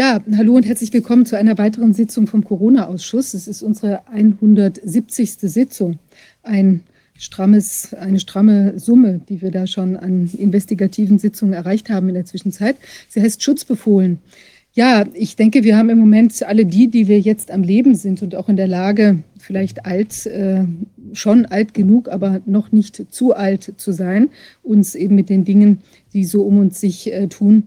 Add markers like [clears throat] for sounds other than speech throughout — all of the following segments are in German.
Ja, hallo und herzlich willkommen zu einer weiteren Sitzung vom Corona-Ausschuss. Es ist unsere 170. Sitzung. Ein strammes, eine stramme Summe, die wir da schon an investigativen Sitzungen erreicht haben in der Zwischenzeit. Sie heißt Schutzbefohlen. Ja, ich denke, wir haben im Moment alle die, die wir jetzt am Leben sind und auch in der Lage, vielleicht alt, äh, schon alt genug, aber noch nicht zu alt zu sein, uns eben mit den Dingen, die so um uns sich äh, tun,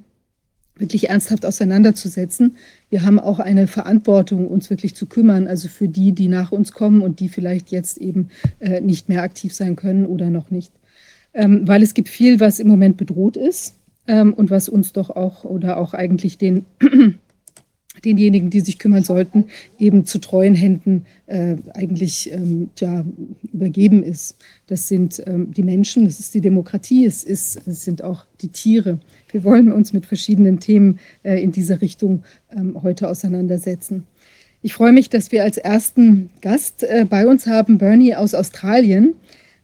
wirklich ernsthaft auseinanderzusetzen. Wir haben auch eine Verantwortung, uns wirklich zu kümmern, also für die, die nach uns kommen und die vielleicht jetzt eben äh, nicht mehr aktiv sein können oder noch nicht. Ähm, weil es gibt viel, was im Moment bedroht ist ähm, und was uns doch auch oder auch eigentlich den [clears throat] denjenigen, die sich kümmern sollten, eben zu treuen Händen äh, eigentlich ähm, ja, übergeben ist. Das sind ähm, die Menschen, es ist die Demokratie, es, ist, es sind auch die Tiere. Wir wollen uns mit verschiedenen Themen äh, in dieser Richtung ähm, heute auseinandersetzen. Ich freue mich, dass wir als ersten Gast äh, bei uns haben Bernie aus Australien.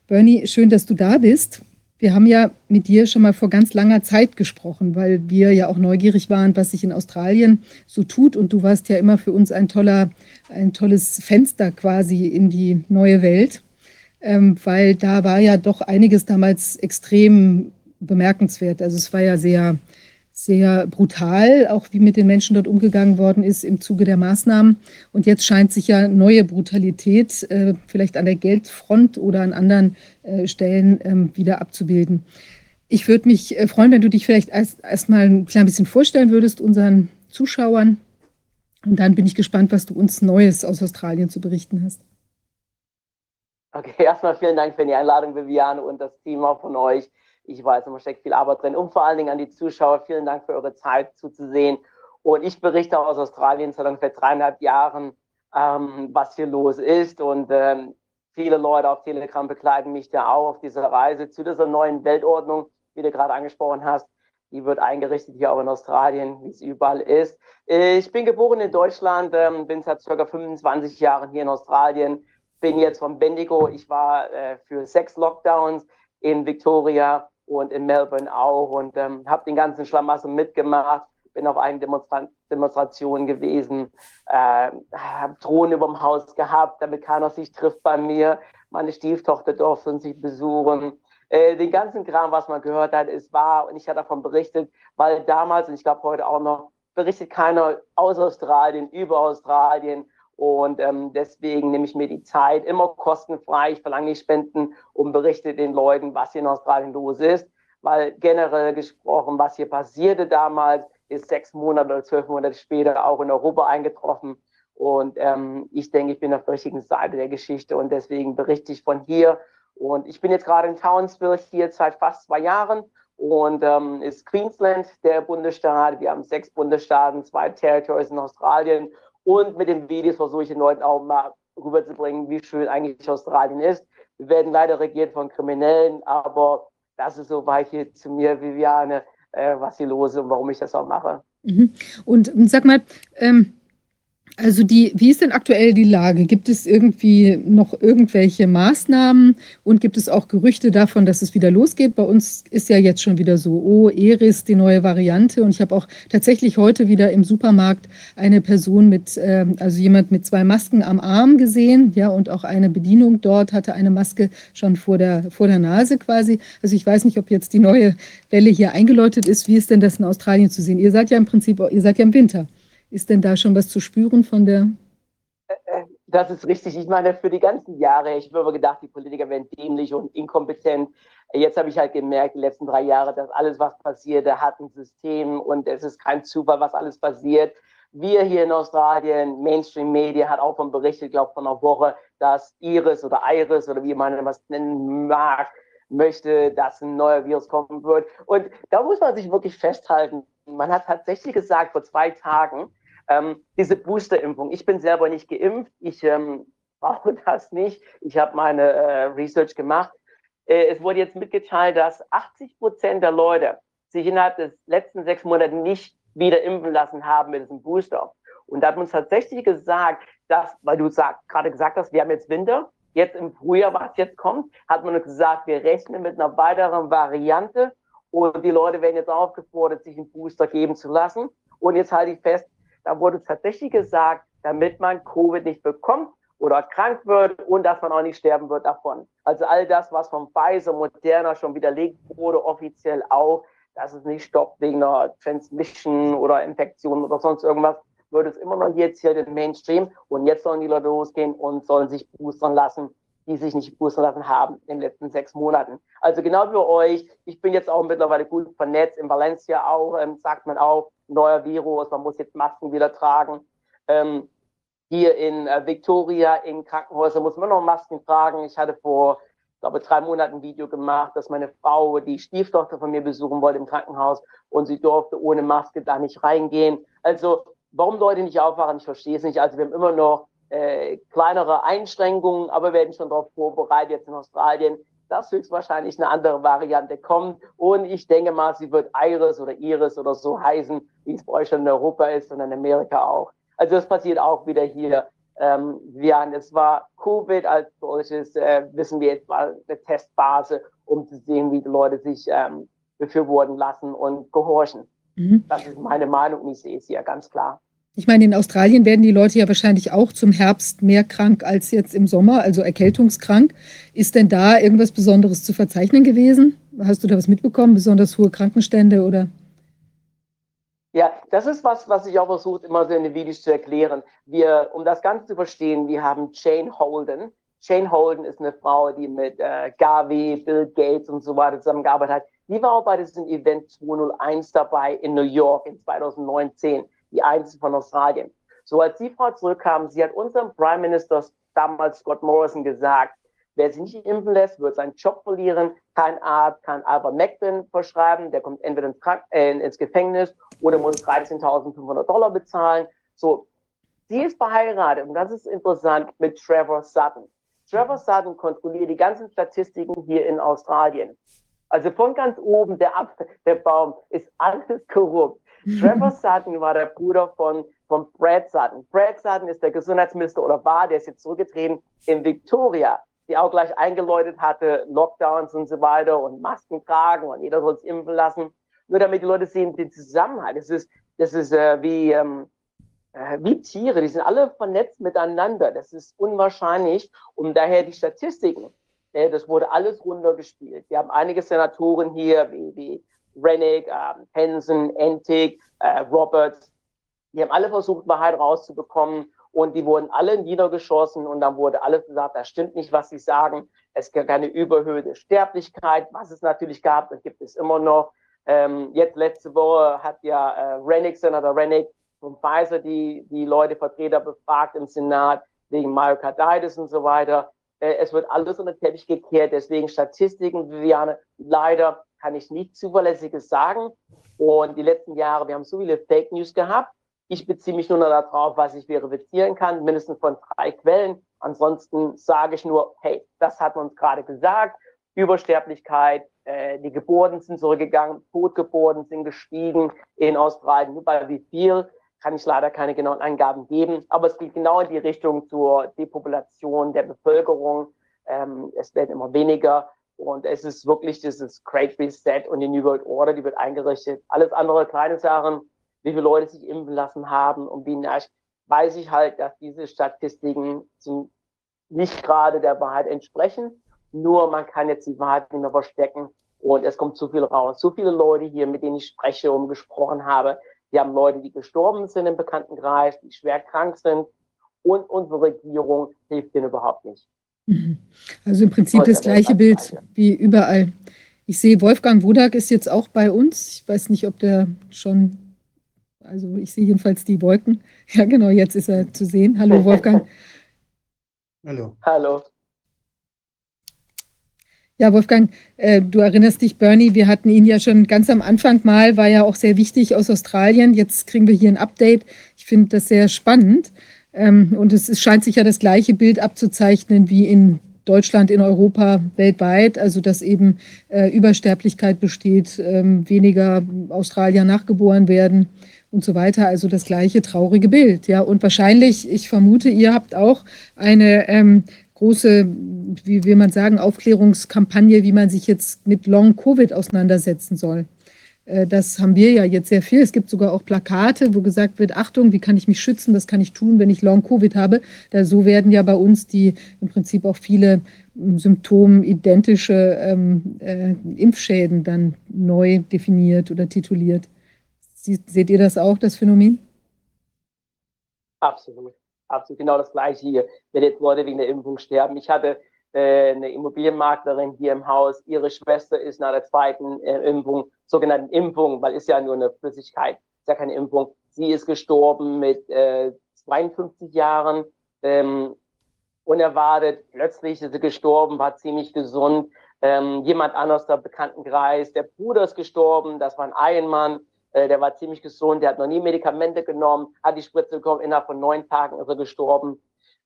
Bernie, schön, dass du da bist. Wir haben ja mit dir schon mal vor ganz langer Zeit gesprochen, weil wir ja auch neugierig waren, was sich in Australien so tut. Und du warst ja immer für uns ein toller, ein tolles Fenster quasi in die neue Welt, ähm, weil da war ja doch einiges damals extrem bemerkenswert. Also es war ja sehr sehr brutal, auch wie mit den Menschen dort umgegangen worden ist im Zuge der Maßnahmen. Und jetzt scheint sich ja neue Brutalität äh, vielleicht an der Geldfront oder an anderen äh, Stellen ähm, wieder abzubilden. Ich würde mich äh, freuen, wenn du dich vielleicht erst, erst mal ein klein bisschen vorstellen würdest unseren Zuschauern. Und dann bin ich gespannt, was du uns Neues aus Australien zu berichten hast. Okay, [laughs] erstmal vielen Dank für die Einladung, Viviane, und das Team auch von euch. Ich weiß, da steckt viel Arbeit drin. Und vor allen Dingen an die Zuschauer, vielen Dank für eure Zeit zuzusehen. Und ich berichte aus Australien seit ungefähr dreieinhalb Jahren, ähm, was hier los ist. Und ähm, viele Leute auf Telegram begleiten mich da auch auf dieser Reise zu dieser neuen Weltordnung, wie du gerade angesprochen hast. Die wird eingerichtet hier auch in Australien, wie es überall ist. Ich bin geboren in Deutschland, ähm, bin seit ca. 25 Jahren hier in Australien, bin jetzt vom Bendigo. Ich war äh, für sechs Lockdowns in Victoria und in Melbourne auch und ähm, habe den ganzen Schlamassel mitgemacht, bin auf einen Demonstra Demonstration gewesen, äh, habe Drohnen über dem Haus gehabt, damit keiner sich trifft bei mir. Meine Stieftochter durfte uns sich besuchen. Äh, den ganzen Kram, was man gehört hat, ist wahr und ich habe davon berichtet, weil damals und ich glaube heute auch noch berichtet keiner aus Australien, über Australien und ähm, deswegen nehme ich mir die Zeit, immer kostenfrei, ich verlange nicht Spenden und berichte den Leuten, was hier in Australien los ist. Weil generell gesprochen, was hier passierte damals, ist sechs Monate oder zwölf Monate später auch in Europa eingetroffen. Und ähm, ich denke, ich bin auf der richtigen Seite der Geschichte und deswegen berichte ich von hier. Und ich bin jetzt gerade in Townsville hier seit fast zwei Jahren und ähm, ist Queensland der Bundesstaat. Wir haben sechs Bundesstaaten, zwei Territories in Australien und mit den Videos versuche ich den Leuten auch mal rüberzubringen, wie schön eigentlich Australien ist. Wir werden leider regiert von Kriminellen, aber das ist so weit hier zu mir, Viviane, äh, was hier los ist und warum ich das auch mache. Mhm. Und sag mal, ähm, also die, wie ist denn aktuell die Lage? Gibt es irgendwie noch irgendwelche Maßnahmen und gibt es auch Gerüchte davon, dass es wieder losgeht? Bei uns ist ja jetzt schon wieder so, oh, Eris, die neue Variante. Und ich habe auch tatsächlich heute wieder im Supermarkt eine Person mit, äh, also jemand mit zwei Masken am Arm gesehen, ja, und auch eine Bedienung dort hatte eine Maske schon vor der, vor der Nase quasi. Also ich weiß nicht, ob jetzt die neue Welle hier eingeläutet ist. Wie ist denn das in Australien zu sehen? Ihr seid ja im Prinzip, ihr seid ja im Winter. Ist denn da schon was zu spüren von der? Äh, äh, das ist richtig. Ich meine, für die ganzen Jahre, ich habe immer gedacht, die Politiker wären dämlich und inkompetent. Jetzt habe ich halt gemerkt, die letzten drei Jahre, dass alles, was passiert, hat ein System und es ist kein Zufall, was alles passiert. Wir hier in Australien, Mainstream Media hat auch von berichtet, glaube von einer Woche, dass Iris oder Iris oder wie man das nennen mag, möchte, dass ein neuer Virus kommen wird. Und da muss man sich wirklich festhalten. Man hat tatsächlich gesagt, vor zwei Tagen, ähm, diese Booster-Impfung. Ich bin selber nicht geimpft. Ich ähm, [laughs] brauche das nicht. Ich habe meine äh, Research gemacht. Äh, es wurde jetzt mitgeteilt, dass 80 Prozent der Leute sich innerhalb des letzten sechs Monate nicht wieder impfen lassen haben mit diesem Booster. Und da hat man uns tatsächlich gesagt, dass, weil du sag, gerade gesagt hast, wir haben jetzt Winter, jetzt im Frühjahr, was jetzt kommt, hat man gesagt, wir rechnen mit einer weiteren Variante und die Leute werden jetzt aufgefordert, sich einen Booster geben zu lassen. Und jetzt halte ich fest, da wurde tatsächlich gesagt, damit man Covid nicht bekommt oder krank wird und dass man auch nicht sterben wird davon. Also all das, was von Pfizer, Moderna schon widerlegt wurde, offiziell auch, dass es nicht stoppt wegen einer Transmission oder Infektion oder sonst irgendwas, wird es immer noch jetzt hier den Mainstream und jetzt sollen die Leute losgehen und sollen sich boostern lassen, die sich nicht boostern lassen haben in den letzten sechs Monaten. Also genau wie euch, ich bin jetzt auch mittlerweile gut vernetzt, in Valencia auch, ähm, sagt man auch, neuer Virus, man muss jetzt Masken wieder tragen. Ähm, hier in äh, Victoria, in Krankenhäusern muss man noch Masken tragen. Ich hatte vor, ich glaube, drei Monaten ein Video gemacht, dass meine Frau die Stieftochter von mir besuchen wollte im Krankenhaus und sie durfte ohne Maske da nicht reingehen. Also warum Leute nicht aufwachen, ich verstehe es nicht. Also wir haben immer noch äh, kleinere Einschränkungen, aber wir werden schon darauf vorbereitet, jetzt in Australien, dass höchstwahrscheinlich eine andere Variante kommt. Und ich denke mal, sie wird Iris oder Iris oder so heißen, wie es bei euch schon in Europa ist und in Amerika auch. Also das passiert auch wieder hier. Ähm, wir, es war Covid als solches, äh, wissen wir jetzt mal eine Testphase, um zu sehen, wie die Leute sich ähm, befürworten lassen und gehorchen. Mhm. Das ist meine Meinung ich sehe es hier ganz klar. Ich meine, in Australien werden die Leute ja wahrscheinlich auch zum Herbst mehr krank als jetzt im Sommer, also erkältungskrank. Ist denn da irgendwas Besonderes zu verzeichnen gewesen? Hast du da was mitbekommen, besonders hohe Krankenstände oder? Ja, das ist was, was ich auch versucht, immer so in den Videos zu erklären. Wir, um das Ganze zu verstehen, wir haben Jane Holden. Jane Holden ist eine Frau, die mit äh, Gavi, Bill Gates und so weiter zusammengearbeitet hat. Die war auch bei diesem Event 201 dabei in New York in 2019, die einzige von Australien. So als die Frau zurückkam, sie hat unserem Prime Minister damals Scott Morrison gesagt, wer sich nicht impfen lässt, wird seinen Job verlieren. Kein Arzt kann Ivermectin verschreiben, der kommt entweder ins, Krank äh, ins Gefängnis oder muss 13.500 Dollar bezahlen. So, sie ist verheiratet und das ist interessant mit Trevor Sutton. Trevor Sutton kontrolliert die ganzen Statistiken hier in Australien. Also von ganz oben, der, Ab der Baum, ist alles korrupt. Trevor [laughs] Sutton war der Bruder von, von Brad Sutton. Brad Sutton ist der Gesundheitsminister oder war, der ist jetzt zurückgetreten in Victoria, die auch gleich eingeläutet hatte, Lockdowns und so weiter und Masken tragen und jeder soll sich impfen lassen. Nur damit die Leute sehen, den Zusammenhalt. Das ist, das ist äh, wie, ähm, äh, wie Tiere, die sind alle vernetzt miteinander. Das ist unwahrscheinlich. Und daher die Statistiken äh, das wurde alles runtergespielt. Wir haben einige Senatoren hier, wie, wie Rennick, äh, Henson, Entig, äh, Roberts. Die haben alle versucht, Wahrheit rauszubekommen und die wurden alle niedergeschossen und dann wurde alles gesagt, das stimmt nicht, was sie sagen. Es gibt keine überhöhte Sterblichkeit, was es natürlich gab, das gibt es immer noch. Ähm, jetzt letzte Woche hat ja äh, Rennick, Senator Rennick von Pfizer die, die Leute, Vertreter befragt im Senat wegen Myocarditis und so weiter. Äh, es wird alles unter den Teppich gekehrt. Deswegen Statistiken, Viviane, leider kann ich nicht zuverlässiges sagen. Und die letzten Jahre, wir haben so viele Fake News gehabt. Ich beziehe mich nur noch darauf, was ich verifizieren kann, mindestens von drei Quellen. Ansonsten sage ich nur, hey, das hat man uns gerade gesagt. Übersterblichkeit, äh, die Geburten sind zurückgegangen, Totgeburten sind gestiegen in Australien. Nur bei wie viel kann ich leider keine genauen Angaben geben, aber es geht genau in die Richtung zur Depopulation der Bevölkerung. Ähm, es werden immer weniger und es ist wirklich dieses Great Reset und die New World Order, die wird eingerichtet. Alles andere kleine Sachen, wie viele Leute sich impfen lassen haben und wie nicht, weiß ich halt, dass diese Statistiken nicht gerade der Wahrheit entsprechen. Nur man kann jetzt die Wahrheit nicht mehr verstecken und es kommt zu viel raus. So viele Leute hier, mit denen ich spreche und gesprochen habe, wir haben Leute, die gestorben sind im Bekanntenkreis, die schwer krank sind. Und unsere Regierung hilft denen überhaupt nicht. Mhm. Also im Prinzip das gleiche Bild wie überall. Ich sehe, Wolfgang Wodak ist jetzt auch bei uns. Ich weiß nicht, ob der schon, also ich sehe jedenfalls die Wolken. [laughs] Ja, genau, jetzt ist er zu sehen. Hallo, Wolfgang. [laughs] Hallo. Hallo. Ja, Wolfgang, äh, du erinnerst dich, Bernie, wir hatten ihn ja schon ganz am Anfang mal, war ja auch sehr wichtig aus Australien. Jetzt kriegen wir hier ein Update. Ich finde das sehr spannend. Ähm, und es scheint sich ja das gleiche Bild abzuzeichnen wie in Deutschland, in Europa, weltweit. Also, dass eben äh, Übersterblichkeit besteht, ähm, weniger Australier nachgeboren werden und so weiter. Also das gleiche traurige Bild. Ja, und wahrscheinlich, ich vermute, ihr habt auch eine ähm, große, wie will man sagen, Aufklärungskampagne, wie man sich jetzt mit Long-Covid auseinandersetzen soll. Äh, das haben wir ja jetzt sehr viel. Es gibt sogar auch Plakate, wo gesagt wird, Achtung, wie kann ich mich schützen, was kann ich tun, wenn ich Long-Covid habe. Da so werden ja bei uns die im Prinzip auch viele ähm, symptomidentische ähm, äh, Impfschäden dann neu definiert oder tituliert. Sie, seht ihr das auch, das Phänomen? Absolut. Absolut genau das gleiche hier, wenn jetzt Leute wegen der Impfung sterben. Ich hatte eine Immobilienmaklerin hier im Haus. Ihre Schwester ist nach der zweiten äh, Impfung, sogenannten Impfung, weil ist ja nur eine Flüssigkeit, ist ja keine Impfung. Sie ist gestorben mit äh, 52 Jahren. Ähm, unerwartet, plötzlich ist sie gestorben, war ziemlich gesund. Ähm, jemand anders der Bekanntenkreis, der Bruder ist gestorben, das war ein Ehemann, äh, der war ziemlich gesund, der hat noch nie Medikamente genommen, hat die Spritze bekommen, innerhalb von neun Tagen ist er gestorben.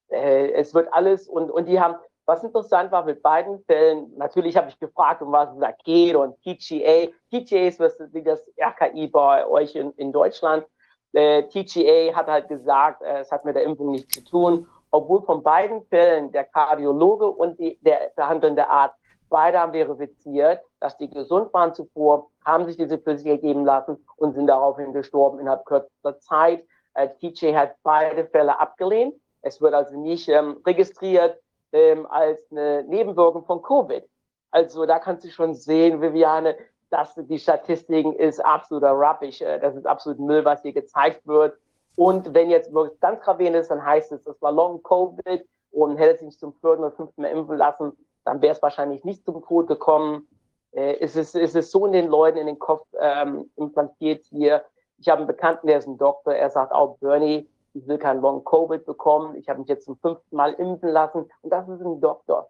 Äh, es wird alles und, und die haben was interessant war mit beiden Fällen, natürlich habe ich gefragt, um was es da geht und TGA. TGA ist was, wie das RKI bei euch in, in Deutschland. Äh, TGA hat halt gesagt, äh, es hat mit der Impfung nichts zu tun, obwohl von beiden Fällen der Kardiologe und die, der behandelnde Arzt beide haben verifiziert, dass die gesund waren zuvor, haben sich diese Flüssigkeit geben lassen und sind daraufhin gestorben innerhalb kürzester Zeit. Äh, TGA hat beide Fälle abgelehnt. Es wird also nicht ähm, registriert, ähm, als eine Nebenwirkung von Covid. Also da kannst du schon sehen, Viviane, dass die Statistiken ist absoluter Rubbish. Äh, das ist absolut Müll, was hier gezeigt wird. Und wenn jetzt wirklich ganz gravierend ist, dann heißt es, das war Long Covid und hätte sich zum vierten oder fünften Mal impfen lassen, dann wäre es wahrscheinlich nicht zum Tod gekommen. Äh, es, ist, es ist so in den Leuten in den Kopf ähm, implantiert hier. Ich habe einen Bekannten, der ist ein Doktor, er sagt auch, Bernie, ich will kein Long-Covid bekommen, ich habe mich jetzt zum fünften Mal impfen lassen und das ist ein Doktor.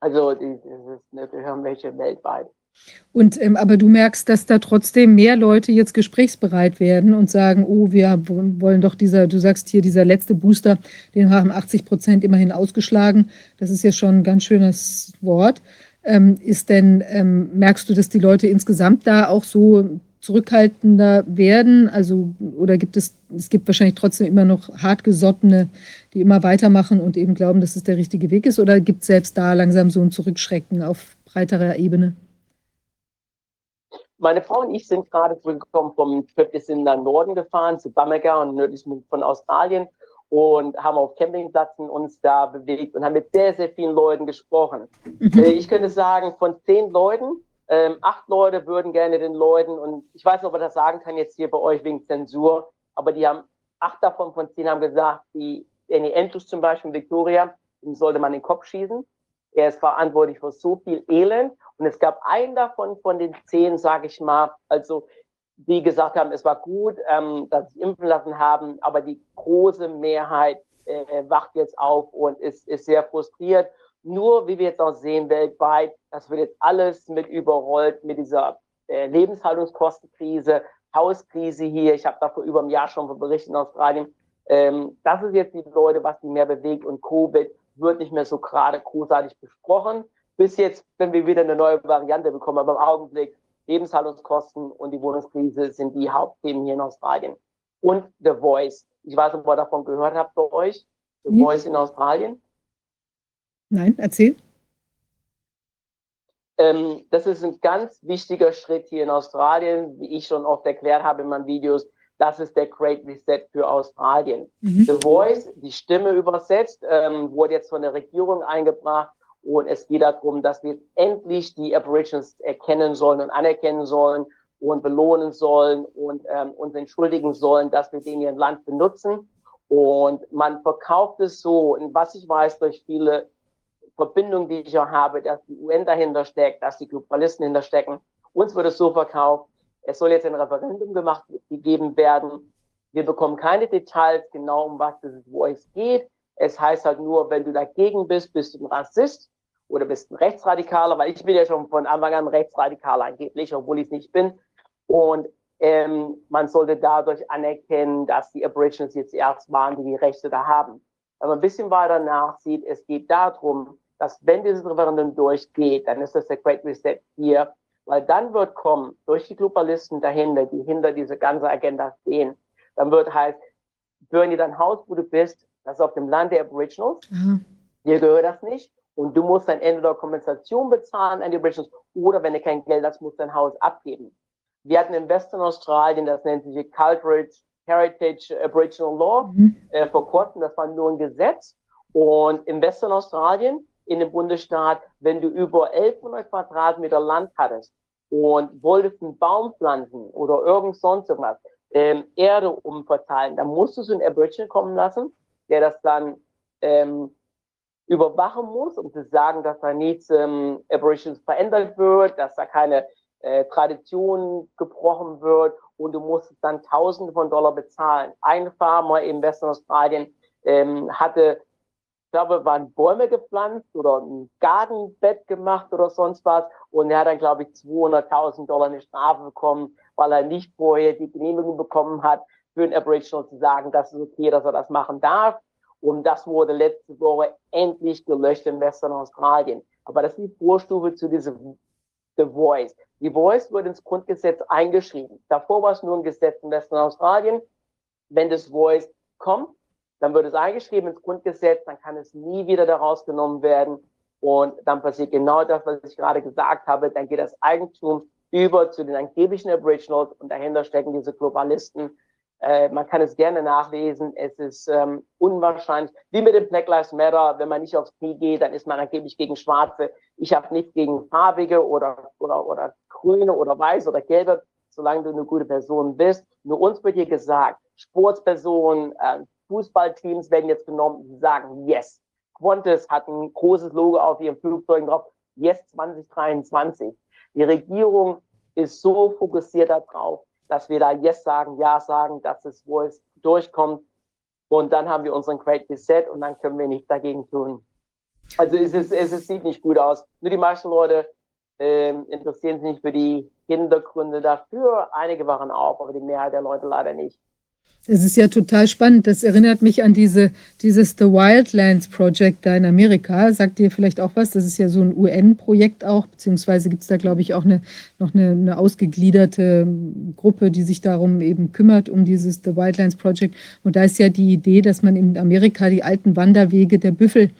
Also das ist eine gehören welche weltweit. Und ähm, aber du merkst, dass da trotzdem mehr Leute jetzt gesprächsbereit werden und sagen, oh, wir wollen doch dieser, du sagst hier, dieser letzte Booster, den haben 80 Prozent immerhin ausgeschlagen. Das ist ja schon ein ganz schönes Wort. Ähm, ist denn, ähm, merkst du, dass die Leute insgesamt da auch so zurückhaltender werden? Also, oder gibt es, es gibt wahrscheinlich trotzdem immer noch hartgesottene, die immer weitermachen und eben glauben, dass es der richtige Weg ist? Oder gibt es selbst da langsam so ein Zurückschrecken auf breiterer Ebene? Meine Frau und ich sind gerade zurückgekommen vom Trip. Wir sind nach Norden gefahren, zu Bamega und nördlich von Australien und haben auf Campingplätzen uns da bewegt und haben mit sehr, sehr vielen Leuten gesprochen. Mhm. Äh, ich könnte sagen, von zehn Leuten ähm, acht Leute würden gerne den Leuten, und ich weiß nicht, ob man das sagen kann jetzt hier bei euch wegen Zensur, aber die haben, acht davon von zehn haben gesagt, die Danny Entus zum Beispiel, Victoria, dem sollte man den Kopf schießen. Er ist verantwortlich für so viel Elend. Und es gab einen davon, von den zehn, sage ich mal, also die gesagt haben, es war gut, ähm, dass sie impfen lassen haben, aber die große Mehrheit äh, wacht jetzt auf und ist, ist sehr frustriert. Nur, wie wir jetzt auch sehen, weltweit, das wird jetzt alles mit überrollt mit dieser äh, Lebenshaltungskostenkrise, Hauskrise hier. Ich habe da vor über einem Jahr schon berichtet in Australien. Ähm, das ist jetzt die Leute, was die mehr bewegt und Covid wird nicht mehr so gerade großartig besprochen. Bis jetzt, wenn wir wieder eine neue Variante bekommen, aber im Augenblick Lebenshaltungskosten und die Wohnungskrise sind die Hauptthemen hier in Australien. Und The Voice. Ich weiß nicht, ob ihr davon gehört habt bei euch. The. Voice in Australien. Nein, erzähl. Ähm, das ist ein ganz wichtiger Schritt hier in Australien, wie ich schon oft erklärt habe in meinen Videos. Das ist der Great Reset für Australien. Mhm. The Voice, die Stimme übersetzt, ähm, wurde jetzt von der Regierung eingebracht. Und es geht darum, dass wir endlich die Aborigines erkennen sollen und anerkennen sollen und belohnen sollen und ähm, uns entschuldigen sollen, dass wir den ihr Land benutzen. Und man verkauft es so, und was ich weiß durch viele Verbindung, die ich auch habe, dass die UN dahinter steckt, dass die Globalisten dahinter stecken. Uns wird es so verkauft, es soll jetzt ein Referendum gemacht gegeben werden. Wir bekommen keine Details genau, um was es, wo es geht. Es heißt halt nur, wenn du dagegen bist, bist du ein Rassist oder bist ein Rechtsradikaler, weil ich bin ja schon von Anfang an Rechtsradikaler angeblich, obwohl ich es nicht bin. Und ähm, man sollte dadurch anerkennen, dass die Aborigines jetzt erst waren, die die Rechte da haben. Wenn man ein bisschen weiter nachsieht, es geht darum, dass wenn dieses Referendum durchgeht, dann ist das der Great Reset hier, weil dann wird kommen, durch die Globalisten dahinter, die hinter diese ganze Agenda stehen, dann wird heißt, hören dir dein Haus, wo du bist, das ist auf dem Land der Aboriginals, mhm. dir gehört das nicht und du musst dann entweder Kompensation bezahlen an die Aboriginals oder wenn du kein Geld hast, musst du dein Haus abgeben. Wir hatten in Western Australien, das nennt sich Cultural Heritage Aboriginal Law, mhm. äh, vor kurzem, das war nur ein Gesetz. Und in Western Australien, in dem Bundesstaat, wenn du über 1100 Quadratmeter Land hattest und wolltest einen Baum pflanzen oder irgend sonst irgendwas, ähm, Erde umverteilen, dann musstest du einen Aboriginal kommen lassen, der das dann ähm, überwachen muss, um zu sagen, dass da nichts ähm, Aboriginals verändert wird, dass da keine äh, Tradition gebrochen wird und du musst dann Tausende von Dollar bezahlen. Ein Farmer in Western Australien ähm, hatte, ich glaube, waren Bäume gepflanzt oder ein Gartenbett gemacht oder sonst was und er hat dann, glaube ich, 200.000 Dollar eine Strafe bekommen, weil er nicht vorher die Genehmigung bekommen hat, für ein Aboriginal zu sagen, das ist okay, dass er das machen darf. Und das wurde letzte Woche endlich gelöscht in Western Australien. Aber das ist die Vorstufe zu diesem The Voice. Die Voice wird ins Grundgesetz eingeschrieben. Davor war es nur ein Gesetz in Western Australien. Wenn das Voice kommt, dann wird es eingeschrieben ins Grundgesetz, dann kann es nie wieder daraus genommen werden. Und dann passiert genau das, was ich gerade gesagt habe. Dann geht das Eigentum über zu den angeblichen Aboriginals und dahinter stecken diese Globalisten, äh, man kann es gerne nachlesen. Es ist ähm, unwahrscheinlich. Wie mit dem Black Lives Matter, wenn man nicht aufs Knie geht, dann ist man angeblich gegen Schwarze. Ich habe nichts gegen Farbige oder, oder, oder Grüne oder Weiß oder Gelbe, solange du eine gute Person bist. Nur uns wird hier gesagt, Sportspersonen, äh, Fußballteams werden jetzt genommen, die sagen, yes. Qantas hat ein großes Logo auf ihren Flugzeugen drauf, yes 2023. Die Regierung ist so fokussiert darauf, dass wir da Yes sagen, Ja sagen, dass es Voice durchkommt. Und dann haben wir unseren Great Reset und dann können wir nichts dagegen tun. Also es, ist, es, es sieht nicht gut aus. Nur die meisten Leute äh, interessieren sich nicht für die Hintergründe dafür. Einige waren auch, aber die Mehrheit der Leute leider nicht. Es ist ja total spannend. Das erinnert mich an diese, dieses The Wildlands Project da in Amerika. Sagt ihr vielleicht auch was? Das ist ja so ein UN-Projekt auch, beziehungsweise gibt es da, glaube ich, auch eine, noch eine, eine ausgegliederte Gruppe, die sich darum eben kümmert, um dieses The Wildlands Project. Und da ist ja die Idee, dass man in Amerika die alten Wanderwege der Büffel ähm,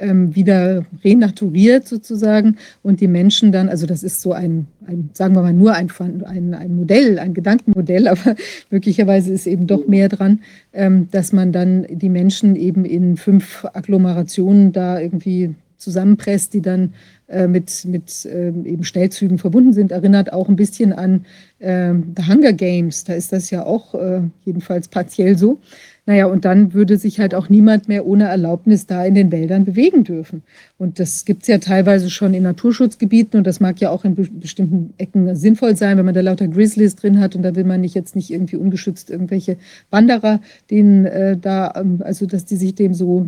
wieder renaturiert sozusagen und die Menschen dann, also das ist so ein, ein sagen wir mal nur ein, ein, ein Modell, ein Gedankenmodell, [laughs] aber möglicherweise ist eben doch mehr dran, ähm, dass man dann die Menschen eben in fünf Agglomerationen da irgendwie zusammenpresst, die dann äh, mit, mit äh, eben Schnellzügen verbunden sind, erinnert auch ein bisschen an The Hunger Games. Da ist das ja auch äh, jedenfalls partiell so. Naja, und dann würde sich halt auch niemand mehr ohne Erlaubnis da in den Wäldern bewegen dürfen. Und das gibt es ja teilweise schon in Naturschutzgebieten und das mag ja auch in bestimmten Ecken sinnvoll sein, wenn man da lauter Grizzlies drin hat und da will man nicht jetzt nicht irgendwie ungeschützt irgendwelche Wanderer, denen äh, da, ähm, also dass die sich dem so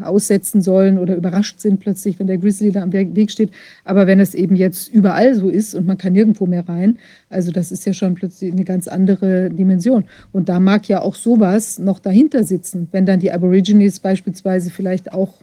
aussetzen sollen oder überrascht sind plötzlich, wenn der Grizzly da am Weg steht. Aber wenn es eben jetzt überall so ist und man kann nirgendwo mehr rein, also das ist ja schon plötzlich eine ganz andere Dimension. Und da mag ja auch sowas noch dahinter sitzen, wenn dann die Aborigines beispielsweise vielleicht auch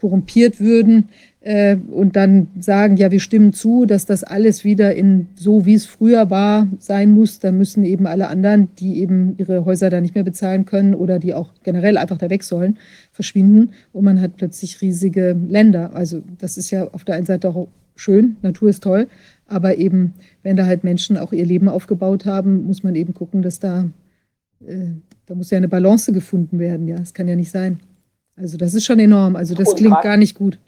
korrumpiert würden äh, und dann sagen, ja, wir stimmen zu, dass das alles wieder in so, wie es früher war, sein muss, dann müssen eben alle anderen, die eben ihre Häuser da nicht mehr bezahlen können oder die auch generell einfach da weg sollen, verschwinden und man hat plötzlich riesige Länder. Also das ist ja auf der einen Seite auch schön, Natur ist toll, aber eben, wenn da halt Menschen auch ihr Leben aufgebaut haben, muss man eben gucken, dass da äh, da muss ja eine Balance gefunden werden, ja. Das kann ja nicht sein. Also das ist schon enorm. Also das klingt gar nicht gut.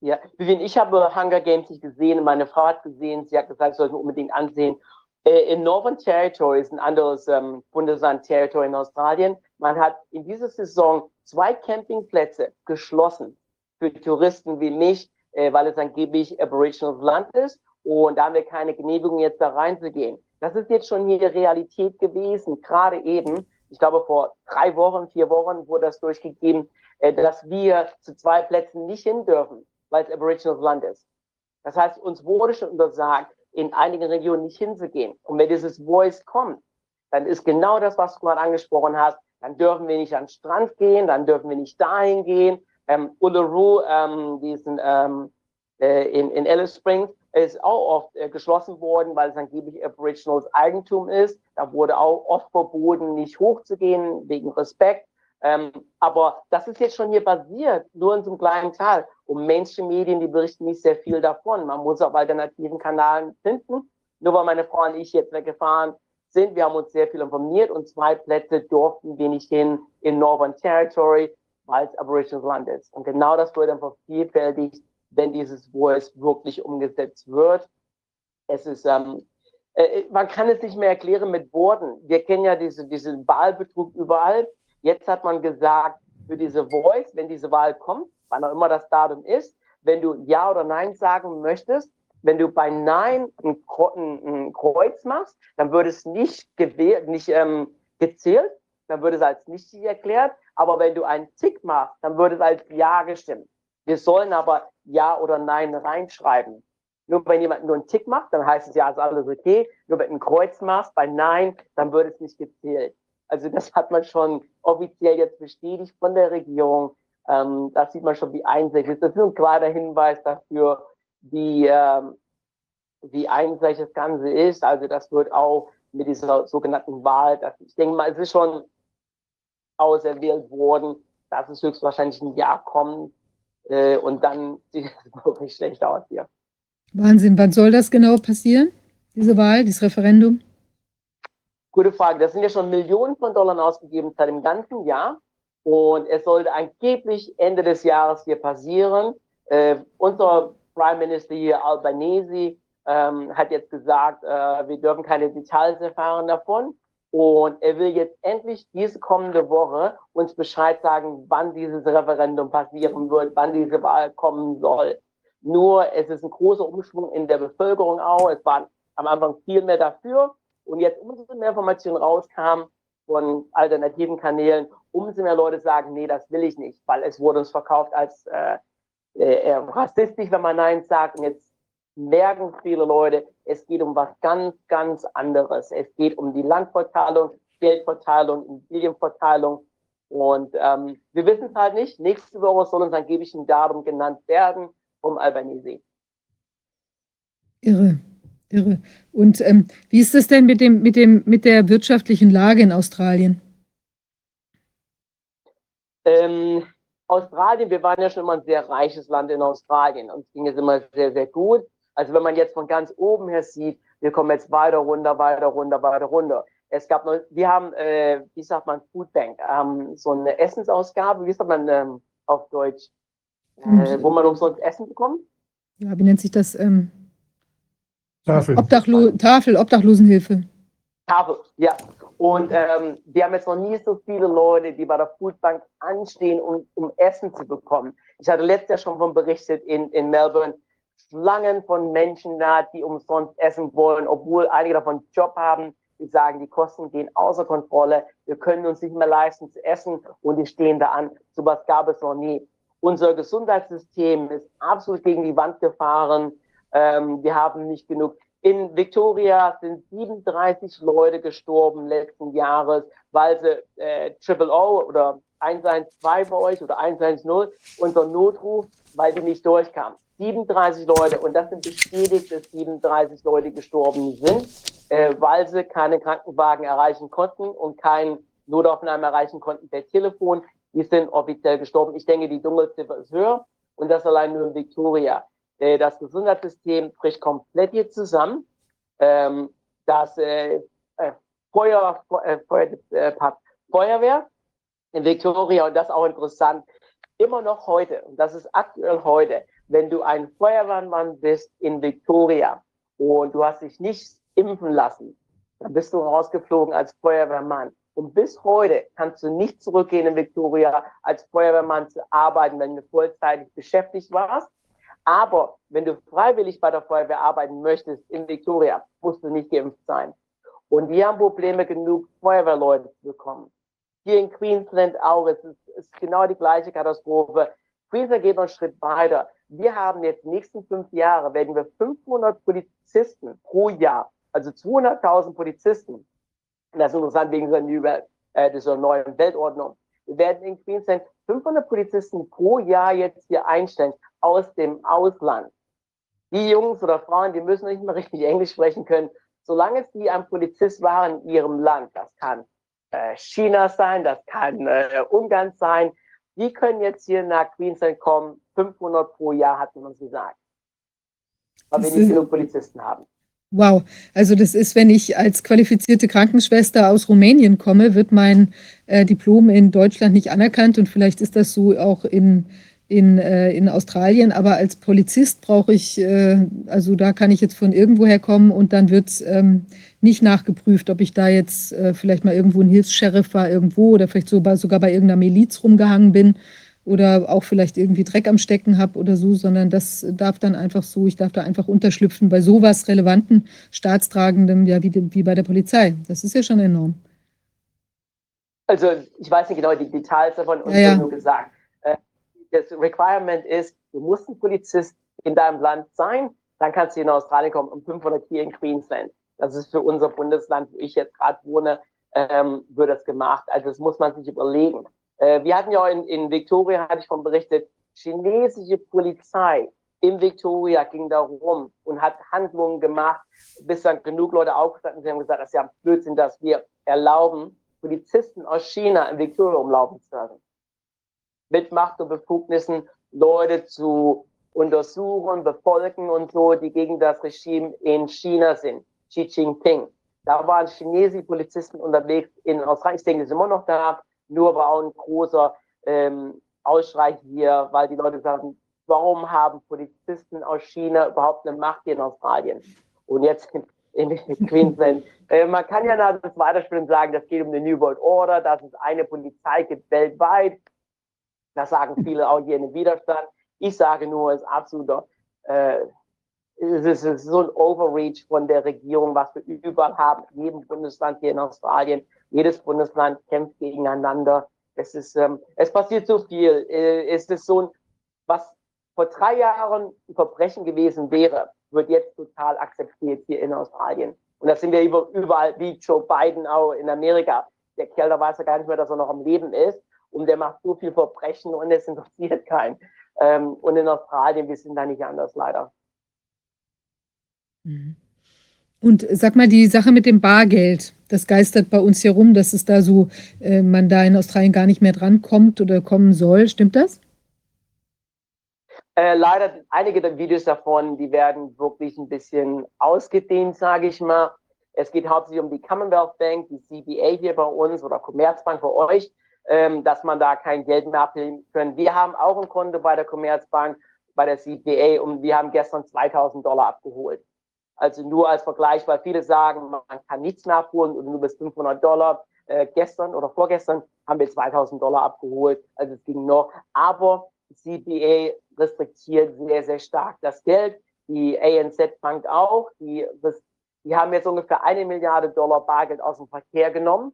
Ja, Vivian, ich habe Hunger Games nicht gesehen, meine Frau hat gesehen, sie hat gesagt, ich sollte unbedingt ansehen. Äh, in Northern Territory ist ein anderes ähm, Bundesland Territory in Australien. Man hat in dieser Saison zwei Campingplätze geschlossen für Touristen wie mich, äh, weil es angeblich Aboriginal Land ist. Und da haben wir keine Genehmigung, jetzt da reinzugehen. Das ist jetzt schon hier Realität gewesen, gerade eben. Ich glaube, vor drei Wochen, vier Wochen wurde das durchgegeben, äh, dass wir zu zwei Plätzen nicht hin dürfen, weil es Aboriginal Land ist. Das heißt, uns wurde schon untersagt, in einigen Regionen nicht hinzugehen. Und wenn dieses Voice kommt, dann ist genau das, was du gerade angesprochen hast. Dann dürfen wir nicht an den Strand gehen, dann dürfen wir nicht dahin gehen. Ähm, Uluru, ähm, diesen ähm, äh, in, in Alice Springs, ist auch oft äh, geschlossen worden, weil es angeblich Aboriginals Eigentum ist. Da wurde auch oft verboten, nicht hochzugehen wegen Respekt. Ähm, aber das ist jetzt schon hier basiert, nur in so einem kleinen Teil. Und Mainstream-Medien, die berichten nicht sehr viel davon. Man muss auf alternativen Kanälen finden. Nur weil meine Frau und ich jetzt weggefahren sind, wir haben uns sehr viel informiert und zwei Plätze durften wir nicht hin in Northern Territory, weil es Aboriginal Land ist. Und genau das wird dann vervielfältigt, wenn dieses Voice wirklich umgesetzt wird. Es ist, ähm, äh, man kann es nicht mehr erklären mit Worten. Wir kennen ja diese, diesen Wahlbetrug überall. Jetzt hat man gesagt, für diese Voice, wenn diese Wahl kommt, wann auch immer das Datum ist, wenn du Ja oder Nein sagen möchtest, wenn du bei Nein ein, ein Kreuz machst, dann wird es nicht, gewählt, nicht ähm, gezählt, dann wird es als nichtig erklärt. Aber wenn du einen Tick machst, dann wird es als Ja gestimmt. Wir sollen aber Ja oder Nein reinschreiben. Nur wenn jemand nur einen Tick macht, dann heißt es ja, ist alles okay. Nur wenn du ein Kreuz machst bei Nein, dann wird es nicht gezählt. Also das hat man schon offiziell jetzt bestätigt von der Regierung. Ähm, da sieht man schon, wie einseitig ist. Das ist ein klarer Hinweis dafür, wie, ähm, wie einseitig das Ganze ist. Also das wird auch mit dieser sogenannten Wahl, das, ich denke mal, es ist schon auserwählt worden, dass es höchstwahrscheinlich ein Jahr kommt äh, und dann [laughs] sieht es wirklich schlecht aus hier. Wahnsinn, wann soll das genau passieren, diese Wahl, dieses Referendum? Gute Frage. Das sind ja schon Millionen von Dollar ausgegeben seit dem ganzen Jahr. Und es sollte angeblich Ende des Jahres hier passieren. Äh, unser Prime Minister hier, Albanese, ähm, hat jetzt gesagt, äh, wir dürfen keine Details erfahren davon. Und er will jetzt endlich diese kommende Woche uns Bescheid sagen, wann dieses Referendum passieren wird, wann diese Wahl kommen soll. Nur es ist ein großer Umschwung in der Bevölkerung auch. Es waren am Anfang viel mehr dafür. Und jetzt umso mehr Informationen rauskam von alternativen Kanälen, umso mehr Leute sagen, nee, das will ich nicht, weil es wurde uns verkauft als äh, äh, rassistisch, wenn man Nein sagt. Und jetzt merken viele Leute, es geht um was ganz, ganz anderes. Es geht um die Landverteilung, Geldverteilung, Immobilienverteilung. Und ähm, wir wissen es halt nicht. Nächste Woche soll uns angeblich ein Datum genannt werden vom Albanese. Irre, irre. Und ähm, wie ist es denn mit, dem, mit, dem, mit der wirtschaftlichen Lage in Australien? Ähm, Australien, wir waren ja schon immer ein sehr reiches Land in Australien. Uns ging es immer sehr, sehr gut. Also wenn man jetzt von ganz oben her sieht, wir kommen jetzt weiter runter, weiter runter, weiter runter. Es gab noch, wir haben, äh, wie sagt man, Foodbank, ähm, so eine Essensausgabe, wie sagt man ähm, auf Deutsch, äh, wo man umsonst Essen bekommt. Ja, wie nennt sich das? Ähm, Tafel. Obdachlo Tafel, Obdachlosenhilfe. Tafel, ja. Und ähm, wir haben jetzt noch nie so viele Leute, die bei der Foodbank anstehen, um, um Essen zu bekommen. Ich hatte letztes Jahr schon von berichtet in, in Melbourne, Schlangen von Menschen da, die umsonst essen wollen, obwohl einige davon Job haben. Die sagen, die Kosten gehen außer Kontrolle. Wir können uns nicht mehr leisten zu essen und die stehen da an. Sowas gab es noch nie. Unser Gesundheitssystem ist absolut gegen die Wand gefahren. Ähm, wir haben nicht genug. In Victoria sind 37 Leute gestorben letzten Jahres, weil sie äh, Triple O oder 112 bei euch oder 110, unser Notruf, weil die nicht durchkamen. 37 Leute und das sind bestätigt, dass 37 Leute gestorben sind, äh, weil sie keine Krankenwagen erreichen konnten und kein Notaufnahme erreichen konnten per Telefon. Die sind offiziell gestorben. Ich denke, die Dunkelziffer ist höher und das allein nur in Victoria. Äh, das Gesundheitssystem bricht komplett hier zusammen. Ähm, das äh, äh, Feuer, äh, Feuer, äh, Feuerwehr in Victoria und das ist auch interessant. Immer noch heute, und das ist aktuell heute, wenn du ein Feuerwehrmann bist in Victoria und du hast dich nicht impfen lassen, dann bist du rausgeflogen als Feuerwehrmann. Und bis heute kannst du nicht zurückgehen in Victoria als Feuerwehrmann zu arbeiten, wenn du vollzeitig beschäftigt warst. Aber wenn du freiwillig bei der Feuerwehr arbeiten möchtest in Victoria, musst du nicht geimpft sein. Und wir haben Probleme genug, Feuerwehrleute zu bekommen. Hier in Queensland auch, es ist, ist genau die gleiche Katastrophe. Queensland geht noch einen Schritt weiter. Wir haben jetzt nächsten fünf Jahre, werden wir 500 Polizisten pro Jahr, also 200.000 Polizisten, das ist interessant wegen dieser, äh, dieser neuen Weltordnung, wir werden in Queensland 500 Polizisten pro Jahr jetzt hier einstellen aus dem Ausland. Die Jungs oder Frauen, die müssen nicht mehr richtig Englisch sprechen können, solange sie ein Polizist waren in ihrem Land. Das kann äh, China sein, das kann äh, Ungarn sein, die können jetzt hier nach Queensland kommen, 500 pro Jahr, hat man uns gesagt. Weil wir nicht genug Polizisten haben. Wow, also das ist, wenn ich als qualifizierte Krankenschwester aus Rumänien komme, wird mein äh, Diplom in Deutschland nicht anerkannt und vielleicht ist das so auch in, in, äh, in Australien, aber als Polizist brauche ich, äh, also da kann ich jetzt von irgendwoher kommen und dann wird ähm, nicht nachgeprüft, ob ich da jetzt äh, vielleicht mal irgendwo ein Hilfs-Sheriff war irgendwo oder vielleicht sogar, sogar bei irgendeiner Miliz rumgehangen bin oder auch vielleicht irgendwie Dreck am Stecken habe oder so, sondern das darf dann einfach so, ich darf da einfach unterschlüpfen bei sowas relevanten, staatstragendem, ja, wie, wie bei der Polizei. Das ist ja schon enorm. Also ich weiß nicht genau die Details davon und ja, ja. nur gesagt. Das Requirement ist, du musst ein Polizist in deinem Land sein, dann kannst du in Australien kommen, um 500 hier in Queensland. Das ist für unser Bundesland, wo ich jetzt gerade wohne, ähm, wird das gemacht. Also das muss man sich überlegen. Äh, wir hatten ja in, in Victoria, hatte ich von berichtet, chinesische Polizei in Victoria ging da rum und hat Handlungen gemacht, bis dann genug Leute aufgestanden sind und gesagt, das ist ja Blödsinn, dass wir erlauben, Polizisten aus China in Victoria umlaufen zu lassen. Mit Macht und Befugnissen Leute zu untersuchen, befolgen und so, die gegen das Regime in China sind. Xi Jinping. Da waren chinesische Polizisten unterwegs in Australien. Ich denke, die sind immer noch da nur war auch ein großer ähm, Ausschrei hier, weil die Leute sagen, warum haben Polizisten aus China überhaupt eine Macht hier in Australien? Und jetzt in, [laughs] Queensland. Äh, man kann ja nach das weiterspielen und sagen, das geht um eine New World Order, dass es eine Polizei gibt weltweit. Das sagen viele auch hier in den Widerstand. Ich sage nur, es ist absoluter, äh, es ist so ein Overreach von der Regierung, was wir überall haben, in jedem Bundesland hier in Australien. Jedes Bundesland kämpft gegeneinander. Es ist, ähm, es passiert so viel. Äh, es ist so ein, was vor drei Jahren ein Verbrechen gewesen wäre, wird jetzt total akzeptiert hier in Australien. Und das sind wir überall, wie Joe Biden auch in Amerika. Der Kerl, da weiß er gar nicht mehr, dass er noch am Leben ist. Und der macht so viel Verbrechen und es interessiert keinen. Ähm, und in Australien, wir sind da nicht anders, leider. Mhm. Und sag mal, die Sache mit dem Bargeld, das geistert bei uns hier rum, dass es da so, äh, man da in Australien gar nicht mehr drankommt oder kommen soll. Stimmt das? Äh, leider, einige der Videos davon, die werden wirklich ein bisschen ausgedehnt, sage ich mal. Es geht hauptsächlich um die Commonwealth Bank, die CBA hier bei uns oder Commerzbank für euch, ähm, dass man da kein Geld mehr abheben können. Wir haben auch ein Konto bei der Commerzbank, bei der CBA und wir haben gestern 2000 Dollar abgeholt. Also nur als Vergleich, weil viele sagen, man kann nichts mehr abholen und nur bis 500 Dollar. Äh, gestern oder vorgestern haben wir 2000 Dollar abgeholt, also es ging noch. Aber CPA restriktiert sehr, sehr stark das Geld. Die ANZ Bank auch. Die, die haben jetzt ungefähr eine Milliarde Dollar Bargeld aus dem Verkehr genommen.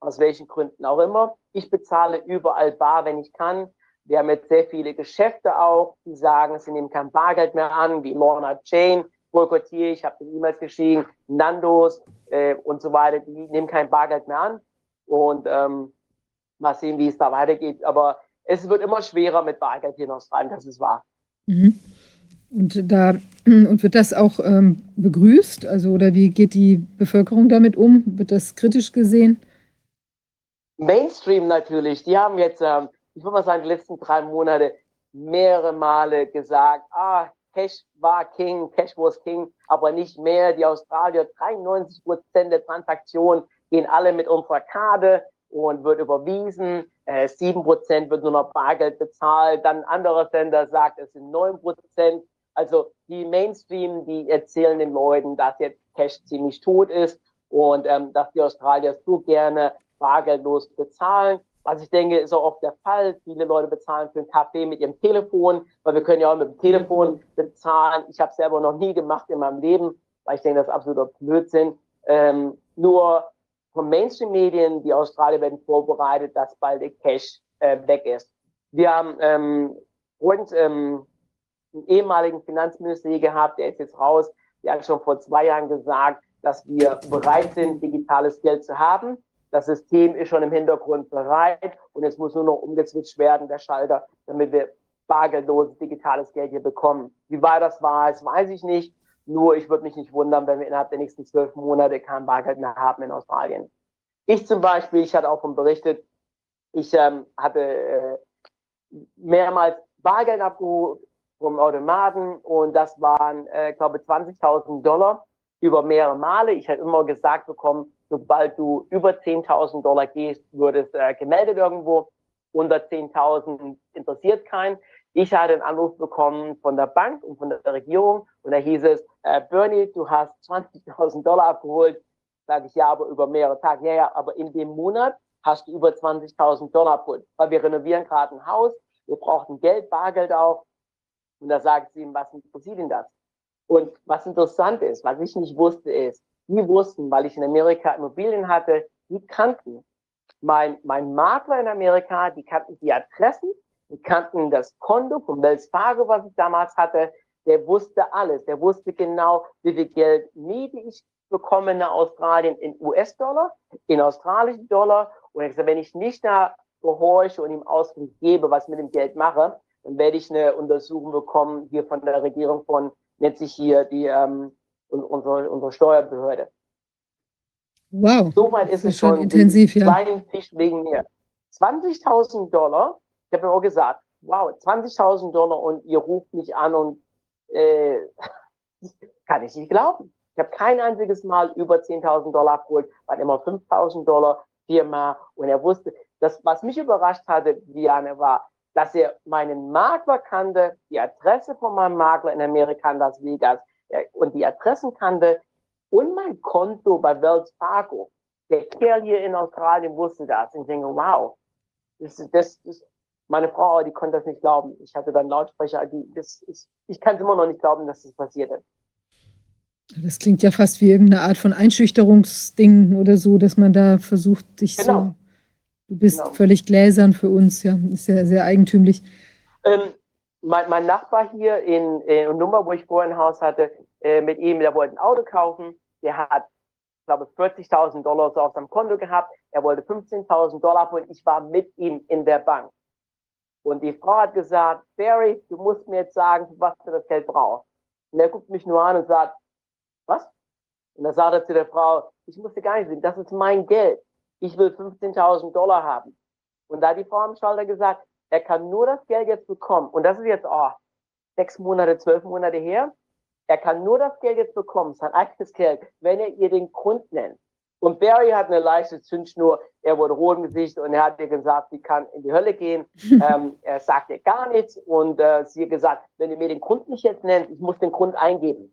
Aus welchen Gründen auch immer. Ich bezahle überall bar, wenn ich kann. Wir haben jetzt sehr viele Geschäfte auch, die sagen, sie nehmen kein Bargeld mehr an, wie Lorna Jane boykottiere, ich habe den E-Mails geschrieben, Nandos äh, und so weiter, die nehmen kein Bargeld mehr an. Und ähm, mal sehen, wie es da weitergeht. Aber es wird immer schwerer mit Bargeld hier in Australien, das ist wahr. Mhm. Und da und wird das auch ähm, begrüßt? Also oder wie geht die Bevölkerung damit um? Wird das kritisch gesehen? Mainstream natürlich. Die haben jetzt, ähm, ich würde mal sagen, die letzten drei Monate mehrere Male gesagt, ah, Cash war King, Cash was King, aber nicht mehr. Die Australier, 93 Prozent der Transaktionen gehen alle mit unserer Karte und wird überwiesen. Äh, 7 Prozent wird nur noch Bargeld bezahlt. Dann ein anderer Sender sagt, es sind 9 Prozent. Also die Mainstream, die erzählen den Leuten, dass jetzt Cash ziemlich tot ist und ähm, dass die Australier so gerne bargeldlos bezahlen. Was ich denke, ist auch oft der Fall. Viele Leute bezahlen für einen Kaffee mit ihrem Telefon, weil wir können ja auch mit dem Telefon bezahlen. Ich habe es selber noch nie gemacht in meinem Leben, weil ich denke, das ist absoluter Blödsinn. Ähm, nur von Mainstream-Medien, die Australier werden vorbereitet, dass bald der Cash äh, weg ist. Wir haben ähm, und, ähm, einen ehemaligen Finanzminister hier gehabt, der ist jetzt raus. Der hat schon vor zwei Jahren gesagt, dass wir bereit sind, digitales Geld zu haben das System ist schon im Hintergrund bereit und es muss nur noch umgezwitscht werden, der Schalter, damit wir bargeldloses digitales Geld hier bekommen. Wie weit das war, das weiß ich nicht. Nur ich würde mich nicht wundern, wenn wir innerhalb der nächsten zwölf Monate kein Bargeld mehr haben in Australien. Ich zum Beispiel, ich hatte auch von berichtet, ich ähm, hatte äh, mehrmals Bargeld abgeholt vom Automaten und das waren, äh, glaube 20.000 Dollar über mehrere Male. Ich hatte immer gesagt bekommen, sobald du über 10.000 Dollar gehst, wird es äh, gemeldet irgendwo. Unter 10.000 interessiert keinen. Ich hatte einen Anruf bekommen von der Bank und von der Regierung und da hieß es, äh, Bernie, du hast 20.000 Dollar abgeholt. Sage ich, ja, aber über mehrere Tage. Ja, ja, aber in dem Monat hast du über 20.000 Dollar abgeholt, weil wir renovieren gerade ein Haus, wir brauchten Geld, Bargeld auch. Und da sagt sie ihm, was interessiert ihn das? Und was interessant ist, was ich nicht wusste, ist, die wussten, weil ich in Amerika Immobilien hatte, die kannten mein, mein Makler in Amerika, die kannten die Adressen, die kannten das Konto von Wells Fargo, was ich damals hatte. Der wusste alles. Der wusste genau, wie viel Geld Miete ich bekomme in Australien in US-Dollar, in australischen Dollar. Und ich gesagt, wenn ich nicht da gehorche und ihm Auskunft gebe, was mit dem Geld mache, dann werde ich eine Untersuchung bekommen hier von der Regierung von, nennt sich hier die ähm, unsere, unsere Steuerbehörde. Wow. So weit ist, ist es schon intensiv, ja. Wegen mir. 20.000 Dollar, ich habe mir auch gesagt, wow, 20.000 Dollar und ihr ruft mich an und äh, [laughs] kann ich nicht glauben. Ich habe kein einziges Mal über 10.000 Dollar abgeholt, waren immer 5.000 Dollar viermal und er wusste, das, was mich überrascht hatte, Diane, war, dass er meinen Makler kannte, die Adresse von meinem Makler in Amerika, in Las Vegas, und die Adressen kannte und mein Konto bei Wells Fargo. Der Kerl hier in Australien wusste das. Und ich denke, wow, das ist, das ist, meine Frau, die konnte das nicht glauben. Ich hatte dann Lautsprecher, die, das ist, ich kann es immer noch nicht glauben, dass das passiert ist. Das klingt ja fast wie irgendeine Art von Einschüchterungsding oder so, dass man da versucht, dich genau. so. Du bist genau. völlig gläsern für uns, ja. Ist ja sehr eigentümlich. Ähm, mein, mein Nachbar hier in, in Nummer, wo ich vorher ein Haus hatte, äh, mit ihm, der wollte ein Auto kaufen. Der hat, ich glaube, 40.000 Dollar so auf seinem Konto gehabt. Er wollte 15.000 Dollar und ich war mit ihm in der Bank. Und die Frau hat gesagt, Barry, du musst mir jetzt sagen, was du das Geld brauchst. Und er guckt mich nur an und sagt, was? Und dann sagt er zu der Frau, ich musste gar nicht sehen, das ist mein Geld. Ich will 15.000 Dollar haben. Und da hat die Frau am Schalter gesagt, er kann nur das Geld jetzt bekommen. Und das ist jetzt, oh, sechs Monate, zwölf Monate her. Er kann nur das Geld jetzt bekommen, sein eigenes Geld, wenn er ihr den Grund nennt. Und Barry hat eine leichte Zündschnur. Er wurde rot im Gesicht und er hat ihr gesagt, sie kann in die Hölle gehen. [laughs] ähm, er sagt ihr gar nichts und äh, sie hat gesagt, wenn ihr mir den Grund nicht jetzt nennt, ich muss den Grund eingeben.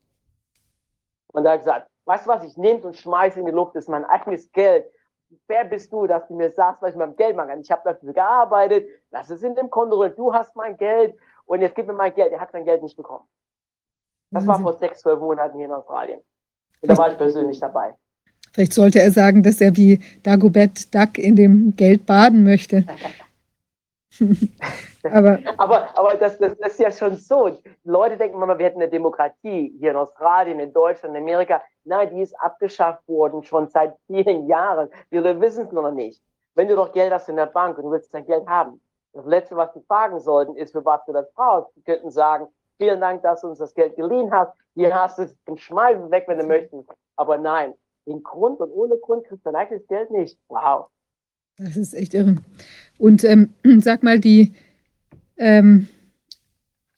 Und er hat gesagt, weißt du was, ich nehme und schmeiße in die Luft, das ist mein eigenes Geld wer bist du, dass du mir sagst, was ich mit meinem Geld mache? Ich habe dafür gearbeitet, lass es in dem Konto, du hast mein Geld und jetzt gib mir mein Geld. Er hat sein Geld nicht bekommen. Das war vor sechs, zwölf Monaten hier in Australien. Und da war ich persönlich dabei. Vielleicht sollte er sagen, dass er wie Dagobert Duck in dem Geld baden möchte. [laughs] aber, aber, aber das, das, das, ist ja schon so. Leute denken immer, wir hätten eine Demokratie hier in Australien, in Deutschland, in Amerika. Nein, die ist abgeschafft worden schon seit vielen Jahren. Wir wissen es noch nicht. Wenn du doch Geld hast in der Bank und du willst dein Geld haben, das Letzte, was sie fragen sollten, ist, für was du das brauchst. Sie könnten sagen, vielen Dank, dass du uns das Geld geliehen hast. Hier hast du es und schmeiß es weg, wenn du möchtest. Aber nein, den Grund und ohne Grund kriegst du dein eigenes Geld nicht. Wow. Das ist echt irre. Und ähm, [clears throat] sag mal, die, ähm,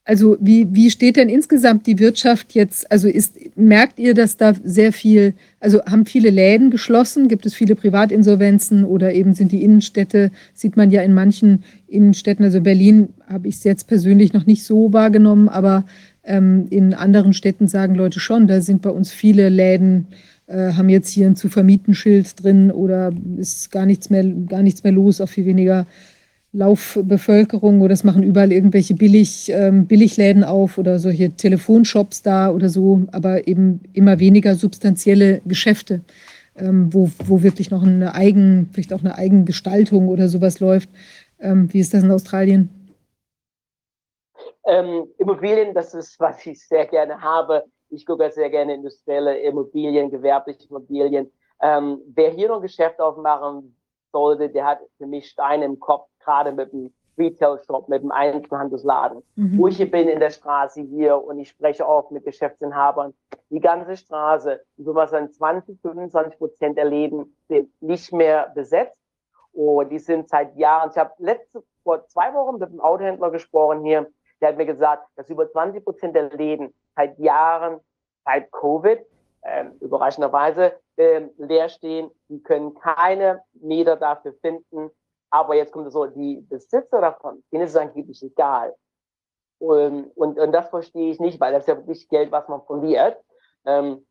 also wie, wie steht denn insgesamt die Wirtschaft jetzt? Also ist, merkt ihr, dass da sehr viel, also haben viele Läden geschlossen? Gibt es viele Privatinsolvenzen oder eben sind die Innenstädte, sieht man ja in manchen Innenstädten, also Berlin habe ich es jetzt persönlich noch nicht so wahrgenommen, aber ähm, in anderen Städten sagen Leute schon, da sind bei uns viele Läden äh, haben jetzt hier ein zu vermieten Schild drin oder ist gar nichts mehr, gar nichts mehr los, auch viel weniger Laufbevölkerung oder es machen überall irgendwelche Billig, ähm, Billigläden auf oder solche Telefonshops da oder so, aber eben immer weniger substanzielle Geschäfte, ähm, wo, wo wirklich noch eine Eigen, vielleicht auch eine Eigengestaltung oder sowas läuft. Ähm, wie ist das in Australien? Ähm, Immobilien, das ist, was ich sehr gerne habe. Ich gucke sehr gerne industrielle Immobilien, gewerbliche Immobilien. Ähm, wer hier noch ein Geschäft aufmachen sollte, der hat für mich Steine im Kopf, gerade mit dem Retail-Shop, mit dem Einzelhandelsladen. Mhm. Wo ich hier bin in der Straße hier und ich spreche auch mit Geschäftsinhabern. Die ganze Straße, so was an 20, 25 Prozent der Läden sind nicht mehr besetzt. Und die sind seit Jahren, ich habe letzte, vor zwei Wochen mit einem Autohändler gesprochen hier, der hat mir gesagt, dass über 20 Prozent der Läden seit Jahren, seit Covid, ähm, überraschenderweise ähm, leer stehen. Die können keine Mieter dafür finden. Aber jetzt kommt so, die Besitzer davon, denen ist es angeblich egal. Und, und, und das verstehe ich nicht, weil das ist ja wirklich Geld, was man verliert. Ähm,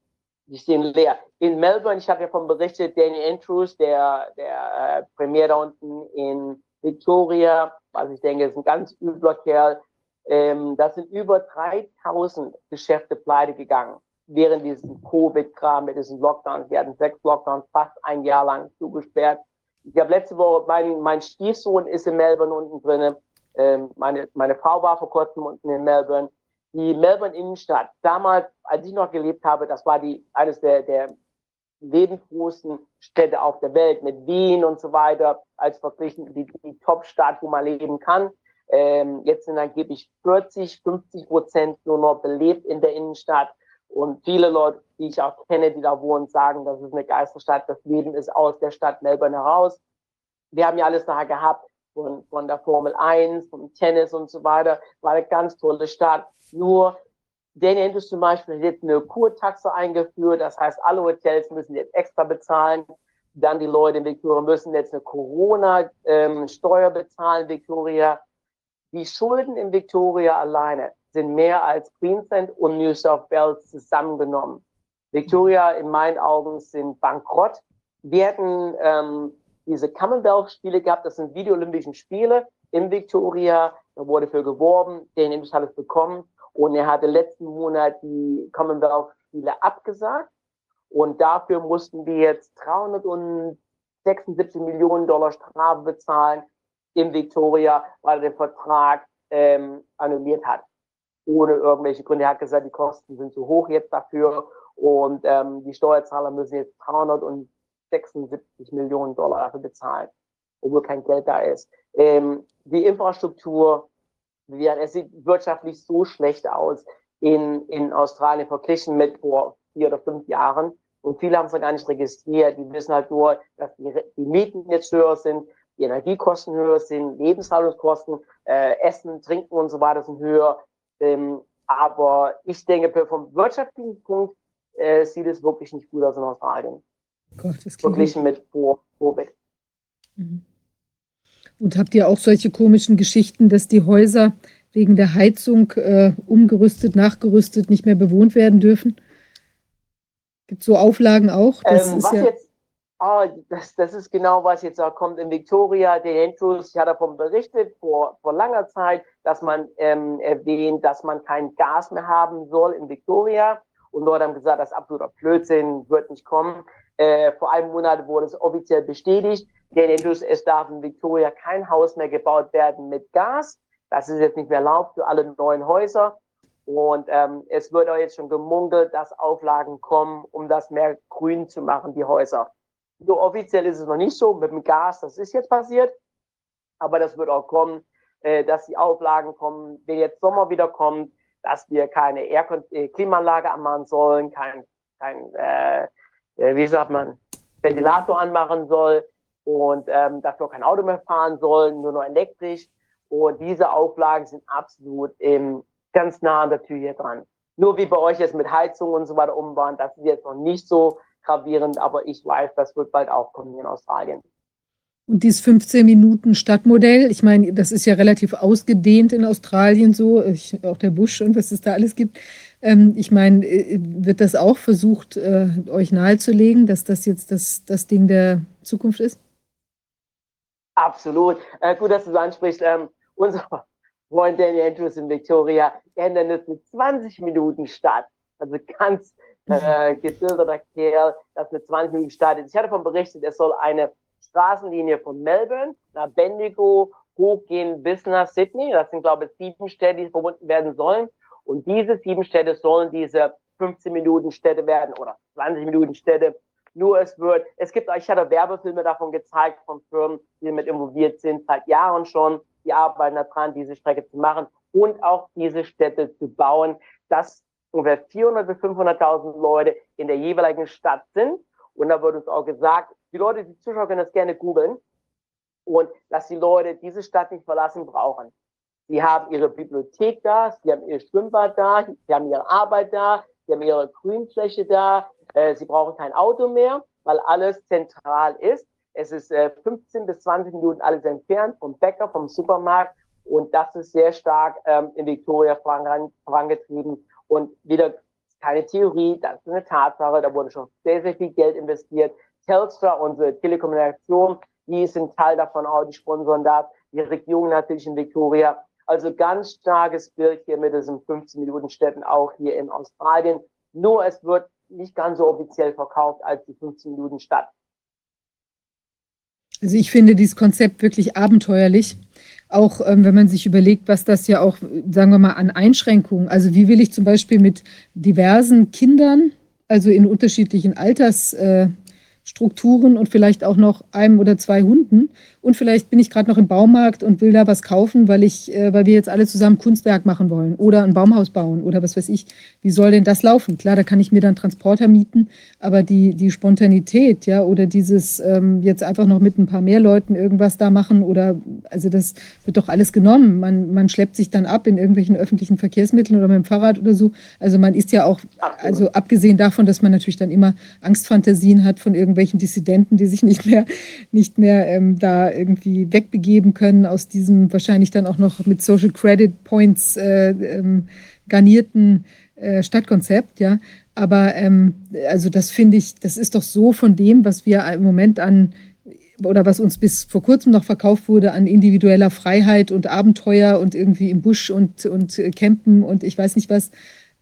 die stehen leer. In Melbourne, ich habe ja davon berichtet, Danny Andrews, der, der äh, Premier da unten in Victoria, was ich denke, ist ein ganz übler Kerl. Ähm, da sind über 3000 Geschäfte pleite gegangen während diesem Covid-Kram, mit diesen Lockdowns. Wir hatten sechs Lockdowns, fast ein Jahr lang zugesperrt. Ich habe letzte Woche, mein, mein Stiefsohn ist in Melbourne unten drin. Ähm, meine, meine Frau war vor kurzem unten in Melbourne. Die Melbourne Innenstadt, damals, als ich noch gelebt habe, das war die, eines der, der lebensgroßen Städte auf der Welt mit Wien und so weiter, als verglichen die, die Top-Stadt, wo man leben kann. Ähm, jetzt sind angeblich 40, 50 Prozent nur noch belebt in der Innenstadt. Und viele Leute, die ich auch kenne, die da wohnen, sagen, das ist eine Geisterstadt, das Leben ist aus der Stadt Melbourne heraus. Wir haben ja alles da gehabt, von, von der Formel 1, vom Tennis und so weiter. War eine ganz tolle Stadt. Nur Danny Andrews zum Beispiel hat jetzt eine Kurtaxe eingeführt. Das heißt, alle Hotels müssen jetzt extra bezahlen. Dann die Leute in Victoria müssen jetzt eine Corona-Steuer ähm, bezahlen, Victoria. Die Schulden in Victoria alleine sind mehr als Queensland und New South Wales zusammengenommen. Victoria in meinen Augen sind bankrott. Wir hätten ähm, diese Commonwealth-Spiele gehabt, das sind Videolympischen Spiele in Victoria. Da wurde für geworben, den Indus hat es bekommen. Und er hatte letzten Monat die Commonwealth-Spiele abgesagt. Und dafür mussten wir jetzt 376 Millionen Dollar Strafe bezahlen in Victoria, weil er den Vertrag ähm, annulliert hat ohne irgendwelche Gründe. Er hat gesagt, die Kosten sind zu hoch jetzt dafür und ähm, die Steuerzahler müssen jetzt 376 Millionen Dollar dafür bezahlen, obwohl kein Geld da ist. Ähm, die Infrastruktur, ja, es sieht wirtschaftlich so schlecht aus in, in Australien verglichen mit vor vier oder fünf Jahren. Und viele haben es gar nicht registriert. Die wissen halt nur, dass die, die Mieten jetzt höher sind, die Energiekosten höher sind, Lebenshaltungskosten, äh, Essen, Trinken und so weiter sind höher. Ähm, aber ich denke, vom wirtschaftlichen Punkt äh, sieht es wirklich nicht gut aus in Australien. Gott, das Verglichen mit vor Covid. Mhm. Und habt ihr auch solche komischen Geschichten, dass die Häuser wegen der Heizung äh, umgerüstet, nachgerüstet, nicht mehr bewohnt werden dürfen? Gibt es so Auflagen auch? Ähm, was ja jetzt Ah, das, das ist genau, was jetzt auch kommt in Victoria. Der Andrews, ich hatte davon berichtet vor, vor langer Zeit, dass man ähm, erwähnt, dass man kein Gas mehr haben soll in Victoria. Und Leute haben gesagt, das ist absoluter Blödsinn, wird nicht kommen. Äh, vor einem Monat wurde es offiziell bestätigt. Der Andrews, es darf in Victoria kein Haus mehr gebaut werden mit Gas. Das ist jetzt nicht mehr erlaubt für alle neuen Häuser. Und ähm, es wird auch jetzt schon gemunkelt, dass Auflagen kommen, um das mehr grün zu machen, die Häuser. So offiziell ist es noch nicht so mit dem Gas, das ist jetzt passiert, aber das wird auch kommen, äh, dass die Auflagen kommen, wenn jetzt Sommer wieder kommt, dass wir keine Air äh, Klimaanlage anmachen sollen, kein, kein äh, äh, wie sagt man, Ventilator anmachen soll und ähm, dafür kein Auto mehr fahren sollen, nur noch elektrisch. Und diese Auflagen sind absolut ähm, ganz nah an der Tür hier dran. Nur wie bei euch jetzt mit Heizung und so weiter umbauen, das ist jetzt noch nicht so gravierend, aber ich weiß, das wird bald auch kommen in Australien. Und dieses 15 Minuten Stadtmodell, ich meine, das ist ja relativ ausgedehnt in Australien so, ich, auch der Busch und was es da alles gibt. Ähm, ich meine, äh, wird das auch versucht, äh, euch nahezulegen, dass das jetzt das, das Ding der Zukunft ist? Absolut. Äh, gut, dass du es ansprichst. Ähm, unser Freund Danny Andrews in Victoria, ändert es mit 20 Minuten statt. Also ganz äh, Kerl, das mit 20 Minuten startet. Ich hatte davon berichtet, es soll eine Straßenlinie von Melbourne nach Bendigo hochgehen bis nach Sydney. Das sind, glaube ich, sieben Städte, die verbunden werden sollen. Und diese sieben Städte sollen diese 15 Minuten Städte werden oder 20 Minuten Städte. Nur es wird, es gibt, ich hatte Werbefilme davon gezeigt von Firmen, die damit involviert sind, seit Jahren schon. Die arbeiten daran, diese Strecke zu machen und auch diese Städte zu bauen. Das ungefähr 400 bis 500.000 Leute in der jeweiligen Stadt sind. Und da wird uns auch gesagt, die Leute, die Zuschauer können das gerne googeln und dass die Leute diese Stadt nicht verlassen brauchen. Sie haben ihre Bibliothek da, sie haben ihr Schwimmbad da, sie haben ihre Arbeit da, sie haben ihre Grünfläche da, Äh, sie brauchen kein Auto mehr, weil alles zentral ist. Es ist äh, 15 bis 20 Minuten alles entfernt vom Bäcker, vom Supermarkt. Und das ist sehr stark ähm, in Victoria voran, vorangetrieben. Und wieder keine Theorie, das ist eine Tatsache. Da wurde schon sehr, sehr viel Geld investiert. Telstra, unsere Telekommunikation, die sind Teil davon auch, die sponsoren das. Die Regierung natürlich in Victoria. Also ganz starkes Bild hier mit diesen 15 Minuten Städten auch hier in Australien. Nur es wird nicht ganz so offiziell verkauft als die 15 Minuten Stadt. Also ich finde dieses Konzept wirklich abenteuerlich. Auch ähm, wenn man sich überlegt, was das ja auch, sagen wir mal, an Einschränkungen, also wie will ich zum Beispiel mit diversen Kindern, also in unterschiedlichen Alters, äh, und vielleicht auch noch einem oder zwei Hunden. Und vielleicht bin ich gerade noch im Baumarkt und will da was kaufen, weil ich, äh, weil wir jetzt alle zusammen Kunstwerk machen wollen oder ein Baumhaus bauen oder was weiß ich. Wie soll denn das laufen? Klar, da kann ich mir dann Transporter mieten, aber die, die Spontanität, ja, oder dieses ähm, jetzt einfach noch mit ein paar mehr Leuten irgendwas da machen oder also das wird doch alles genommen. Man, man schleppt sich dann ab in irgendwelchen öffentlichen Verkehrsmitteln oder mit dem Fahrrad oder so. Also man ist ja auch, also abgesehen davon, dass man natürlich dann immer Angstfantasien hat von irgendwelchen Dissidenten, die sich nicht mehr, nicht mehr ähm, da irgendwie wegbegeben können aus diesem wahrscheinlich dann auch noch mit Social Credit Points äh, ähm, garnierten äh, Stadtkonzept, ja. Aber ähm, also das finde ich, das ist doch so von dem, was wir im Moment an oder was uns bis vor kurzem noch verkauft wurde an individueller Freiheit und Abenteuer und irgendwie im Busch und, und äh, Campen und ich weiß nicht was,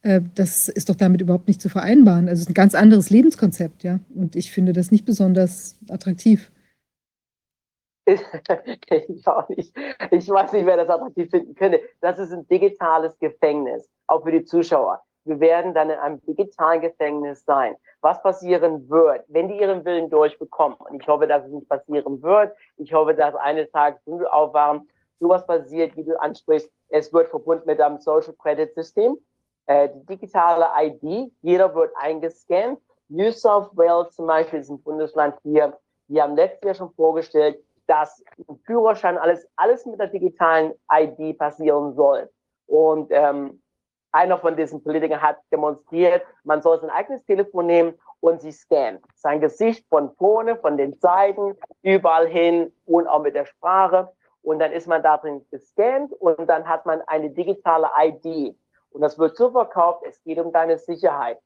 äh, das ist doch damit überhaupt nicht zu vereinbaren. Also es ist ein ganz anderes Lebenskonzept, ja. Und ich finde das nicht besonders attraktiv. Ich auch nicht. Ich weiß nicht, wer das attraktiv finden könnte. Das ist ein digitales Gefängnis, auch für die Zuschauer. Wir werden dann in einem digitalen Gefängnis sein. Was passieren wird, wenn die ihren Willen durchbekommen, und ich hoffe, dass es nicht passieren wird, ich hoffe, dass eines Tages wir aufwachen, sowas passiert, wie du ansprichst, es wird verbunden mit einem Social Credit System, äh, die digitale ID, jeder wird eingescannt. New South Wales zum Beispiel ist ein Bundesland hier, die haben letztes Jahr schon vorgestellt, dass ein Führerschein alles, alles mit der digitalen ID passieren soll. Und ähm, einer von diesen Politikern hat demonstriert, man soll sein eigenes Telefon nehmen und sich scannen. Sein Gesicht von vorne, von den Seiten, überall hin und auch mit der Sprache. Und dann ist man da drin gescannt und dann hat man eine digitale ID. Und das wird so verkauft, es geht um deine Sicherheit.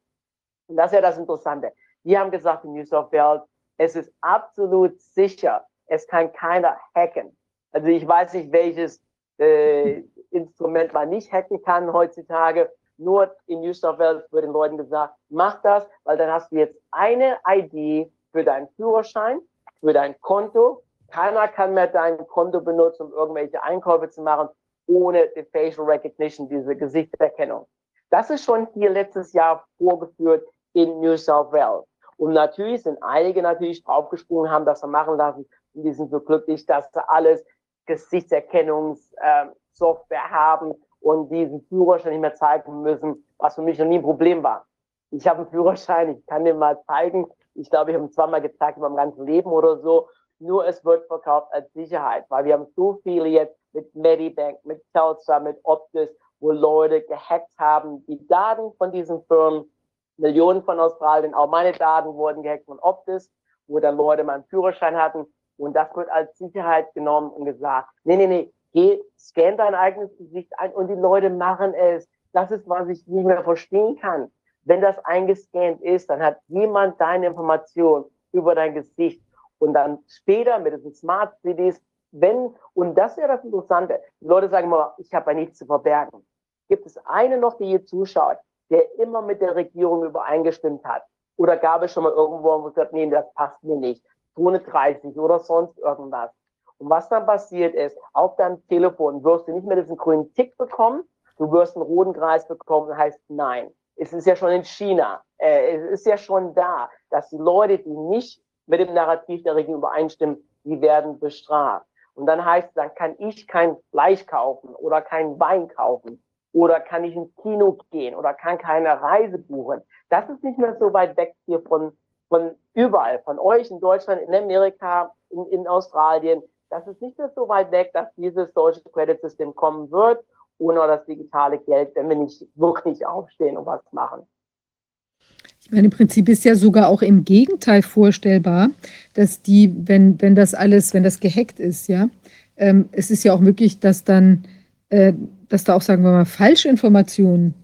Und das ist ja das Interessante. Die haben gesagt in New South Wales, es ist absolut sicher. Es kann keiner hacken. Also ich weiß nicht, welches äh, [laughs] Instrument man nicht hacken kann heutzutage. Nur in New South Wales wird den Leuten gesagt, mach das, weil dann hast du jetzt eine ID für deinen Führerschein, für dein Konto. Keiner kann mehr dein Konto benutzen, um irgendwelche Einkäufe zu machen ohne die Facial Recognition, diese Gesichtserkennung. Das ist schon hier letztes Jahr vorgeführt in New South Wales. Und natürlich sind einige natürlich draufgesprungen, haben das machen lassen. Die sind so glücklich, dass sie alles Gesichtserkennungssoftware ähm, haben und diesen Führerschein nicht mehr zeigen müssen, was für mich noch nie ein Problem war. Ich habe einen Führerschein, ich kann den mal zeigen. Ich glaube, ich habe ihn zweimal gezeigt in meinem ganzen Leben oder so. Nur es wird verkauft als Sicherheit, weil wir haben so viele jetzt mit Medibank, mit Telstra, mit Optus, wo Leute gehackt haben, die Daten von diesen Firmen, Millionen von Australien, auch meine Daten wurden gehackt von Optus, wo dann Leute meinen Führerschein hatten. Und das wird als Sicherheit genommen und gesagt, nee, nee, nee, geh, scan dein eigenes Gesicht ein und die Leute machen es. Das ist, was ich nicht mehr verstehen kann. Wenn das eingescannt ist, dann hat jemand deine Information über dein Gesicht und dann später mit diesen Smart Cities wenn, und das ja das Interessante, die Leute sagen immer, ich habe ja nichts zu verbergen. Gibt es einen noch, der hier zuschaut, der immer mit der Regierung übereingestimmt hat? Oder gab es schon mal irgendwo, wo gesagt, nee, das passt mir nicht. Zone 30 oder sonst irgendwas. Und was dann passiert ist, auf deinem Telefon wirst du nicht mehr diesen grünen Tick bekommen, du wirst einen roten Kreis bekommen, heißt nein. Es ist ja schon in China, äh, es ist ja schon da, dass die Leute, die nicht mit dem Narrativ der Regierung übereinstimmen, die werden bestraft. Und dann heißt, dann kann ich kein Fleisch kaufen oder kein Wein kaufen oder kann ich ins Kino gehen oder kann keine Reise buchen. Das ist nicht mehr so weit weg hier von, von überall, von euch in Deutschland, in Amerika, in, in Australien. Das ist nicht mehr so weit weg, dass dieses deutsche Credit System kommen wird ohne das digitale Geld, wenn wir nicht wirklich aufstehen und was machen. Meine, Im Prinzip ist ja sogar auch im Gegenteil vorstellbar, dass die, wenn, wenn das alles, wenn das gehackt ist, ja, ähm, es ist ja auch möglich, dass dann, äh, dass da auch, sagen wir mal, falsche Informationen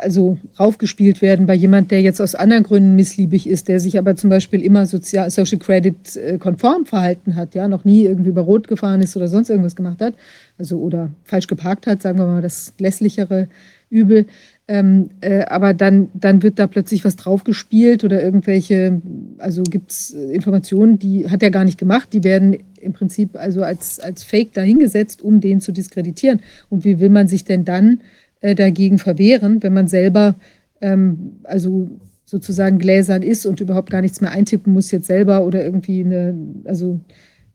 also raufgespielt werden bei jemand, der jetzt aus anderen Gründen missliebig ist, der sich aber zum Beispiel immer sozial, Social Credit äh, konform verhalten hat, ja, noch nie irgendwie über Rot gefahren ist oder sonst irgendwas gemacht hat, also oder falsch geparkt hat, sagen wir mal, das lässlichere Übel. Ähm, äh, aber dann, dann wird da plötzlich was draufgespielt oder irgendwelche, also gibt es äh, Informationen, die hat er gar nicht gemacht, die werden im Prinzip also als, als Fake dahingesetzt, um den zu diskreditieren. Und wie will man sich denn dann dagegen verwehren, wenn man selber ähm, also sozusagen gläsern ist und überhaupt gar nichts mehr eintippen muss jetzt selber oder irgendwie eine, also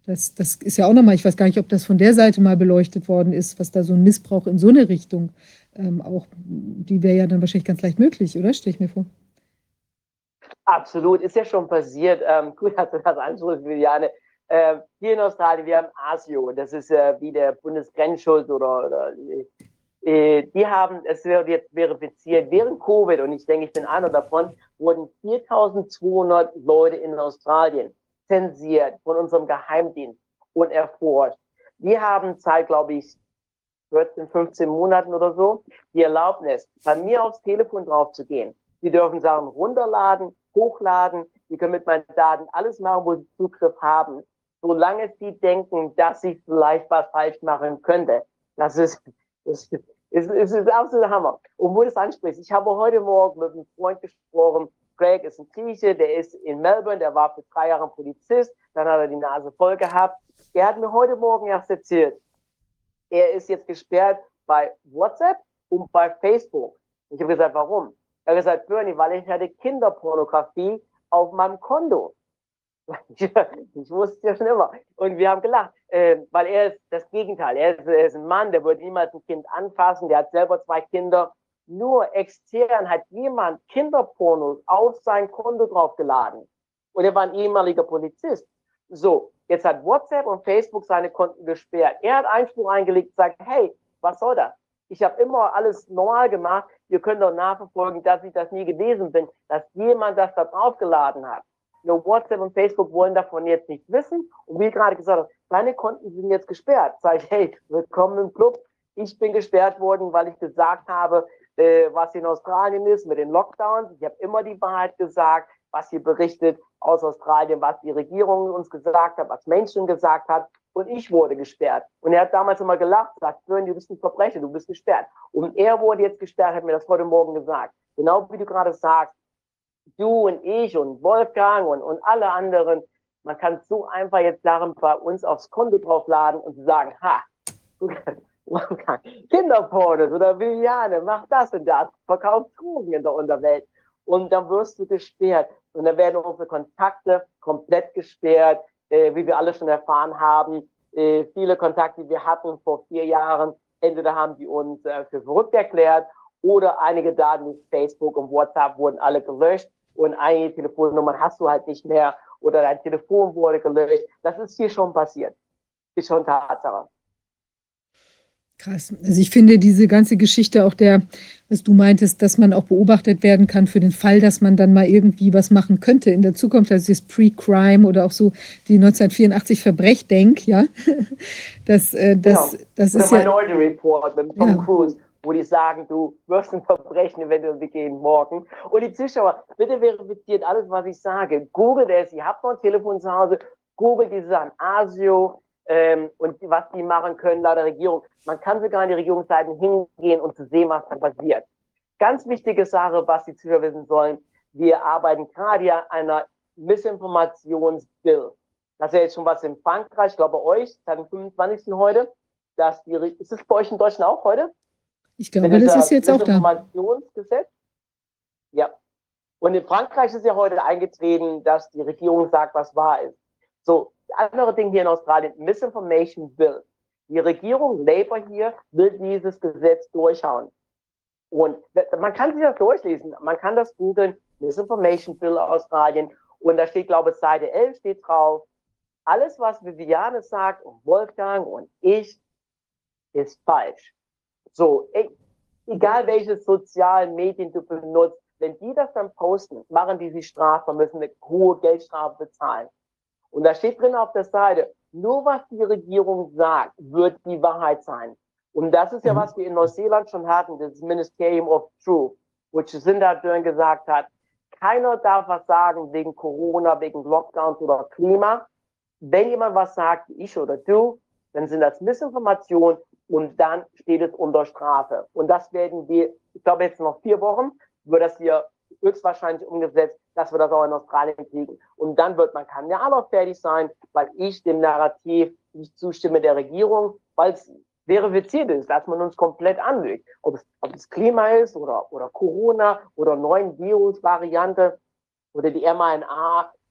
das, das ist ja auch nochmal, ich weiß gar nicht, ob das von der Seite mal beleuchtet worden ist, was da so ein Missbrauch in so eine Richtung ähm, auch, die wäre ja dann wahrscheinlich ganz leicht möglich, oder? Stelle ich mir vor. Absolut, ist ja schon passiert. Ähm, [laughs] gut, dass du das ansprichst, Viviane. Äh, hier in Australien, wir haben ASIO, das ist äh, wie der Bundesgrenzschutz oder, oder äh, die haben, es wird jetzt verifiziert, während Covid, und ich denke, ich bin einer davon, wurden 4200 Leute in Australien zensiert von unserem Geheimdienst und erforscht. Wir haben Zeit, glaube ich, 14, 15 Monaten oder so, die Erlaubnis, bei mir aufs Telefon drauf zu gehen. Sie dürfen Sachen runterladen, hochladen, sie können mit meinen Daten alles machen, wo sie Zugriff haben, solange sie denken, dass sie vielleicht was falsch machen könnte. Das ist, das ist, ist, ist absoluter Hammer. Und wo du es ansprichst, ich habe heute Morgen mit einem Freund gesprochen, Greg ist ein Grieche, der ist in Melbourne, der war für drei Jahre Polizist, dann hat er die Nase voll gehabt. Er hat mir heute Morgen erst erzählt, er ist jetzt gesperrt bei WhatsApp und bei Facebook. Ich habe gesagt, warum? Er hat gesagt, Bernie, weil ich hatte Kinderpornografie auf meinem Konto. [laughs] ich wusste es ja schon immer. Und wir haben gelacht, äh, weil er ist das Gegenteil. Er ist, er ist ein Mann, der wird niemals ein Kind anfassen, der hat selber zwei Kinder. Nur extern hat jemand Kinderpornos auf sein Konto draufgeladen. Und er war ein ehemaliger Polizist. So, Jetzt hat WhatsApp und Facebook seine Konten gesperrt. Er hat Einspruch eingelegt sagt, hey, was soll das? Ich habe immer alles normal gemacht. Ihr könnt doch nachverfolgen, dass ich das nie gewesen bin, dass jemand das da draufgeladen hat. Nur WhatsApp und Facebook wollen davon jetzt nicht wissen. Und wie gerade gesagt habe, deine Konten sind jetzt gesperrt. Sag ich, hey, willkommen im Club. Ich bin gesperrt worden, weil ich gesagt habe, äh, was in Australien ist mit den Lockdowns. Ich habe immer die Wahrheit gesagt was hier berichtet aus Australien, was die Regierung uns gesagt hat, was Menschen gesagt hat. Und ich wurde gesperrt. Und er hat damals immer gelacht, sagt, du bist ein Verbrecher, du bist gesperrt. Und er wurde jetzt gesperrt, hat mir das heute Morgen gesagt. Genau wie du gerade sagst, du und ich und Wolfgang und, und alle anderen, man kann so einfach jetzt Sachen bei uns aufs Konto draufladen und sagen, ha, [laughs] Wolfgang, Kinderpornos oder Viviane, mach das und das, verkauft Drogen in der Unterwelt. Und dann wirst du gesperrt. Und dann werden unsere Kontakte komplett gesperrt, äh, wie wir alle schon erfahren haben. Äh, viele Kontakte, die wir hatten vor vier Jahren, entweder haben die uns äh, für verrückt erklärt oder einige Daten wie Facebook und WhatsApp wurden alle gelöscht und einige Telefonnummern hast du halt nicht mehr oder dein Telefon wurde gelöscht. Das ist hier schon passiert. Ist schon Tatsache. Krass. Also ich finde diese ganze Geschichte auch der, was du meintest, dass man auch beobachtet werden kann für den Fall, dass man dann mal irgendwie was machen könnte in der Zukunft, also das Pre-Crime oder auch so die 1984 Verbrechdenk, ja. [laughs] Das, äh, das, genau. das ist ja. Minority Report mit Tom ja. Cruise, wo die sagen, du wirst ein Verbrechen eventuell begehen morgen. Und die Zuschauer, bitte verifiziert alles, was ich sage. Googelt es, ihr habt noch ein Telefon zu Hause, googelt diese an ASIO, ähm, und was die machen können laut der Regierung. Man kann sogar an die Regierungsseiten hingehen und zu sehen, was da passiert. Ganz wichtige Sache, was die Zuhörer wissen sollen. Wir arbeiten gerade an einer Missinformationsbill. Das ist ja jetzt schon was in Frankreich, ich glaube euch, seit dem 25. heute. Dass die, ist es bei euch in Deutschland auch heute? Ich glaube, das ist jetzt auch da. Informationsgesetz. Ja. Und in Frankreich ist ja heute eingetreten, dass die Regierung sagt, was wahr ist. So, andere Ding hier in Australien, Misinformation Bill. Die Regierung, Labour hier, will dieses Gesetz durchhauen. Und man kann sich das durchlesen. Man kann das googeln, Misinformation Bill Australien. Und da steht, glaube ich, Seite 11 steht drauf. Alles, was Viviane sagt und Wolfgang und ich, ist falsch. So, egal welche sozialen Medien du benutzt, wenn die das dann posten, machen die sich strafbar, müssen eine hohe Geldstrafe bezahlen. Und da steht drin auf der Seite, nur was die Regierung sagt, wird die Wahrheit sein. Und das ist ja, mhm. was wir in Neuseeland schon hatten, das Ministerium of Truth, which Sinda Dörn gesagt hat, keiner darf was sagen wegen Corona, wegen Lockdowns oder Klima. Wenn jemand was sagt, ich oder du, dann sind das Missinformationen und dann steht es unter Strafe. Und das werden wir, ich glaube jetzt noch vier Wochen, wird das hier höchstwahrscheinlich umgesetzt, dass wir das auch in Australien kriegen. Und dann wird man kann ja auch fertig sein, weil ich dem Narrativ nicht zustimme der Regierung, weil es verifiziert ist, dass man uns komplett anlügt. Ob es, ob es Klima ist oder, oder Corona oder neuen Virus-Variante oder die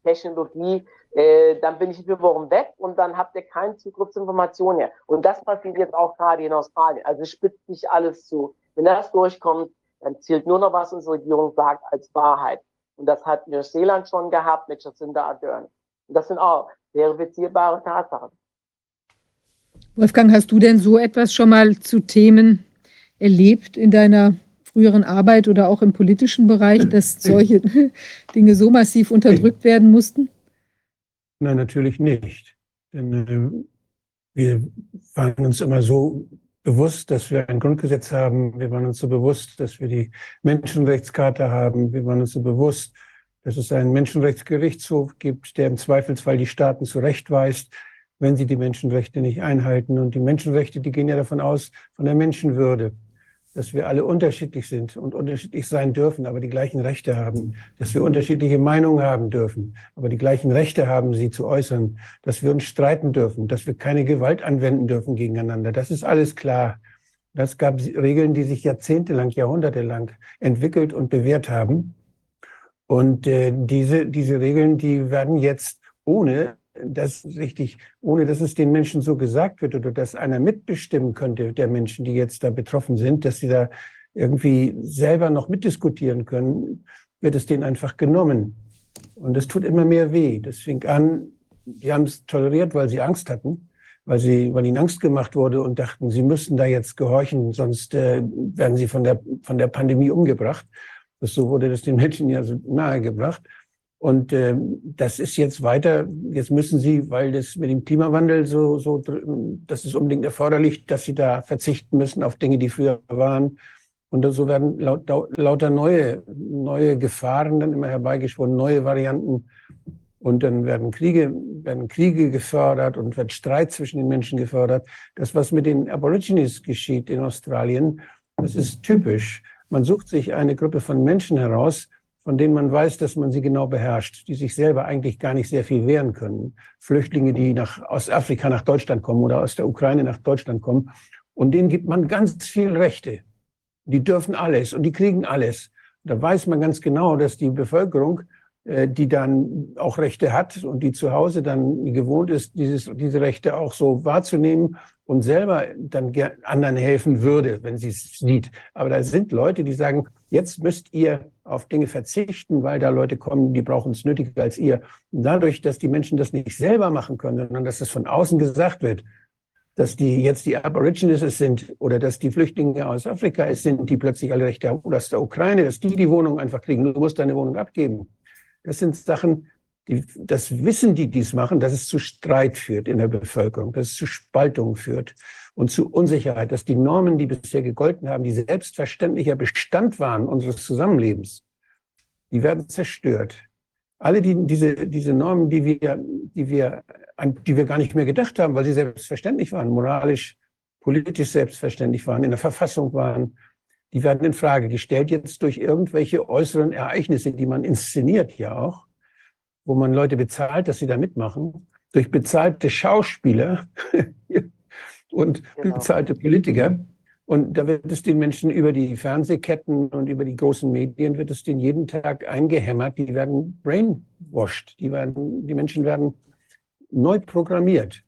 mRNA-Technologie, äh, dann bin ich vier Wochen weg und dann habt ihr keinen Zugriff zu Informationen mehr. Und das passiert jetzt auch gerade in Australien. Also spitzt sich alles zu. Wenn das durchkommt, dann zählt nur noch, was unsere Regierung sagt, als Wahrheit. Und das hat Neuseeland schon gehabt mit Jacinda Ardern. Und das sind auch verifizierbare Tatsachen. Wolfgang, hast du denn so etwas schon mal zu Themen erlebt in deiner früheren Arbeit oder auch im politischen Bereich, dass [clears throat] solche [laughs] Dinge so massiv unterdrückt werden mussten? Nein, natürlich nicht. Denn äh, wir waren uns immer so bewusst, dass wir ein Grundgesetz haben. Wir waren uns so bewusst, dass wir die Menschenrechtscharta haben. Wir waren uns so bewusst, dass es einen Menschenrechtsgerichtshof gibt, der im Zweifelsfall die Staaten zurechtweist, wenn sie die Menschenrechte nicht einhalten. Und die Menschenrechte, die gehen ja davon aus, von der Menschenwürde, dass wir alle unterschiedlich sind und unterschiedlich sein dürfen, aber die gleichen Rechte haben, dass wir unterschiedliche Meinungen haben dürfen, aber die gleichen Rechte haben, sie zu äußern, dass wir uns streiten dürfen, dass wir keine Gewalt anwenden dürfen gegeneinander. Das ist alles klar. Das gab Regeln, die sich jahrzehntelang, jahrhundertelang entwickelt und bewährt haben. Und äh, diese, diese Regeln, die werden jetzt ohne das richtig, ohne dass es den Menschen so gesagt wird oder dass einer mitbestimmen könnte, der Menschen, die jetzt da betroffen sind, dass sie da irgendwie selber noch mitdiskutieren können, wird es denen einfach genommen. Und es tut immer mehr weh. Das fing an, die haben es toleriert, weil sie Angst hatten, weil, sie, weil ihnen Angst gemacht wurde und dachten, sie müssten da jetzt gehorchen, sonst äh, werden sie von der, von der Pandemie umgebracht. Das, so wurde das den Menschen ja so nahegebracht. Und äh, das ist jetzt weiter, jetzt müssen Sie, weil das mit dem Klimawandel so, so, das ist unbedingt erforderlich, dass Sie da verzichten müssen auf Dinge, die früher waren. Und so werden laut, lauter neue, neue Gefahren dann immer herbeigeschworen, neue Varianten. Und dann werden Kriege, werden Kriege gefördert und wird Streit zwischen den Menschen gefördert. Das, was mit den Aborigines geschieht in Australien, das ist typisch. Man sucht sich eine Gruppe von Menschen heraus, von denen man weiß, dass man sie genau beherrscht, die sich selber eigentlich gar nicht sehr viel wehren können. Flüchtlinge, die nach Ostafrika nach Deutschland kommen oder aus der Ukraine nach Deutschland kommen. Und denen gibt man ganz viel Rechte. Die dürfen alles und die kriegen alles. Da weiß man ganz genau, dass die Bevölkerung, äh, die dann auch Rechte hat und die zu Hause dann gewohnt ist, dieses, diese Rechte auch so wahrzunehmen und selber dann anderen helfen würde, wenn sie es sieht. Aber da sind Leute, die sagen, jetzt müsst ihr auf Dinge verzichten, weil da Leute kommen, die brauchen es nötiger als ihr. Und dadurch, dass die Menschen das nicht selber machen können, sondern dass es von außen gesagt wird, dass die jetzt die Aborigines es sind oder dass die Flüchtlinge aus Afrika es sind, die plötzlich alle Rechte haben, oder aus der Ukraine, dass die die Wohnung einfach kriegen. Du musst deine Wohnung abgeben. Das sind Sachen, die, das wissen die, die es machen, dass es zu Streit führt in der Bevölkerung, dass es zu Spaltung führt und zu Unsicherheit, dass die Normen, die bisher gegolten haben, die selbstverständlicher Bestand waren unseres Zusammenlebens, die werden zerstört. Alle die, diese, diese Normen, die wir, die, wir, die wir gar nicht mehr gedacht haben, weil sie selbstverständlich waren, moralisch, politisch selbstverständlich waren, in der Verfassung waren, die werden in Frage gestellt jetzt durch irgendwelche äußeren Ereignisse, die man inszeniert ja auch wo man Leute bezahlt, dass sie da mitmachen, durch bezahlte Schauspieler [laughs] und genau. bezahlte Politiker. Und da wird es den Menschen über die Fernsehketten und über die großen Medien wird es den jeden Tag eingehämmert. Die werden brainwashed. Die werden, die Menschen werden neu programmiert,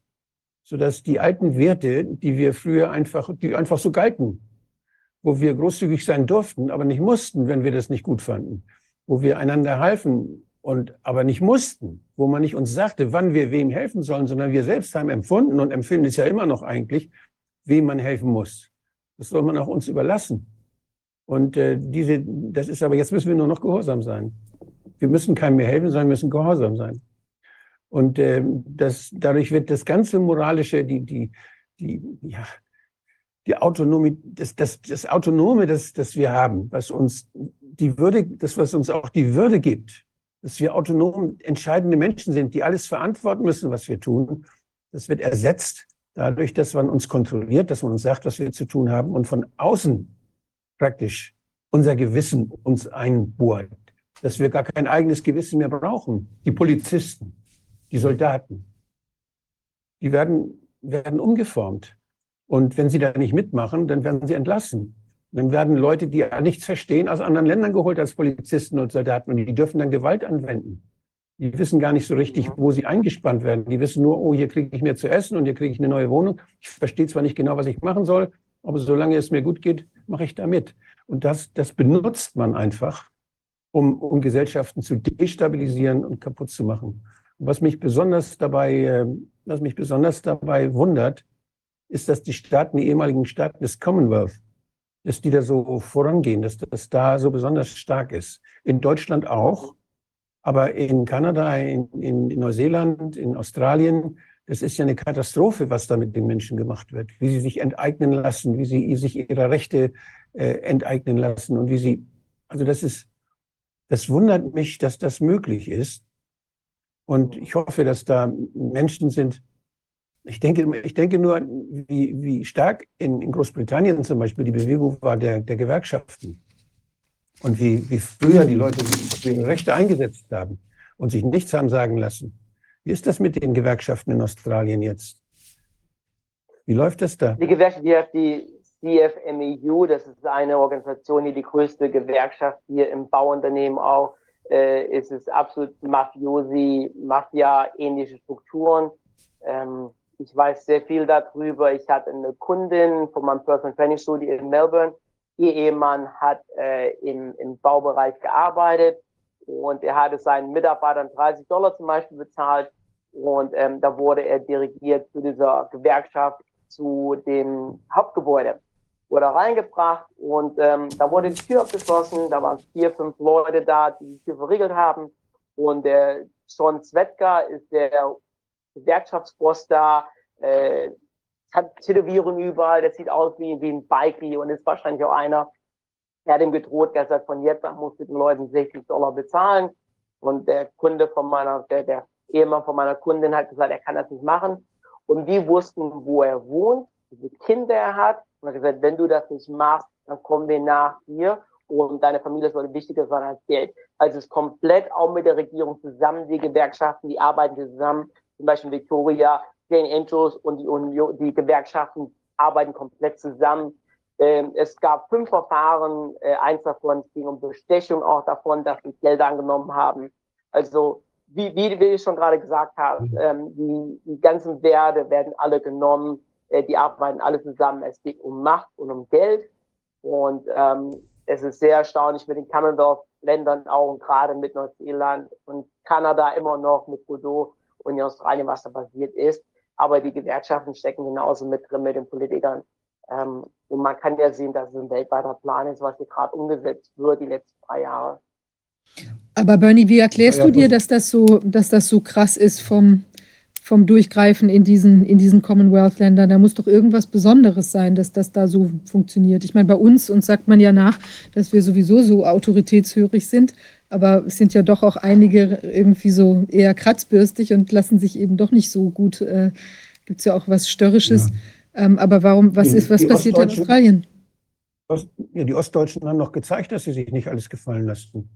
sodass die alten Werte, die wir früher einfach, die einfach so galten, wo wir großzügig sein durften, aber nicht mussten, wenn wir das nicht gut fanden, wo wir einander halfen, und aber nicht mussten, wo man nicht uns sagte, wann wir wem helfen sollen, sondern wir selbst haben empfunden und empfinden es ja immer noch eigentlich, wem man helfen muss. Das soll man auch uns überlassen. Und äh, diese, das ist aber, jetzt müssen wir nur noch gehorsam sein. Wir müssen keinem mehr helfen, sondern müssen gehorsam sein. Und äh, das, dadurch wird das ganze moralische, die, die, die, ja, die Autonomie, das, das, das Autonome, das, das wir haben, was uns die Würde, das, was uns auch die Würde gibt, dass wir autonom entscheidende Menschen sind, die alles verantworten müssen, was wir tun, das wird ersetzt dadurch, dass man uns kontrolliert, dass man uns sagt, was wir zu tun haben und von außen praktisch unser Gewissen uns einbohrt, dass wir gar kein eigenes Gewissen mehr brauchen. Die Polizisten, die Soldaten, die werden, werden umgeformt. Und wenn sie da nicht mitmachen, dann werden sie entlassen. Dann werden Leute, die nichts verstehen, aus anderen Ländern geholt als Polizisten und Soldaten und die dürfen dann Gewalt anwenden. Die wissen gar nicht so richtig, wo sie eingespannt werden. Die wissen nur, oh, hier kriege ich mehr zu essen und hier kriege ich eine neue Wohnung. Ich verstehe zwar nicht genau, was ich machen soll, aber solange es mir gut geht, mache ich da mit. Und das, das benutzt man einfach, um, um Gesellschaften zu destabilisieren und kaputt zu machen. Und was mich besonders dabei, äh, was mich besonders dabei wundert, ist, dass die Staaten, die ehemaligen Staaten des Commonwealth, dass die da so vorangehen, dass das da so besonders stark ist. In Deutschland auch, aber in Kanada, in, in, Neuseeland, in Australien, das ist ja eine Katastrophe, was da mit den Menschen gemacht wird. Wie sie sich enteignen lassen, wie sie sich ihrer Rechte äh, enteignen lassen und wie sie, also das ist, das wundert mich, dass das möglich ist. Und ich hoffe, dass da Menschen sind, ich denke, ich denke nur, wie, wie stark in, in Großbritannien zum Beispiel die Bewegung war der, der Gewerkschaften. Und wie, wie früher die Leute ihre Rechte eingesetzt haben und sich nichts haben sagen lassen. Wie ist das mit den Gewerkschaften in Australien jetzt? Wie läuft das da? Die Gewerkschaft, die, CFMEU, das ist eine Organisation, die die größte Gewerkschaft hier im Bauunternehmen auch, äh, ist es absolut Mafiosi, Mafia-ähnliche Strukturen. Ähm, ich weiß sehr viel darüber. Ich hatte eine Kundin von meinem Personal Training Studio in Melbourne. Ihr Ehemann hat äh, im, im Baubereich gearbeitet und er hatte seinen Mitarbeitern 30 Dollar zum Beispiel bezahlt und ähm, da wurde er dirigiert zu dieser Gewerkschaft zu dem Hauptgebäude. Wurde reingebracht und ähm, da wurde die Tür abgeschlossen. Da waren vier, fünf Leute da, die die Tür verriegelt haben. Und der John Zwetka ist der Gewerkschaftsboss da, äh, hat Tätowierungen überall, der sieht aus wie, wie ein Bikie und ist wahrscheinlich auch einer, der hat ihm gedroht, der sagt, von jetzt an muss den Leuten 60 Dollar bezahlen. Und der Kunde von meiner, der, der Ehemann von meiner Kundin hat gesagt, er kann das nicht machen. Und die wussten, wo er wohnt, wie viele Kinder er hat. Und er hat gesagt, wenn du das nicht machst, dann kommen wir nach dir und deine Familie soll wichtiger sein als Geld. Also es ist komplett auch mit der Regierung zusammen, die Gewerkschaften, die arbeiten zusammen zum Beispiel Victoria, Jane Angels und die, Union, die Gewerkschaften arbeiten komplett zusammen. Ähm, es gab fünf Verfahren, äh, eins davon ging um Bestechung auch davon, dass sie Gelder angenommen haben. Also wie, wie, wie ich schon gerade gesagt habe, mhm. ähm, die, die ganzen Werte werden alle genommen, äh, die arbeiten alle zusammen. Es geht um Macht und um Geld. Und ähm, es ist sehr erstaunlich mit den Commonwealth-Ländern auch, gerade mit Neuseeland und Kanada immer noch mit Godot, und in Australien, was da passiert ist. Aber die Gewerkschaften stecken genauso mit drin mit den Politikern. Ähm, und man kann ja sehen, dass es ein weltweiter Plan ist, was hier gerade umgesetzt wird, die letzten drei Jahre. Aber Bernie, wie erklärst ja, ja, du dir, dass das so, dass das so krass ist vom, vom Durchgreifen in diesen, in diesen Commonwealth-Ländern? Da muss doch irgendwas Besonderes sein, dass das da so funktioniert. Ich meine, bei uns, uns sagt man ja nach, dass wir sowieso so autoritätshörig sind. Aber es sind ja doch auch einige irgendwie so eher kratzbürstig und lassen sich eben doch nicht so gut. Äh, Gibt es ja auch was Störrisches. Ja. Ähm, aber warum, was ist, was passiert in Australien? Ja, die Ostdeutschen haben noch gezeigt, dass sie sich nicht alles gefallen lassen.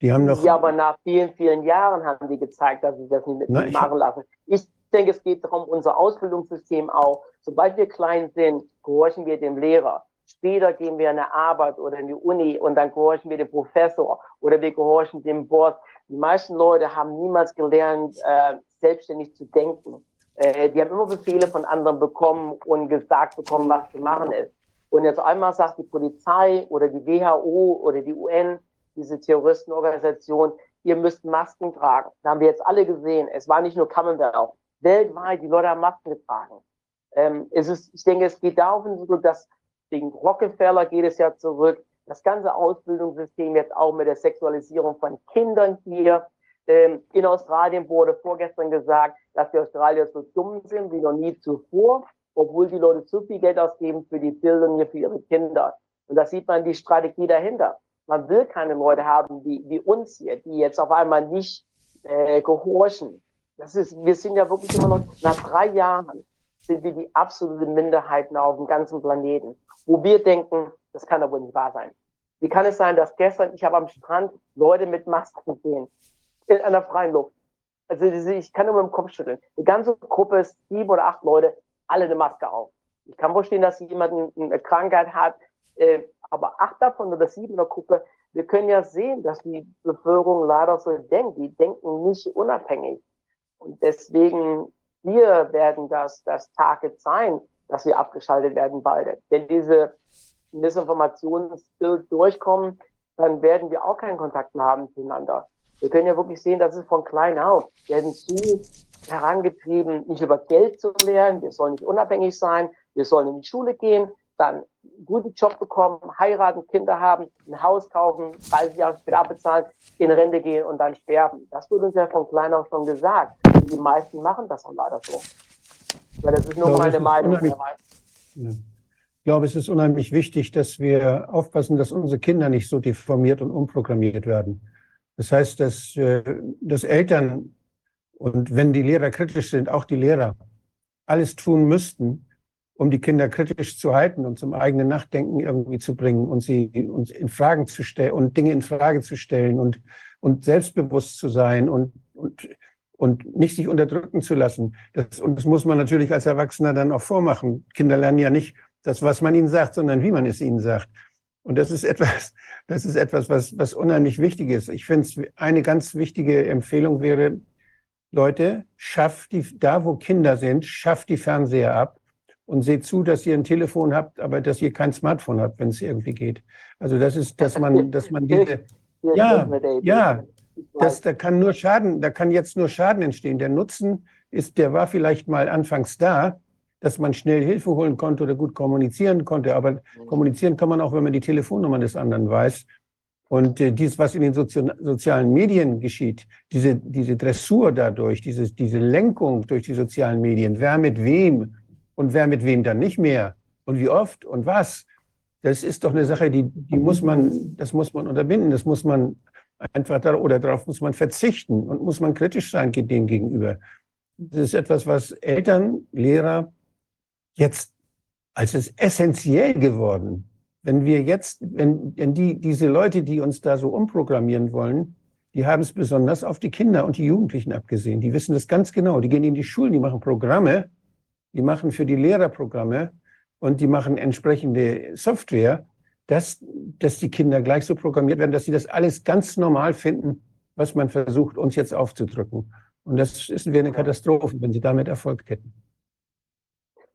Die haben noch. Ja, aber nach vielen, vielen Jahren haben die gezeigt, dass sie das nicht mit machen lassen. Ich denke, es geht darum, unser Ausbildungssystem auch. Sobald wir klein sind, gehorchen wir dem Lehrer. Später gehen wir in eine Arbeit oder in die Uni und dann gehorchen wir dem Professor oder wir gehorchen dem Boss. Die meisten Leute haben niemals gelernt, äh, selbstständig zu denken. Äh, die haben immer Befehle von anderen bekommen und gesagt bekommen, was zu machen ist. Und jetzt einmal sagt die Polizei oder die WHO oder die UN, diese Terroristenorganisation, ihr müsst Masken tragen. Da haben wir jetzt alle gesehen. Es war nicht nur Commonwealth. Weltweit, die Leute haben Masken getragen. Ähm, es ist, ich denke, es geht darauf, dass wegen Rockefeller geht es ja zurück, das ganze Ausbildungssystem jetzt auch mit der Sexualisierung von Kindern hier. Ähm, in Australien wurde vorgestern gesagt, dass die Australier so dumm sind wie noch nie zuvor, obwohl die Leute zu viel Geld ausgeben für die Bildung hier für ihre Kinder. Und da sieht man die Strategie dahinter. Man will keine Leute haben wie, wie uns hier, die jetzt auf einmal nicht äh, gehorchen. Das ist, wir sind ja wirklich immer noch, nach drei Jahren sind wir die absolute Minderheiten auf dem ganzen Planeten, wo wir denken, das kann doch wohl nicht wahr sein. Wie kann es sein, dass gestern, ich habe am Strand Leute mit Masken gesehen, in einer freien Luft. Also ich kann nur mit dem Kopf schütteln. Die ganze Gruppe ist sieben oder acht Leute, alle eine Maske auf. Ich kann verstehen, dass jemand eine Krankheit hat, äh, aber acht davon oder sieben in der Gruppe, wir können ja sehen, dass die Bevölkerung leider so denkt. Die denken nicht unabhängig. Und deswegen, wir werden das, das Target sein, dass wir abgeschaltet werden bald. Wenn diese Missinformationsbild durchkommen, dann werden wir auch keinen Kontakt mehr haben zueinander. Wir können ja wirklich sehen, dass es von klein auf werden zu herangetrieben, nicht über Geld zu lernen, wir sollen nicht unabhängig sein, wir sollen in die Schule gehen, dann einen guten Job bekommen, heiraten, Kinder haben, ein Haus kaufen, 30 Jahre später abbezahlen, in Rente gehen und dann sterben. Das wurde uns ja von klein auf schon gesagt. Und die meisten machen das auch leider so. Weil das ist nur glaube, meine Meinung. Ich glaube, es ist unheimlich wichtig, dass wir aufpassen, dass unsere Kinder nicht so deformiert und umprogrammiert werden. Das heißt, dass, äh, dass Eltern und wenn die Lehrer kritisch sind, auch die Lehrer alles tun müssten, um die Kinder kritisch zu halten und zum eigenen Nachdenken irgendwie zu bringen und sie uns in Fragen zu stellen und Dinge in Frage zu stellen und, und selbstbewusst zu sein und, und, und nicht sich unterdrücken zu lassen. Das, und das muss man natürlich als Erwachsener dann auch vormachen. Kinder lernen ja nicht das, was man ihnen sagt, sondern wie man es ihnen sagt. Und das ist etwas, [laughs] das ist etwas, was, was unheimlich wichtig ist. Ich finde, eine ganz wichtige Empfehlung wäre, Leute, schafft die, da wo Kinder sind, schafft die Fernseher ab und seht zu, dass ihr ein Telefon habt, aber dass ihr kein Smartphone habt, wenn es irgendwie geht. Also das ist, dass man, dass man diese, ja, ja, das, da kann nur Schaden, da kann jetzt nur Schaden entstehen. Der Nutzen ist, der war vielleicht mal anfangs da, dass man schnell Hilfe holen konnte oder gut kommunizieren konnte. Aber kommunizieren kann man auch, wenn man die Telefonnummer des anderen weiß. Und äh, dies, was in den Sozio sozialen Medien geschieht, diese, diese Dressur dadurch, diese, diese Lenkung durch die sozialen Medien, wer mit wem und wer mit wem dann nicht mehr und wie oft und was, das ist doch eine Sache, die, die muss man, das muss man unterbinden, das muss man einfach da, oder darauf muss man verzichten und muss man kritisch sein dem gegenüber. Das ist etwas, was Eltern, Lehrer jetzt als es essentiell geworden. Wenn wir jetzt, wenn, wenn die, diese Leute, die uns da so umprogrammieren wollen, die haben es besonders auf die Kinder und die Jugendlichen abgesehen. Die wissen das ganz genau. Die gehen in die Schulen, die machen Programme, die machen für die Lehrer Programme und die machen entsprechende Software, dass, dass die Kinder gleich so programmiert werden, dass sie das alles ganz normal finden, was man versucht, uns jetzt aufzudrücken. Und das ist wäre eine Katastrophe, wenn sie damit Erfolg hätten.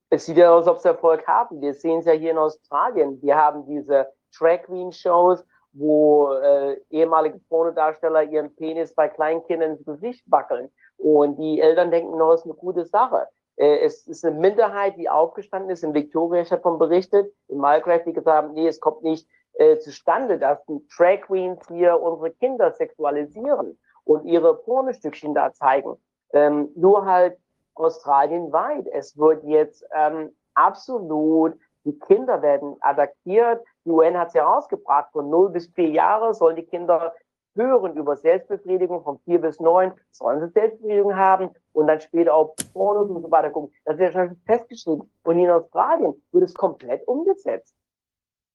Es sieht ja aus, als ob sie Erfolg haben. Wir sehen es ja hier in Australien. Wir haben diese Drag Queen Shows, wo äh, ehemalige Pornodarsteller ihren Penis bei Kleinkindern ins Gesicht wackeln. Und die Eltern denken, no, ist eine gute Sache. Äh, es ist eine Minderheit, die aufgestanden ist. In Victoria, ich habe davon berichtet, in Malcraft, die gesagt haben, nee, es kommt nicht äh, zustande, dass die Drag Queens hier unsere Kinder sexualisieren und ihre Pornostückchen da zeigen. Ähm, nur halt Australien weit. Es wird jetzt ähm, absolut, die Kinder werden adaptiert. Die UN hat es ja rausgebracht, von 0 bis 4 Jahre sollen die Kinder hören über Selbstbefriedigung, von 4 bis 9 sollen sie Selbstbefriedigung haben und dann später auch Pornos und so weiter gucken. Das ist ja schon festgeschrieben. Und in Australien wird es komplett umgesetzt.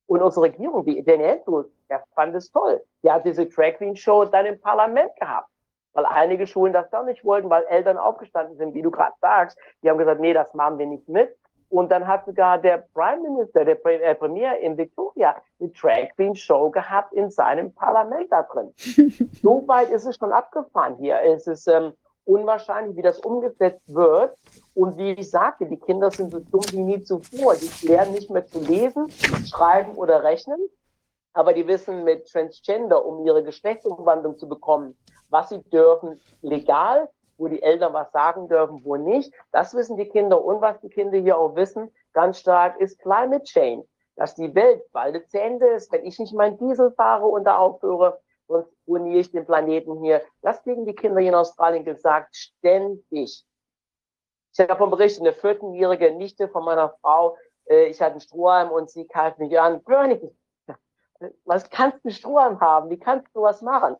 Und unsere Regierung, die, den Andrews, der fand es toll. Der hat diese Drag Queen Show dann im Parlament gehabt weil einige Schulen das doch nicht wollten, weil Eltern aufgestanden sind, wie du gerade sagst. Die haben gesagt, nee, das machen wir nicht mit. Und dann hat sogar der Prime Minister, der äh, Premier in Victoria, eine Drag Queen Show gehabt in seinem Parlament da drin. [laughs] so weit ist es schon abgefahren hier. Es ist ähm, unwahrscheinlich, wie das umgesetzt wird. Und wie ich sagte, die Kinder sind so dumm wie nie zuvor. Die lernen nicht mehr zu lesen, schreiben oder rechnen. Aber die wissen mit Transgender, um ihre Geschlechtsumwandlung zu bekommen, was sie dürfen legal, wo die Eltern was sagen dürfen, wo nicht. Das wissen die Kinder und was die Kinder hier auch wissen, ganz stark ist Climate Change. dass die Welt bald zu Ende ist, wenn ich nicht meinen Diesel fahre und da aufhöre, sonst ruiniere ich den Planeten hier. Das kriegen die Kinder hier in Australien gesagt, ständig. Ich habe davon berichtet, eine 14-jährige Nichte von meiner Frau, äh, ich hatte einen Strohhalm und sie kalt mich an, Bernie, was kannst du einen Strohhalm haben? Wie kannst du was machen?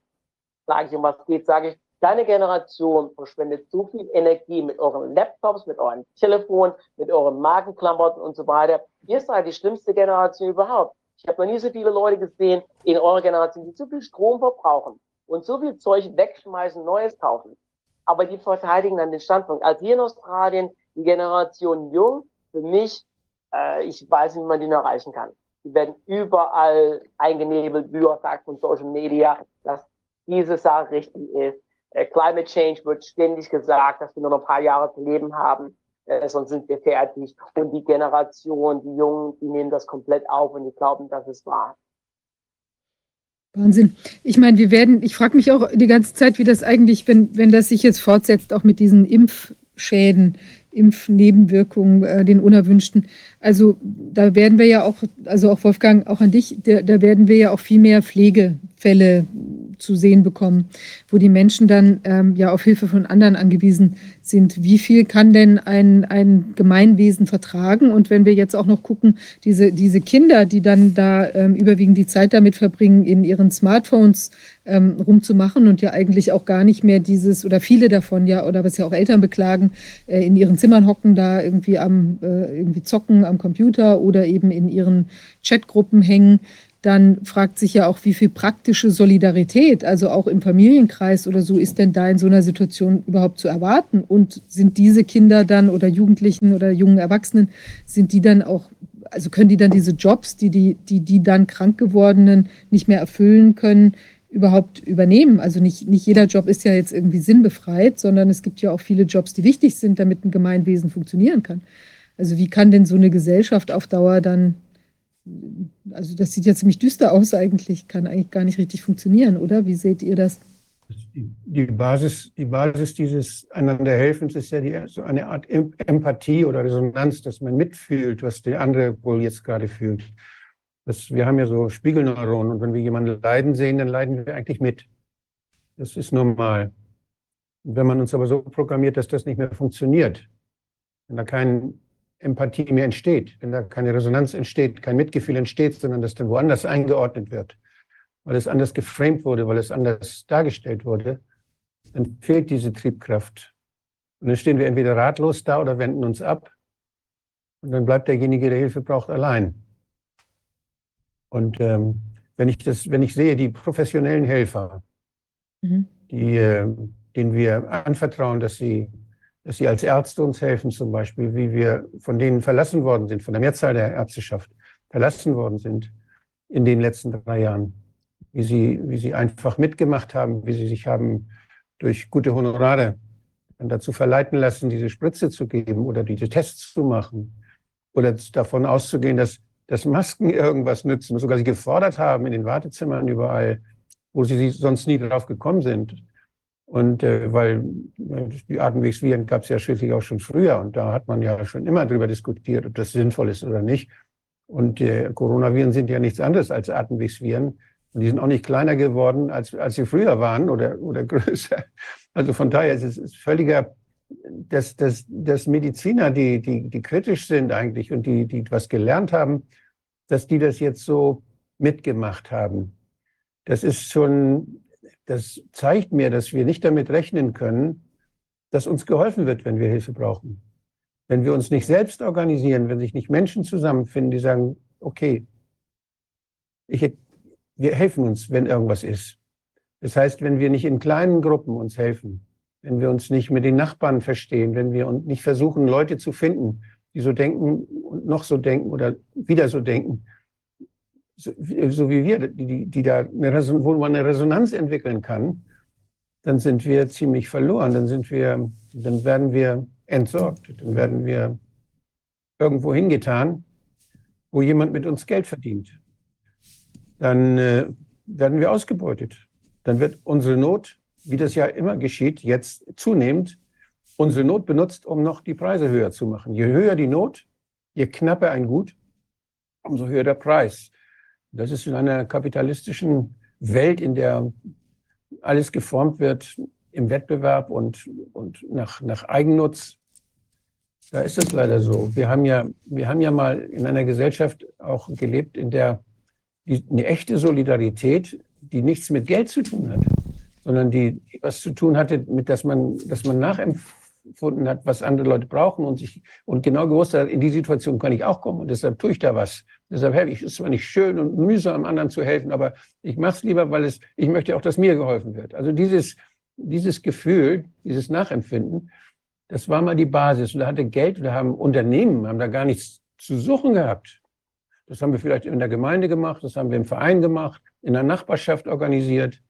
Sage ich, um was geht, sage ich, deine Generation verschwendet so viel Energie mit euren Laptops, mit euren Telefon, mit euren Markenklamotten und so weiter. Ihr seid die schlimmste Generation überhaupt. Ich habe noch nie so viele Leute gesehen in eurer Generation, die so viel Strom verbrauchen und so viel Zeug wegschmeißen, Neues kaufen. Aber die verteidigen dann den Standpunkt. Als hier in Australien die Generation Jung, für mich, äh, ich weiß nicht, wie man die noch erreichen kann. Die werden überall eingenebelt, Bürgertag von Social Media, dass diese Sache richtig ist. Äh, Climate Change wird ständig gesagt, dass wir nur noch ein paar Jahre zu leben haben, äh, sonst sind wir fertig. Und die Generation, die Jungen, die nehmen das komplett auf und die glauben, dass es wahr. Wahnsinn. Ich meine, wir werden, ich frage mich auch die ganze Zeit, wie das eigentlich, wenn, wenn das sich jetzt fortsetzt, auch mit diesen Impfschäden, Impfnebenwirkungen, äh, den unerwünschten. Also da werden wir ja auch, also auch Wolfgang, auch an dich, da, da werden wir ja auch viel mehr Pflegefälle zu sehen bekommen, wo die Menschen dann ähm, ja auf Hilfe von anderen angewiesen sind. Wie viel kann denn ein, ein Gemeinwesen vertragen? Und wenn wir jetzt auch noch gucken, diese, diese Kinder, die dann da ähm, überwiegend die Zeit damit verbringen, in ihren Smartphones ähm, rumzumachen und ja eigentlich auch gar nicht mehr dieses, oder viele davon ja, oder was ja auch Eltern beklagen, äh, in ihren Zimmern hocken, da irgendwie am äh, irgendwie zocken am Computer oder eben in ihren Chatgruppen hängen dann fragt sich ja auch, wie viel praktische Solidarität, also auch im Familienkreis oder so, ist denn da in so einer Situation überhaupt zu erwarten? Und sind diese Kinder dann oder Jugendlichen oder jungen Erwachsenen, sind die dann auch, also können die dann diese Jobs, die die, die, die dann krank gewordenen nicht mehr erfüllen können, überhaupt übernehmen? Also nicht, nicht jeder Job ist ja jetzt irgendwie sinnbefreit, sondern es gibt ja auch viele Jobs, die wichtig sind, damit ein Gemeinwesen funktionieren kann. Also wie kann denn so eine Gesellschaft auf Dauer dann also das sieht ja ziemlich düster aus eigentlich, kann eigentlich gar nicht richtig funktionieren, oder? Wie seht ihr das? Die Basis, die Basis dieses Einanderhelfens ist ja die, so eine Art Empathie oder Resonanz, dass man mitfühlt, was der andere wohl jetzt gerade fühlt. Das, wir haben ja so Spiegelneuronen und wenn wir jemanden leiden sehen, dann leiden wir eigentlich mit. Das ist normal. Wenn man uns aber so programmiert, dass das nicht mehr funktioniert, wenn da kein Empathie mehr entsteht, wenn da keine Resonanz entsteht, kein Mitgefühl entsteht, sondern das dann woanders eingeordnet wird, weil es anders geframed wurde, weil es anders dargestellt wurde, dann fehlt diese Triebkraft. Und dann stehen wir entweder ratlos da oder wenden uns ab. Und dann bleibt derjenige, der Hilfe braucht, allein. Und ähm, wenn ich das, wenn ich sehe, die professionellen Helfer, mhm. die, äh, denen wir anvertrauen, dass sie dass sie als Ärzte uns helfen, zum Beispiel, wie wir von denen verlassen worden sind, von der Mehrzahl der Ärzteschaft verlassen worden sind in den letzten drei Jahren, wie sie, wie sie einfach mitgemacht haben, wie sie sich haben durch gute Honorare dazu verleiten lassen, diese Spritze zu geben oder diese Tests zu machen oder davon auszugehen, dass, dass Masken irgendwas nützen, sogar sie gefordert haben in den Wartezimmern überall, wo sie sonst nie drauf gekommen sind. Und äh, weil die Atemwegsviren gab es ja schließlich auch schon früher und da hat man ja schon immer darüber diskutiert, ob das sinnvoll ist oder nicht. Und äh, Coronaviren sind ja nichts anderes als Atemwegsviren. Und die sind auch nicht kleiner geworden, als, als sie früher waren oder, oder [laughs] größer. Also von daher ist es völliger, dass, dass, dass Mediziner, die, die, die kritisch sind eigentlich und die, die was gelernt haben, dass die das jetzt so mitgemacht haben. Das ist schon das zeigt mir, dass wir nicht damit rechnen können, dass uns geholfen wird, wenn wir Hilfe brauchen. Wenn wir uns nicht selbst organisieren, wenn sich nicht Menschen zusammenfinden, die sagen, okay, ich, wir helfen uns, wenn irgendwas ist. Das heißt, wenn wir nicht in kleinen Gruppen uns helfen, wenn wir uns nicht mit den Nachbarn verstehen, wenn wir nicht versuchen, Leute zu finden, die so denken und noch so denken oder wieder so denken, so, so wie wir, die, die da eine, wo man eine Resonanz entwickeln kann, dann sind wir ziemlich verloren. Dann sind wir, dann werden wir entsorgt. Dann werden wir irgendwo hingetan, wo jemand mit uns Geld verdient. Dann äh, werden wir ausgebeutet. Dann wird unsere Not, wie das ja immer geschieht, jetzt zunehmend, unsere Not benutzt, um noch die Preise höher zu machen. Je höher die Not, je knapper ein Gut, umso höher der Preis. Das ist in einer kapitalistischen Welt, in der alles geformt wird im Wettbewerb und, und nach, nach Eigennutz. Da ist es leider so. Wir haben ja, wir haben ja mal in einer Gesellschaft auch gelebt, in der die, eine echte Solidarität, die nichts mit Geld zu tun hat, sondern die was zu tun hatte, mit dass man, dass man nachempfunden hat, was andere Leute brauchen und sich und genau gewusst hat, in die Situation kann ich auch kommen und deshalb tue ich da was. Deshalb helfe ich. Es ist zwar nicht schön und mühsam, anderen zu helfen, aber ich mache es lieber, weil es, ich möchte auch, dass mir geholfen wird. Also dieses, dieses Gefühl, dieses Nachempfinden, das war mal die Basis. Und da hatte Geld, wir haben Unternehmen, haben da gar nichts zu suchen gehabt. Das haben wir vielleicht in der Gemeinde gemacht, das haben wir im Verein gemacht, in der Nachbarschaft organisiert.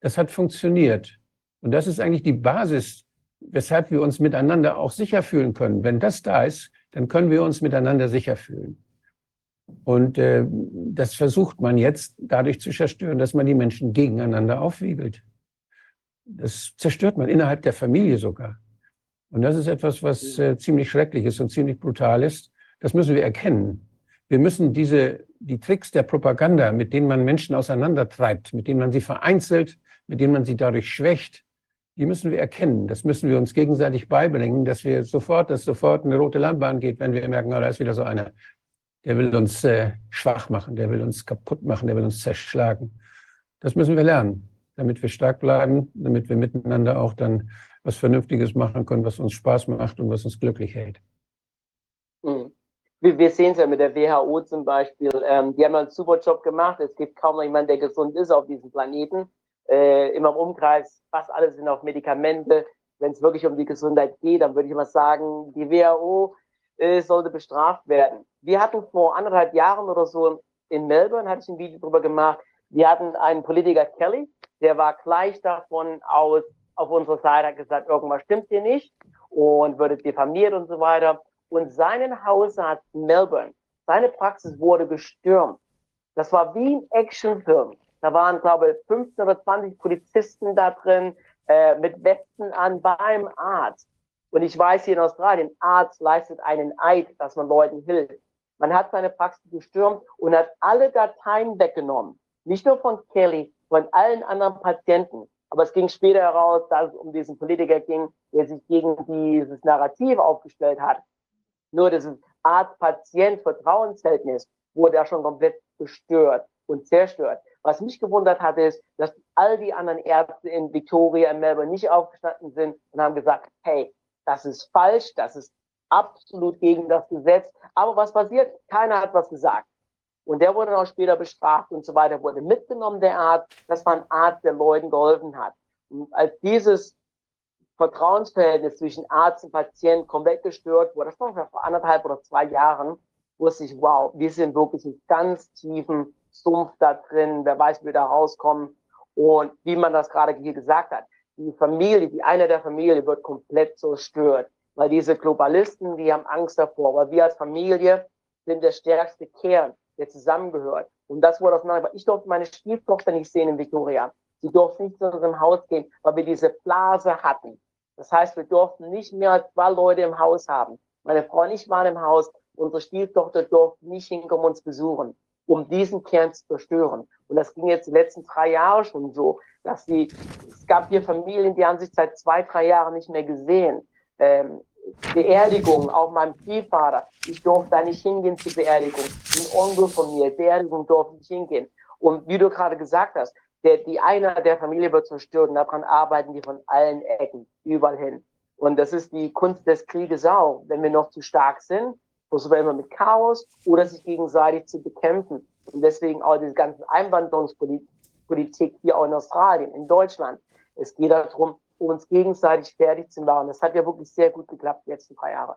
Das hat funktioniert. Und das ist eigentlich die Basis, weshalb wir uns miteinander auch sicher fühlen können. Wenn das da ist, dann können wir uns miteinander sicher fühlen. Und äh, das versucht man jetzt dadurch zu zerstören, dass man die Menschen gegeneinander aufwiegelt. Das zerstört man innerhalb der Familie sogar. Und das ist etwas, was äh, ziemlich schrecklich ist und ziemlich brutal ist. Das müssen wir erkennen. Wir müssen diese, die Tricks der Propaganda, mit denen man Menschen auseinandertreibt, mit denen man sie vereinzelt, mit denen man sie dadurch schwächt, die müssen wir erkennen. Das müssen wir uns gegenseitig beibringen, dass wir sofort, dass sofort eine rote Lampe geht, wenn wir merken, oh, da ist wieder so einer, der will uns äh, schwach machen, der will uns kaputt machen, der will uns zerschlagen. Das müssen wir lernen, damit wir stark bleiben, damit wir miteinander auch dann was Vernünftiges machen können, was uns Spaß macht und was uns glücklich hält. Mhm. Wir, sehen es ja mit der WHO zum Beispiel. Ähm, die haben einen super Job gemacht. Es gibt kaum noch jemanden, der gesund ist auf diesem Planeten. Äh, immer im Umkreis, fast alle sind auf Medikamente. Wenn es wirklich um die Gesundheit geht, dann würde ich mal sagen, die WHO äh, sollte bestraft werden. Wir hatten vor anderthalb Jahren oder so in Melbourne, hatte ich ein Video drüber gemacht, wir hatten einen Politiker Kelly, der war gleich davon aus, auf unserer Seite hat gesagt, irgendwas stimmt hier nicht und wurde diffamiert und so weiter. Und seinen Hausarzt Melbourne, seine Praxis wurde gestürmt. Das war wie ein Actionfilm. Da waren, glaube ich, 15 oder 20 Polizisten da drin, äh, mit Westen an beim Arzt. Und ich weiß hier in Australien, Arzt leistet einen Eid, dass man Leuten hilft. Man hat seine Praxis gestürmt und hat alle Dateien weggenommen. Nicht nur von Kelly, von allen anderen Patienten. Aber es ging später heraus, dass es um diesen Politiker ging, der sich gegen dieses Narrativ aufgestellt hat. Nur dieses Arzt-Patient-Vertrauensverhältnis wurde ja schon komplett gestört und zerstört. Was mich gewundert hat, ist, dass all die anderen Ärzte in Victoria, in Melbourne nicht aufgestanden sind und haben gesagt, hey, das ist falsch, das ist absolut gegen das Gesetz. Aber was passiert? Keiner hat was gesagt. Und der wurde dann auch später bestraft und so weiter, wurde mitgenommen, der Arzt. Das war ein Arzt, der Leuten geholfen hat. Und als dieses Vertrauensverhältnis zwischen Arzt und Patient komplett gestört wurde, das war vor anderthalb oder zwei Jahren, wusste ich, wow, wir sind wirklich in ganz tiefen Sumpf da drin, wer weiß, wie wir da rauskommen. Und wie man das gerade hier gesagt hat, die Familie, die eine der Familie wird komplett zerstört. Weil diese Globalisten, die haben Angst davor. Weil wir als Familie sind der stärkste Kern, der zusammengehört. Und das wurde auseinander. Ich durfte meine Stieftochter nicht sehen in Victoria. Sie durfte nicht zu unserem Haus gehen, weil wir diese Blase hatten. Das heißt, wir durften nicht mehr als zwei Leute im Haus haben. Meine Frau und ich waren im Haus. Unsere Stieftochter durfte nicht hinkommen uns besuchen, um diesen Kern zu zerstören. Und das ging jetzt die letzten drei Jahre schon so, dass sie, es gab hier Familien, die haben sich seit zwei, drei Jahren nicht mehr gesehen. Ähm, Beerdigung, auch meinem Stiefvater. Ich durfte da nicht hingehen zur Beerdigung. Ein Onkel von mir, Beerdigung durfte ich hingehen. Und wie du gerade gesagt hast, der, die eine der Familie wird zerstört und daran arbeiten die von allen Ecken, überall hin. Und das ist die Kunst des Krieges auch. Wenn wir noch zu stark sind, versuchen wir immer mit Chaos oder sich gegenseitig zu bekämpfen. Und deswegen auch diese ganzen Einwanderungspolitik Politik hier auch in Australien, in Deutschland. Es geht darum, uns gegenseitig fertig zu machen. Das hat ja wirklich sehr gut geklappt, die letzten drei Jahre.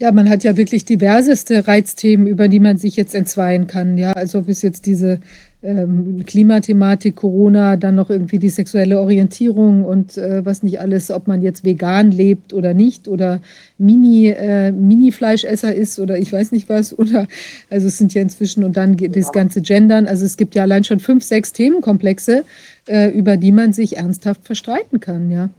Ja, man hat ja wirklich diverseste Reizthemen, über die man sich jetzt entzweien kann. Ja, also bis jetzt diese ähm, Klimathematik, Corona, dann noch irgendwie die sexuelle Orientierung und äh, was nicht alles, ob man jetzt vegan lebt oder nicht oder Mini, äh, Mini-Fleischesser ist oder ich weiß nicht was. [laughs] Oder also es sind ja inzwischen und dann ja. das ganze Gendern. Also es gibt ja allein schon fünf, sechs Themenkomplexe, äh, über die man sich ernsthaft verstreiten kann, ja.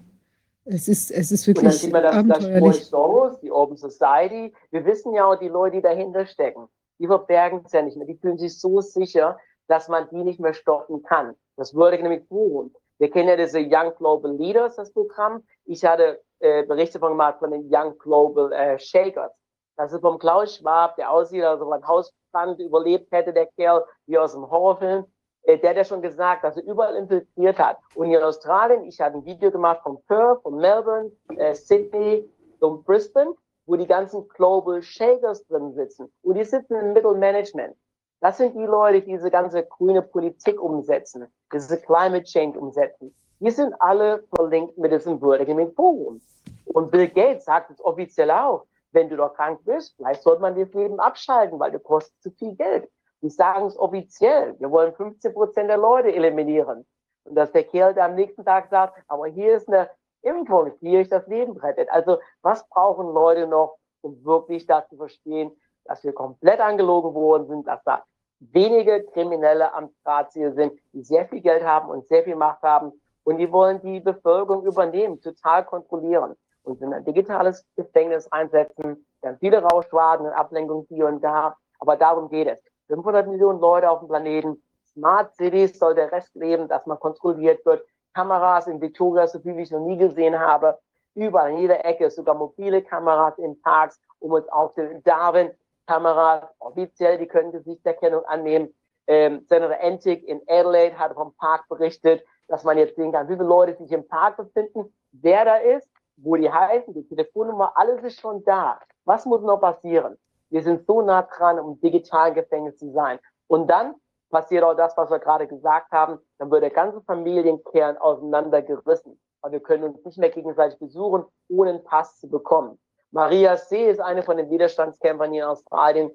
Es ist, es ist wirklich und dann sieht man das. Das Soros, die Open Society. Wir wissen ja auch die Leute, die dahinter stecken. die verbergen es ja nicht mehr. Die fühlen sich so sicher, dass man die nicht mehr stoppen kann. Das würde nämlich tun. Wir kennen ja diese Young Global Leaders, das Programm. Ich hatte äh, Berichte von gemacht von den Young Global äh, Shakers. Das ist vom Klaus Schwab, der aussieht, als ob ein Hausbrand überlebt hätte, der Kerl, wie aus dem Horrorfilm. Äh, der hat ja schon gesagt, dass er überall infiltriert hat. Und in Australien, ich habe ein Video gemacht von Perth, von Melbourne, äh, Sydney und Brisbane, wo die ganzen Global Shakers drin sitzen. Und die sitzen im Middle Management. Das sind die Leute, die diese ganze grüne Politik umsetzen, diese Climate Change umsetzen. Die sind alle verlinkt mit diesem Würdigen Forum. Und Bill Gates sagt es offiziell auch, wenn du doch krank bist, vielleicht sollte man das Leben abschalten, weil du kostet zu viel Geld. Die sagen es offiziell. Wir wollen 15 Prozent der Leute eliminieren. Und dass der Kerl da am nächsten Tag sagt, aber hier ist eine Impfung, die euch das Leben rettet. Also was brauchen Leute noch, um wirklich das zu verstehen, dass wir komplett angelogen worden sind, dass da wenige Kriminelle am Drahtziel sind, die sehr viel Geld haben und sehr viel Macht haben und die wollen die Bevölkerung übernehmen, total kontrollieren und in ein digitales Gefängnis einsetzen. Haben viele Rauschwaden und Ablenkungen hier und da, aber darum geht es. 500 Millionen Leute auf dem Planeten, Smart Cities soll der Rest leben, dass man kontrolliert wird, Kameras in Victoria, so viel wie ich noch nie gesehen habe, überall in jeder Ecke, sogar mobile Kameras in Parks, um uns auf den Darwin Kameras, offiziell, die können Gesichtserkennung annehmen. Ähm, Senator Entig in Adelaide hat vom Park berichtet, dass man jetzt sehen kann, wie viele Leute sich im Park befinden, wer da ist, wo die heißen, die Telefonnummer, alles ist schon da. Was muss noch passieren? Wir sind so nah dran, um digital Gefängnis zu sein. Und dann passiert auch das, was wir gerade gesagt haben, dann wird der ganze Familienkern auseinandergerissen. Weil wir können uns nicht mehr gegenseitig besuchen, ohne einen Pass zu bekommen. Maria C. ist eine von den Widerstandskämpfern hier in Australien.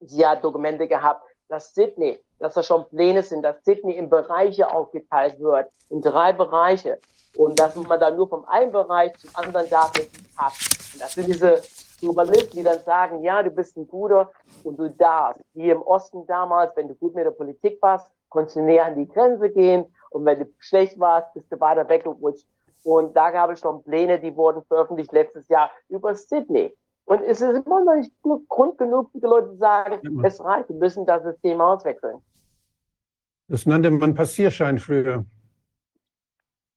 Sie hat Dokumente gehabt, dass Sydney, dass da schon Pläne sind, dass Sydney in Bereiche aufgeteilt wird, in drei Bereiche. Und dass man dann nur vom einen Bereich zum anderen darf, passt. Und das sind diese Globalisten, die dann sagen, ja, du bist ein Guter und du darfst. Wie im Osten damals, wenn du gut mit der Politik warst, konntest du näher an die Grenze gehen. Und wenn du schlecht warst, bist du weiter weggerutscht. Und da gab es schon Pläne, die wurden veröffentlicht letztes Jahr über Sydney. Und es ist immer noch nicht Grund genug, die Leute zu sagen, ja. es reicht, wir müssen das System auswechseln. Das nannte man Passierschein früher.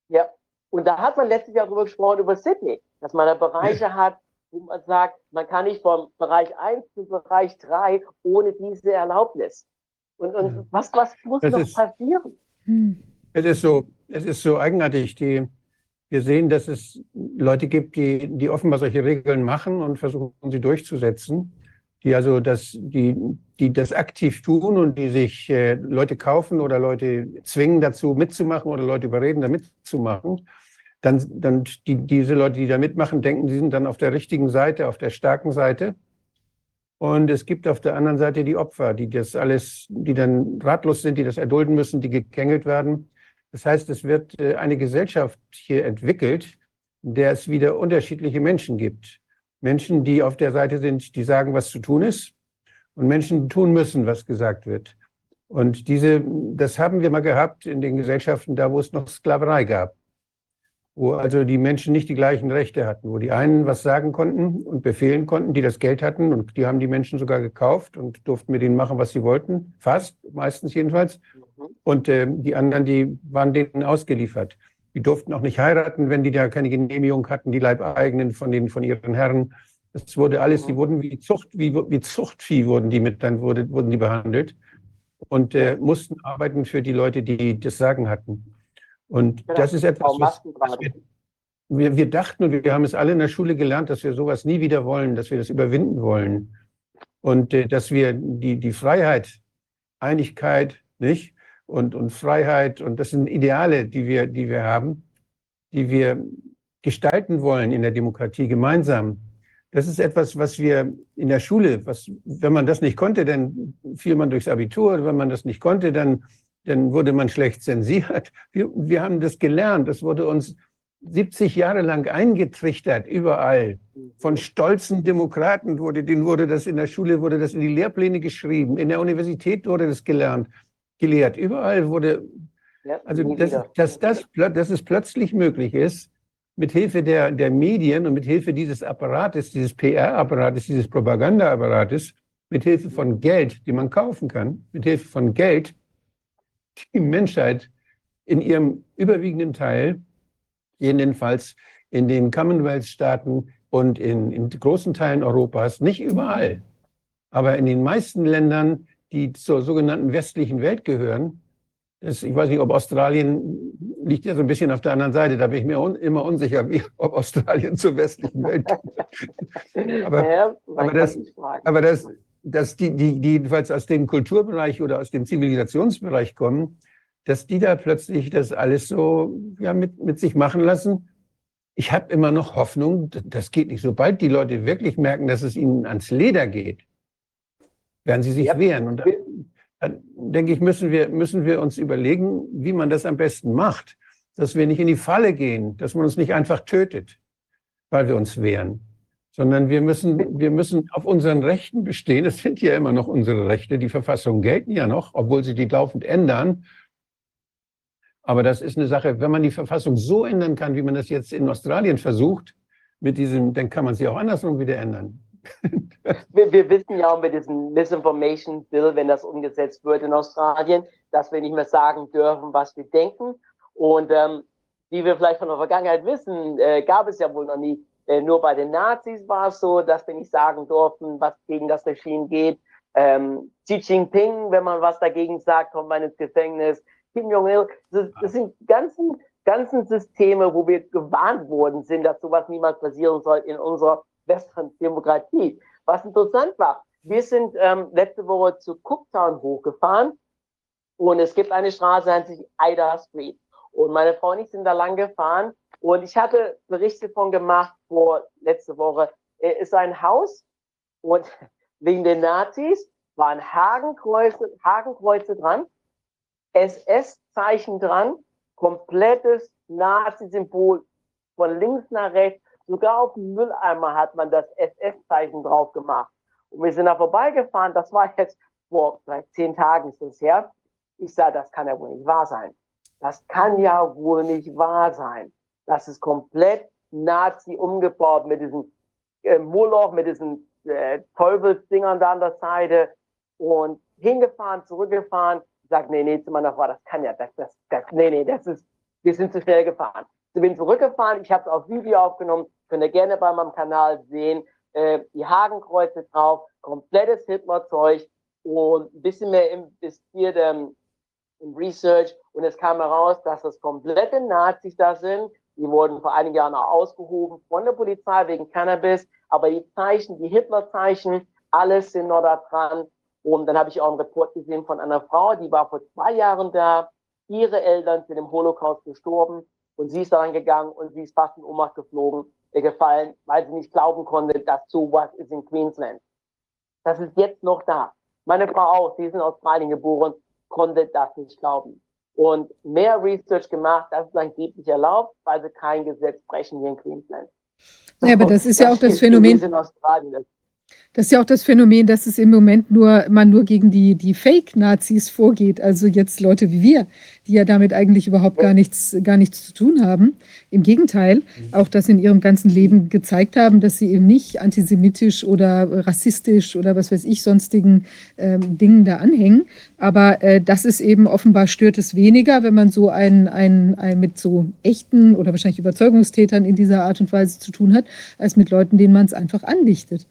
Ja, und da hat man letztes Jahr darüber gesprochen, über Sydney, dass man da Bereiche ja. hat, wo man sagt, man kann nicht vom Bereich 1 zum Bereich 3 ohne diese Erlaubnis. Und, und ja. was, was muss es noch ist, passieren? Es ist so, es ist so eigenartig, die, wir sehen, dass es Leute gibt, die, die offenbar solche Regeln machen und versuchen, sie durchzusetzen, die also das, die, die das aktiv tun und die sich äh, Leute kaufen oder Leute zwingen dazu mitzumachen oder Leute überreden, da mitzumachen. Dann, dann die, diese Leute, die da mitmachen, denken, sie sind dann auf der richtigen Seite, auf der starken Seite. Und es gibt auf der anderen Seite die Opfer, die das alles, die dann ratlos sind, die das erdulden müssen, die gegängelt werden. Das heißt, es wird äh, eine Gesellschaft hier entwickelt, in der es wieder unterschiedliche Menschen gibt. Menschen, die auf der Seite sind, die sagen, was zu tun ist, und Menschen, die tun müssen, was gesagt wird. Und diese, das haben wir mal gehabt in den Gesellschaften, da wo es noch Sklaverei gab, wo also die Menschen nicht die gleichen Rechte hatten, wo die einen was sagen konnten und befehlen konnten, die das Geld hatten und die haben die Menschen sogar gekauft und durften mit ihnen machen, was sie wollten, fast, meistens jedenfalls. Und äh, die anderen, die waren denen ausgeliefert. Die durften auch nicht heiraten, wenn die da keine Genehmigung hatten, die Leibeigenen von den, von ihren Herren. Das wurde alles, die wurden wie Zucht, wie, wie Zuchtvieh wurden die mit, dann wurde, wurden die behandelt und äh, mussten arbeiten für die Leute, die das Sagen hatten. Und genau. das ist etwas, was, was wir, wir, wir dachten und wir haben es alle in der Schule gelernt, dass wir sowas nie wieder wollen, dass wir das überwinden wollen und äh, dass wir die, die Freiheit, Einigkeit, nicht? Und, und Freiheit und das sind Ideale, die wir, die wir haben, die wir gestalten wollen in der Demokratie gemeinsam. Das ist etwas, was wir in der Schule, was, wenn man das nicht konnte, dann fiel man durchs Abitur. Wenn man das nicht konnte, dann, dann wurde man schlecht zensiert. Wir, wir haben das gelernt. Das wurde uns 70 Jahre lang eingetrichtert, überall. Von stolzen Demokraten wurde, denen wurde das in der Schule, wurde das in die Lehrpläne geschrieben. In der Universität wurde das gelernt gelehrt. Überall wurde, also dass, dass, das, dass es plötzlich möglich ist, mit Hilfe der, der Medien und mit Hilfe dieses Apparates, dieses PR-Apparates, dieses Propaganda-Apparates, mit Hilfe von Geld, die man kaufen kann, mit Hilfe von Geld, die Menschheit in ihrem überwiegenden Teil, jedenfalls in den Commonwealth-Staaten und in, in großen Teilen Europas, nicht überall, aber in den meisten Ländern, die zur sogenannten westlichen Welt gehören, das, ich weiß nicht, ob Australien liegt ja so ein bisschen auf der anderen Seite. Da bin ich mir un, immer unsicher, wie, ob Australien [laughs] zur westlichen Welt gehört. [laughs] aber, ja, aber, das, aber das, dass die, die, die jedenfalls aus dem Kulturbereich oder aus dem Zivilisationsbereich kommen, dass die da plötzlich das alles so ja, mit, mit sich machen lassen. Ich habe immer noch Hoffnung, das geht nicht. Sobald die Leute wirklich merken, dass es ihnen ans Leder geht, werden sie sich ja, wehren. Und dann denke ich, müssen wir, müssen wir uns überlegen, wie man das am besten macht, dass wir nicht in die Falle gehen, dass man uns nicht einfach tötet, weil wir uns wehren, sondern wir müssen, wir müssen auf unseren Rechten bestehen. Es sind ja immer noch unsere Rechte. Die Verfassungen gelten ja noch, obwohl sie die laufend ändern. Aber das ist eine Sache, wenn man die Verfassung so ändern kann, wie man das jetzt in Australien versucht, mit diesem, dann kann man sie auch andersrum wieder ändern [laughs] wir, wir, wissen ja auch mit diesem Misinformation Bill, wenn das umgesetzt wird in Australien, dass wir nicht mehr sagen dürfen, was wir denken. Und ähm, wie wir vielleicht von der Vergangenheit wissen, äh, gab es ja wohl noch nie. Äh, nur bei den Nazis war es so, dass wir nicht sagen durften, was gegen das Regime geht. Ähm, Xi Jinping, wenn man was dagegen sagt, kommt man ins Gefängnis. Kim Jong-il, das, das sind ganzen, ganzen Systeme, wo wir gewarnt worden sind, dass sowas niemals passieren soll in unserer besseren Demokratie. Was interessant war, wir sind ähm, letzte Woche zu Cooktown hochgefahren und es gibt eine Straße, die nennt sich Ida Street. Und meine Frau und ich sind da lang gefahren und ich hatte Berichte von gemacht vor letzte Woche. Es ist ein Haus und [laughs] wegen den Nazis waren Hakenkreuze, Hakenkreuze dran, SS-Zeichen dran, komplettes Nazi-Symbol von links nach rechts Sogar auf dem Mülleimer hat man das SS-Zeichen drauf gemacht. Und wir sind da vorbeigefahren, das war jetzt vor vielleicht zehn Tagen ist das her. Ich sage, das kann ja wohl nicht wahr sein. Das kann ja wohl nicht wahr sein. Das ist komplett Nazi umgebaut mit diesen äh, Moloch, mit diesen äh, Teufelsdingern da an der Seite und hingefahren, zurückgefahren. Sage, nee, nee, zu meiner Frau, das kann ja, das, das, das, nee, nee, das ist, wir sind zu schnell gefahren. Ich bin zurückgefahren, ich habe es auf Video aufgenommen, könnt ihr gerne bei meinem Kanal sehen. Äh, die Hakenkreuze drauf, komplettes Hitlerzeug und ein bisschen mehr investiert ähm, im Research. Und es kam heraus, dass das komplette Nazis da sind. Die wurden vor einigen Jahren auch ausgehoben von der Polizei wegen Cannabis. Aber die Zeichen, die Hitlerzeichen, alles sind noch da dran. Und dann habe ich auch einen Report gesehen von einer Frau, die war vor zwei Jahren da. Ihre Eltern sind im Holocaust gestorben und sie ist daran gegangen und sie ist fast in Ohnmacht geflogen gefallen, weil sie nicht glauben konnte, dass sowas ist in Queensland. Das ist jetzt noch da. Meine Frau auch, sie ist in Australien geboren, konnte das nicht glauben. Und mehr Research gemacht, das ist angeblich erlaubt, weil sie kein Gesetz brechen hier in Queensland. Ja, aber das ist ja auch das Phänomen. In Australien. Das das ist ja auch das Phänomen, dass es im Moment nur man nur gegen die, die Fake-Nazis vorgeht, also jetzt Leute wie wir, die ja damit eigentlich überhaupt gar nichts, gar nichts zu tun haben. Im Gegenteil, auch das in ihrem ganzen Leben gezeigt haben, dass sie eben nicht antisemitisch oder rassistisch oder was weiß ich, sonstigen ähm, Dingen da anhängen. Aber äh, das ist eben offenbar stört es weniger, wenn man so ein, ein, ein mit so echten oder wahrscheinlich Überzeugungstätern in dieser Art und Weise zu tun hat, als mit Leuten, denen man es einfach andichtet.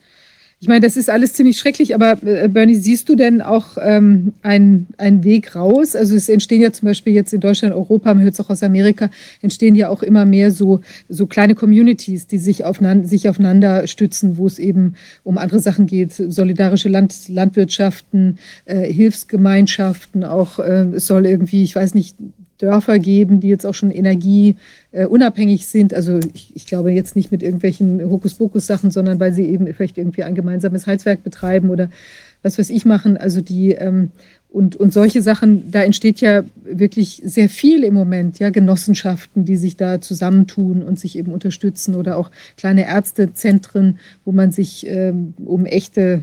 Ich meine, das ist alles ziemlich schrecklich, aber äh, Bernie, siehst du denn auch ähm, einen, einen Weg raus? Also es entstehen ja zum Beispiel jetzt in Deutschland, Europa, man hört es auch aus Amerika, entstehen ja auch immer mehr so, so kleine Communities, die sich, aufeinander, sich aufeinander stützen, wo es eben um andere Sachen geht, solidarische Land, Landwirtschaften, äh, Hilfsgemeinschaften, auch äh, es soll irgendwie, ich weiß nicht, Dörfer geben, die jetzt auch schon energieunabhängig äh, sind. Also ich, ich, glaube jetzt nicht mit irgendwelchen Hokuspokus-Sachen, sondern weil sie eben vielleicht irgendwie ein gemeinsames Heizwerk betreiben oder was weiß ich machen. Also die ähm, und, und solche Sachen, da entsteht ja wirklich sehr viel im Moment, ja, Genossenschaften, die sich da zusammentun und sich eben unterstützen oder auch kleine Ärztezentren, wo man sich ähm, um echte,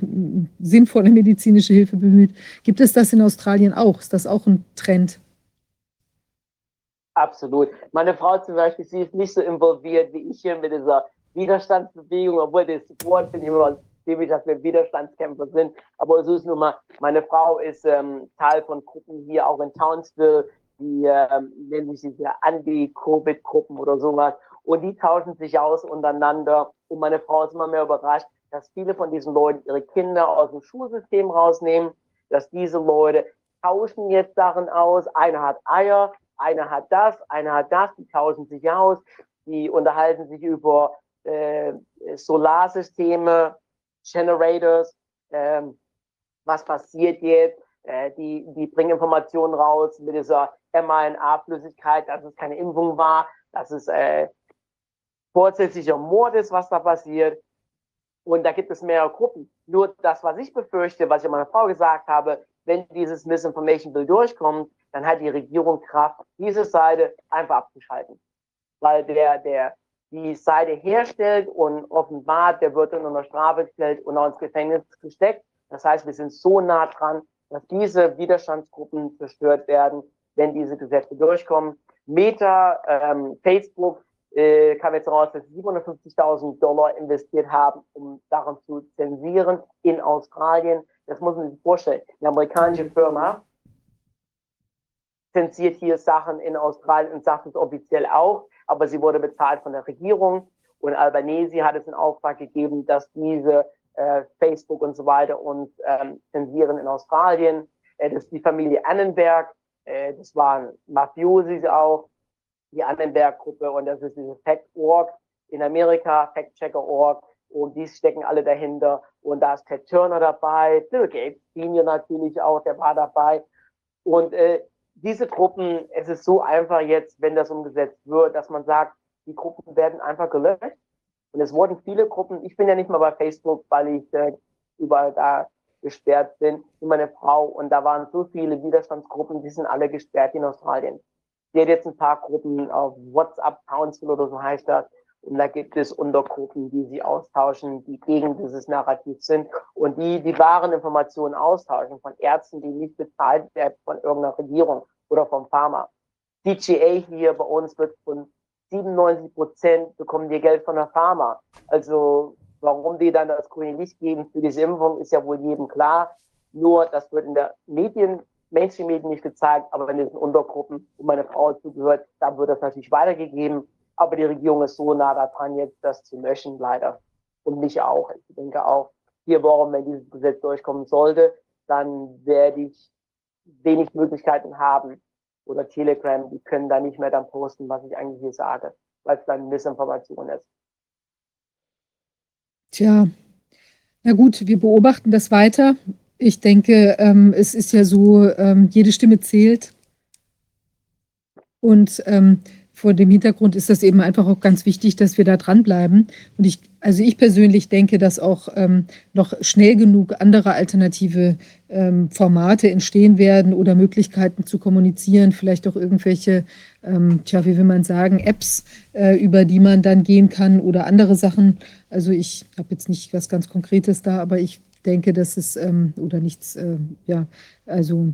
sinnvolle medizinische Hilfe bemüht. Gibt es das in Australien auch? Ist das auch ein Trend? Absolut. Meine Frau zum Beispiel, sie ist nicht so involviert wie ich hier mit dieser Widerstandsbewegung, obwohl das Wort finde ich immer spezifisch, dass wir Widerstandskämpfer sind. Aber so ist nun mal, meine Frau ist ähm, Teil von Gruppen hier auch in Townsville, die ähm, nennen sich diese Anti-Covid-Gruppen oder sowas. Und die tauschen sich aus untereinander. Und meine Frau ist immer mehr überrascht, dass viele von diesen Leuten ihre Kinder aus dem Schulsystem rausnehmen, dass diese Leute tauschen jetzt Sachen aus. Einer hat Eier, einer hat das, einer hat das, die tauschen sich aus, die unterhalten sich über äh, Solarsysteme, Generators, äh, was passiert jetzt, äh, die, die bringen Informationen raus mit dieser mRNA-Flüssigkeit, dass es keine Impfung war, dass es äh, vorsätzlicher Mord ist, was da passiert. Und da gibt es mehrere Gruppen. Nur das, was ich befürchte, was ich meiner Frau gesagt habe, wenn dieses Misinformation Bill durchkommt, dann hat die Regierung Kraft, diese Seite einfach abzuschalten. Weil der, der die Seite herstellt und offenbart, der wird dann unter Strafe gestellt und auch ins Gefängnis gesteckt. Das heißt, wir sind so nah dran, dass diese Widerstandsgruppen zerstört werden, wenn diese Gesetze durchkommen. Meta, ähm, Facebook äh, kam jetzt raus, dass sie 750.000 Dollar investiert haben, um daran zu zensieren in Australien. Das muss man sich vorstellen. Eine amerikanische Firma zensiert hier Sachen in Australien und sagt es offiziell auch, aber sie wurde bezahlt von der Regierung. Und Albanese hat es in Auftrag gegeben, dass diese äh, Facebook und so weiter und ähm, zensieren in Australien. Äh, das ist die Familie Annenberg, äh, das waren Mafiosi auch die Annenberg-Gruppe. Und das ist diese Fact.org in Amerika, Fact-Checker.org. Und die stecken alle dahinter. Und da ist Ted Turner dabei, Bill Gates Senior natürlich auch, der war dabei. Und äh, diese Gruppen, es ist so einfach jetzt, wenn das umgesetzt wird, dass man sagt, die Gruppen werden einfach gelöscht und es wurden viele Gruppen, ich bin ja nicht mal bei Facebook, weil ich äh, überall da gesperrt bin, wie meine Frau und da waren so viele Widerstandsgruppen, die sind alle gesperrt in Australien. Die hat jetzt ein paar Gruppen auf WhatsApp Council oder so heißt das. Und da gibt es Untergruppen, die sie austauschen, die gegen dieses Narrativ sind und die die wahren Informationen austauschen von Ärzten, die nicht bezahlt werden von irgendeiner Regierung oder vom Pharma. DGA hier bei uns wird von 97 Prozent bekommen die Geld von der Pharma. Also warum die dann das grüne Licht geben für diese Impfung, ist ja wohl jedem klar. Nur das wird in der Medien Mainstream-Medien nicht gezeigt, aber in diesen Untergruppen, wo meine Frau zugehört, da wird das natürlich weitergegeben. Aber die Regierung ist so nah daran, jetzt das zu löschen, leider. Und mich auch. Ich denke auch, vier Wochen, wenn dieses Gesetz durchkommen sollte, dann werde ich wenig Möglichkeiten haben. Oder Telegram, die können da nicht mehr dann posten, was ich eigentlich hier sage, weil es dann Missinformation ist. Tja, na gut, wir beobachten das weiter. Ich denke, ähm, es ist ja so, ähm, jede Stimme zählt. Und ähm, vor dem Hintergrund ist das eben einfach auch ganz wichtig, dass wir da dranbleiben. Und ich, also ich persönlich denke, dass auch ähm, noch schnell genug andere alternative ähm, Formate entstehen werden oder Möglichkeiten zu kommunizieren, vielleicht auch irgendwelche, ähm, tja, wie will man sagen, Apps, äh, über die man dann gehen kann oder andere Sachen. Also ich habe jetzt nicht was ganz Konkretes da, aber ich denke, dass es ähm, oder nichts, äh, ja, also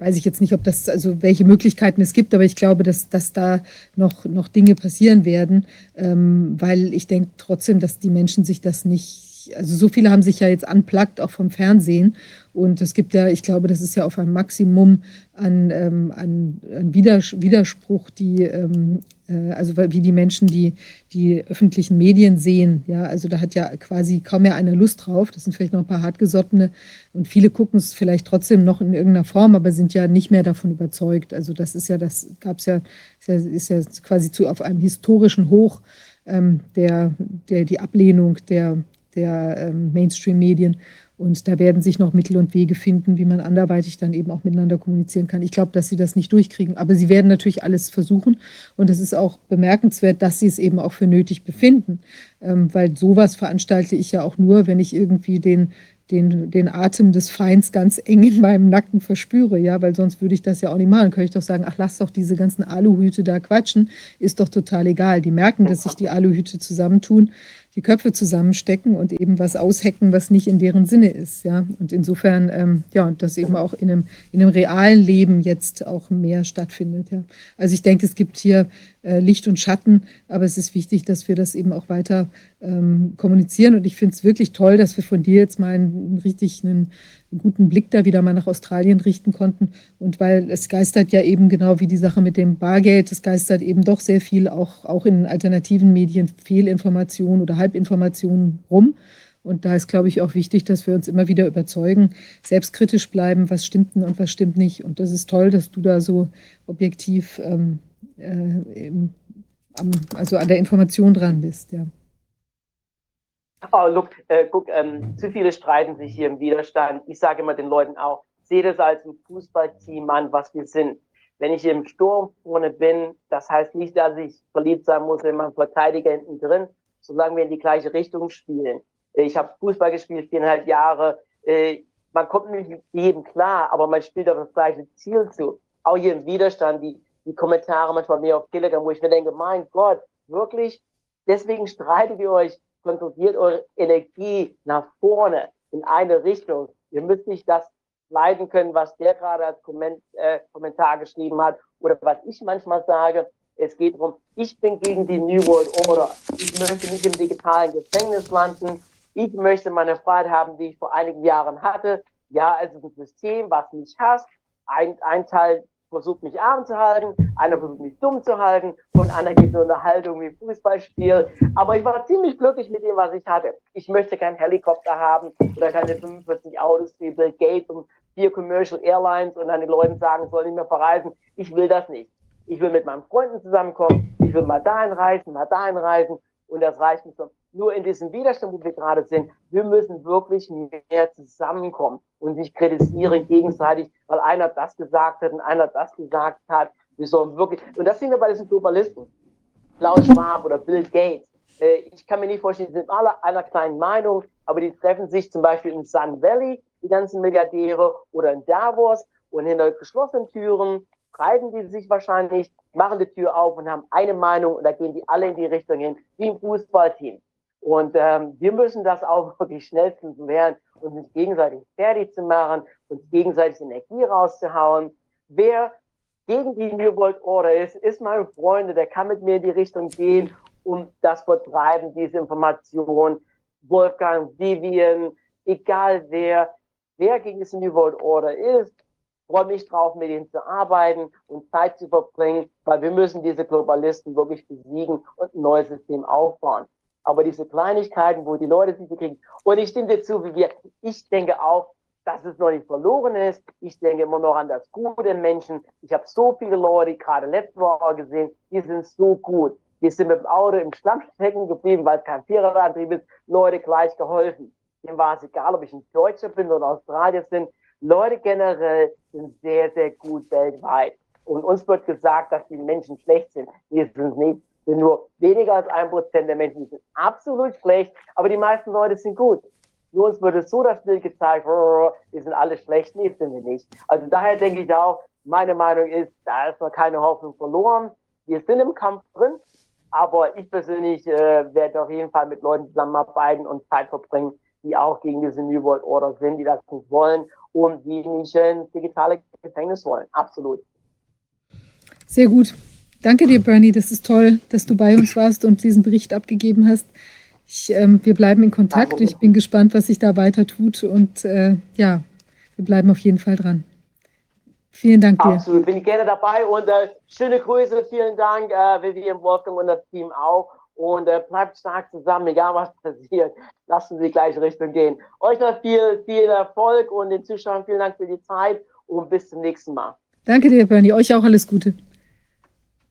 weiß ich jetzt nicht, ob das, also welche Möglichkeiten es gibt, aber ich glaube, dass, dass da noch, noch Dinge passieren werden, ähm, weil ich denke trotzdem, dass die Menschen sich das nicht, also so viele haben sich ja jetzt anplagt, auch vom Fernsehen und es gibt ja, ich glaube, das ist ja auf ein Maximum an, ähm, an, an Widerspruch, die, ähm, äh, also wie die Menschen die, die öffentlichen Medien sehen. Ja, also da hat ja quasi kaum mehr einer Lust drauf. Das sind vielleicht noch ein paar hartgesottene und viele gucken es vielleicht trotzdem noch in irgendeiner Form, aber sind ja nicht mehr davon überzeugt. Also das ist ja, das gab es ja, ist ja, quasi zu auf einem historischen Hoch ähm, der, der, die Ablehnung der, der ähm, Mainstream-Medien. Und da werden sich noch Mittel und Wege finden, wie man anderweitig dann eben auch miteinander kommunizieren kann. Ich glaube, dass sie das nicht durchkriegen, aber sie werden natürlich alles versuchen. Und es ist auch bemerkenswert, dass sie es eben auch für nötig befinden, ähm, weil sowas veranstalte ich ja auch nur, wenn ich irgendwie den, den, den Atem des Feinds ganz eng in meinem Nacken verspüre, ja, weil sonst würde ich das ja auch nicht machen. Könnte ich doch sagen, ach, lass doch diese ganzen Aluhüte da quatschen, ist doch total egal. Die merken, dass sich die Aluhüte zusammentun die Köpfe zusammenstecken und eben was aushecken, was nicht in deren Sinne ist. Ja? Und insofern, ähm, ja, dass eben auch in einem, in einem realen Leben jetzt auch mehr stattfindet. Ja? Also ich denke, es gibt hier Licht und Schatten, aber es ist wichtig, dass wir das eben auch weiter ähm, kommunizieren. Und ich finde es wirklich toll, dass wir von dir jetzt mal einen, richtig einen, einen, guten Blick da wieder mal nach Australien richten konnten. Und weil es geistert ja eben genau wie die Sache mit dem Bargeld, es geistert eben doch sehr viel auch, auch in alternativen Medien Fehlinformationen oder Halbinformationen rum. Und da ist, glaube ich, auch wichtig, dass wir uns immer wieder überzeugen, selbstkritisch bleiben, was stimmt denn und was stimmt nicht. Und das ist toll, dass du da so objektiv ähm, äh, im, am, also an der Information dran bist. Ja. Oh, look, äh, guck, ähm, zu viele streiten sich hier im Widerstand. Ich sage immer den Leuten auch, seht es als ein Fußballteam an, was wir sind. Wenn ich im Sturm vorne bin, das heißt nicht, dass ich verliebt sein muss in meinen Verteidiger hinten drin, solange wir in die gleiche Richtung spielen. Ich habe Fußball gespielt, viereinhalb Jahre. Äh, man kommt nicht jedem klar, aber man spielt auf das gleiche Ziel zu. Auch hier im Widerstand, die, die Kommentare manchmal mehr auf Telegram, wo ich mir denke, mein Gott, wirklich, deswegen streitet ihr euch, konzentriert eure Energie nach vorne in eine Richtung. Ihr müsst nicht das leiden können, was der gerade als Komment, äh, Kommentar geschrieben hat oder was ich manchmal sage. Es geht darum, ich bin gegen die New World Order. Ich möchte nicht im digitalen Gefängnis landen. Ich möchte meine Freiheit haben, die ich vor einigen Jahren hatte. Ja, es ist ein System, was mich hasst. Ein, ein Teil versucht mich arm zu halten, einer versucht mich dumm zu halten und einer geht so eine Haltung wie Fußballspiel. Aber ich war ziemlich glücklich mit dem, was ich hatte. Ich möchte keinen Helikopter haben oder keine 45 Autos wie Bill Gates und vier Commercial Airlines und dann den Leuten sagen, soll nicht mehr verreisen. Ich will das nicht. Ich will mit meinen Freunden zusammenkommen. Ich will mal dahin reisen, mal dahin reisen. Und das reicht mir so nur in diesem Widerstand, wo wir gerade sind, wir müssen wirklich mehr zusammenkommen und nicht kritisieren gegenseitig, weil einer das gesagt hat und einer das gesagt hat. Wir sollen wirklich, und das sehen wir bei diesen Globalisten, Klaus Schwab oder Bill Gates. Äh, ich kann mir nicht vorstellen, die sind alle einer kleinen Meinung, aber die treffen sich zum Beispiel in Sun Valley, die ganzen Milliardäre, oder in Davos und hinter geschlossenen Türen streiten die sich wahrscheinlich, machen die Tür auf und haben eine Meinung und da gehen die alle in die Richtung hin, wie im Fußballteam. Und ähm, wir müssen das auch [laughs] wirklich schnellstens lernen, uns gegenseitig fertig zu machen, uns gegenseitig Energie rauszuhauen. Wer gegen die New World Order ist, ist mein Freund, der kann mit mir in die Richtung gehen und das vertreiben, diese Information. Wolfgang, Vivian, egal wer, wer gegen diese New World Order ist, freue mich drauf, mit ihnen zu arbeiten und Zeit zu verbringen, weil wir müssen diese Globalisten wirklich besiegen und ein neues System aufbauen. Aber diese Kleinigkeiten, wo die Leute sich kriegen, und ich stimme dir zu, wie wir, ich denke auch, dass es noch nicht verloren ist. Ich denke immer noch an das Gute Menschen. Ich habe so viele Leute, gerade letzte Woche gesehen, die sind so gut. Die sind mit dem Auto im Schlamm stecken geblieben, weil es kein Vierradantrieb ist. Leute gleich geholfen. Dem war es egal, ob ich ein Deutscher bin oder Australier bin. Leute generell sind sehr, sehr gut weltweit. Und uns wird gesagt, dass die Menschen schlecht sind. Wir sind nicht sind nur weniger als ein Prozent der Menschen, sind absolut schlecht, aber die meisten Leute sind gut. Nur uns wird so das Bild gezeigt, wir sind alle schlecht, nee, sind wir nicht. Also daher denke ich auch, meine Meinung ist, da ist noch keine Hoffnung verloren. Wir sind im Kampf drin, aber ich persönlich äh, werde auf jeden Fall mit Leuten zusammenarbeiten und Zeit verbringen, die auch gegen diese New World Order sind, die das nicht wollen und die nicht ins digitale Gefängnis wollen. Absolut. Sehr gut. Danke dir, Bernie. Das ist toll, dass du bei uns warst und diesen Bericht abgegeben hast. Ich, ähm, wir bleiben in Kontakt. Ich bin gespannt, was sich da weiter tut. Und äh, ja, wir bleiben auf jeden Fall dran. Vielen Dank dir. Absolut, bin ich gerne dabei und äh, schöne Grüße, vielen Dank, äh, Vivian Wolfgang und das Team auch. Und äh, bleibt stark zusammen, egal was passiert. Lassen Sie die gleiche Richtung gehen. Euch noch viel, viel Erfolg und den Zuschauern vielen Dank für die Zeit und bis zum nächsten Mal. Danke dir, Bernie. Euch auch alles Gute.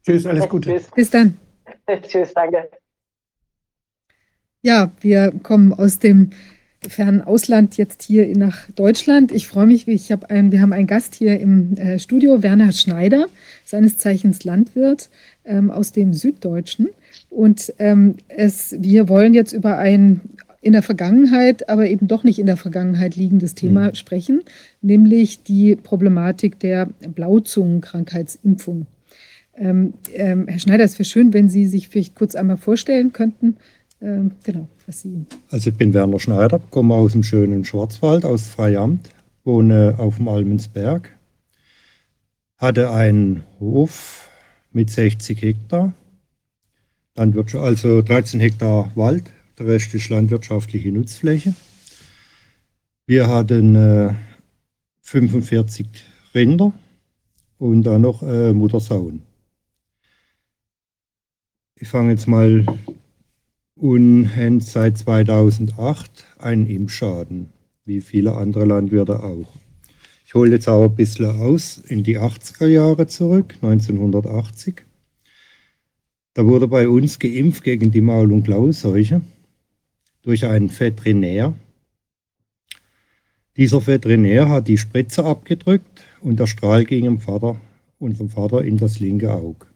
Tschüss, alles Gute. Tschüss. Bis dann. [laughs] Tschüss, danke. Ja, wir kommen aus dem fernen Ausland jetzt hier nach Deutschland. Ich freue mich, ich hab ein, wir haben einen Gast hier im äh, Studio, Werner Schneider, seines Zeichens Landwirt ähm, aus dem Süddeutschen. Und ähm, es, wir wollen jetzt über ein in der Vergangenheit, aber eben doch nicht in der Vergangenheit liegendes Thema mhm. sprechen, nämlich die Problematik der Blauzungenkrankheitsimpfung. Ähm, ähm, Herr Schneider, es wäre schön, wenn Sie sich vielleicht kurz einmal vorstellen könnten. Ähm, genau, was Sie. Also ich bin Werner Schneider, komme aus dem schönen Schwarzwald, aus Freiamt, wohne auf dem Almensberg, hatte einen Hof mit 60 Hektar Landwirtschaft, also 13 Hektar Wald, der Rest ist landwirtschaftliche Nutzfläche. Wir hatten äh, 45 Rinder und dann noch äh, Muttersauen. Ich fange jetzt mal und haben seit 2008 einen Impfschaden, wie viele andere Landwirte auch. Ich hole jetzt auch ein bisschen aus in die 80er Jahre zurück, 1980. Da wurde bei uns geimpft gegen die Maul- und Klauenseuche durch einen Veterinär. Dieser Veterinär hat die Spritze abgedrückt und der Strahl ging dem Vater, unserem Vater in das linke Auge.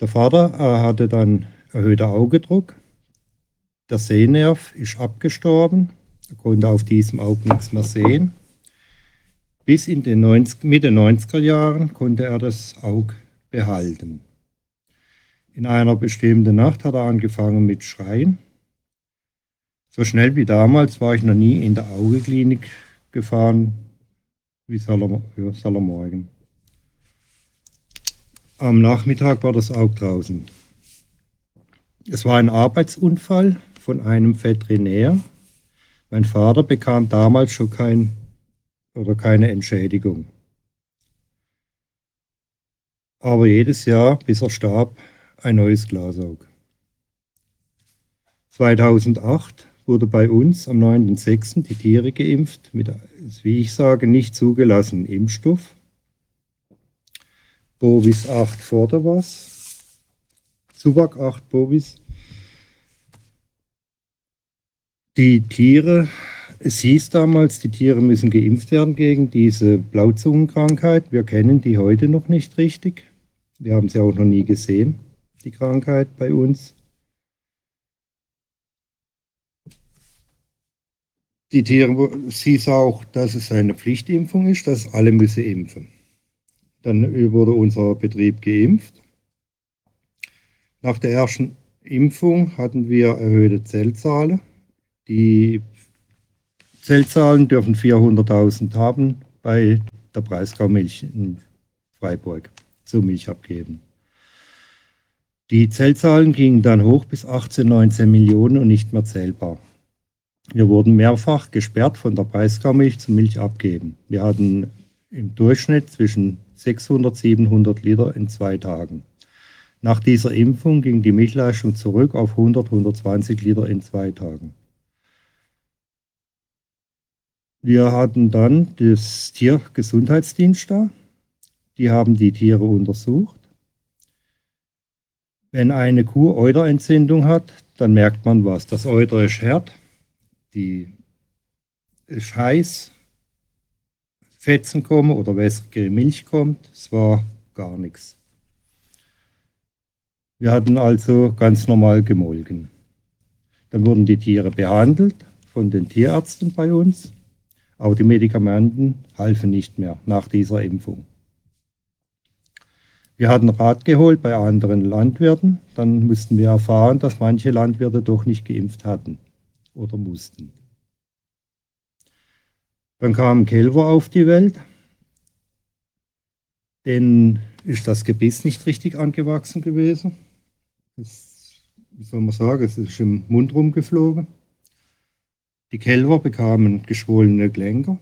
Der Vater äh, hatte dann erhöhter Augedruck. Der Sehnerv ist abgestorben. Er konnte auf diesem Auge nichts mehr sehen. Bis in den 90, Mitte 90er Jahren konnte er das Auge behalten. In einer bestimmten Nacht hat er angefangen mit Schreien. So schnell wie damals war ich noch nie in der Augeklinik gefahren wie Salermorgen. Am Nachmittag war das Auge draußen. Es war ein Arbeitsunfall von einem Veterinär. Mein Vater bekam damals schon kein oder keine Entschädigung. Aber jedes Jahr, bis er starb, ein neues Glasaug. 2008 wurde bei uns am 9.6. die Tiere geimpft mit, wie ich sage, nicht zugelassenen Impfstoff. Bovis 8 Vorderwas Subak 8 Bovis. Die Tiere, es hieß damals, die Tiere müssen geimpft werden gegen diese Blauzungenkrankheit. Wir kennen die heute noch nicht richtig. Wir haben sie auch noch nie gesehen, die Krankheit bei uns. Die Tiere, es hieß auch, dass es eine Pflichtimpfung ist, dass alle müssen impfen. Dann wurde unser Betrieb geimpft. Nach der ersten Impfung hatten wir erhöhte Zellzahlen. Die Zellzahlen dürfen 400.000 haben bei der Breisgau-Milch in Freiburg zur Milch abgeben. Die Zellzahlen gingen dann hoch bis 18, 19 Millionen und nicht mehr zählbar. Wir wurden mehrfach gesperrt von der Breisgau-Milch zum Milch abgeben. Wir hatten im Durchschnitt zwischen 600, 700 Liter in zwei Tagen. Nach dieser Impfung ging die Milchleistung zurück auf 100, 120 Liter in zwei Tagen. Wir hatten dann das Tiergesundheitsdienst da. Die haben die Tiere untersucht. Wenn eine Kuh Euterentzündung hat, dann merkt man was. Das Euter ist hart, die ist heiß, Fetzen kommen oder wässrige Milch kommt. Es war gar nichts. Wir hatten also ganz normal gemolken. Dann wurden die Tiere behandelt von den Tierärzten bei uns. Aber die Medikamenten halfen nicht mehr nach dieser Impfung. Wir hatten Rat geholt bei anderen Landwirten. Dann mussten wir erfahren, dass manche Landwirte doch nicht geimpft hatten oder mussten. Dann kam Kälber auf die Welt. Den ist das Gebiss nicht richtig angewachsen gewesen. Das, wie soll man sagen, es ist im Mund rumgeflogen. Die Kälber bekamen geschwollene Gelenke.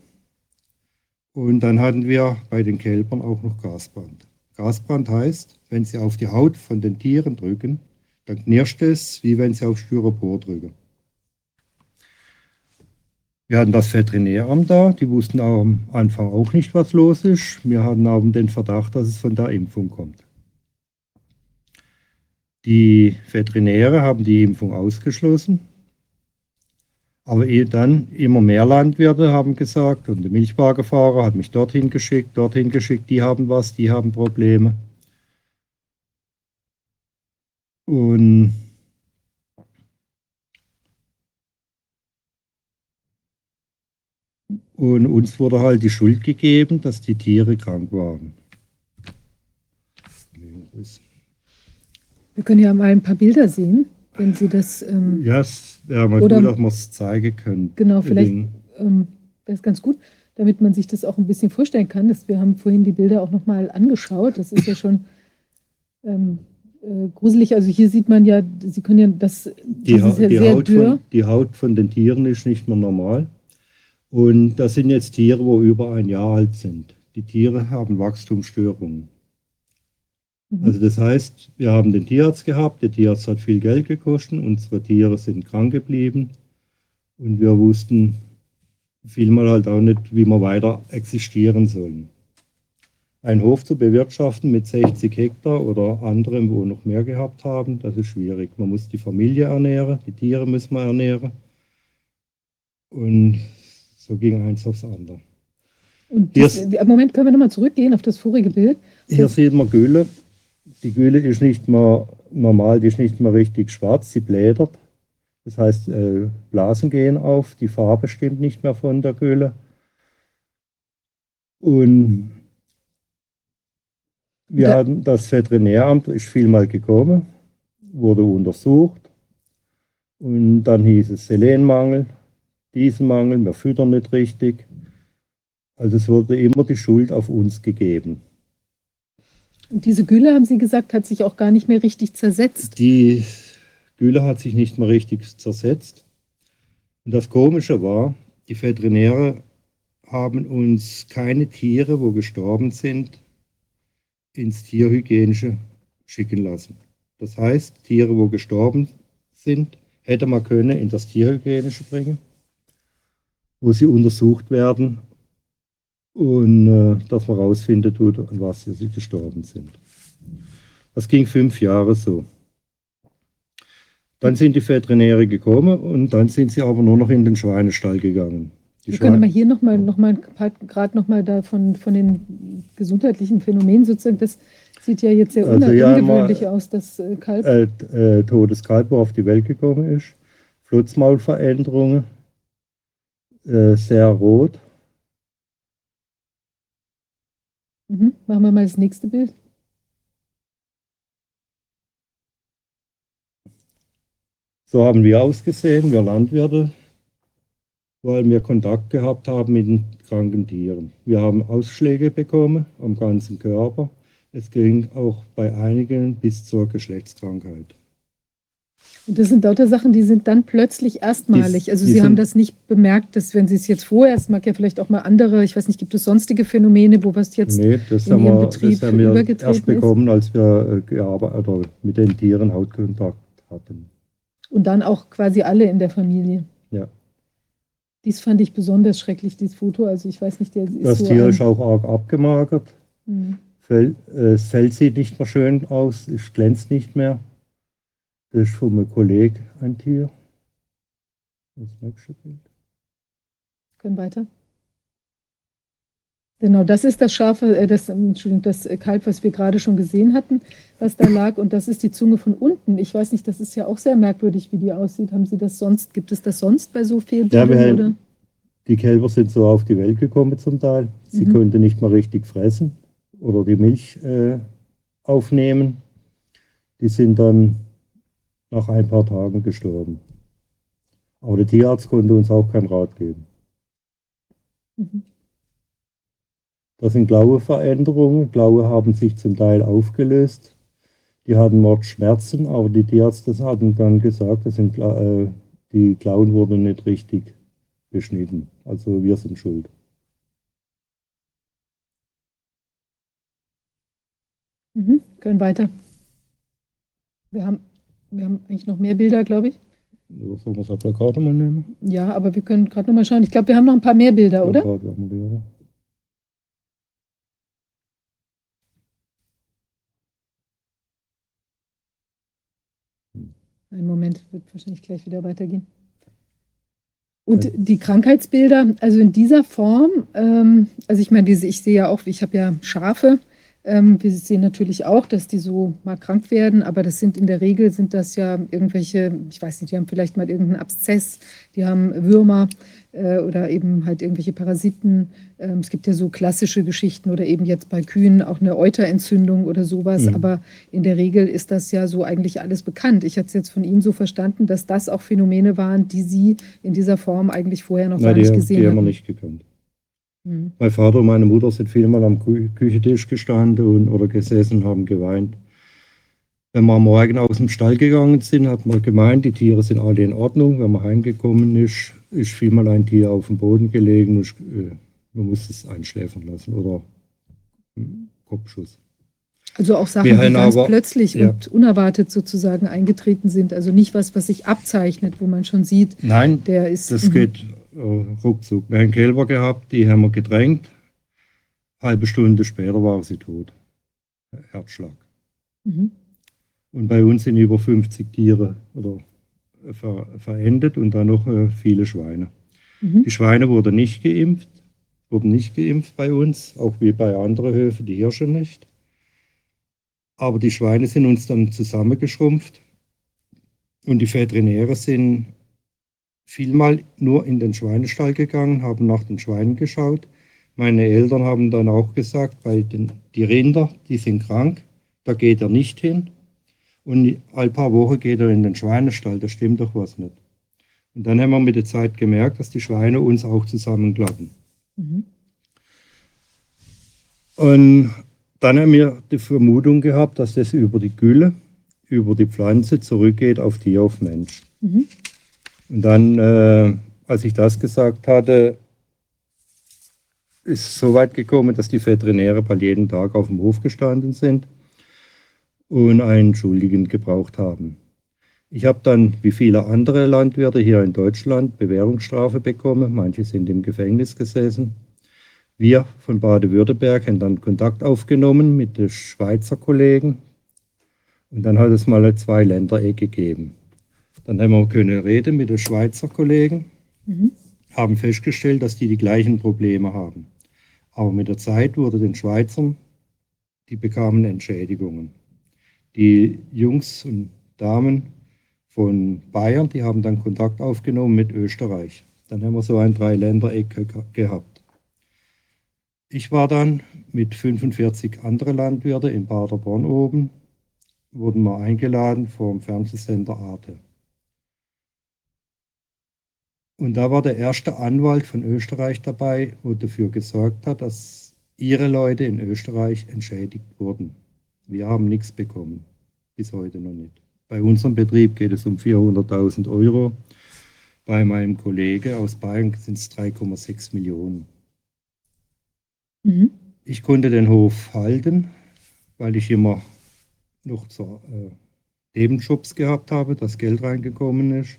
Und dann hatten wir bei den Kälbern auch noch Gasbrand. Gasbrand heißt, wenn sie auf die Haut von den Tieren drücken, dann knirscht es, wie wenn sie auf Styropor drücken. Wir hatten das Veterinäramt da, die wussten am Anfang auch nicht, was los ist. Wir hatten aber den Verdacht, dass es von der Impfung kommt. Die Veterinäre haben die Impfung ausgeschlossen. Aber eh dann immer mehr Landwirte haben gesagt, und der Milchwagenfahrer hat mich dorthin geschickt, dorthin geschickt, die haben was, die haben Probleme. Und Und uns wurde halt die Schuld gegeben, dass die Tiere krank waren. Wir können ja mal ein paar Bilder sehen, wenn Sie das. Ähm, ja, es wäre mal oder, gut, dass wir es zeigen können. Genau, vielleicht ähm, wäre es ganz gut, damit man sich das auch ein bisschen vorstellen kann. Dass wir haben vorhin die Bilder auch nochmal angeschaut. Das ist ja schon ähm, äh, gruselig. Also hier sieht man ja, Sie können ja das, die, ist ja die, Haut von, die Haut von den Tieren ist nicht mehr normal. Und das sind jetzt Tiere, wo über ein Jahr alt sind. Die Tiere haben Wachstumsstörungen. Mhm. Also das heißt, wir haben den Tierarzt gehabt, der Tierarzt hat viel Geld gekostet, unsere Tiere sind krank geblieben und wir wussten vielmal halt auch nicht, wie wir weiter existieren sollen. Ein Hof zu bewirtschaften mit 60 Hektar oder anderem, wo noch mehr gehabt haben, das ist schwierig. Man muss die Familie ernähren, die Tiere müssen wir ernähren. Und so ging eins aufs andere. Und Hier das, im Moment können wir nochmal zurückgehen auf das vorige Bild. Hier sieht man Gülle. Die Gülle ist nicht mehr normal, die ist nicht mehr richtig schwarz, sie blädert. Das heißt, äh, Blasen gehen auf, die Farbe stimmt nicht mehr von der Gülle. Und wir haben das Veterinäramt ist vielmal gekommen, wurde untersucht. Und dann hieß es Selenmangel, Dieselmangel, wir füttern nicht richtig. Also es wurde immer die Schuld auf uns gegeben. Und diese Gülle, haben Sie gesagt, hat sich auch gar nicht mehr richtig zersetzt. Die Gülle hat sich nicht mehr richtig zersetzt. Und das Komische war, die Veterinäre haben uns keine Tiere, wo gestorben sind, ins Tierhygienische schicken lassen. Das heißt, Tiere, wo gestorben sind, hätte man können in das Tierhygienische bringen, wo sie untersucht werden und äh, dass man herausfinden tut, an was sie gestorben sind. Das ging fünf Jahre so. Dann sind die Veterinäre gekommen und dann sind sie aber nur noch in den Schweinestall gegangen. Die Wir können Schweine- mal hier nochmal noch mal, gerade nochmal da von, von den gesundheitlichen Phänomenen sozusagen, das sieht ja jetzt sehr Also ja, ungewöhnlich mal- aus, das äh, Kalb. äh, äh, totes Kalb, wo auf die Welt gekommen ist, Flutzmaulveränderungen, äh, sehr rot. Mhm. Machen wir mal das nächste Bild. So haben wir ausgesehen, wir Landwirte, weil wir Kontakt gehabt haben mit den kranken Tieren. Wir haben Ausschläge bekommen am ganzen Körper. Es ging auch bei einigen bis zur Geschlechtskrankheit. Und das sind lauter Sachen, die sind dann plötzlich erstmalig. Die- Also die Sie haben das nicht bemerkt, dass wenn Sie es jetzt vorher, es mag ja vielleicht auch mal andere, ich weiß nicht, gibt es sonstige Phänomene, wo was jetzt Nee, das in haben, Ihrem wir, Betrieb das haben wir erst ist? bekommen, als wir äh, oder mit den Tieren Hautkontakt hatten. und dann auch quasi alle in der Familie. Ja. Dies fand ich besonders schrecklich, dieses Foto. Also ich weiß nicht, der ist Das so Tier ist auch arg abgemagert. Mhm. Fell, äh, das Fell sieht nicht mehr schön aus, es glänzt nicht mehr. Das ist von einem Kollegen ein Tier. Das nächste Bild. Können weiter. Genau, das ist das Schafe, äh, das, Entschuldigung, das äh, Kalb, was wir gerade schon gesehen hatten, was da lag. Und das ist die Zunge von unten. Ich weiß nicht, das ist ja auch sehr merkwürdig, wie die aussieht. Haben Sie das sonst, gibt es das sonst bei so vielen Ja, Tieren, haben- Die Kälber sind so auf die Welt gekommen zum Teil. Sie Mhm. konnten nicht mehr richtig fressen oder die Milch äh, aufnehmen. Die sind dann nach ein paar Tagen gestorben. Aber der Tierarzt konnte uns auch keinen Rat geben. Mhm. Das sind blaue Veränderungen. Blaue haben sich zum Teil aufgelöst. Die hatten Mordschmerzen, aber die Tierärzte hatten dann gesagt, das sind, äh, die Klauen wurden nicht richtig beschnitten. Also wir sind schuld. Mhm. Können weiter. Wir haben, wir haben eigentlich noch mehr Bilder, glaube ich. Oder sollen wir das Plakat mal nehmen? Ja, aber wir können gerade noch mal schauen. Ich glaube, wir haben noch ein paar mehr Bilder, oder? Plakat haben wir, oder? Einen Moment, wird wahrscheinlich gleich wieder weitergehen. Und die Krankheitsbilder, also in dieser Form, ähm, also ich meine, diese, ich sehe ja auch, ich habe ja Schafe, ähm, wir sehen natürlich auch, dass die so mal krank werden, aber das sind in der Regel sind das ja irgendwelche, ich weiß nicht, die haben vielleicht mal irgendeinen Abszess, die haben Würmer äh, oder eben halt irgendwelche Parasiten. Ähm, es gibt ja so klassische Geschichten oder eben jetzt bei Kühen auch eine Euterentzündung oder sowas, Mhm. aber in der Regel ist das ja so eigentlich alles bekannt. Ich hatte es jetzt von Ihnen so verstanden, dass das auch Phänomene waren, die Sie in dieser Form eigentlich vorher noch Nein, gar die, nicht gesehen die haben wir haben. nicht gekannt. Mhm. Mein Vater und meine Mutter sind vielmal am Kü Küchentisch gestanden und, oder gesessen, haben geweint. Wenn wir am Morgen aus dem Stall gegangen sind, hat man gemeint, die Tiere sind alle in Ordnung. Wenn man heimgekommen ist, ist vielmal ein Tier auf dem Boden gelegen und äh, man muss es einschläfern lassen oder Kopfschuss. Also auch Sachen, die ganz aber, plötzlich ja. und unerwartet sozusagen eingetreten sind. Also nicht was, was sich abzeichnet, wo man schon sieht, Nein, der ist. Das mhm. geht ruckzuck. Wir haben Kälber gehabt, die haben wir gedrängt. Halbe Stunde später war sie tot. Herzschlag. Mhm. Und bei uns sind über 50 Tiere oder ver, verendet und dann noch äh, viele Schweine. Mhm. Die Schweine wurden nicht geimpft, wurden nicht geimpft bei uns, auch wie bei anderen Höfen, die Hirsche nicht. Aber die Schweine sind uns dann zusammengeschrumpft und die Veterinäre sind vielmal nur in den Schweinestall gegangen, haben nach den Schweinen geschaut. Meine Eltern haben dann auch gesagt, weil den, die Rinder, die sind krank, da geht er nicht hin. Und ein paar Wochen geht er in den Schweinestall, da stimmt doch was nicht. Und dann haben wir mit der Zeit gemerkt, dass die Schweine uns auch zusammenklappen. Mhm. Und dann haben wir die Vermutung gehabt, dass das über die Gülle, über die Pflanze zurückgeht auf Tier, auf Mensch. Mhm. Und dann, äh, als ich das gesagt hatte, ist es so weit gekommen, dass die Veterinäre bald jeden Tag auf dem Hof gestanden sind und einen Schuldigen gebraucht haben. Ich habe dann, wie viele andere Landwirte hier in Deutschland, Bewährungsstrafe bekommen. Manche sind im Gefängnis gesessen. Wir von Baden-Württemberg haben dann Kontakt aufgenommen mit den Schweizer Kollegen. Und dann hat es mal zwei Ländereck gegeben. Dann haben wir können reden mit den Schweizer Kollegen, mhm. haben festgestellt, dass die die gleichen Probleme haben. Aber mit der Zeit wurde den Schweizern, die bekamen Entschädigungen. Die Jungs und Damen von Bayern, die haben dann Kontakt aufgenommen mit Österreich. Dann haben wir so ein Dreiländereck gehabt. Ich war dann mit 45 anderen Landwirten in Paderborn oben, wurden wir eingeladen vom Fernsehsender Arte. Und da war der erste Anwalt von Österreich dabei, wo dafür gesorgt hat, dass ihre Leute in Österreich entschädigt wurden. Wir haben nichts bekommen, bis heute noch nicht. Bei unserem Betrieb geht es um 400.000 Euro. Bei meinem Kollege aus Bayern sind es 3,6 Millionen. Mhm. Ich konnte den Hof halten, weil ich immer noch so, äh, Nebenjobs gehabt habe, dass Geld reingekommen ist.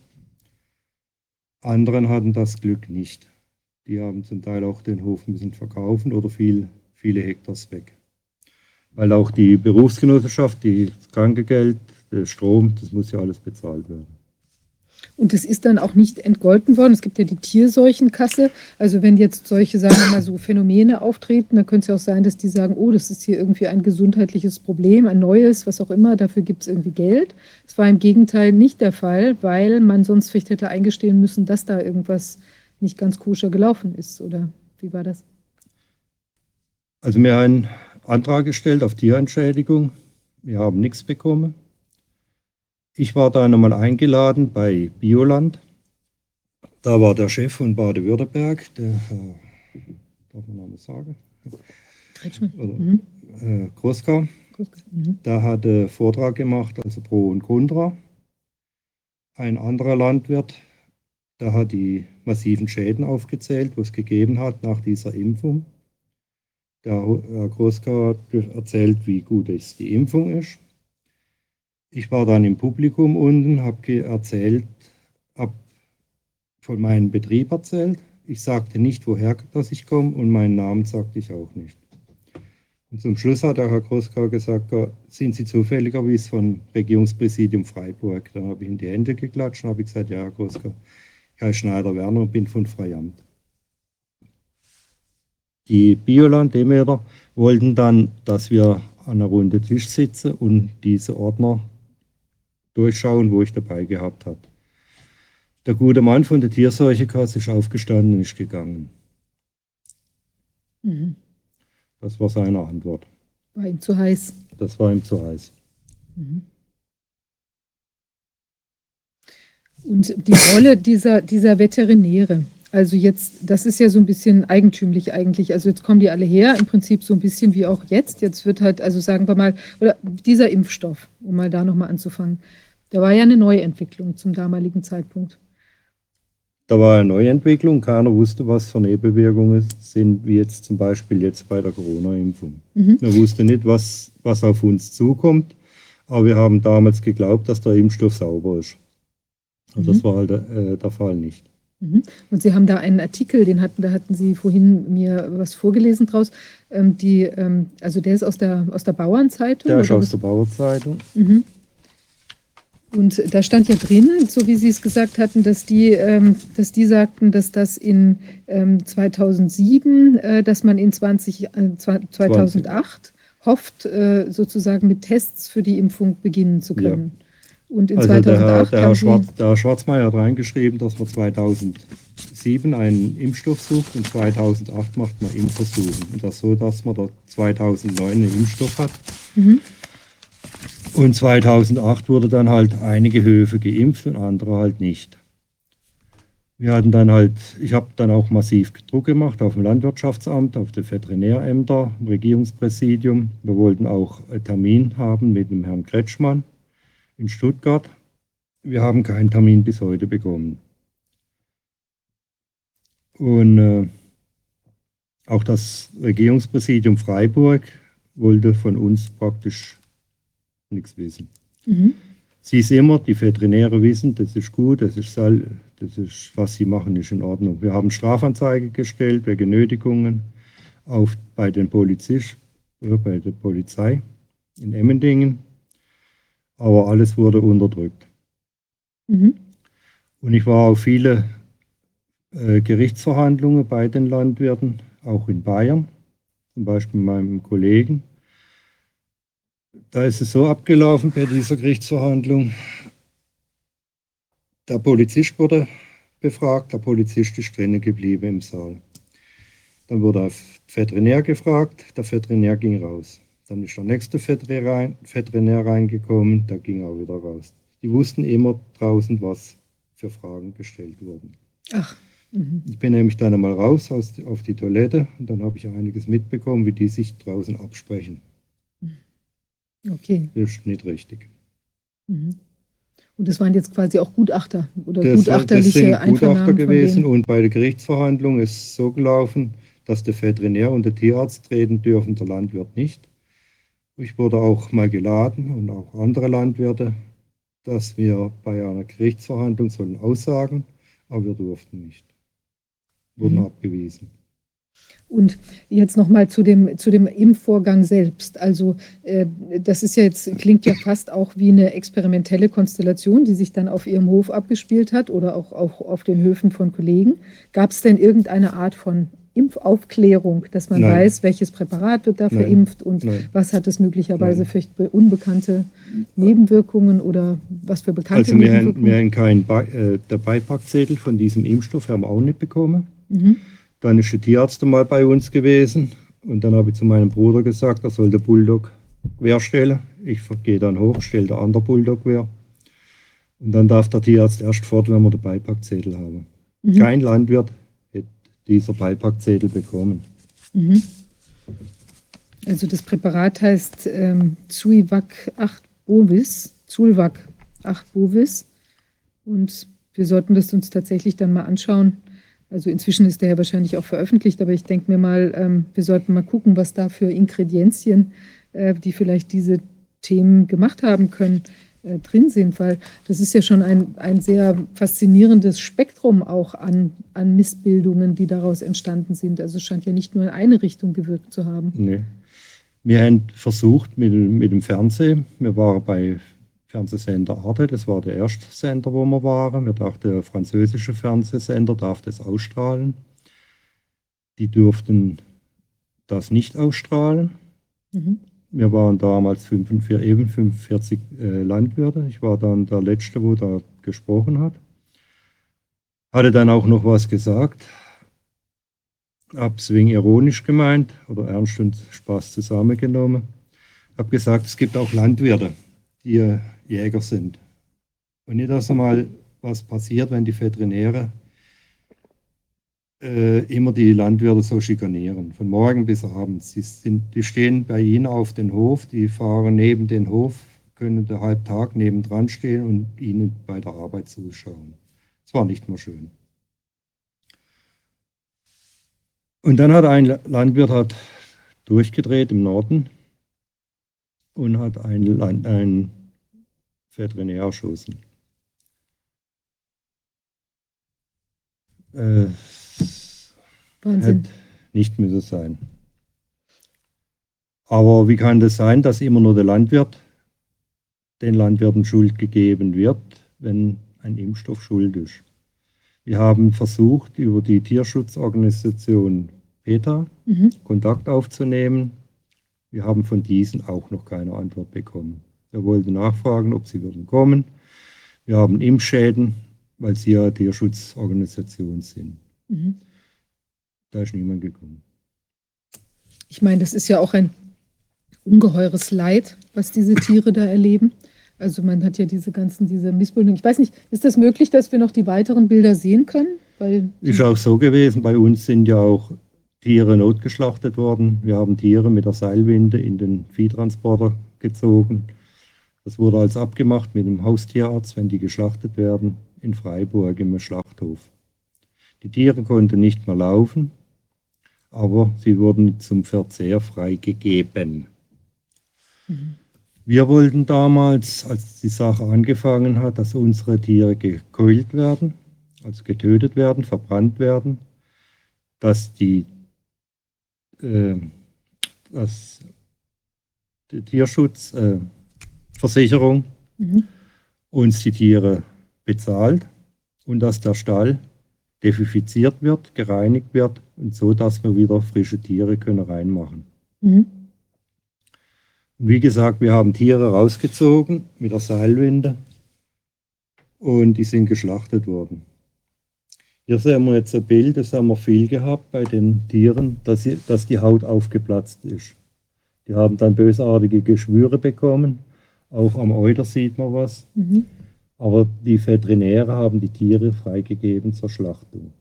Anderen hatten das Glück nicht. Die haben zum Teil auch den Hof müssen verkaufen oder viel, viele Hektars weg. Weil auch die Berufsgenossenschaft, die Krankegeld, der Strom, das muss ja alles bezahlt werden. Und es ist dann auch nicht entgolten worden. Es gibt ja die Tierseuchenkasse. Also wenn jetzt solche, sagen wir mal, so Phänomene auftreten, dann könnte es ja auch sein, dass die sagen, oh, das ist hier irgendwie ein gesundheitliches Problem, ein neues, was auch immer, dafür gibt es irgendwie Geld. Es war im Gegenteil nicht der Fall, weil man sonst vielleicht hätte eingestehen müssen, dass da irgendwas nicht ganz koscher gelaufen ist. Oder wie war das? Also wir haben einen Antrag gestellt auf Tierentschädigung. Wir haben nichts bekommen. Ich war da nochmal eingeladen bei Bioland. Da war der Chef von Baden-Württemberg, der Herr, darf man Namen sagen? Oder, mhm. äh, Großka. Mhm. Der hatte Vortrag gemacht, also Pro und Contra. Ein anderer Landwirt, der hat die massiven Schäden aufgezählt, was es gegeben hat nach dieser Impfung. Der Herr Großka hat erzählt, wie gut es die Impfung ist. Ich war dann im Publikum unten, habe erzählt, habe von meinem Betrieb erzählt. Ich sagte nicht, woher dass ich komme und meinen Namen sagte ich auch nicht. Und zum Schluss hat der Herr Großkau gesagt, sind Sie zufälligerweise von Regierungspräsidium Freiburg? Dann habe ich in die Hände geklatscht und habe gesagt, ja, Herr Großkau, ich heiße Schneider-Werner und bin von Freiamt. Die Bioland-Demeter wollten dann, dass wir an einer Runde Tisch sitzen und diese Ordner durchschauen, wo ich dabei gehabt habe. Der gute Mann von der Tierseuchekasse ist aufgestanden und ist gegangen. Mhm. Das war seine Antwort. War ihm zu heiß. Das war ihm zu heiß. Mhm. Und die Rolle dieser, dieser Veterinäre, Also jetzt, das ist ja so ein bisschen eigentümlich eigentlich. Also jetzt kommen die alle her, im Prinzip so ein bisschen wie auch jetzt. Jetzt wird halt, also sagen wir mal, oder dieser Impfstoff, um mal da nochmal anzufangen, da war ja eine Neuentwicklung zum damaligen Zeitpunkt. Da war eine Neuentwicklung, keiner wusste, was für Nebenwirkungen sind, wie jetzt zum Beispiel jetzt bei der Corona-Impfung. Mhm. Man wusste nicht, was, was auf uns zukommt, aber wir haben damals geglaubt, dass der Impfstoff sauber ist. Und mhm. das war halt äh, der Fall nicht. Mhm. Und Sie haben da einen Artikel, den hatten, da hatten Sie vorhin mir was vorgelesen draus. Ähm, die, ähm, also der ist aus der, aus der Bauernzeitung? Der ist aus der Bauernzeitung. Mhm. Und da stand ja drin, so wie Sie es gesagt hatten, dass die, ähm, dass die sagten, dass das in ähm, 2007, äh, dass man in 20, äh, 2008 20. hofft, äh, sozusagen mit Tests für die Impfung beginnen zu können. Ja. Und in also 2008 der Herr, der, Schwarz, der Herr Schwarzmeier hat reingeschrieben, dass man 2007 einen Impfstoff sucht und 2008 macht man Impfversuche. Und das so, dass man da 2009 einen Impfstoff hat. Mhm. Und 2008 wurde dann halt einige Höfe geimpft und andere halt nicht. Wir hatten dann halt, ich habe dann auch massiv Druck gemacht auf dem Landwirtschaftsamt, auf die Veterinärämter, im Regierungspräsidium. Wir wollten auch einen Termin haben mit dem Herrn Kretschmann in Stuttgart. Wir haben keinen Termin bis heute bekommen. Und äh, auch das Regierungspräsidium Freiburg wollte von uns praktisch nichts wissen. Mhm. Sie ist immer, die Veterinäre wissen, das ist gut, das ist, das ist, was sie machen, ist in Ordnung. Wir haben Strafanzeige gestellt wegen Nötigungen auf, bei, den Polizist, äh, bei der Polizei in Emmendingen, aber alles wurde unterdrückt. Mhm. Und ich war auf viele äh, Gerichtsverhandlungen bei den Landwirten, auch in Bayern, zum Beispiel meinem Kollegen. Da ist es so abgelaufen bei dieser Gerichtsverhandlung. Der Polizist wurde befragt, der Polizist ist drinnen geblieben im Saal. Dann wurde der Veterinär gefragt, der Veterinär ging raus. Dann ist der nächste Veterinär reingekommen, der ging auch wieder raus. Die wussten immer draußen, was für Fragen gestellt wurden. Ach. Mhm. Ich bin nämlich dann einmal raus auf die Toilette und dann habe ich einiges mitbekommen, wie die sich draußen absprechen. Okay. Das ist nicht richtig. Mhm. Und das waren jetzt quasi auch Gutachter oder das, gutachterliche das sind Gutachter gewesen und bei der Gerichtsverhandlung ist es so gelaufen, dass der Veterinär und der Tierarzt reden dürfen, der Landwirt nicht. Ich wurde auch mal geladen und auch andere Landwirte, dass wir bei einer Gerichtsverhandlung sollen aussagen, aber wir durften nicht. Wurden mhm. abgewiesen. Und jetzt nochmal zu dem, zu dem Impfvorgang selbst. Also äh, das ist ja jetzt, klingt ja fast auch wie eine experimentelle Konstellation, die sich dann auf Ihrem Hof abgespielt hat oder auch, auch auf den Höfen von Kollegen. Gab es denn irgendeine Art von Impfaufklärung, dass man Nein. weiß, welches Präparat wird da Nein. verimpft und Nein. was hat es möglicherweise für unbekannte Nebenwirkungen oder was für bekannte also Nebenwirkungen? Also wir haben keinen äh, der Beipackzettel von diesem Impfstoff haben wir auch nicht bekommen. Mhm. Der Tierarzt mal bei uns gewesen und dann habe ich zu meinem Bruder gesagt, er soll der Bulldog quer stellen. Ich gehe dann hoch, stelle der andere Bulldog quer. Und dann darf der Tierarzt erst fort, wenn wir den Beipackzettel haben. Mhm. Kein Landwirt hätte dieser Beipackzettel bekommen. Mhm. Also das Präparat heißt ähm, Zuivac 8 Bovis, Zulvac 8 Bovis. Und wir sollten das uns tatsächlich dann mal anschauen, also inzwischen ist der ja wahrscheinlich auch veröffentlicht, aber ich denke mir mal, ähm, wir sollten mal gucken, was da für Ingredienzien, äh, die vielleicht diese Themen gemacht haben können, äh, drin sind, weil das ist ja schon ein, ein sehr faszinierendes Spektrum auch an, an Missbildungen, die daraus entstanden sind. Also es scheint ja nicht nur in eine Richtung gewirkt zu haben. Nee. Wir haben versucht mit, mit dem Fernsehen, wir waren bei Fernsehsender Arte. Das war der erste Sender, wo wir waren. Wir dachten, der französische Fernsehsender darf das ausstrahlen. Die durften das nicht ausstrahlen. Mhm. Wir waren damals 45, eben 45 äh, Landwirte. Ich war dann der Letzte, wo da gesprochen hat. Hatte dann auch noch was gesagt. Wegen ironisch gemeint oder ernst und Spaß zusammengenommen. Hab gesagt, es gibt auch Landwirte, die Jäger sind. Und nicht, dass einmal was passiert, wenn die Veterinäre äh, immer die Landwirte so schikanieren, von morgen bis abends. Sie sind, die stehen bei ihnen auf den Hof, die fahren neben den Hof, können den halben Tag nebendran stehen und ihnen bei der Arbeit zuschauen. Es war nicht mehr schön. Und dann hat ein Landwirt hat durchgedreht im Norden und hat einen, Land, einen Veterinär erschossen. Äh, Wahnsinn. Nicht müssen sein. Aber wie kann das sein, dass immer nur der Landwirt den Landwirten Schuld gegeben wird, wenn ein Impfstoff schuld ist? Wir haben versucht, über die Tierschutzorganisation PETA Mhm. Kontakt aufzunehmen. Wir haben von diesen auch noch keine Antwort bekommen. Wir wollten nachfragen, ob sie würden kommen. Wir haben Impfschäden, weil sie ja Tierschutzorganisation sind. Mhm. Da ist niemand gekommen. Ich meine, das ist ja auch ein ungeheures Leid, was diese Tiere da erleben. Also man hat ja diese ganzen, diese Missbildung. Ich weiß nicht, ist das möglich, dass wir noch die weiteren Bilder sehen können? Weil Ist auch so gewesen, bei uns sind ja auch Tiere notgeschlachtet worden. Wir haben Tiere mit der Seilwinde in den Viehtransporter gezogen. Das wurde als abgemacht mit dem Haustierarzt, wenn die geschlachtet werden, in Freiburg im Schlachthof. Die Tiere konnten nicht mehr laufen, aber sie wurden zum Verzehr freigegeben. Wir wollten damals, als die Sache angefangen hat, dass unsere Tiere gekeult werden, also getötet werden, verbrannt werden, dass die, äh, dass die Tierschutzversicherung Mhm. uns die Tiere bezahlt und dass der Stall defiziert wird, gereinigt wird und so, dass wir wieder frische Tiere können reinmachen. Mhm. Wie gesagt, wir haben Tiere rausgezogen mit der Seilwinde und die sind geschlachtet worden. Hier sehen wir jetzt ein Bild, das haben wir viel gehabt bei den Tieren, dass, sie, dass die Haut aufgeplatzt ist. Die haben dann bösartige Geschwüre bekommen. Auch am Euter sieht man was. Mhm. Aber die Veterinäre haben die Tiere freigegeben zur Schlachtung.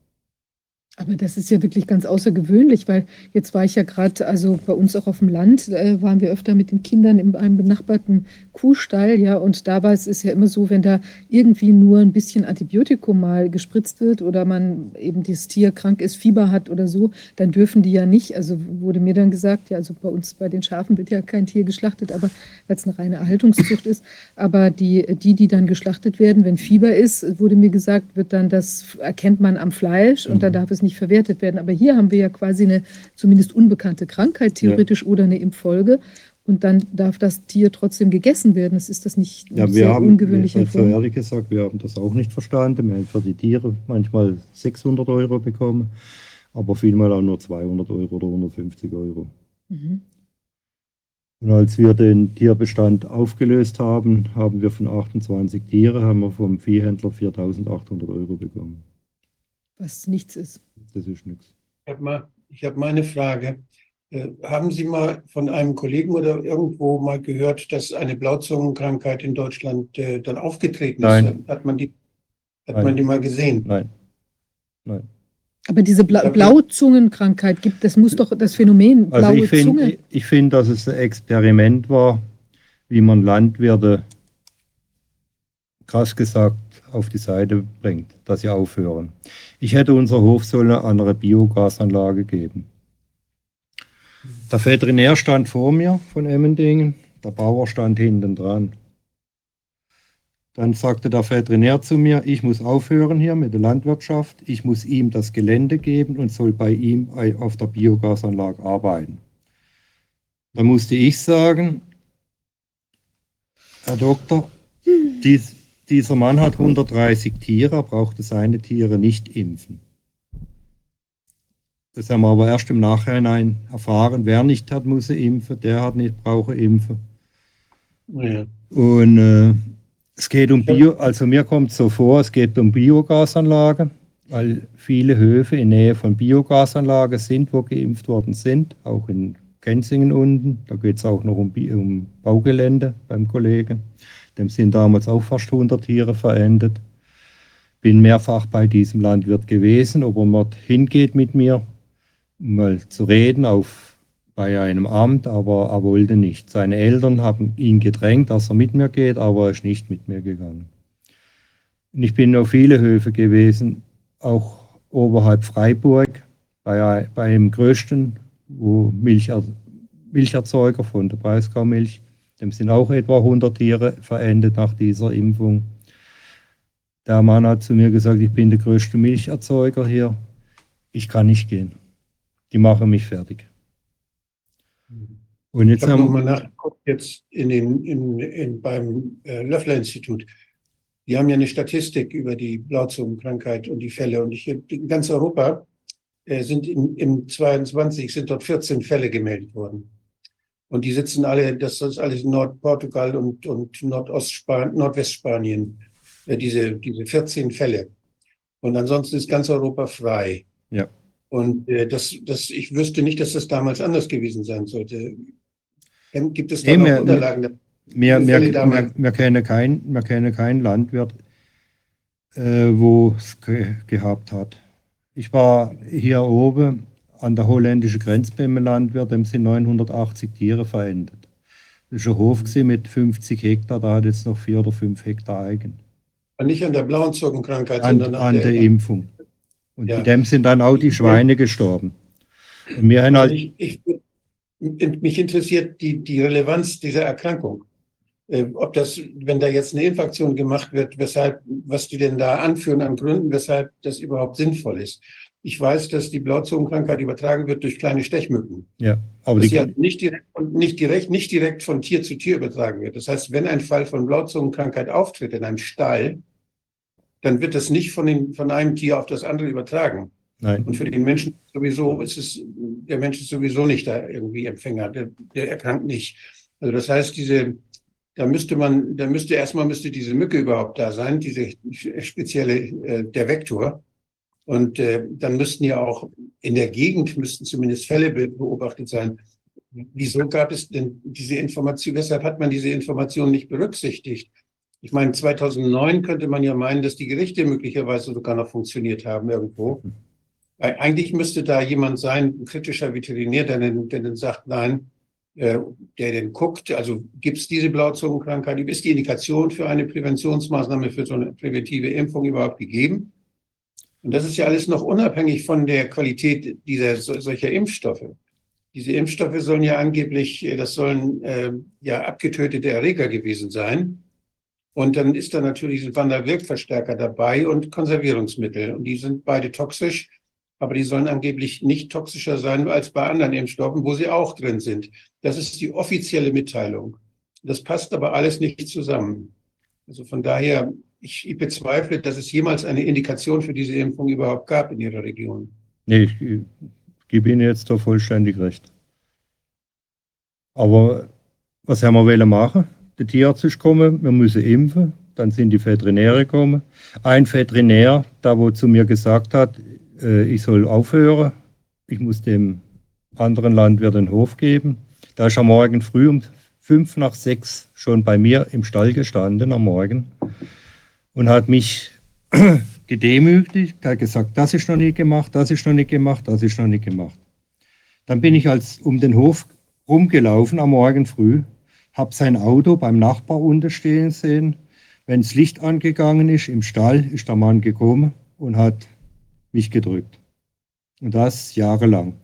Aber das ist ja wirklich ganz außergewöhnlich, weil jetzt war ich ja gerade, also bei uns auch auf dem Land, äh, waren wir öfter mit den Kindern in einem benachbarten Kuhstall, ja, und da war es ist ja immer so, wenn da irgendwie nur ein bisschen Antibiotikum mal gespritzt wird oder man eben das Tier krank ist, Fieber hat oder so, dann dürfen die ja nicht. Also wurde mir dann gesagt, ja, also bei uns bei den Schafen wird ja kein Tier geschlachtet, aber weil es eine reine Erhaltungszucht ist. Aber die, die, die dann geschlachtet werden, wenn Fieber ist, wurde mir gesagt, wird dann das erkennt man am Fleisch und dann darf es nicht verwertet werden. Aber hier haben wir ja quasi eine zumindest unbekannte Krankheit theoretisch oder eine Impffolge. Und dann darf das Tier trotzdem gegessen werden. Das ist das nicht Ja, wir sehr haben, ungewöhnlicher also Form. ehrlich gesagt, wir haben das auch nicht verstanden. Wir haben für die Tiere manchmal 600 Euro bekommen, aber vielmal auch nur 200 Euro oder 150 Euro. Mhm. Und als wir den Tierbestand aufgelöst haben, haben wir von 28 Tiere, haben wir vom Viehhändler 4.800 Euro bekommen. Was nichts ist. Das ist nichts. Ich habe mal, ich hab mal eine Frage. Äh, haben Sie mal von einem Kollegen oder irgendwo mal gehört, dass eine Blauzungenkrankheit in Deutschland äh, dann aufgetreten Nein. ist? Hat man die, hat Nein. man die mal gesehen? Nein. Nein. Aber diese Bla Blauzungenkrankheit gibt, das muss doch das Phänomen Also blaue ich finde, Zunge. ich, ich find, dass es ein Experiment war, wie man Landwirte, krass gesagt, auf die Seite bringt, dass sie aufhören. Ich hätte unser Hof soll eine andere Biogasanlage geben. Der Veterinär stand vor mir von Emmendingen, der Bauer stand hinten dran. Dann sagte der Veterinär zu mir, ich muss aufhören hier mit der Landwirtschaft, ich muss ihm das Gelände geben und soll bei ihm auf der Biogasanlage arbeiten. Da musste ich sagen, Herr Doktor, dies, dieser Mann hat 130 Tiere, er brauchte seine Tiere nicht impfen. Das haben wir aber erst im Nachhinein erfahren. Wer nicht hat, muss impfen, der hat nicht, brauche impfen. Ja. Und äh, es geht um Bio, also mir kommt so vor, es geht um Biogasanlage, weil viele Höfe in Nähe von Biogasanlagen sind, wo geimpft worden sind, auch in Genzingen unten. Da geht es auch noch um, um Baugelände beim Kollegen. Dem sind damals auch fast 100 Tiere verendet. bin mehrfach bei diesem Landwirt gewesen, ob er mal hingeht mit mir, mal zu reden auf, bei einem Amt, aber er wollte nicht. Seine Eltern haben ihn gedrängt, dass er mit mir geht, aber er ist nicht mit mir gegangen. Und ich bin auf viele Höfe gewesen, auch oberhalb Freiburg, bei, bei dem größten wo Milcher, Milcherzeuger von der Breisgau-Milch. Dem sind auch etwa 100 Tiere verendet nach dieser Impfung. Der Mann hat zu mir gesagt, ich bin der größte Milcherzeuger hier. Ich kann nicht gehen. Die machen mich fertig. Und jetzt ich habe nochmal nachgeguckt, jetzt in den, in, in, beim äh, Löffler-Institut. Die haben ja eine Statistik über die Blauzungenkrankheit und die Fälle. Und ich, in ganz Europa äh, sind im, im 22 sind dort 14 Fälle gemeldet worden. Und die sitzen alle, das ist alles in Nordportugal und, und Nordostspanien, Nordwestspanien, äh, diese, diese 14 Fälle. Und ansonsten ist ganz Europa frei. Ja. Und äh, das, das, ich wüsste nicht, dass das damals anders gewesen sein sollte. Ähm, gibt es da nee, noch mehr, Unterlagen? Wir, wir, wir, wir, kennen kein, wir kennen keinen Landwirt, äh, wo es ge gehabt hat. Ich war hier oben an der holländischen Grenze beim Landwirt, sind 980 Tiere verendet. Das ist ein Hof mit 50 Hektar, da hat jetzt noch vier oder fünf Hektar eigen. Nicht an der blauen Zungenkrankheit, an, sondern an, an der, der, Impfung. Und ja. in dem sind dann auch die Schweine gestorben. Und wir haben halt ich, ich, mich interessiert die, die Relevanz dieser Erkrankung. Äh, ob das, wenn da jetzt eine Infektion gemacht wird, weshalb, was die denn da anführen an Gründen, weshalb das überhaupt sinnvoll ist. Ich weiß, dass die Blauzungenkrankheit übertragen wird durch kleine Stechmücken. Ja, aber die ja nicht direkt, nicht direkt, nicht direkt von Tier zu Tier übertragen wird. Das heißt, wenn ein Fall von Blauzungenkrankheit auftritt in einem Stall, dann wird das nicht von, den, von einem Tier auf das andere übertragen. Nein. Und für den Menschen sowieso ist es, der Mensch ist sowieso nicht da irgendwie Empfänger, der, der erkrankt nicht. Also das heißt, diese, da müsste man, da müsste erstmal müsste diese Mücke überhaupt da sein, diese spezielle, äh, der Vektor. Und äh, dann müssten ja auch in der Gegend müssten zumindest Fälle beobachtet sein. Wieso gab es denn diese Information? Weshalb hat man diese Information nicht berücksichtigt? Ich meine, 2009 könnte man ja meinen, dass die Gerichte möglicherweise sogar noch funktioniert haben irgendwo. Eigentlich müsste da jemand sein, ein kritischer Veterinär, der dann, der dann sagt, nein, äh, der denn guckt, also gibt es diese Blauzungenkrankheit, ist die Indikation für eine Präventionsmaßnahme, für so eine präventive Impfung überhaupt gegeben? Und das ist ja alles noch unabhängig von der Qualität dieser solcher Impfstoffe. Diese Impfstoffe sollen ja angeblich, äh, das sollen äh, ja abgetötete Erreger gewesen sein. Und dann ist da natürlich ein Wanderwirkverstärker dabei und Konservierungsmittel. Und die sind beide toxisch aber die sollen angeblich nicht toxischer sein als bei anderen Impfstoffen, wo sie auch drin sind. Das ist die offizielle Mitteilung. Das passt aber alles nicht zusammen. Also von daher, ich, ich bezweifle, dass es jemals eine Indikation für diese Impfung überhaupt gab in Ihrer Region. Nee, ich, ich gebe Ihnen jetzt doch vollständig recht. Aber was haben wir machen? Der Tierarzt ist gekommen, wir müssen impfen, dann sind die Veterinäre gekommen. Ein Veterinär, da wo zu mir gesagt hat, äh, ich soll aufhören. Ich muss dem anderen Landwirt den Hof geben. Da ist er morgen früh um fünf nach sechs schon bei mir im Stall gestanden am Morgen und hat mich [clears throat] gedemütigt, hat gesagt, das ist noch nicht gemacht, das ist noch nicht gemacht, das ist noch nicht gemacht. Dann bin ich als um den Hof rumgelaufen am Morgen früh, habe sein Auto beim Nachbar unterstehen sehen. Wenn das Licht angegangen ist im Stall, ist der Mann gekommen und hat mich gedrückt. Und das jahrelang.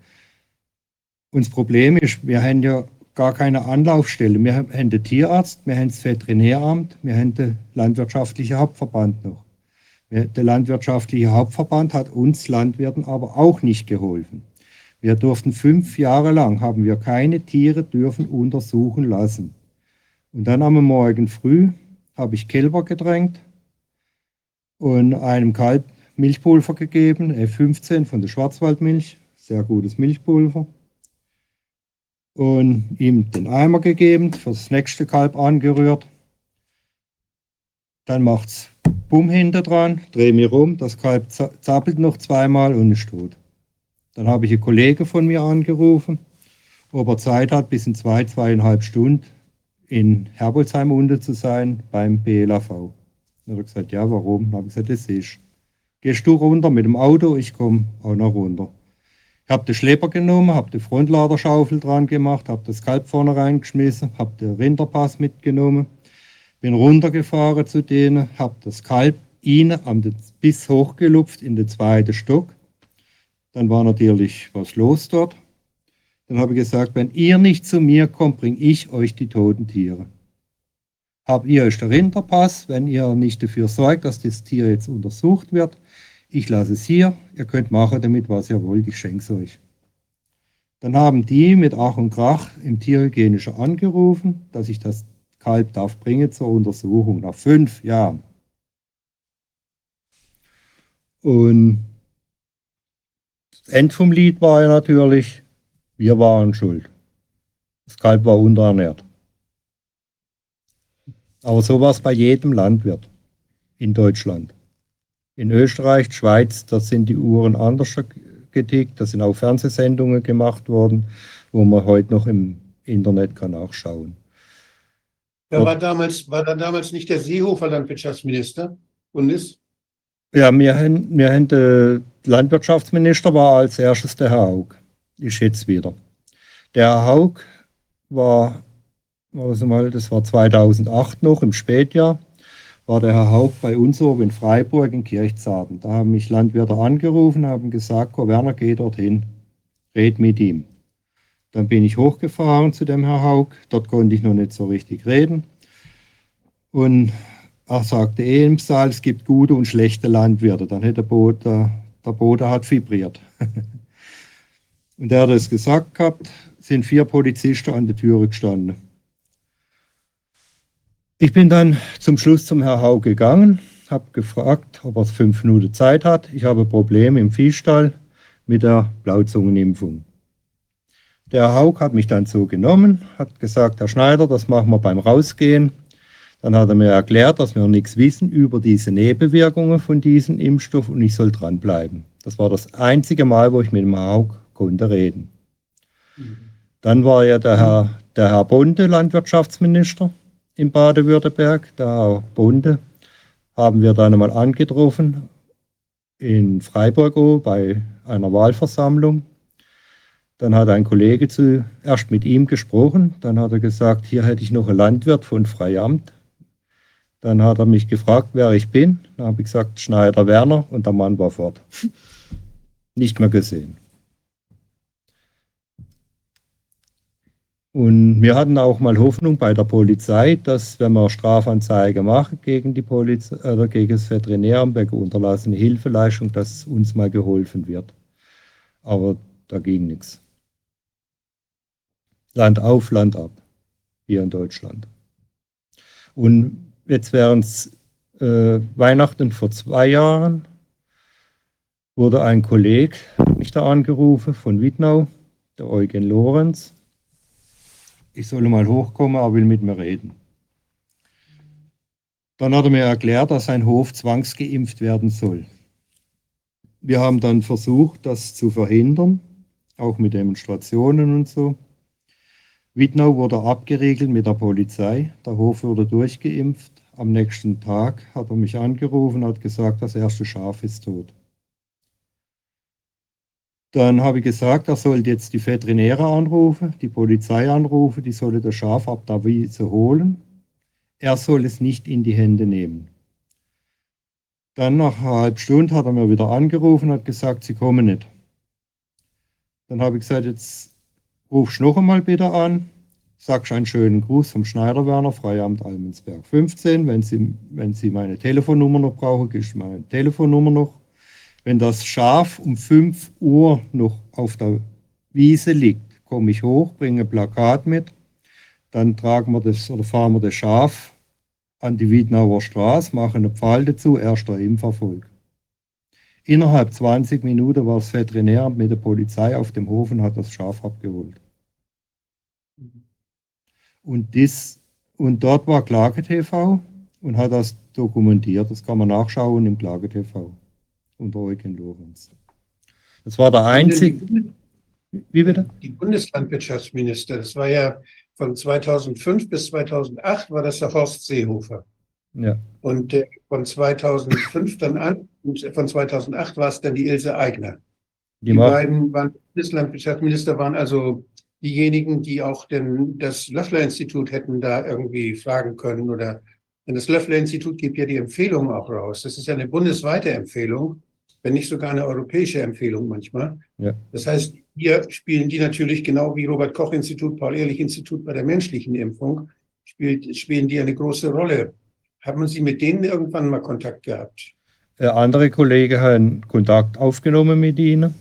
Und das Problem ist, wir haben ja gar keine Anlaufstelle. Wir haben den Tierarzt, wir haben das Veterinäramt, wir haben den landwirtschaftlichen Hauptverband noch. Der landwirtschaftliche Hauptverband hat uns Landwirten aber auch nicht geholfen. Wir durften fünf Jahre lang, haben wir keine Tiere dürfen untersuchen lassen. Und dann am Morgen früh habe ich Kälber gedrängt und einem Kalb Milchpulver gegeben, F15 von der Schwarzwaldmilch, sehr gutes Milchpulver. Und ihm den Eimer gegeben, für das nächste Kalb angerührt. Dann macht es Bumm hinter dran, drehe mich rum, das Kalb zappelt noch zweimal und ist tot. Dann habe ich einen Kollege von mir angerufen, ob er Zeit hat, bis in zwei, zweieinhalb Stunden in Herbolzheim unten zu sein beim BLAV. Dann hat er gesagt, ja, warum? Dann habe ich gesagt, das ist Gehst du runter mit dem Auto, ich komme auch noch runter. Habe den Schlepper genommen, habe die Frontladerschaufel dran gemacht, habe das Kalb vorne reingeschmissen, habe den Rinderpass mitgenommen, bin runtergefahren zu denen, habe das Kalb ihnen am Biss hochgelupft in den zweiten Stock. Dann war natürlich was los dort. Dann habe ich gesagt, wenn ihr nicht zu mir kommt, bringe ich euch die toten Tiere. Habt ihr euch der Rinderpass, wenn ihr nicht dafür sorgt, dass das Tier jetzt untersucht wird, ich lasse es hier, ihr könnt machen damit, was ihr wollt, ich schenke es euch. Dann haben die mit Ach und Krach im Tierhygienischer angerufen, dass ich das Kalb darf bringen zur Untersuchung nach fünf Jahren. Und das End vom Lied war ja natürlich, wir waren schuld. Das Kalb war unterernährt. Aber so war es bei jedem Landwirt in Deutschland. In Österreich, Schweiz, da sind die Uhren anders getickt. Da sind auch Fernsehsendungen gemacht worden, wo man heute noch im Internet kann nachschauen. Da war damals, war da damals nicht der Seehofer Landwirtschaftsminister Bundes? Ja, wir haben, wir haben der Landwirtschaftsminister war als erstes der Herr Haug. Ich schätze wieder. Der Herr Haug war, also mal, das war 2008 noch im Spätjahr war der Herr Haupt bei uns oben in Freiburg in Kirchzarten. Da haben mich Landwirte angerufen, haben gesagt, Herr Werner, geh dorthin, red mit ihm. Dann bin ich hochgefahren zu dem Herr Haug, dort konnte ich noch nicht so richtig reden. Und er sagte eh im Saal, es gibt gute und schlechte Landwirte. Dann hätte der Boden, der Boden hat vibriert. [laughs] und er hat es gesagt gehabt, sind vier Polizisten an der Türe gestanden. Ich bin dann zum Schluss zum Herr Hau gegangen, habe gefragt, ob er fünf Minuten Zeit hat. Ich habe Probleme im Viehstall mit der Blauzungenimpfung. Der Herr Haug hat mich dann so genommen, hat gesagt, Herr Schneider, das machen wir beim Rausgehen. Dann hat er mir erklärt, dass wir nichts wissen über diese Nebenwirkungen von diesem Impfstoff und ich soll dranbleiben. Das war das einzige Mal, wo ich mit dem Haug konnte reden. Mhm. Dann war ja der Herr, der Herr Bonde Landwirtschaftsminister in Baden-Württemberg, da Bunde, haben wir dann einmal angetroffen in Freiburg bei einer Wahlversammlung. Dann hat ein Kollege zuerst mit ihm gesprochen, dann hat er gesagt, hier hätte ich noch einen Landwirt von Freiamt. Dann hat er mich gefragt, wer ich bin. Dann habe ich gesagt, Schneider Werner und der Mann war fort. [laughs] Nicht mehr gesehen. Und wir hatten auch mal Hoffnung bei der Polizei, dass wenn wir Strafanzeige machen gegen die Polizei oder gegen das Veterinäramt wegen unterlassene Hilfeleistung, dass uns mal geholfen wird. Aber da ging nichts. Land auf, Land ab, hier in Deutschland. Und jetzt während äh, Weihnachten vor zwei Jahren wurde ein Kollege mich da angerufen von Wittnau, der Eugen Lorenz ich solle mal hochkommen, er will mit mir reden. Dann hat er mir erklärt, dass sein Hof zwangsgeimpft werden soll. Wir haben dann versucht, das zu verhindern, auch mit Demonstrationen und so. Wittnau wurde abgeriegelt mit der Polizei, der Hof wurde durchgeimpft. Am nächsten Tag hat er mich angerufen hat gesagt, das erste Schaf ist tot. Dann habe ich gesagt, er sollte jetzt die Veterinäre anrufen, die Polizei anrufen, die solle das Schaf ab der Wiese holen. Er soll es nicht in die Hände nehmen. Dann nach einer halben Stunde hat er mir wieder angerufen und hat gesagt, sie kommen nicht. Dann habe ich gesagt, jetzt rufst du noch einmal bitte an, sagst einen schönen Gruß vom Schneider Werner, Freiamt Almensberg 15. Wenn Sie, wenn Sie meine Telefonnummer noch brauchen, gibst du meine Telefonnummer noch. Wenn das Schaf um 5 Uhr noch auf der Wiese liegt, komme ich hoch, bringe Plakat mit, dann tragen wir das oder fahren wir das Schaf an die Wiednauer Straße, machen eine Pfahl dazu, erster Impferfolg. Innerhalb 20 Minuten war das Veterinäramt mit der Polizei auf dem Hof und hat das Schaf abgeholt. Und, das, und dort war Klage TV und hat das dokumentiert. Das kann man nachschauen im Klage TV unter Eugen Lorenz. Das war der einzige. Wie bitte? Die Bundeslandwirtschaftsminister, das war ja von 2005 bis 2008 war das der Horst Seehofer. Ja. Und äh, von 2005 dann an von 2008 war es dann die Ilse Aigner. Die, Die beiden waren, Bundeslandwirtschaftsminister waren also diejenigen, die auch denn das Löffler-Institut hätten da irgendwie fragen können oder denn das Löffler-Institut gibt ja die Empfehlungen auch raus. Das ist ja eine bundesweite Empfehlung, wenn nicht sogar eine europäische Empfehlung manchmal. Ja. Das heißt, hier spielen die natürlich genau wie Robert-Koch-Institut, Paul-Ehrlich-Institut bei der menschlichen Impfung, spielt, spielen die eine große Rolle. Haben Sie mit denen irgendwann mal Kontakt gehabt? andere Kollegen haben Kontakt aufgenommen mit ihnen.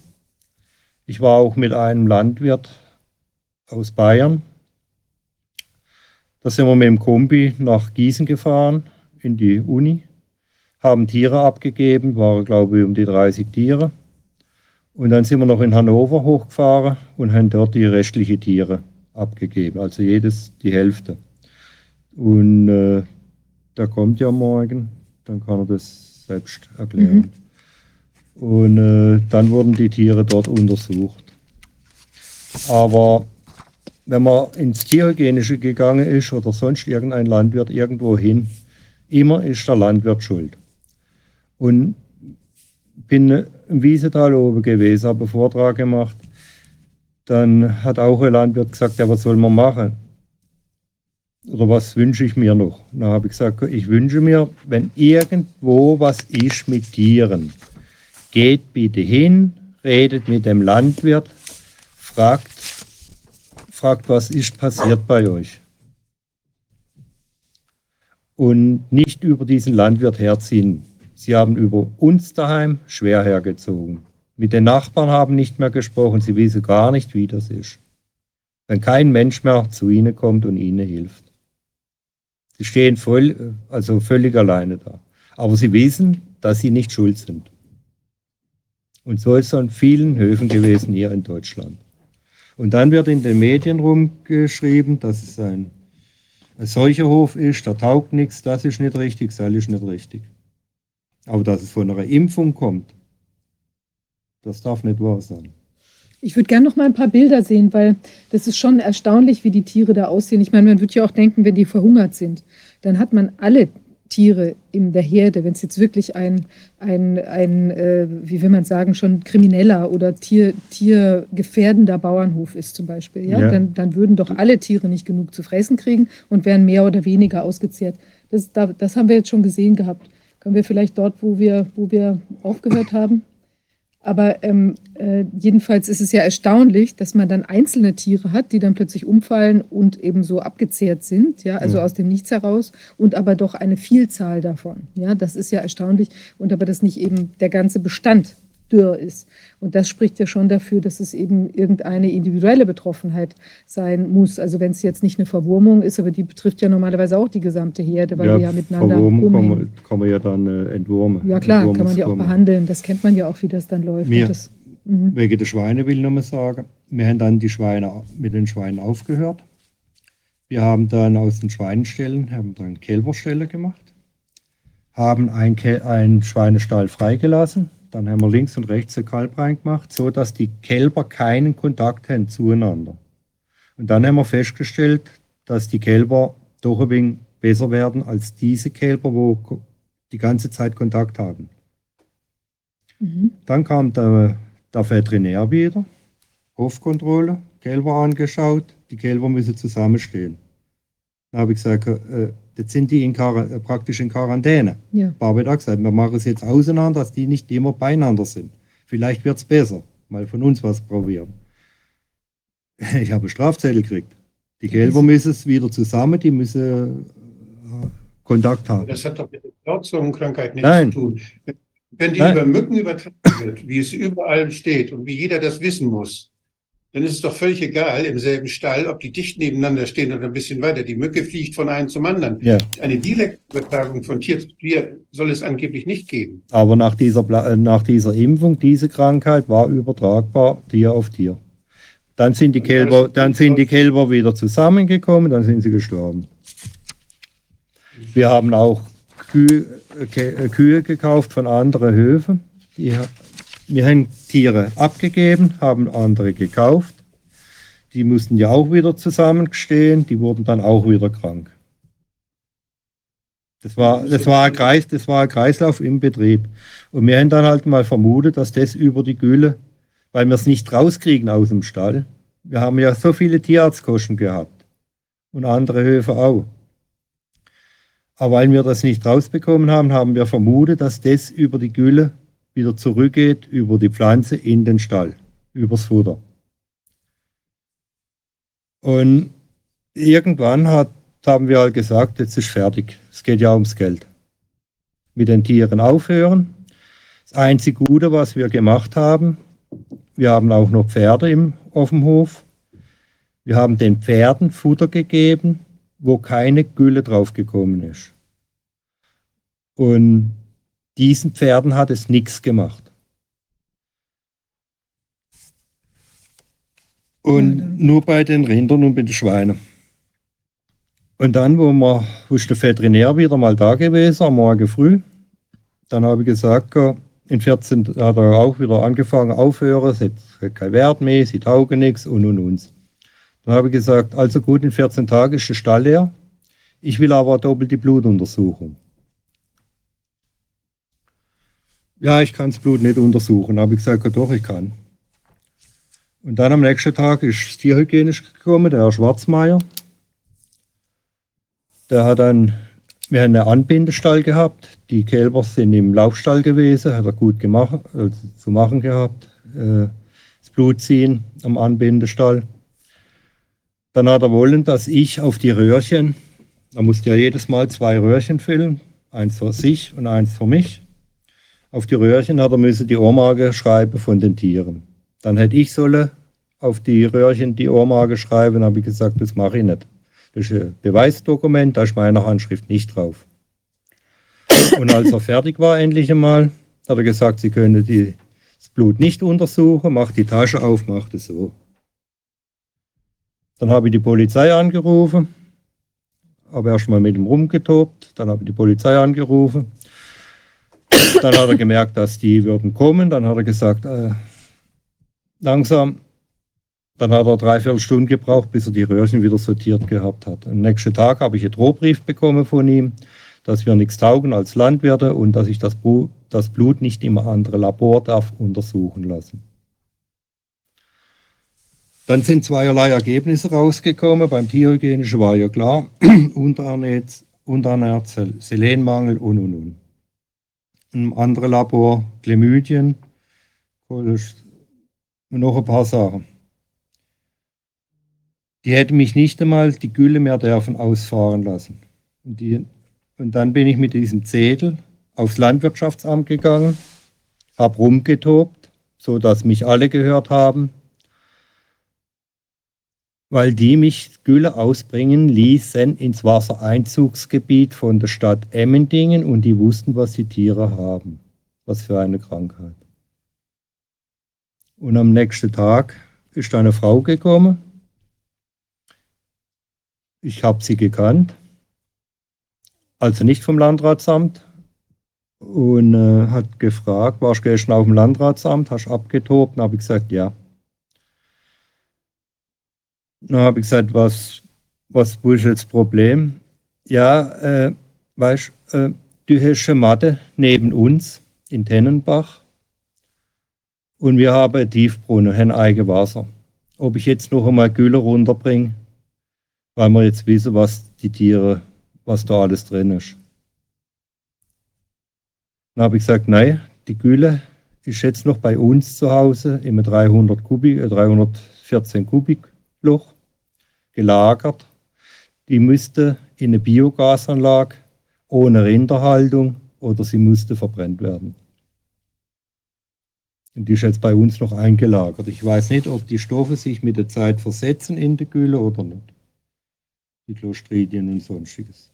Ich war auch mit einem Landwirt aus Bayern. Da sind wir mit dem Kombi nach Gießen gefahren, in die Uni, haben Tiere abgegeben, waren glaube ich um die 30 Tiere. Und dann sind wir noch in Hannover hochgefahren und haben dort die restlichen Tiere abgegeben, also jedes die Hälfte. Und äh, der kommt ja morgen, dann kann er das selbst erklären. Und äh, dann wurden die Tiere dort untersucht. Aber wenn man ins Tierhygienische gegangen ist oder sonst irgendein Landwirt irgendwo hin, immer ist der Landwirt schuld. Und bin im Wiesetal oben gewesen, habe einen Vortrag gemacht. Dann hat auch ein Landwirt gesagt, ja, was soll man machen? Oder was wünsche ich mir noch? Dann habe ich gesagt, ich wünsche mir, wenn irgendwo was ist mit Tieren, geht bitte hin, redet mit dem Landwirt, fragt, fragt, was ist passiert bei euch. Und nicht über diesen Landwirt herziehen. Sie haben über uns daheim schwer hergezogen. Mit den Nachbarn haben nicht mehr gesprochen, sie wissen gar nicht, wie das ist. Wenn kein Mensch mehr zu ihnen kommt und ihnen hilft. Sie stehen voll, also völlig alleine da. Aber sie wissen, dass sie nicht schuld sind. Und so ist es an vielen Höfen gewesen hier in Deutschland. Und dann wird in den Medien rumgeschrieben, dass es ein, ein Seuchehof ist, da taugt nichts, das ist nicht richtig, das ist nicht richtig. Aber dass es von einer Impfung kommt, das darf nicht wahr sein. Ich würde gerne noch mal ein paar Bilder sehen, weil das ist schon erstaunlich, wie die Tiere da aussehen. Ich meine, man würde ja auch denken, wenn die verhungert sind, dann hat man alle Tiere in der Herde, wenn es jetzt wirklich ein, ein, ein äh, wie will man sagen, schon krimineller oder Tier, tiergefährdender Bauernhof ist zum Beispiel, ja, Ja. Dann, dann würden doch alle Tiere nicht genug zu fressen kriegen und wären mehr oder weniger ausgezehrt. Das, da, das haben wir jetzt schon gesehen gehabt. Können wir vielleicht dort, wo wir, wo wir aufgehört haben? Aber ähm, äh, jedenfalls ist es ja erstaunlich, dass man dann einzelne Tiere hat, die dann plötzlich umfallen und eben so abgezehrt sind, ja, also Ja. aus dem Nichts heraus und aber doch eine Vielzahl davon. Ja, das ist ja erstaunlich und aber dass nicht eben der ganze Bestand dürr ist. Und das spricht ja schon dafür, dass es eben irgendeine individuelle Betroffenheit sein muss. Also wenn es jetzt nicht eine Verwurmung ist, aber die betrifft ja normalerweise auch die gesamte Herde, weil wir ja miteinander Verwurmen kann man, kann man ja dann äh, entwurmen. Ja klar, kann man die auch behandeln. Das kennt man ja auch, wie das dann läuft. Mir- Das, mhm. Wegen der Schweine will ich noch mal sagen. Wir haben dann die Schweine mit den Schweinen aufgehört. Wir haben dann aus den Schweineställen haben dann Kälberställe gemacht, haben Kä- einen Schweinestall freigelassen. Dann haben wir links und rechts ein Kalb reingemacht, so dass die Kälber keinen Kontakt haben zueinander. Und dann haben wir festgestellt, dass die Kälber doch ein wenig besser werden als diese Kälber, wo die ganze Zeit Kontakt haben. Mhm. Dann kam der, der Veterinär wieder, Hofkontrolle, Kälber angeschaut, die Kälber müssen zusammenstehen. Dann habe ich gesagt, äh, jetzt sind die in Quar- äh, praktisch in Quarantäne. Ja. Barbet hat gesagt, wir machen es jetzt auseinander, dass die nicht immer beieinander sind. Vielleicht wird es besser, mal von uns was probieren. [laughs] Ich habe einen Strafzettel gekriegt. Die Kälber müssen es wieder zusammen, die müssen äh, Kontakt haben. Das hat doch mit der Blauzungenkrankheit nichts Nein. zu tun. Wenn die Nein. über Mücken übertragen wird, wie es überall steht und wie jeder das wissen muss, dann ist es doch völlig egal im selben Stall, ob die dicht nebeneinander stehen oder ein bisschen weiter. Die Mücke fliegt von einem zum anderen. Ja. Eine direkte Übertragung von Tier zu Tier soll es angeblich nicht geben. Aber nach dieser, äh, nach dieser Impfung, diese Krankheit war übertragbar Tier auf Tier. Dann sind die Kälber, dann sind die Kälber wieder zusammengekommen, dann sind sie gestorben. Wir haben auch Kühe, äh, äh, Kühe gekauft von anderen Höfen. Die, wir haben Tiere abgegeben, haben andere gekauft. Die mussten ja auch wieder zusammenstehen, die wurden dann auch wieder krank. Das war, das, war ein Kreis, das war ein Kreislauf im Betrieb. Und wir haben dann halt mal vermutet, dass das über die Gülle, weil wir es nicht rauskriegen aus dem Stall. Wir haben ja so viele Tierarztkosten gehabt und andere Höfe auch. Aber weil wir das nicht rausbekommen haben, haben wir vermutet, dass das über die Gülle wieder zurückgeht, über die Pflanze in den Stall, übers Futter. Und irgendwann hat, haben wir halt gesagt, jetzt ist fertig. Es geht ja ums Geld. Mit den Tieren aufhören. Das einzige Gute, was wir gemacht haben, wir haben auch noch Pferde im, auf dem Hof. Wir haben den Pferden Futter gegeben, wo keine Gülle draufgekommen ist. Und diesen Pferden hat es nichts gemacht. Und nur bei den Rindern und bei den Schweinen. Und dann, wo, wir, wo ist der Veterinär wieder mal da gewesen, am Morgen früh, dann habe ich gesagt, in 14 hat er auch wieder angefangen, aufhören, es hat keinen Wert mehr, sie taugen nichts und und und. Dann habe ich gesagt, also gut, in 14 Tagen ist der Stall leer, ich will aber doppelt die Blutuntersuchung. Ja, ich kann das Blut nicht untersuchen. Dann habe ich gesagt, ja, doch, ich kann. Und dann am nächsten Tag ist das Tierhygienisch gekommen, der Herr Schwarzmeier. Der hat dann, wir haben einen Anbindestall gehabt. Die Kälber sind im Laufstall gewesen, hat er gut gemacht, also zu machen gehabt. Äh, das Blut ziehen am Anbindestall. Dann hat er wollen, dass ich auf die Röhrchen, da musste ja jedes Mal zwei Röhrchen füllen, eins für sich und eins für mich. Auf die Röhrchen hat er müssen die Ohrmarke schreiben von den Tieren. Dann hätte ich sollen auf die Röhrchen die Ohrmarke schreiben, habe ich gesagt, das mache ich nicht. Das ist ein Beweisdokument, da ist meine Handschrift nicht drauf. Und als er fertig war, endlich einmal, hat er gesagt, sie können die, das Blut nicht untersuchen, macht die Tasche auf, macht es so. Dann habe ich die Polizei angerufen, habe erst mal mit ihm rumgetobt, dann habe ich die Polizei angerufen. Dann hat er gemerkt, dass die würden kommen, dann hat er gesagt, äh, langsam, dann hat er dreiviertel Stunden gebraucht, bis er die Röhrchen wieder sortiert gehabt hat. Am nächsten Tag habe ich einen Drohbrief bekommen von ihm, dass wir nichts taugen als Landwirte und dass ich das, das Blut nicht im anderen Labor darf untersuchen lassen. Dann sind zweierlei Ergebnisse rausgekommen. Beim Tierhygienischen war ja klar, [clears throat] Unterernährt, Unterernährt Selenmangel und und und. Im anderen Labor Chlamydien, und noch ein paar Sachen. Die hätten mich nicht einmal die Gülle mehr dürfen ausfahren lassen. Und, die, und dann bin ich mit diesem Zettel aufs Landwirtschaftsamt gegangen, habe rumgetobt, so dass mich alle gehört haben, weil die mich Gülle ausbringen ließen ins Wassereinzugsgebiet von der Stadt Emmendingen und die wussten, was die Tiere haben, was für eine Krankheit. Und am nächsten Tag ist eine Frau gekommen, ich habe sie gekannt, also nicht vom Landratsamt, und äh, hat gefragt, warst du gestern auf dem Landratsamt, hast abgetobt? Dann habe ich gesagt, ja. Dann habe ich gesagt, was, was ist das Problem? Ja, äh, weißt äh, du, hast eine Matte neben uns in Tennenbach und wir haben einen Tiefbrunnen, haben Eigenwasser. Ob ich jetzt noch einmal Gülle runterbringe, weil wir jetzt wissen, was die Tiere, was da alles drin ist. Dann habe ich gesagt, nein, die Gülle ist jetzt noch bei uns zu Hause im 300 Kubik, 314 Kubik Loch gelagert. Die müsste in eine Biogasanlage ohne Rinderhaltung oder sie musste verbrennt werden. Und die ist jetzt bei uns noch eingelagert. Ich weiß nicht, ob die Stoffe sich mit der Zeit versetzen in die Gülle oder nicht die Clostridien und sonstiges.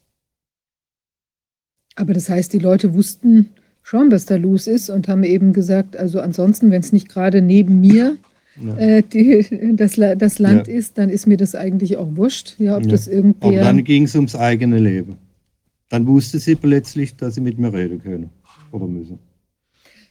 Aber das heißt, die Leute wussten schon, was da los ist und haben eben gesagt, also ansonsten, wenn es nicht gerade neben mir ja. äh, die, das, das Land ja. ist, dann ist mir das eigentlich auch wurscht. Ja, ob ja. das irgendwie. Aber dann ging es ums eigene Leben. Dann wusste sie plötzlich, dass sie mit mir reden können oder müssen.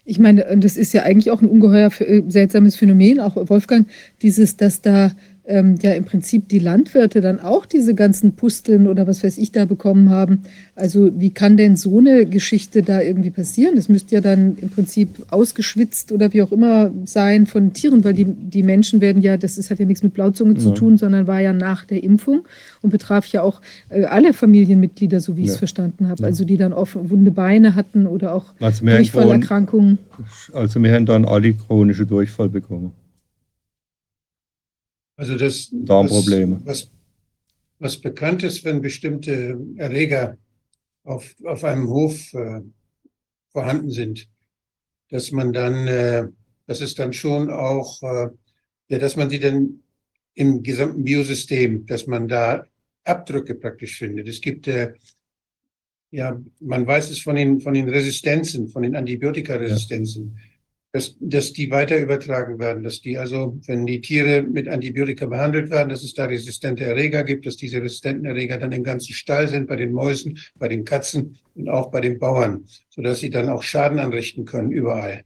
Ich meine, das ist ja eigentlich auch ein ungeheuer äh, seltsames Phänomen, auch Wolfgang, dieses, dass da ähm, ja im Prinzip die Landwirte dann auch diese ganzen Pusteln oder was weiß ich da bekommen haben. Also wie kann denn so eine Geschichte da irgendwie passieren? Das müsste ja dann im Prinzip ausgeschwitzt oder wie auch immer sein von Tieren, weil die, die Menschen werden ja, das ist, hat ja nichts mit Blauzunge ja. zu tun, sondern war ja nach der Impfung und betraf ja auch äh, alle Familienmitglieder, so wie ich es verstanden habe. Ja. Also die dann offen, wunde Beine hatten oder auch Durchfallerkrankungen. Also wir haben dann alle chronische Durchfall bekommen. Also das Darmprobleme. Was, was, bekannt ist, wenn bestimmte Erreger auf, auf einem Hof äh, vorhanden sind, dass man dann, äh, das ist dann schon auch, äh, ja, dass man sie dann im gesamten Biosystem, dass man da Abdrücke praktisch findet. Es gibt, äh, ja, man weiß es von den, von den Resistenzen, von den Antibiotikaresistenzen. Ja dass, dass die weiter übertragen werden, dass die also, wenn die Tiere mit Antibiotika behandelt werden, dass es da resistente Erreger gibt, dass diese resistenten Erreger dann im ganzen Stall sind, bei den Mäusen, bei den Katzen und auch bei den Bauern, sodass sie dann auch Schaden anrichten können überall.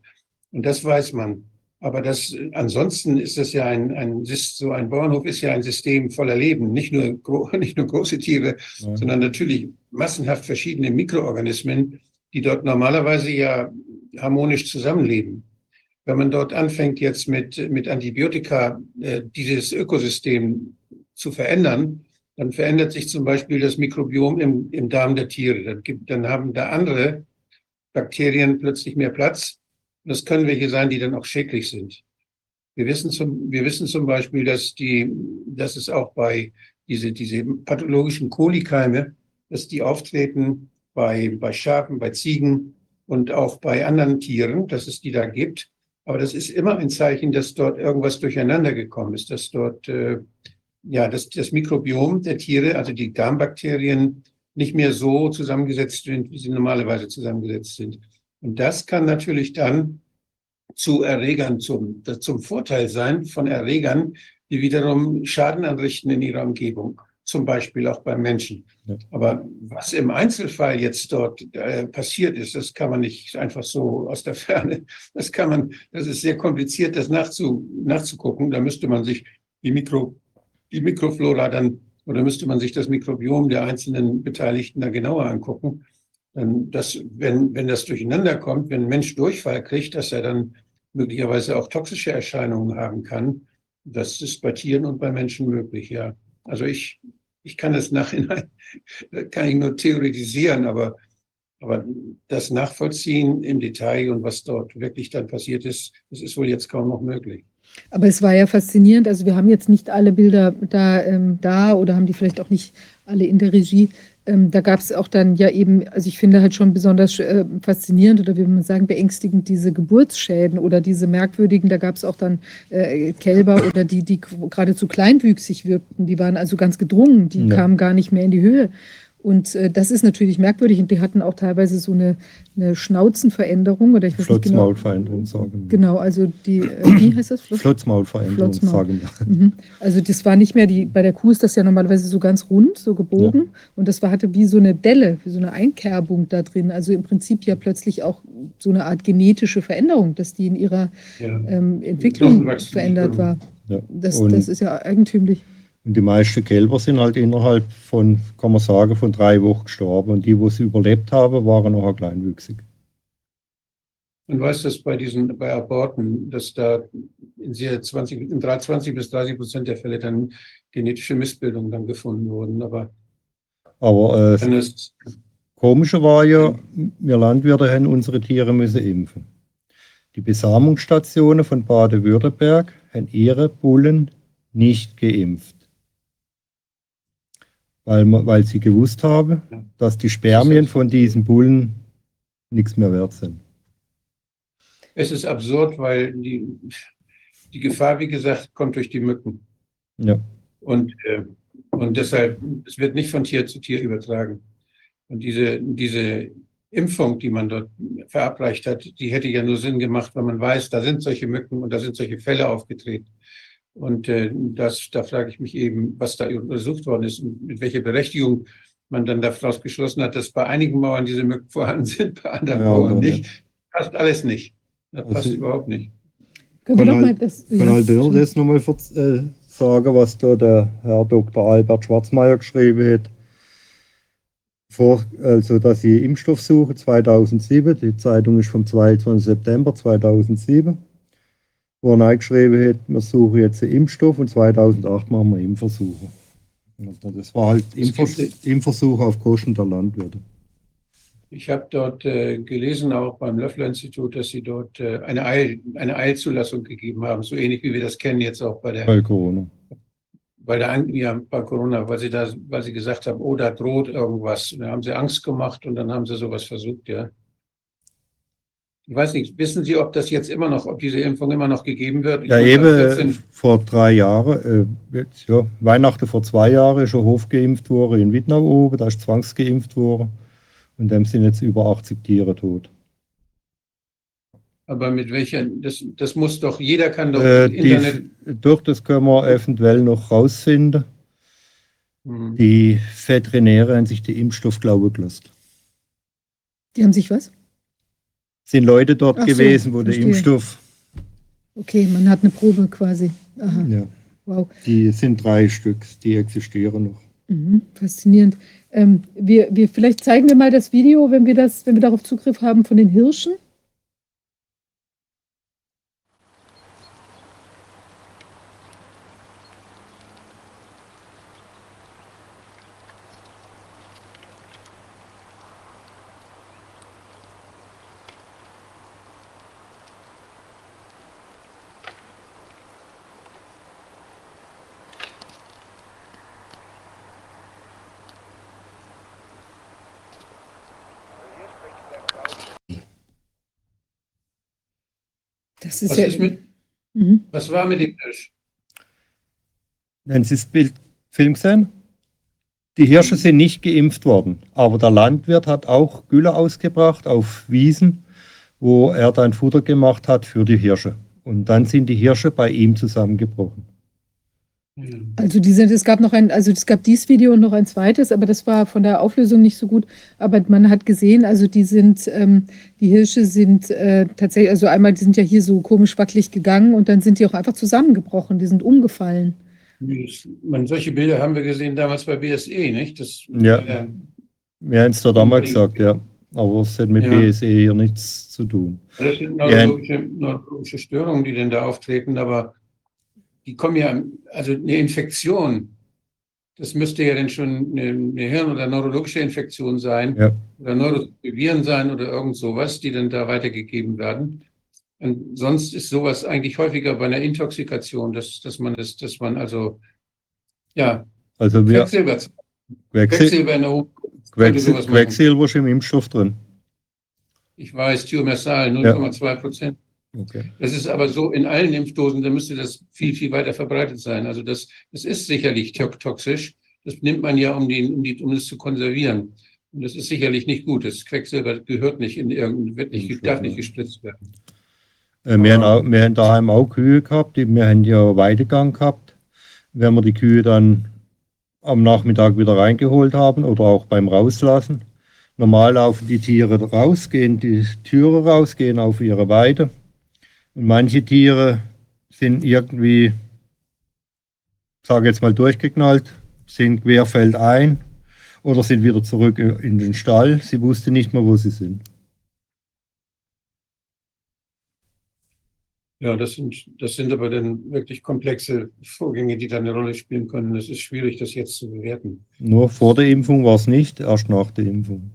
Und das weiß man. Aber das, ansonsten ist das ja ein, ein, so ein Bauernhof ist ja ein System voller Leben. Nicht nur, [laughs] nicht nur große Tiere, ja. sondern natürlich massenhaft verschiedene Mikroorganismen, die dort normalerweise ja harmonisch zusammenleben wenn man dort anfängt, jetzt mit, mit Antibiotika äh, dieses Ökosystem zu verändern, dann verändert sich zum Beispiel das Mikrobiom im, im Darm der Tiere. Dann, gibt, dann haben da andere Bakterien plötzlich mehr Platz. Das können welche sein, die dann auch schädlich sind. Wir wissen zum, wir wissen zum Beispiel, dass, die, dass es auch bei diese, diese pathologischen Kolikeime, dass die auftreten bei, bei Schafen, bei Ziegen und auch bei anderen Tieren, dass es die da gibt. Aber das ist immer ein Zeichen, dass dort irgendwas durcheinander gekommen ist, dass dort äh, ja das, das Mikrobiom der Tiere, also die Darmbakterien, nicht mehr so zusammengesetzt sind, wie sie normalerweise zusammengesetzt sind. Und das kann natürlich dann zu Erregern, zum, zum Vorteil sein von Erregern, die wiederum Schaden anrichten in ihrer Umgebung zum Beispiel auch beim Menschen. Aber was im Einzelfall jetzt dort äh, passiert ist, das kann man nicht einfach so aus der Ferne. [laughs] Das kann man, das ist sehr kompliziert, das nachzu, nachzugucken. Da müsste man sich die Mikro, die Mikroflora dann, oder müsste man sich das Mikrobiom der einzelnen Beteiligten da genauer angucken. Dann, das, wenn, wenn das durcheinander kommt, wenn ein Mensch Durchfall kriegt, dass er dann möglicherweise auch toxische Erscheinungen haben kann. Das ist bei Tieren und bei Menschen möglich, ja. Also ich ich kann das nachhinein, [laughs] kann ich nur theoretisieren, aber, aber das Nachvollziehen im Detail und was dort wirklich dann passiert ist, das ist wohl jetzt kaum noch möglich. Aber es war ja faszinierend. Also wir haben jetzt nicht alle Bilder da, ähm, da oder haben die vielleicht auch nicht alle in der Regie ähm, da gab es auch dann ja eben, also ich finde halt schon besonders äh, faszinierend oder wie man sagen, beängstigend diese Geburtsschäden oder diese merkwürdigen, da gab es auch dann äh, Kälber oder die, die geradezu kleinwüchsig wirkten, die waren also ganz gedrungen, die ja. kamen gar nicht mehr in die Höhe. Und äh, das ist natürlich merkwürdig und die hatten auch teilweise so eine, eine Schnauzenveränderung oder ich weiß nicht genau. Flotzmaulveränderung sagen. Genau, also die, äh, wie heißt das? Flotz Flotzmaulveränderung Flotzmaul. sagen mhm. Also das war nicht mehr die, bei der Kuh ist das ja normalerweise so ganz rund, so gebogen ja. und das war, hatte wie so eine Delle, wie so eine Einkerbung da drin. Also im Prinzip ja plötzlich auch so eine Art genetische Veränderung, dass die in ihrer ja. ähm, Entwicklung verändert war. Ja. Das, das ist ja eigentümlich. Und die meisten Kälber sind halt innerhalb von, kann man sagen, von drei Wochen gestorben. Und die, wo sie überlebt haben, waren noch kleinwüchsig. Man weiß das bei diesen, bei Aborten, dass da in, 20, in 20 bis 30 Prozent der Fälle dann genetische Missbildungen dann gefunden wurden. Aber, Aber äh, das Komische war ja, wir Landwirte haben unsere Tiere müssen impfen. Die Besamungsstationen von Baden-Württemberg haben ihre Bullen nicht geimpft weil, weil sie gewusst haben, dass die Spermien von diesen Bullen nichts mehr wert sind. Es ist absurd, weil die, die Gefahr, wie gesagt, kommt durch die Mücken. Ja. Und, äh, und deshalb, es wird nicht von Tier zu Tier übertragen. Und diese, diese Impfung, die man dort verabreicht hat, die hätte ja nur Sinn gemacht, wenn man weiß, da sind solche Mücken und da sind solche Fälle aufgetreten. Und äh, das, da frage ich mich eben, was da untersucht worden ist und mit welcher Berechtigung man dann daraus geschlossen hat, dass bei einigen Mauern diese Mücken [laughs] vorhanden sind, bei anderen ja, Mauern nicht. Passt alles nicht. Das passt also, überhaupt nicht. Kann, kann, halt, das, kann das nochmal äh, sagen, was da der Herr Dr. Albert Schwarzmeier geschrieben hat. Vor, also, dass sie Impfstoff suchen, 2007. Die Zeitung ist vom 22. September 2007. Wo er geschrieben hat, wir suchen jetzt einen Impfstoff und 2008 machen wir Impfversuche. Also das war halt Impfvers Impfversuche auf Kosten der Landwirte. Ich habe dort äh, gelesen, auch beim Löffler-Institut, dass Sie dort äh, eine, Eil, eine Eilzulassung gegeben haben, so ähnlich wie wir das kennen jetzt auch bei der Bei Corona. bei der ja, bei Corona, weil Sie da, weil Sie gesagt haben, oh, da droht irgendwas. Und da haben Sie Angst gemacht und dann haben Sie sowas versucht, ja. Ich weiß nicht, wissen Sie, ob das jetzt immer noch, ob diese Impfung immer noch gegeben wird? Ich Ja, eben äh, 14 vor drei Jahren, äh, jetzt, ja, Weihnachten vor zwei Jahren ist schon Hof geimpft worden in Wittnau oben, da ist zwangsgeimpft worden. Und dem sind jetzt über 80 Tiere tot. Aber mit welcher, das, das muss doch, jeder kann doch Äh, Internet. die, durch das können wir eventuell noch rausfinden. Hm. Die Veterinäre haben sich den Impfstoff glauben gelassen. Die haben sich was? Sind Leute dort Ach so, gewesen, wo der verstehe. Impfstoff, Okay, man hat eine Probe quasi. Aha, ja, wow. die sind drei Stück, die existieren noch. Mhm, faszinierend. Ähm, wir, wir, vielleicht zeigen wir mal das Video, wenn wir das, wenn wir darauf Zugriff haben von den Hirschen. Das ist Was ja. ist mit, mhm. was war mit dem Hirsch? Haben Sie das Bild, Film gesehen? Die Hirsche sind nicht geimpft worden, aber der Landwirt hat auch Gülle ausgebracht auf Wiesen, wo er dann Futter gemacht hat für die Hirsche. Und dann sind die Hirsche bei ihm zusammengebrochen. Hm. Also diese, es gab noch ein, also es gab dieses Video und noch ein zweites, aber das war von der Auflösung nicht so gut. Aber man hat gesehen, also die sind, ähm, die Hirsche sind äh, tatsächlich, also einmal, die sind ja hier so komisch wackelig gegangen und dann sind die auch einfach zusammengebrochen, die sind umgefallen. Man, solche Bilder haben wir gesehen damals bei BSE, nicht? Das, Ja. äh, Wir haben es da damals gesagt, ja. Aber es hat mit Ja. BSE hier nichts zu tun. Das sind neurologische, neurologische Störungen, die denn da auftreten, aber die kommen ja, also eine Infektion, das müsste ja dann schon eine, eine Hirn- oder neurologische Infektion sein Ja. oder Neuroviren sein oder irgend sowas, die dann da weitergegeben werden. Und sonst ist sowas eigentlich häufiger bei einer Intoxikation, dass, dass man das, dass man also, ja, Also wir Quecksilber, Quecksil Quecksilber Quecksil. Quecksilber ist im Impfstoff drin. Ich weiß, Thiomersal, 0,2 Prozent. Okay. Das ist aber so in allen Impfdosen, da müsste das viel, viel weiter verbreitet sein. Also das, das ist sicherlich to- toxisch. Das nimmt man ja, um, die, um, die, um es zu konservieren. Und das ist sicherlich nicht gut. Das Quecksilber gehört nicht in irgendein, wird nicht, darf nicht gespritzt werden. Äh, wir, haben auch, wir haben daheim auch Kühe gehabt, die, wir haben ja Weidegang gehabt. Wenn wir die Kühe dann am Nachmittag wieder reingeholt haben oder auch beim Rauslassen. Normal laufen die Tiere raus, gehen die Türe raus, gehen auf ihre Weide. Und manche Tiere sind irgendwie, sage jetzt mal, durchgeknallt, sind querfeldein oder sind wieder zurück in den Stall. Sie wusste nicht mehr, wo sie sind. Ja, das sind, das sind aber dann wirklich komplexe Vorgänge, die da eine Rolle spielen können. Es ist schwierig, das jetzt zu bewerten. Nur vor der Impfung war es nicht, erst nach der Impfung.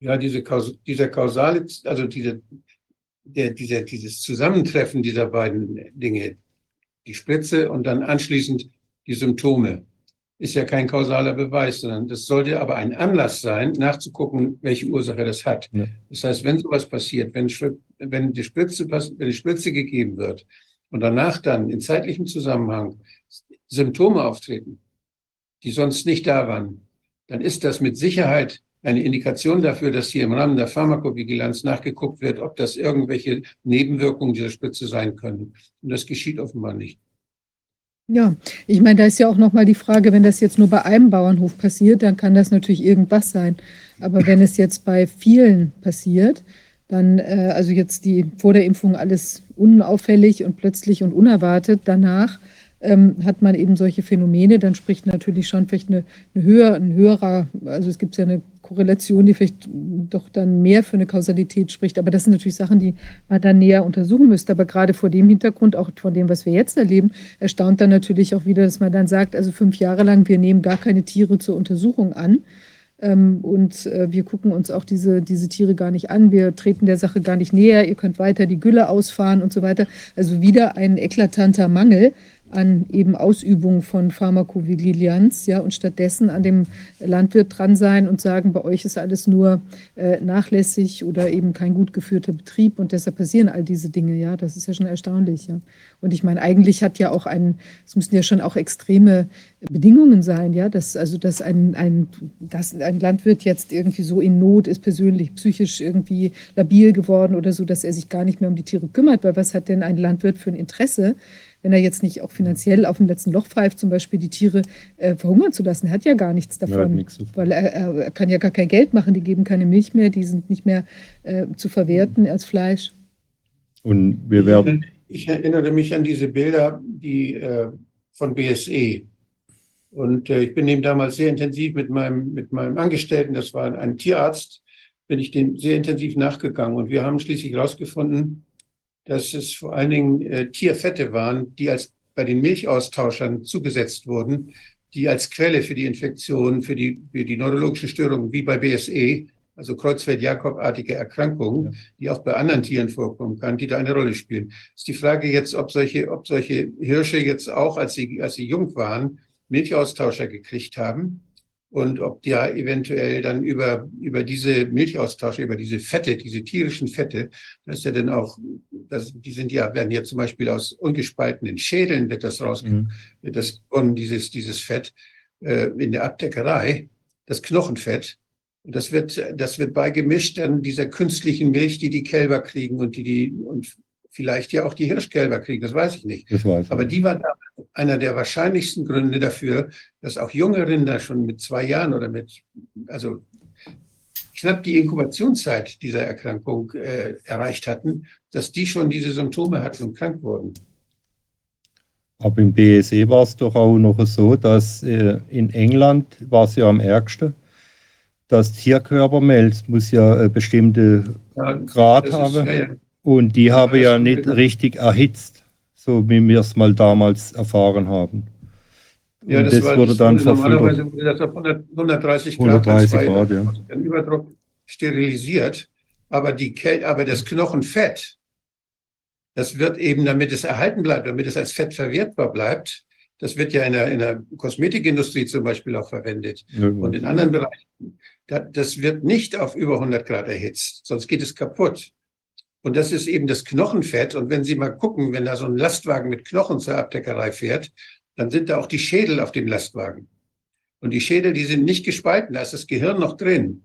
Ja, diese dieser kausale, also diese, der, dieser, dieses Zusammentreffen dieser beiden Dinge, die Spritze und dann anschließend die Symptome, ist ja kein kausaler Beweis, sondern das sollte aber ein Anlass sein, nachzugucken, welche Ursache das hat. Ja. Das heißt, wenn sowas passiert, wenn, wenn, die Spritze, wenn die Spritze gegeben wird und danach dann in zeitlichem Zusammenhang Symptome auftreten, die sonst nicht da waren, dann ist das mit Sicherheit eine Indikation dafür, dass hier im Rahmen der Pharmakovigilanz nachgeguckt wird, ob das irgendwelche Nebenwirkungen dieser Spritze sein können. Und das geschieht offenbar nicht. Ja, ich meine, da ist ja auch nochmal die Frage, wenn das jetzt nur bei einem Bauernhof passiert, dann kann das natürlich irgendwas sein. Aber wenn es jetzt bei vielen passiert, dann, äh, also jetzt die vor der Impfung alles unauffällig und plötzlich und unerwartet danach, ähm, hat man eben solche Phänomene, dann spricht natürlich schon vielleicht eine, eine höher, ein höherer, also es gibt ja eine Korrelation, die vielleicht doch dann mehr für eine Kausalität spricht. Aber das sind natürlich Sachen, die man dann näher untersuchen müsste. Aber gerade vor dem Hintergrund, auch von dem, was wir jetzt erleben, erstaunt dann natürlich auch wieder, dass man dann sagt, also fünf Jahre lang, wir nehmen gar keine Tiere zur Untersuchung an. Ähm, und äh, wir gucken uns auch diese, diese Tiere gar nicht an. Wir treten der Sache gar nicht näher. Ihr könnt weiter die Gülle ausfahren und so weiter. Also wieder ein eklatanter Mangel an eben Ausübung von Pharmakovigilanz, ja, und stattdessen an dem Landwirt dran sein und sagen, bei euch ist alles nur äh, nachlässig oder eben kein gut geführter Betrieb und deshalb passieren all diese Dinge, ja, das ist ja schon erstaunlich, ja. Und ich meine, eigentlich hat ja auch ein, es müssen ja schon auch extreme Bedingungen sein, ja, dass also dass ein, ein, dass ein Landwirt jetzt irgendwie so in Not ist, persönlich, psychisch irgendwie labil geworden oder so, dass er sich gar nicht mehr um die Tiere kümmert, weil was hat denn ein Landwirt für ein Interesse? Wenn er jetzt nicht auch finanziell auf dem letzten Loch pfeift, zum Beispiel die Tiere äh, verhungern zu lassen. Er hat ja gar nichts davon, ja, weil er, er, kann ja gar kein Geld machen. Die geben keine Milch mehr, die sind nicht mehr äh, zu verwerten als Fleisch. Und wir werden. Ich erinnere mich an diese Bilder, die äh, von BSE. Und äh, ich bin dem damals sehr intensiv mit meinem, mit meinem Angestellten, das war ein Tierarzt, bin ich dem sehr intensiv nachgegangen. Und wir haben schließlich herausgefunden, dass es vor allen Dingen äh, Tierfette waren, die als bei den Milchaustauschern zugesetzt wurden, die als Quelle für die Infektion, für die, für die neurologischen Störungen wie bei BSE, also Kreuzfeld-Jakob-artige Erkrankungen, ja. die auch bei anderen Tieren vorkommen kann, die da eine Rolle spielen. Ist die Frage jetzt, ob solche, ob solche Hirsche jetzt auch, als sie, als sie jung waren, Milchaustauscher gekriegt haben und ob die ja eventuell dann über, über diese Milchaustausche, über diese Fette, diese tierischen Fette, das ist ja dann auch, das, die sind ja, werden ja zum Beispiel aus ungespaltenen Schädeln wird das raus, mhm. wird das gewonnen, dieses, dieses Fett äh, in der Abdeckerei, das Knochenfett. Und das wird, das wird beigemischt an dieser künstlichen Milch, die die Kälber kriegen und die die, und vielleicht ja auch die Hirschkälber kriegen, das weiß ich nicht. Weiß. Aber die war einer der wahrscheinlichsten Gründe dafür, dass auch junge Rinder schon mit zwei Jahren oder mit, also knapp die Inkubationszeit dieser Erkrankung äh, erreicht hatten, dass die schon diese Symptome hatten und krank wurden. Aber im BSE war es doch auch noch so, dass äh, in England war es ja am ärgsten. Das Tierkörpermelz muss ja äh, bestimmte ja, Grad haben. Ja, ja. Und die habe ja nicht richtig erhitzt, so wie wir es mal damals erfahren haben. Ja, das, das war, wurde dann normalerweise wurde das auf 100, 130 Grad, 130 Grad ja. dann Überdruck sterilisiert, aber, die, aber das Knochenfett, das wird eben, damit es erhalten bleibt, damit es als Fett verwertbar bleibt, das wird ja in der, in der Kosmetikindustrie zum Beispiel auch verwendet ja, und in anderen Bereichen. Das wird nicht auf über 100 Grad erhitzt, sonst geht es kaputt. Und das ist eben das Knochenfett. Und wenn Sie mal gucken, wenn da so ein Lastwagen mit Knochen zur Abdeckerei fährt, dann sind da auch die Schädel auf dem Lastwagen. Und die Schädel, die sind nicht gespalten, da ist das Gehirn noch drin.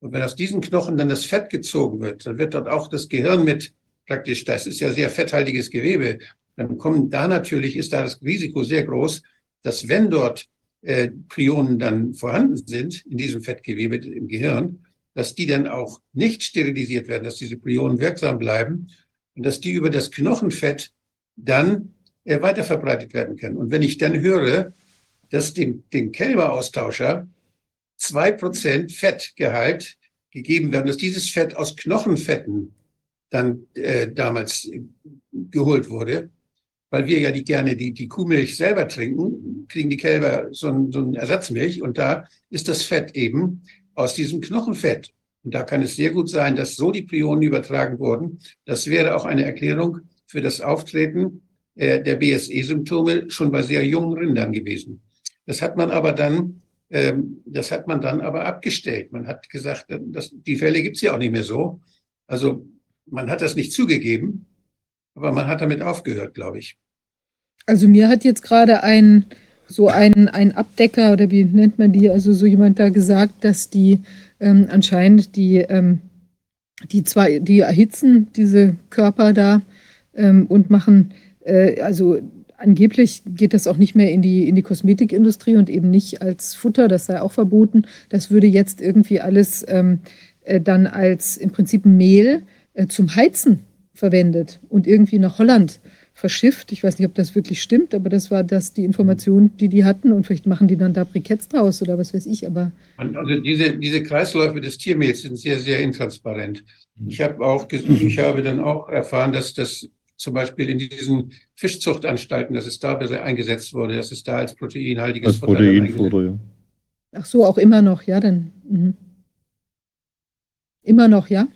Und wenn aus diesen Knochen dann das Fett gezogen wird, dann wird dort auch das Gehirn mit praktisch, das ist ja sehr fetthaltiges Gewebe, dann kommen da natürlich, ist da das Risiko sehr groß, dass wenn dort äh, Prionen dann vorhanden sind in diesem Fettgewebe im Gehirn, dass die dann auch nicht sterilisiert werden, dass diese Prionen wirksam bleiben und dass die über das Knochenfett dann äh, weiterverbreitet werden können. Und wenn ich dann höre, dass dem, dem Kälberaustauscher Prozent Fettgehalt gegeben werden, dass dieses Fett aus Knochenfetten dann äh, damals geholt wurde, weil wir ja die gerne die, die Kuhmilch selber trinken, kriegen die Kälber so ein, so ein Ersatzmilch und da ist das Fett eben aus diesem Knochenfett. Und da kann es sehr gut sein, dass so die Prionen übertragen wurden. Das wäre auch eine Erklärung für das Auftreten äh, der BSE-Symptome schon bei sehr jungen Rindern gewesen. Das hat man aber dann, ähm, das hat man dann aber abgestellt. Man hat gesagt, dass, die Fälle gibt es ja auch nicht mehr so. Also man hat das nicht zugegeben, aber man hat damit aufgehört, glaube ich. Also mir hat jetzt gerade ein so ein, ein Abdecker oder wie nennt man die, also so jemand da gesagt, dass die ähm, anscheinend die, ähm, die zwei, die erhitzen diese Körper da ähm, und machen, äh, also angeblich geht das auch nicht mehr in die, in die Kosmetikindustrie und eben nicht als Futter, das sei auch verboten. Das würde jetzt irgendwie alles ähm, äh, dann als im Prinzip Mehl äh, zum Heizen verwendet und irgendwie nach Holland verschifft. Ich weiß nicht, ob das wirklich stimmt, aber das war das die Information, die die hatten. Und vielleicht machen die dann da Briketts draus oder was weiß ich. Aber Also diese, diese Kreisläufe des Tiermehls sind sehr, sehr intransparent. Ich habe auch, ich habe dann auch erfahren, dass das zum Beispiel in diesen Fischzuchtanstalten, dass es da besser eingesetzt wurde, dass es da als proteinhaltiges Als Futter Proteinfutter, ja. ach so, auch immer noch, ja, dann. Mhm. Immer noch, ja?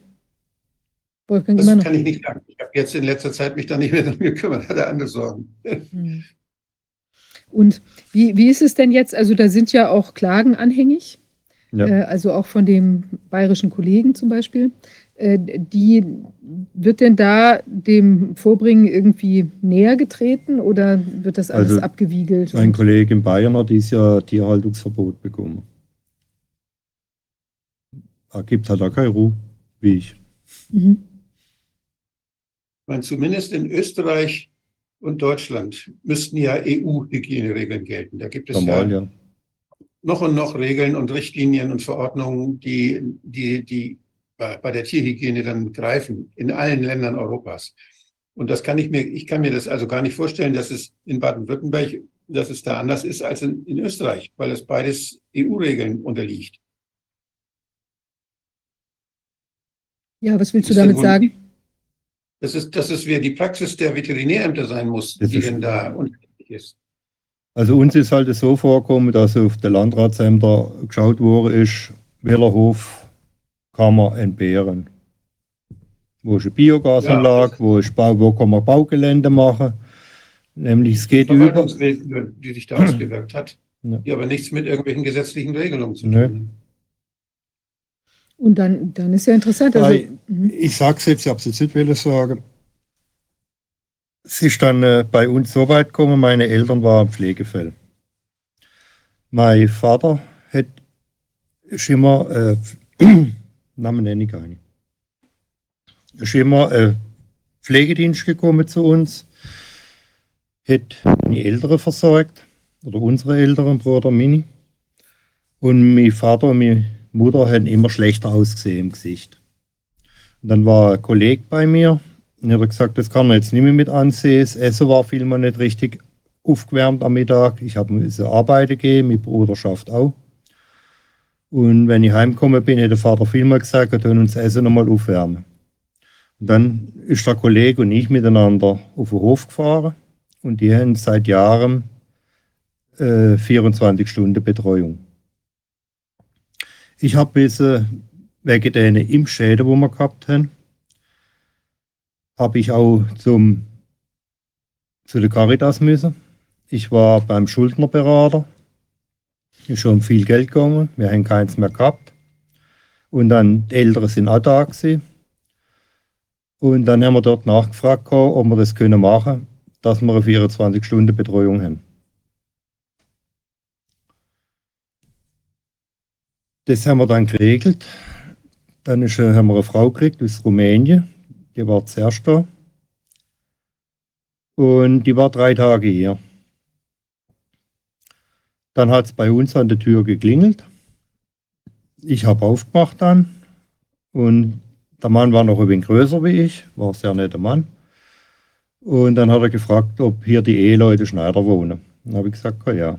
Wolfgang, Das immer noch. kann ich nicht sagen. Jetzt in letzter Zeit mich da nicht mehr darum gekümmert, hatte andere Sorgen. Mhm. Und wie, wie ist es denn jetzt? Also da sind ja auch Klagen anhängig, Ja. äh, also auch von dem bayerischen Kollegen zum Beispiel. Äh, die wird denn da dem Vorbringen irgendwie näher getreten oder wird das alles Also, abgewiegelt? Mein Kollege in Bayern hat dieses Jahr Tierhaltungsverbot bekommen. Er gibt halt auch keine Ruhe, wie ich. Mhm. Ich meine, zumindest in Österreich und Deutschland müssten ja EU-Hygieneregeln gelten. Da gibt es Normal, ja ja. noch und noch Regeln und Richtlinien und Verordnungen, die, die, die bei der Tierhygiene dann greifen, in allen Ländern Europas. Und das kann ich mir, ich kann mir das also gar nicht vorstellen, dass es in Baden-Württemberg, dass es da anders ist als in, in Österreich, weil es beides EU-Regeln unterliegt. Ja, was willst du damit wohl- sagen? Das ist, das ist, wer die Praxis der Veterinärämter sein muss, Das die denn da unterschiedlich ist. Also uns ist halt so vorgekommen, dass auf der Landratsämter geschaut worden ist, welcher Hof kann man entbehren. Wo ist eine Biogasanlage, wo, ist Bau, wo kann man Baugelände machen. Nämlich es geht über. Die sich da ausgewirkt hat, Ja. die aber nichts mit irgendwelchen gesetzlichen Regelungen zu tun haben. Und dann, dann ist ja interessant. Also, mhm. Ich sag's jetzt, ich habe es jetzt nicht wollen sagen. Es ist dann äh, bei uns so weit gekommen, meine Eltern waren Pflegefall. Mein Vater hat ist immer, äh, [clears throat] Namen nenne ich gar nicht, ist immer äh, Pflegedienst gekommen zu uns, hat die Ältere versorgt, oder unsere älteren Bruder Mini. Und mein Vater und meine Mutter haben immer schlechter ausgesehen im Gesicht. Und dann war ein Kollege bei mir und hat gesagt, das kann man jetzt nicht mehr mit ansehen. Das Essen war vielmal nicht richtig aufgewärmt am Mittag. Ich habe müssen arbeiten gehen, mein Bruder schafft auch. Und wenn ich heimgekommen bin, hat der Vater vielmal gesagt, wir tun uns Essen nochmal aufwärmen. Und dann ist der Kollege und ich miteinander auf den Hof gefahren und die haben seit Jahren äh, 24 Stunden Betreuung. Ich habe äh, wegen den Impfschäden, die wir gehabt haben, habe ich auch zum, zu der Caritas müssen. Ich war beim Schuldnerberater. Ist schon viel Geld gegangen. Wir haben keins mehr gehabt. Und dann die Älteren sind auch da gewesen. Und dann haben wir dort nachgefragt, ob wir das können machen, dass wir eine 24-Stunden-Betreuung haben. Das haben wir dann geregelt. Dann ist, äh, haben wir eine Frau gekriegt aus Rumänien. Die war zuerst da. Und die war drei Tage hier. Dann hat es bei uns an der Tür geklingelt. Ich habe aufgemacht dann. Und der Mann war noch ein wenig größer wie ich, war ein sehr netter Mann. Und dann hat er gefragt, ob hier die Eheleute Schneider wohnen. Dann habe ich gesagt, ja, ja.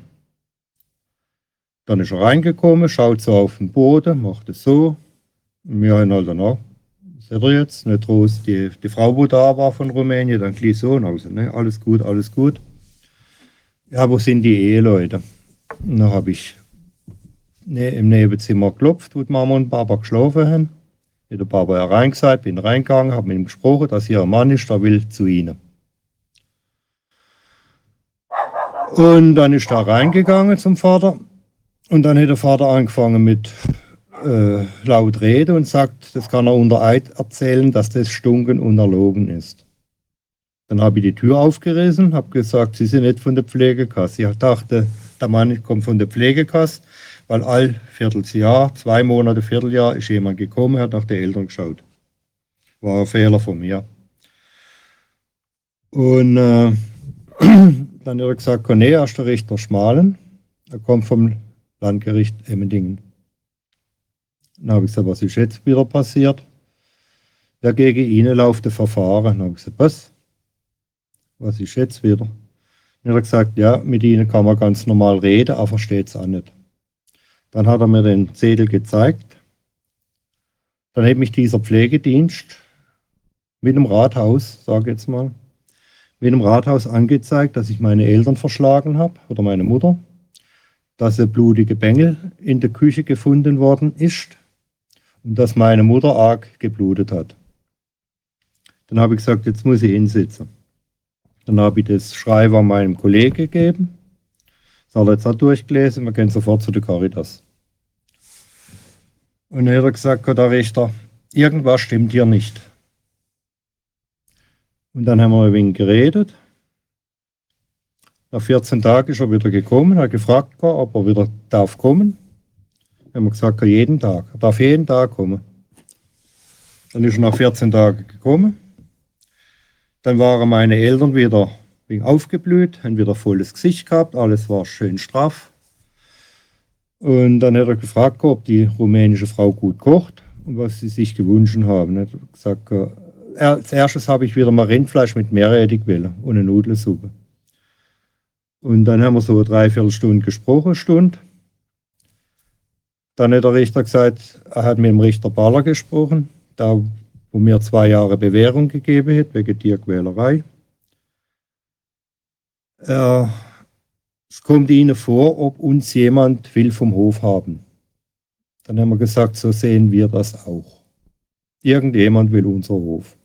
Dann ist er reingekommen, schaut so auf den Boden, macht es so. Und wir haben halt dann auch, seht ihr jetzt, nicht groß, die, die Frau, die da war von Rumänien, dann gleich so nach Hause, ne? alles gut, alles gut. Ja, wo sind die Eheleute? Und dann habe ich ne, im Nebenzimmer geklopft, wo die Mama und Papa geschlafen haben. Hat der Papa ja reingesagt, bin reingegangen, habe mit ihm gesprochen, dass hier ein Mann ist, der will zu ihnen. Und dann ist er reingegangen zum Vater. Und dann hat der Vater angefangen mit äh, laut Rede und sagt, das kann er unter Eid erzählen, dass das stunken und erlogen ist. Dann habe ich die Tür aufgerissen, habe gesagt, Sie sind nicht von der Pflegekasse. Ich dachte, der Mann kommt von der Pflegekasse, weil all Vierteljahr, zwei Monate, Vierteljahr ist jemand gekommen, hat nach den Eltern geschaut. War ein Fehler von mir. Und äh, [clears throat] dann hat er gesagt, nee, er ist der Richter Schmalen. Er kommt vom Landgericht Emmendingen. Dann habe ich gesagt, was ist jetzt wieder passiert? Ja, gegen ihn läuft ein Verfahren. Dann habe ich gesagt, was? was ist jetzt wieder? Dann hat er gesagt, ja, mit Ihnen kann man ganz normal reden, aber versteht es auch nicht. Dann hat er mir den Zettel gezeigt. Dann hat mich dieser Pflegedienst mit dem Rathaus, sage jetzt mal, mit dem Rathaus angezeigt, dass ich meine Eltern verschlagen habe oder meine Mutter, dass ein blutige Bengel in der Küche gefunden worden ist und dass meine Mutter arg geblutet hat. Dann habe ich gesagt, jetzt muss ich hinsitzen. Dann habe ich das Schreiber meinem Kollegen gegeben. Das hat er jetzt auch durchgelesen, wir gehen sofort zu der Caritas. Und dann hat er gesagt, der Richter, irgendwas stimmt hier nicht. Und dann haben wir ein wenig geredet. Nach 14 Tagen ist er wieder gekommen, hat gefragt, ob er wieder darf kommen. Dann haben wir gesagt, jeden Tag. Er darf jeden Tag kommen. Dann ist er nach 14 Tagen gekommen. Dann waren meine Eltern wieder aufgeblüht, haben wieder volles Gesicht gehabt, alles war schön straff. Und dann hat er gefragt, ob die rumänische Frau gut kocht und was sie sich gewünscht haben. Er hat gesagt, äh, als erstes habe ich wieder mal Rindfleisch mit Meerrettich und eine Nudelsuppe. Und dann haben wir so eine Dreiviertelstunde gesprochen, Stunde. Dann hat der Richter gesagt, er hat mit dem Richter Baller gesprochen. Da wo mir zwei Jahre Bewährung gegeben hat, wegen Tierquälerei. Äh, es kommt Ihnen vor, ob uns jemand will vom Hof haben. Dann haben wir gesagt, so sehen wir das auch. Irgendjemand will unser Hof.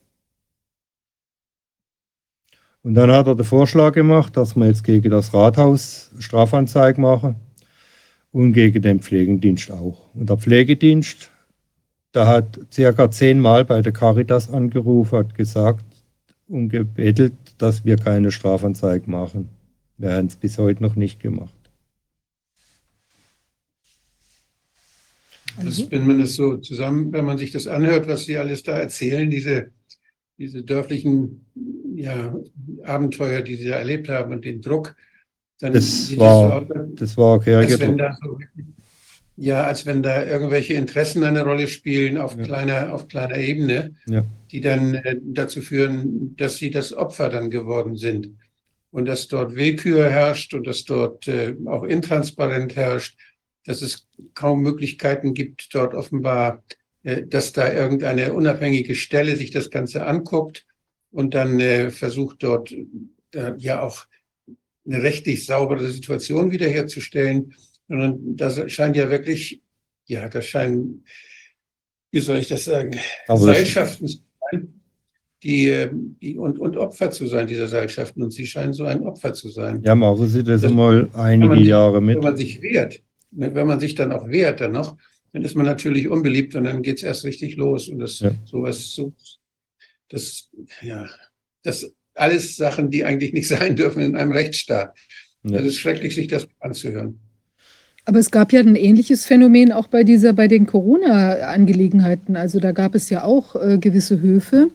Und dann hat er den Vorschlag gemacht, dass wir jetzt gegen das Rathaus Strafanzeige machen und gegen den Pflegedienst auch. Und der Pflegedienst da hat circa zehnmal bei der Caritas angerufen, hat gesagt und gebettelt, dass wir keine Strafanzeige machen. Wir haben es bis heute noch nicht gemacht. Das, wenn man das so zusammen, wenn man sich das anhört, was Sie alles da erzählen, diese, diese dörflichen ja, Abenteuer, die Sie da erlebt haben und den Druck, dann das war, das, so das war okay, als wenn da so ja, als wenn da irgendwelche Interessen eine Rolle spielen auf, ja. kleiner, auf kleiner Ebene, ja. die dann äh, dazu führen, dass sie das Opfer dann geworden sind. Und dass dort Willkür herrscht und dass dort äh, auch intransparent herrscht, dass es kaum Möglichkeiten gibt, dort offenbar, äh, dass da irgendeine unabhängige Stelle sich das Ganze anguckt und dann äh, versucht dort äh, ja auch eine rechtlich saubere Situation wiederherzustellen sondern das scheint ja wirklich, ja, das scheinen, wie soll ich das sagen, also Seilschaften zu sein, die, die und, und Opfer zu sein dieser Seilschaften. Und sie scheinen so ein Opfer zu sein. Ja, machen Sie das, das mal einige sich, Jahre mit. Wenn man sich wehrt, ne, wenn man sich dann auch wehrt, dann noch, dann ist man natürlich unbeliebt und dann geht es erst richtig los. Und das ja. sowas, so, das, ja, das alles Sachen, die eigentlich nicht [laughs] sein dürfen in einem Rechtsstaat. Ja. Das ist schrecklich, sich das anzuhören. Aber es gab ja ein ähnliches Phänomen auch bei dieser, bei den Corona-Angelegenheiten. Also da gab es ja auch äh, gewisse Höfe,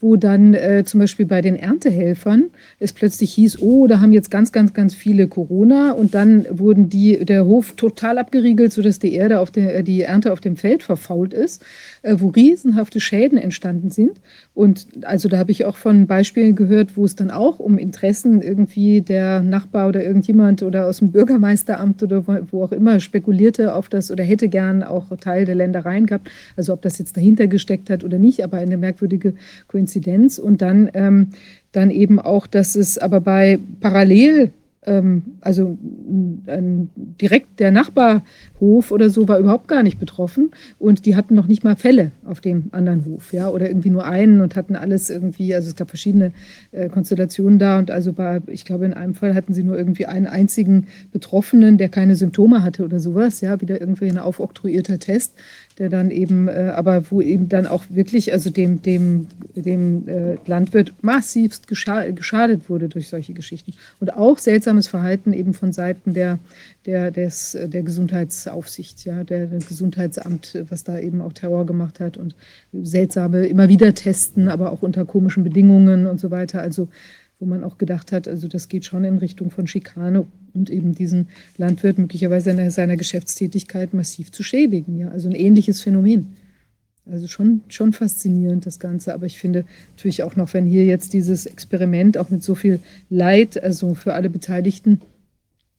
wo dann äh, zum Beispiel bei den Erntehelfern es plötzlich hieß, oh, da haben jetzt ganz, ganz, ganz viele Corona und dann wurden die, der Hof total abgeriegelt, sodass die Erde auf der, die Ernte auf dem Feld verfault ist, äh, wo riesenhafte Schäden entstanden sind. Und also da habe ich auch von Beispielen gehört, wo es dann auch um Interessen irgendwie der Nachbar oder irgendjemand oder aus dem Bürgermeisteramt oder wo auch immer spekulierte auf das oder hätte gern auch Teil der Ländereien gehabt. Also ob das jetzt dahinter gesteckt hat oder nicht, aber eine merkwürdige Koinzidenz. Und dann, ähm, dann eben auch, dass es aber bei parallel ähm, also direkt der Nachbarhof oder so war überhaupt gar nicht betroffen. Und die hatten noch nicht mal Fälle auf dem anderen Hof, ja, oder irgendwie nur einen und hatten alles irgendwie, also es gab verschiedene äh, Konstellationen da. Und also bei, ich glaube, in einem Fall hatten sie nur irgendwie einen einzigen Betroffenen, der keine Symptome hatte oder sowas, ja, wieder irgendwie ein aufoktroyierter Test der dann eben, äh, aber wo eben dann auch wirklich, also dem, dem, dem äh, Landwirt massivst gescha geschadet wurde durch solche Geschichten. Und auch seltsames Verhalten eben von Seiten der, der, des, der Gesundheitsaufsicht, ja, der, der Gesundheitsamt, was da eben auch Terror gemacht hat und seltsame, immer wieder testen, aber auch unter komischen Bedingungen und so weiter. Also wo man auch gedacht hat, also das geht schon in Richtung von Schikane und eben diesen Landwirt möglicherweise in seiner Geschäftstätigkeit massiv zu schädigen. Ja? Also ein ähnliches Phänomen. Also schon, schon faszinierend das Ganze. Aber ich finde natürlich auch noch, wenn hier jetzt dieses Experiment auch mit so viel Leid, also für alle Beteiligten,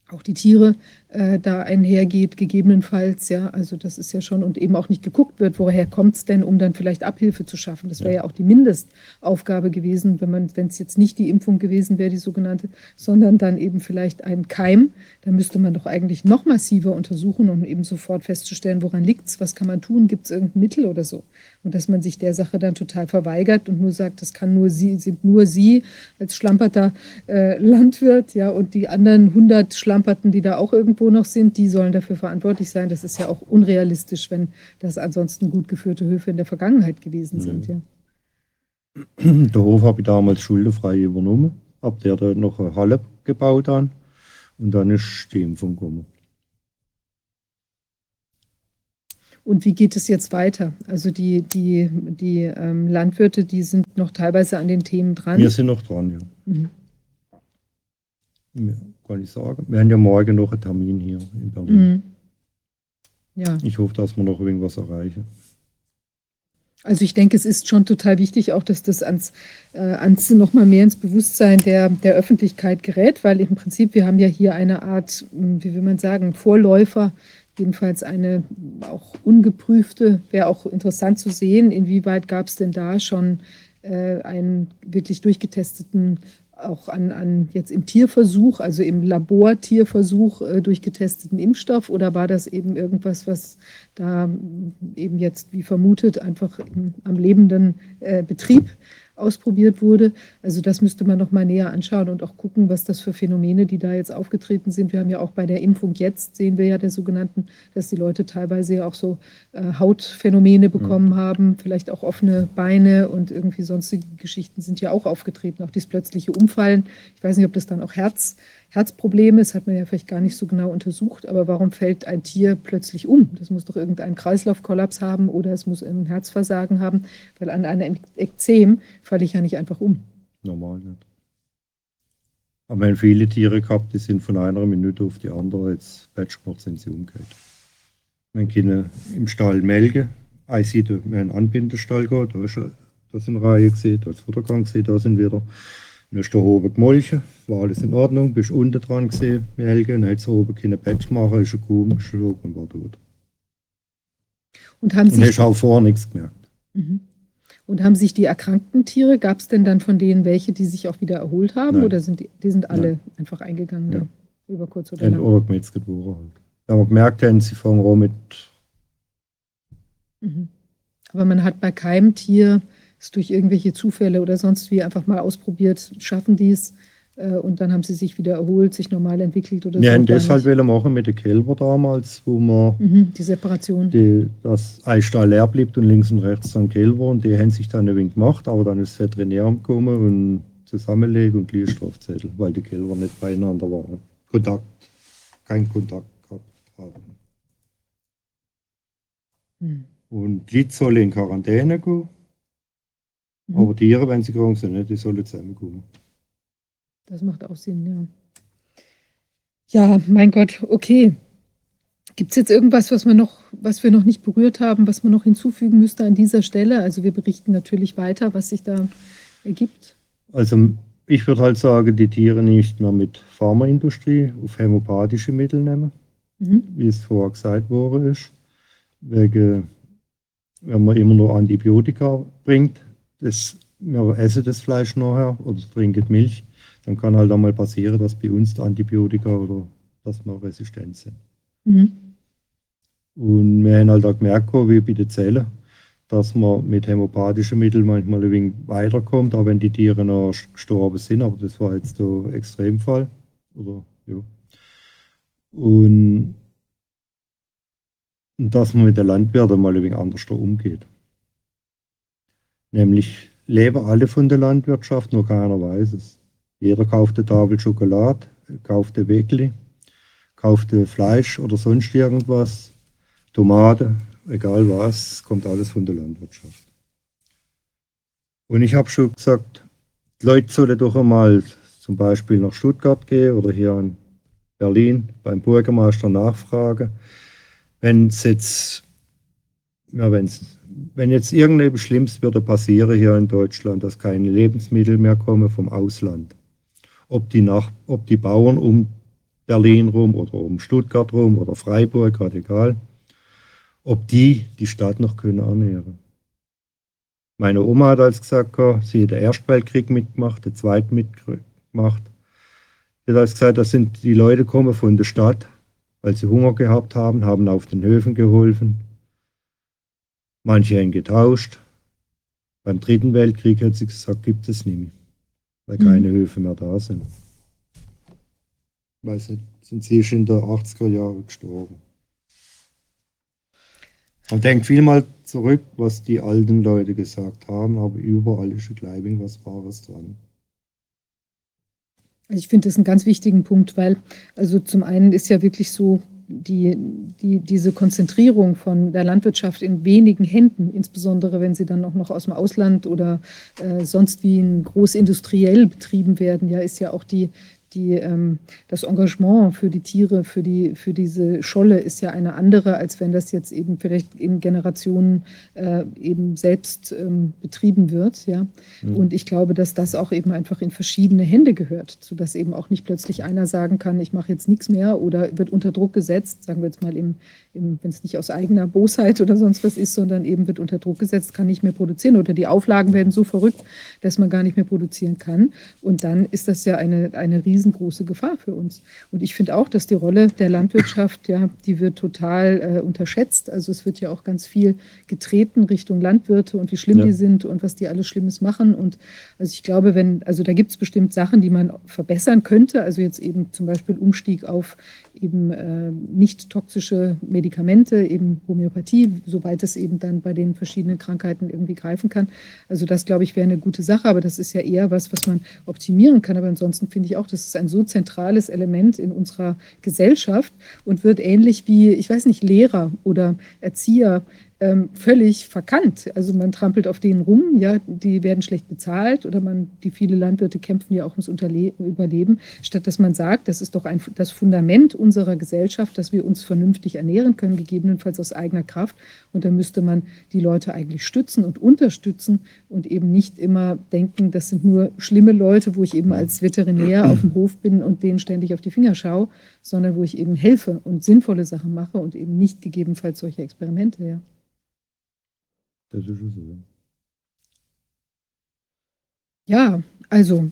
auch die Tiere äh, da einhergeht, gegebenenfalls, ja, also das ist ja schon und eben auch nicht geguckt wird, woher kommt es denn, um dann vielleicht Abhilfe zu schaffen. Das wäre ja. ja auch die Mindestaufgabe gewesen, wenn man, wenn es jetzt nicht die Impfung gewesen wäre, die sogenannte, sondern dann eben vielleicht ein Keim, dann müsste man doch eigentlich noch massiver untersuchen, um eben sofort festzustellen, woran liegt es, was kann man tun, gibt es irgendein Mittel oder so. Und dass man sich der Sache dann total verweigert und nur sagt, das kann nur sie, sind nur sie als schlamperter äh, Landwirt, ja, und die anderen 100 Schlamperten, die da auch irgendwo noch sind, die sollen dafür verantwortlich sein. Das ist ja auch unrealistisch, wenn das ansonsten gut geführte Höfe in der Vergangenheit gewesen mhm. sind, ja. [clears throat] Der Hof habe ich damals schuldenfrei übernommen, habe der da noch eine Halle gebaut an und dann ist die Impfung gekommen. Und wie geht es jetzt weiter? Also die, die, die ähm, Landwirte, die sind noch teilweise an den Themen dran. Wir sind noch dran, ja. Mhm. Ja kann ich sagen. Wir haben ja morgen noch einen Termin hier in Berlin. Mhm. Ja. Ich hoffe, dass wir noch irgendwas erreichen. Also ich denke, es ist schon total wichtig, auch dass das ans, äh, ans noch mal mehr ins Bewusstsein der, der Öffentlichkeit gerät, weil im Prinzip wir haben ja hier eine Art, hm, wie will man sagen, Vorläufer jedenfalls eine auch ungeprüfte, wäre auch interessant zu sehen, inwieweit gab es denn da schon äh, einen wirklich durchgetesteten, auch an, an jetzt im Tierversuch, also im Labortierversuch äh, durchgetesteten Impfstoff? Oder war das eben irgendwas, was da eben jetzt, wie vermutet, einfach im, am lebenden äh, Betrieb ausprobiert wurde. Also das müsste man noch mal näher anschauen und auch gucken, was das für Phänomene, die da jetzt aufgetreten sind. Wir haben ja auch bei der Impfung jetzt sehen wir ja der sogenannten, dass die Leute teilweise ja auch so äh, Hautphänomene mhm. bekommen mhm. haben, vielleicht auch offene Beine und irgendwie sonstige Geschichten sind ja auch aufgetreten, auch dieses plötzliche Umfallen. Ich weiß nicht, ob das dann auch Herz Herzprobleme, das hat man ja vielleicht gar nicht so genau untersucht, aber warum fällt ein Tier plötzlich um? Das muss doch irgendeinen Kreislaufkollaps haben oder es muss ein Herzversagen haben, weil an einem Ekzem falle ich ja nicht einfach um. Normal nicht. Aber haben viele Tiere gehabt, die sind von einer Minute auf die andere, jetzt Bettsport sind sie umgekehrt. Man kann im Stall melken, ich sehe, wir einen Anbindestall gehabt, da ist, da sind Reihe gesehen, da ist Futtergang gesehen, da sind wieder der oben gemolchen, war alles in Ordnung, bist unten dran gesehen, Melke, dann hat oben keine Patch machen, ist eine Kuh geschlagen und war tot. Und haben und hast auch vorher nichts gemerkt. Mhm. Und haben sich die erkrankten Tiere, gab es denn dann von denen welche, die sich auch wieder erholt haben? Nein. Oder sind die, die sind alle Nein. einfach eingegangen, ja. über kurz oder lang? Oder gemetzelt geboren halt. Da haben wir gemerkt, haben, sie fangen auch mit. Mhm. Aber man hat bei keinem Tier es durch irgendwelche Zufälle oder sonst wie einfach mal ausprobiert, schaffen die es äh, und dann haben sie sich wieder erholt, sich normal entwickelt oder ja, so. Ja, deshalb will machen mit den Kälber damals, wo man mhm, die Separation. Die, das Eistall leer blieb und links und rechts dann Kälber und die haben sich dann ein wenig gemacht, aber dann ist Veterinär gekommen und zusammenlegen und gleich Strafzettel, weil die Kälber nicht beieinander waren. Kontakt, kein Kontakt gehabt haben. Hm. Und die soll in Quarantäne gehen Mhm. Aber Tiere, wenn sie krank sind, die sollen zusammenkommen. Das macht auch Sinn, ja. Ja, mein Gott, okay. Gibt es jetzt irgendwas, was wir, noch, was wir noch nicht berührt haben, was man noch hinzufügen müsste an dieser Stelle? Also wir berichten natürlich weiter, was sich da ergibt. Also ich würde halt sagen, die Tiere nicht mehr mit Pharmaindustrie auf hämopathische Mittel nehmen, mhm. wie es vorher gesagt worden ist. Wegen, wenn man immer nur Antibiotika bringt, das, wir essen das Fleisch nachher oder trinken Milch, dann kann halt einmal passieren, dass bei uns Antibiotika oder dass wir resistent sind. Mhm. Und wir haben halt auch gemerkt, wie bei den Zellen, dass man mit hämopathischen Mitteln manchmal ein wenig weiterkommt, auch wenn die Tiere noch gestorben sind, aber das war jetzt der Extremfall. Oder, ja. Und, und dass man mit den Landwirten mal ein wenig anders umgeht. Nämlich leben alle von der Landwirtschaft, nur keiner weiß es. Jeder kauft eine Tafel Schokolade, kauft ein Weckli, kauft Fleisch oder sonst irgendwas, Tomate, egal was, kommt alles von der Landwirtschaft. Und ich habe schon gesagt, die Leute sollen doch einmal zum Beispiel nach Stuttgart gehen oder hier in Berlin beim Bürgermeister nachfragen, wenn es jetzt ja, wenn's, wenn jetzt irgendetwas Schlimmes würde passieren hier in Deutschland, dass keine Lebensmittel mehr kommen vom Ausland, ob die, Nach ob die Bauern um Berlin rum oder um Stuttgart rum oder Freiburg, gerade egal, ob die die Stadt noch können ernähren. Meine Oma hat als gesagt, sie hat den Ersten Weltkrieg mitgemacht, den Zweiten mitgemacht. Sie hat als gesagt, das sind die Leute kommen von der Stadt, weil sie Hunger gehabt haben, haben auf den Höfen geholfen. Manche haben getauscht. Beim Dritten Weltkrieg hat sie gesagt, gibt es nicht mehr, weil Mhm. keine Höfe mehr da sind. Weil sie sind sie ist in der 80er Jahre gestorben. Man denkt viel mal zurück, was die alten Leute gesagt haben, aber überall ist gleich was Wahres dran. Also ich finde das einen ganz wichtigen Punkt, weil also zum einen ist ja wirklich so die, die, diese Konzentrierung von der Landwirtschaft in wenigen Händen, insbesondere wenn sie dann auch noch aus dem Ausland oder äh, sonst wie in großindustriell betrieben werden, ja, ist ja auch die, die, ähm, das Engagement für die Tiere, für, die, für diese Scholle ist ja eine andere, als wenn das jetzt eben vielleicht in Generationen äh, eben selbst ähm, betrieben wird. Ja? Mhm. Und ich glaube, dass das auch eben einfach in verschiedene Hände gehört, sodass eben auch nicht plötzlich einer sagen kann, ich mache jetzt nichts mehr oder wird unter Druck gesetzt, sagen wir jetzt mal, im, im, wenn es nicht aus eigener Bosheit oder sonst was ist, sondern eben wird unter Druck gesetzt, kann nicht mehr produzieren oder die Auflagen werden so verrückt, dass man gar nicht mehr produzieren kann. Und dann ist das ja eine, eine riesengroße Gefahr für uns. Und ich finde auch, dass die Rolle der Landwirtschaft, ja, die wird total äh, unterschätzt. Also es wird ja auch ganz viel getreten Richtung Landwirte und wie schlimm Ja. die sind und was die alles Schlimmes machen. Und also ich glaube, wenn, also da gibt es bestimmt Sachen, die man verbessern könnte. Also jetzt eben zum Beispiel Umstieg auf eben äh, nicht toxische Medikamente, eben Homöopathie, sobald es eben dann bei den verschiedenen Krankheiten irgendwie greifen kann. Also das, glaube ich, wäre eine gute Sache, aber das ist ja eher was, was man optimieren kann. Aber ansonsten finde ich auch, das ist ein so zentrales Element in unserer Gesellschaft und wird ähnlich wie, ich weiß nicht, Lehrer oder Erzieher ähm, völlig verkannt. Also man trampelt auf denen rum, ja, die werden schlecht bezahlt oder man, die viele Landwirte kämpfen ja auch ums Unterle Überleben, statt dass man sagt, das ist doch ein, das Fundament unserer Gesellschaft, dass wir uns vernünftig ernähren können, gegebenenfalls aus eigener Kraft. Und da müsste man die Leute eigentlich stützen und unterstützen und eben nicht immer denken, das sind nur schlimme Leute, wo ich eben als Veterinär auf dem Hof bin und denen ständig auf die Finger schaue, sondern wo ich eben helfe und sinnvolle Sachen mache und eben nicht gegebenenfalls solche Experimente, ja. Das ist schon so. Ja, also,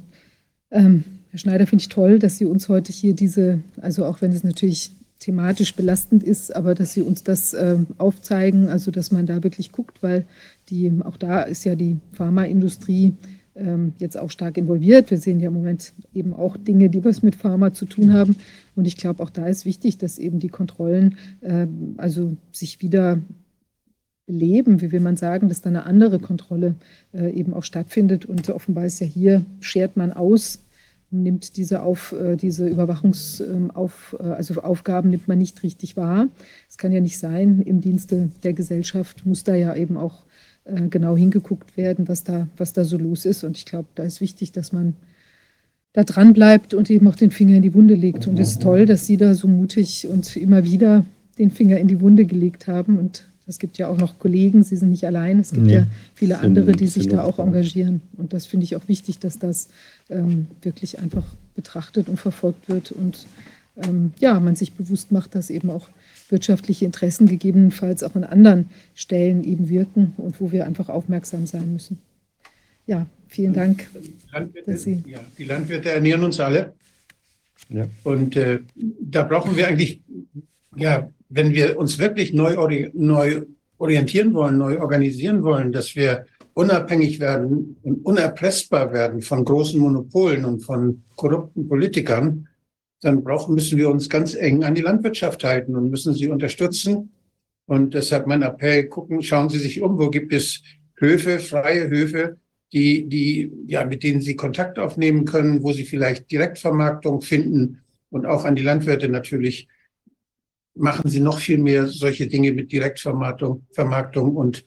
ähm, Herr Schneider, finde ich toll, dass Sie uns heute hier diese, also auch wenn es natürlich thematisch belastend ist, aber dass Sie uns das ähm, aufzeigen, also dass man da wirklich guckt, weil die, auch da ist ja die Pharmaindustrie ähm, jetzt auch stark involviert. Wir sehen ja im Moment eben auch Dinge, die was mit Pharma zu tun haben. Und ich glaube, auch da ist wichtig, dass eben die Kontrollen ähm, also sich wieder beleben, wie will man sagen, dass da eine andere Kontrolle äh, eben auch stattfindet. Und offenbar ist ja hier, schert man aus, nimmt diese, auf, äh, diese Überwachungs, ähm, äh, also Aufgaben nimmt man nicht richtig wahr. Es kann ja nicht sein, im Dienste der Gesellschaft muss da ja eben auch äh, genau hingeguckt werden, was da, was da so los ist. Und ich glaube, da ist wichtig, dass man da dran bleibt und eben auch den Finger in die Wunde legt. Und es ist toll, dass Sie da so mutig und immer wieder den Finger in die Wunde gelegt haben. Und es gibt ja auch noch Kollegen, Sie sind nicht allein. Es gibt Nee, ja viele andere, die sich da auch engagieren. Und das finde ich auch wichtig, dass das ähm, wirklich einfach betrachtet und verfolgt wird und ähm, ja, man sich bewusst macht, dass eben auch wirtschaftliche Interessen gegebenenfalls auch an anderen Stellen eben wirken und wo wir einfach aufmerksam sein müssen. Ja, vielen Dank. Landwirte, Dass Sie- ja, die Landwirte ernähren uns alle. Ja. Und äh, da brauchen wir eigentlich, ja, wenn wir uns wirklich neu, ori neu orientieren wollen, neu organisieren wollen, dass wir unabhängig werden und unerpressbar werden von großen Monopolen und von korrupten Politikern, dann brauchen, müssen wir uns ganz eng an die Landwirtschaft halten und müssen sie unterstützen. Und deshalb mein Appell, gucken, schauen Sie sich um, wo gibt es Höfe, freie Höfe, die, die, ja, mit denen Sie Kontakt aufnehmen können, wo Sie vielleicht Direktvermarktung finden und auch an die Landwirte natürlich machen Sie noch viel mehr solche Dinge mit Direktvermarktung, Vermarktung und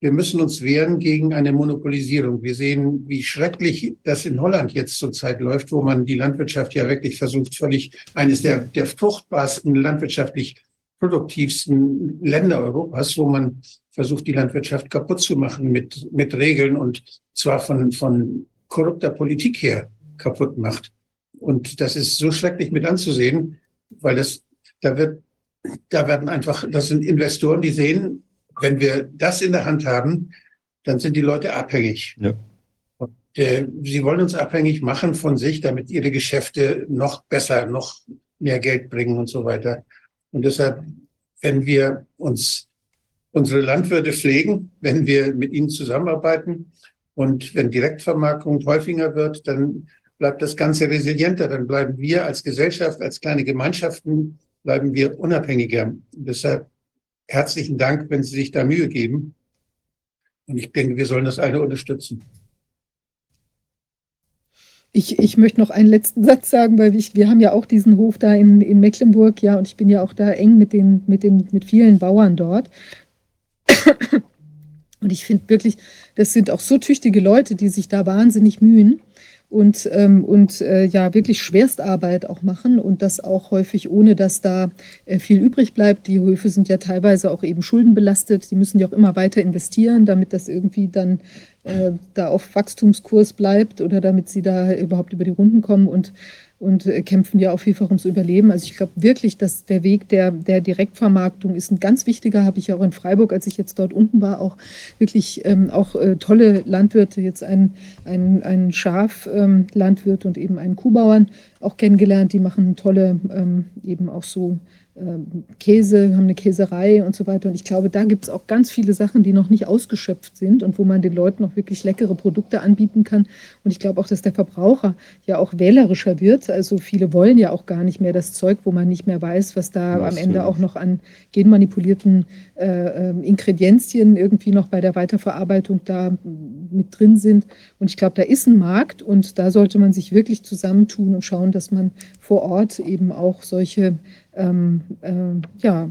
wir müssen uns wehren gegen eine Monopolisierung. Wir sehen, wie schrecklich das in Holland jetzt zurzeit läuft, wo man die Landwirtschaft ja wirklich versucht, völlig eines der, der fruchtbarsten landwirtschaftlich produktivsten Länder Europas, wo man versucht, die Landwirtschaft kaputt zu machen mit, mit Regeln und zwar von, von korrupter Politik her kaputt macht. Und das ist so schrecklich mit anzusehen, weil das, da wird, da werden einfach, das sind Investoren, die sehen, wenn wir das in der Hand haben, dann sind die Leute abhängig. Ja. Und, äh, sie wollen uns abhängig machen von sich, damit ihre Geschäfte noch besser, noch mehr Geld bringen und so weiter. Und deshalb, wenn wir uns unsere Landwirte pflegen, wenn wir mit ihnen zusammenarbeiten und wenn Direktvermarktung häufiger wird, dann bleibt das Ganze resilienter. Dann bleiben wir als Gesellschaft, als kleine Gemeinschaften, bleiben wir unabhängiger. Deshalb herzlichen Dank, wenn Sie sich da Mühe geben. Und ich denke, wir sollen das alle unterstützen. Ich, ich möchte noch einen letzten Satz sagen, weil ich, wir haben ja auch diesen Hof da in, in Mecklenburg, ja, und ich bin ja auch da eng mit den, mit den, mit vielen Bauern dort. Und ich finde wirklich, das sind auch so tüchtige Leute, die sich da wahnsinnig mühen und, ähm, und äh, ja wirklich Schwerstarbeit auch machen und das auch häufig ohne, dass da äh, viel übrig bleibt. Die Höfe sind ja teilweise auch eben schuldenbelastet. Die müssen ja auch immer weiter investieren, damit das irgendwie dann äh, da auf Wachstumskurs bleibt oder damit sie da überhaupt über die Runden kommen und und äh, kämpfen ja auch vielfach ums Überleben. Also ich glaube wirklich, dass der Weg der, der Direktvermarktung ist ein ganz wichtiger, habe ich auch in Freiburg, als ich jetzt dort unten war, auch wirklich ähm, auch äh, tolle Landwirte, jetzt einen, einen, einen Schaflandwirt ähm, und eben einen Kuhbauern auch kennengelernt, die machen tolle ähm, eben auch so Käse, haben eine Käserei und so weiter. Und ich glaube, da gibt es auch ganz viele Sachen, die noch nicht ausgeschöpft sind und wo man den Leuten noch wirklich leckere Produkte anbieten kann. Und ich glaube auch, dass der Verbraucher ja auch wählerischer wird. Also viele wollen ja auch gar nicht mehr das Zeug, wo man nicht mehr weiß, was da was am Ende auch noch an genmanipulierten äh, ähm, Ingredienzien irgendwie noch bei der Weiterverarbeitung da mit drin sind. Und ich glaube, da ist ein Markt und da sollte man sich wirklich zusammentun und schauen, dass man vor Ort eben auch solche ähm, äh, ja,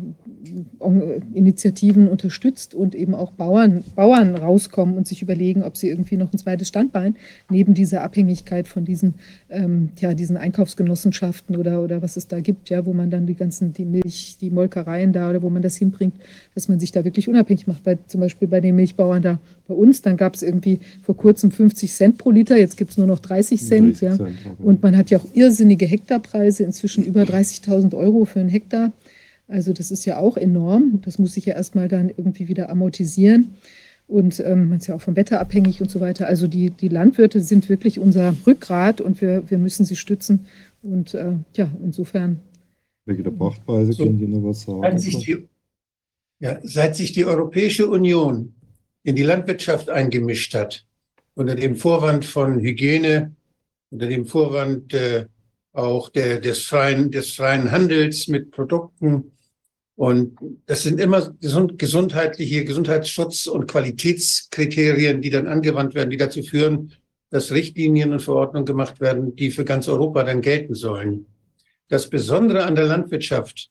Initiativen unterstützt und eben auch Bauern, Bauern rauskommen und sich überlegen, ob sie irgendwie noch ein zweites Standbein neben dieser Abhängigkeit von diesen, ähm, ja, diesen Einkaufsgenossenschaften oder, oder was es da gibt, ja, wo man dann die ganzen, die Milch, die Molkereien da oder wo man das hinbringt, dass man sich da wirklich unabhängig macht. Bei, zum Beispiel bei den Milchbauern da bei uns, dann gab es irgendwie vor kurzem 50 Cent pro Liter, jetzt gibt es nur noch 30 Cent. Ja. Und man hat ja auch irrsinnige Hektarpreise, inzwischen über 30.000 Euro für einen Hektar. Also das ist ja auch enorm. Das muss sich ja erstmal dann irgendwie wieder amortisieren. Und ähm, man ist ja auch vom Wetter abhängig und so weiter. Also die, die Landwirte sind wirklich unser Rückgrat und wir, wir müssen sie stützen. Und äh, ja, insofern. Wegen der Pachtpreise so, können Sie noch was sagen? Seit sich, die, ja, seit sich die Europäische Union in die Landwirtschaft eingemischt hat, unter dem Vorwand von Hygiene, unter dem Vorwand äh, auch der, des, freien, des freien Handels mit Produkten, und das sind immer gesund, gesundheitliche Gesundheitsschutz- und Qualitätskriterien, die dann angewandt werden, die dazu führen, dass Richtlinien und Verordnungen gemacht werden, die für ganz Europa dann gelten sollen. Das Besondere an der Landwirtschaft,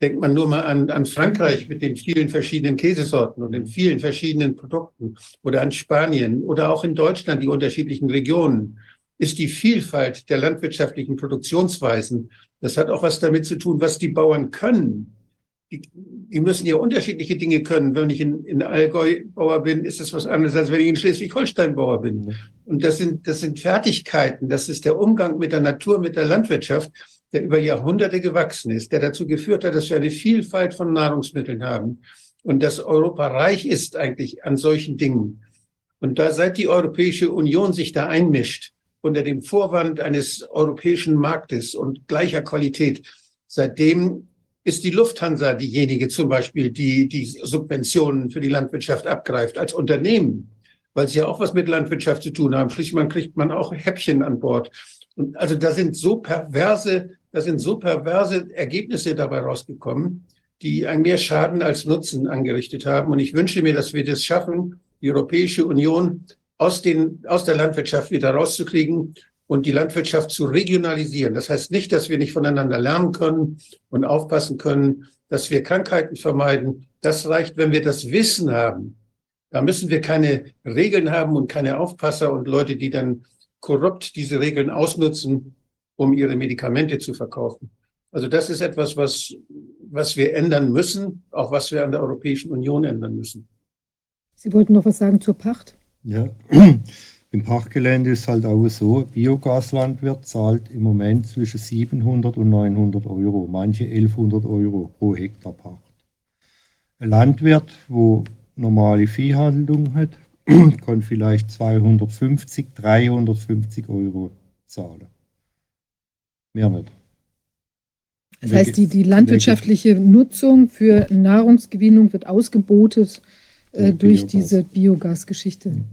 denkt man nur mal an, an Frankreich mit den vielen verschiedenen Käsesorten und den vielen verschiedenen Produkten oder an Spanien oder auch in Deutschland die unterschiedlichen Regionen, ist die Vielfalt der landwirtschaftlichen Produktionsweisen. Das hat auch was damit zu tun, was die Bauern können die, die, müssen ja unterschiedliche Dinge können. Wenn ich in, in Allgäu Bauer bin, ist das was anderes, als wenn ich in Schleswig-Holstein Bauer bin. Und das sind, das sind Fertigkeiten, das ist der Umgang mit der Natur, mit der Landwirtschaft, der über Jahrhunderte gewachsen ist, der dazu geführt hat, dass wir eine Vielfalt von Nahrungsmitteln haben und dass Europa reich ist eigentlich an solchen Dingen. Und da seit die Europäische Union sich da einmischt, unter dem Vorwand eines europäischen Marktes und gleicher Qualität, seitdem ist die Lufthansa diejenige zum Beispiel, die die Subventionen für die Landwirtschaft abgreift als Unternehmen, weil sie ja auch was mit Landwirtschaft zu tun haben. Schließlich man kriegt man auch Häppchen an Bord. Und also da sind so perverse, da sind so perverse Ergebnisse dabei rausgekommen, die ein mehr Schaden als Nutzen angerichtet haben. Und ich wünsche mir, dass wir das schaffen, die Europäische Union aus, den, aus der Landwirtschaft wieder rauszukriegen und die Landwirtschaft zu regionalisieren. Das heißt nicht, dass wir nicht voneinander lernen können und aufpassen können, dass wir Krankheiten vermeiden. Das reicht, wenn wir das Wissen haben. Da müssen wir keine Regeln haben und keine Aufpasser und Leute, die dann korrupt diese Regeln ausnutzen, um ihre Medikamente zu verkaufen. Also das ist etwas, was, was wir ändern müssen, auch was wir an der Europäischen Union ändern müssen. Sie wollten noch was sagen zur Pacht? Ja, [clears throat] im Pachtgelände ist halt auch so, Biogaslandwirt zahlt im Moment zwischen 700 und 900 Euro, manche 1100 Euro pro Hektar Pacht. Ein Landwirt, wo normale Viehhaltung hat, [clears throat] kann vielleicht 250, 350 Euro zahlen. Mehr nicht. Das heißt, die, die landwirtschaftliche Nutzung für Nahrungsgewinnung wird ausgebotet äh, durch Biogas. diese Biogasgeschichte.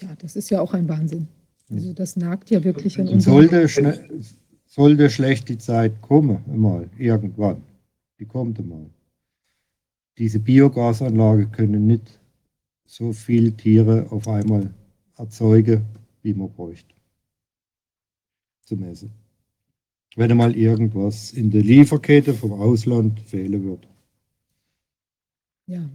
Ja, das ist ja auch ein Wahnsinn. Also das nagt ja wirklich an unserem... sollte, sollte schlechte Zeit kommen, einmal, irgendwann, die kommt einmal. Diese Biogasanlage können nicht so viele Tiere auf einmal erzeugen, wie man bräuchte. Zum Essen. Wenn einmal irgendwas in der Lieferkette vom Ausland fehlen wird. Ja.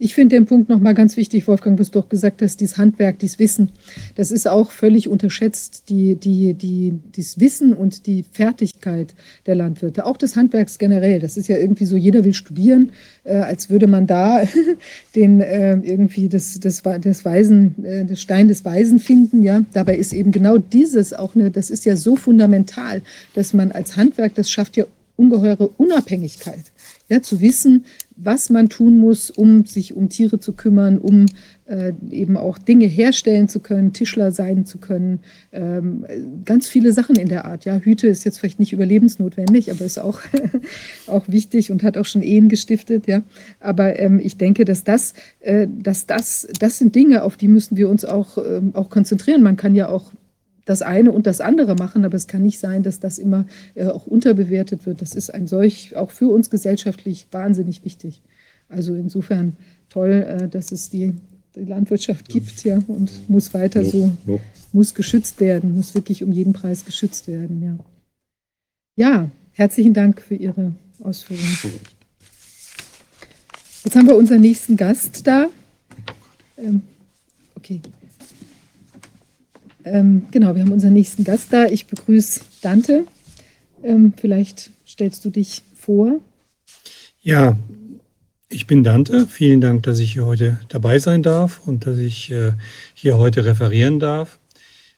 Ich finde den Punkt nochmal ganz wichtig, Wolfgang, was du doch gesagt hast, dieses Handwerk, dieses Wissen, das ist auch völlig unterschätzt, die, die, die, dieses Wissen und die Fertigkeit der Landwirte, auch des Handwerks generell. Das ist ja irgendwie so, jeder will studieren, äh, als würde man da [laughs] den äh, irgendwie das, das, das Weisen, äh, das Stein des Weisen finden. Ja, dabei ist eben genau dieses auch eine, das ist ja so fundamental, dass man als Handwerk, das schafft ja ungeheure Unabhängigkeit. Ja, zu wissen, was man tun muss, um sich um Tiere zu kümmern, um äh, eben auch Dinge herstellen zu können, Tischler sein zu können, ähm, ganz viele Sachen in der Art. Ja, Hüte ist jetzt vielleicht nicht überlebensnotwendig, aber ist auch, [laughs] auch wichtig und hat auch schon Ehen gestiftet. Ja, aber ähm, ich denke, dass das, äh, dass das, das sind Dinge, auf die müssen wir uns auch, ähm, auch konzentrieren. Man kann ja auch das eine und das andere machen, aber es kann nicht sein, dass das immer äh, auch unterbewertet wird. Das ist ein solch, auch für uns gesellschaftlich wahnsinnig wichtig. Also insofern toll, äh, dass es die, die Landwirtschaft gibt, ja, und muss weiter so, muss geschützt werden, muss wirklich um jeden Preis geschützt werden, ja. Ja, herzlichen Dank für Ihre Ausführungen. Jetzt haben wir unseren nächsten Gast da. Ähm, okay. Ähm, genau, wir haben unseren nächsten Gast da. Ich begrüße Dante. Ähm, vielleicht stellst du dich vor. Ja, ich bin Dante. Vielen Dank, dass ich hier heute dabei sein darf und dass ich äh, hier heute referieren darf.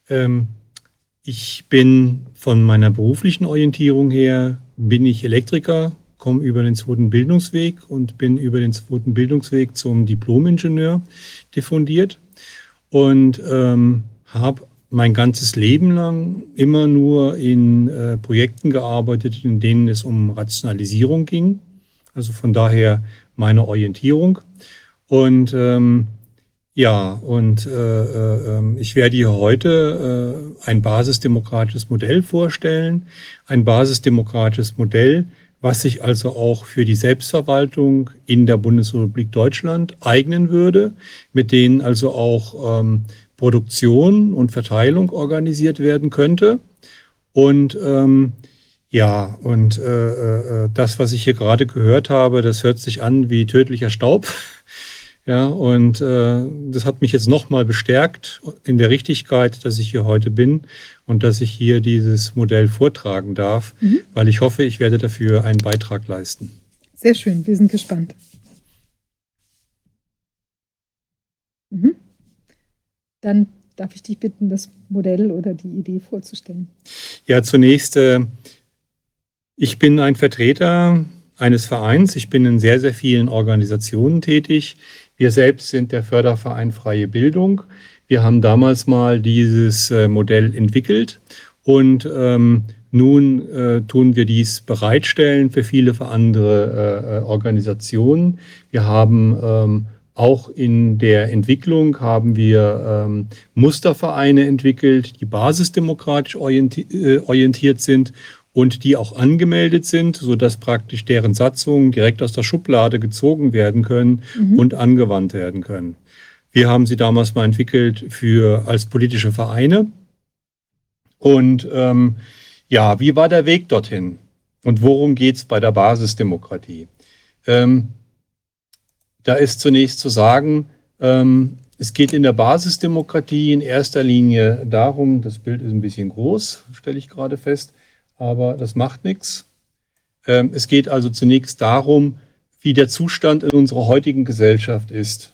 Ähm, ich bin von meiner beruflichen Orientierung her, bin ich Elektriker, komme über den zweiten Bildungsweg und bin über den zweiten Bildungsweg zum Diplomingenieur diffundiert und ähm, habe mein ganzes Leben lang immer nur in äh, Projekten gearbeitet, in denen es um Rationalisierung ging. Also von daher meine Orientierung. Und ähm, ja, und äh, äh, ähm, ich werde hier heute äh, ein basisdemokratisches Modell vorstellen. Ein basisdemokratisches Modell, was sich also auch für die Selbstverwaltung in der Bundesrepublik Deutschland eignen würde, mit denen also auch ähm, Produktion und Verteilung organisiert werden könnte. Und ähm, ja, und äh, äh, das, was ich hier gerade gehört habe, das hört sich an wie tödlicher Staub. [laughs] Ja, und äh, das hat mich jetzt nochmal bestärkt in der Richtigkeit, dass ich hier heute bin und dass ich hier dieses Modell vortragen darf, Mhm. weil ich hoffe, ich werde dafür einen Beitrag leisten. Sehr schön, wir sind gespannt. Mhm. Dann darf ich dich bitten, das Modell oder die Idee vorzustellen. Ja, zunächst, äh, ich bin ein Vertreter eines Vereins. Ich bin in sehr, sehr vielen Organisationen tätig. Wir selbst sind der Förderverein Freie Bildung. Wir haben damals mal dieses äh, Modell entwickelt und ähm, nun äh, tun wir dies bereitstellen für viele für andere Organisationen. Wir haben ähm, auch in der Entwicklung haben wir ähm, Mustervereine entwickelt, die basisdemokratisch orienti äh, orientiert sind und die auch angemeldet sind, sodass praktisch deren Satzungen direkt aus der Schublade gezogen werden können Mhm. und angewandt werden können. Wir haben sie damals mal entwickelt für als politische Vereine. Und ähm, ja, wie war der Weg dorthin? Und worum geht es bei der Basisdemokratie? Ähm, da ist zunächst zu sagen, ähm, es geht in der Basisdemokratie in erster Linie darum, das Bild ist ein bisschen groß, stelle ich gerade fest, aber das macht nichts. Ähm, es geht also zunächst darum, wie der Zustand in unserer heutigen Gesellschaft ist.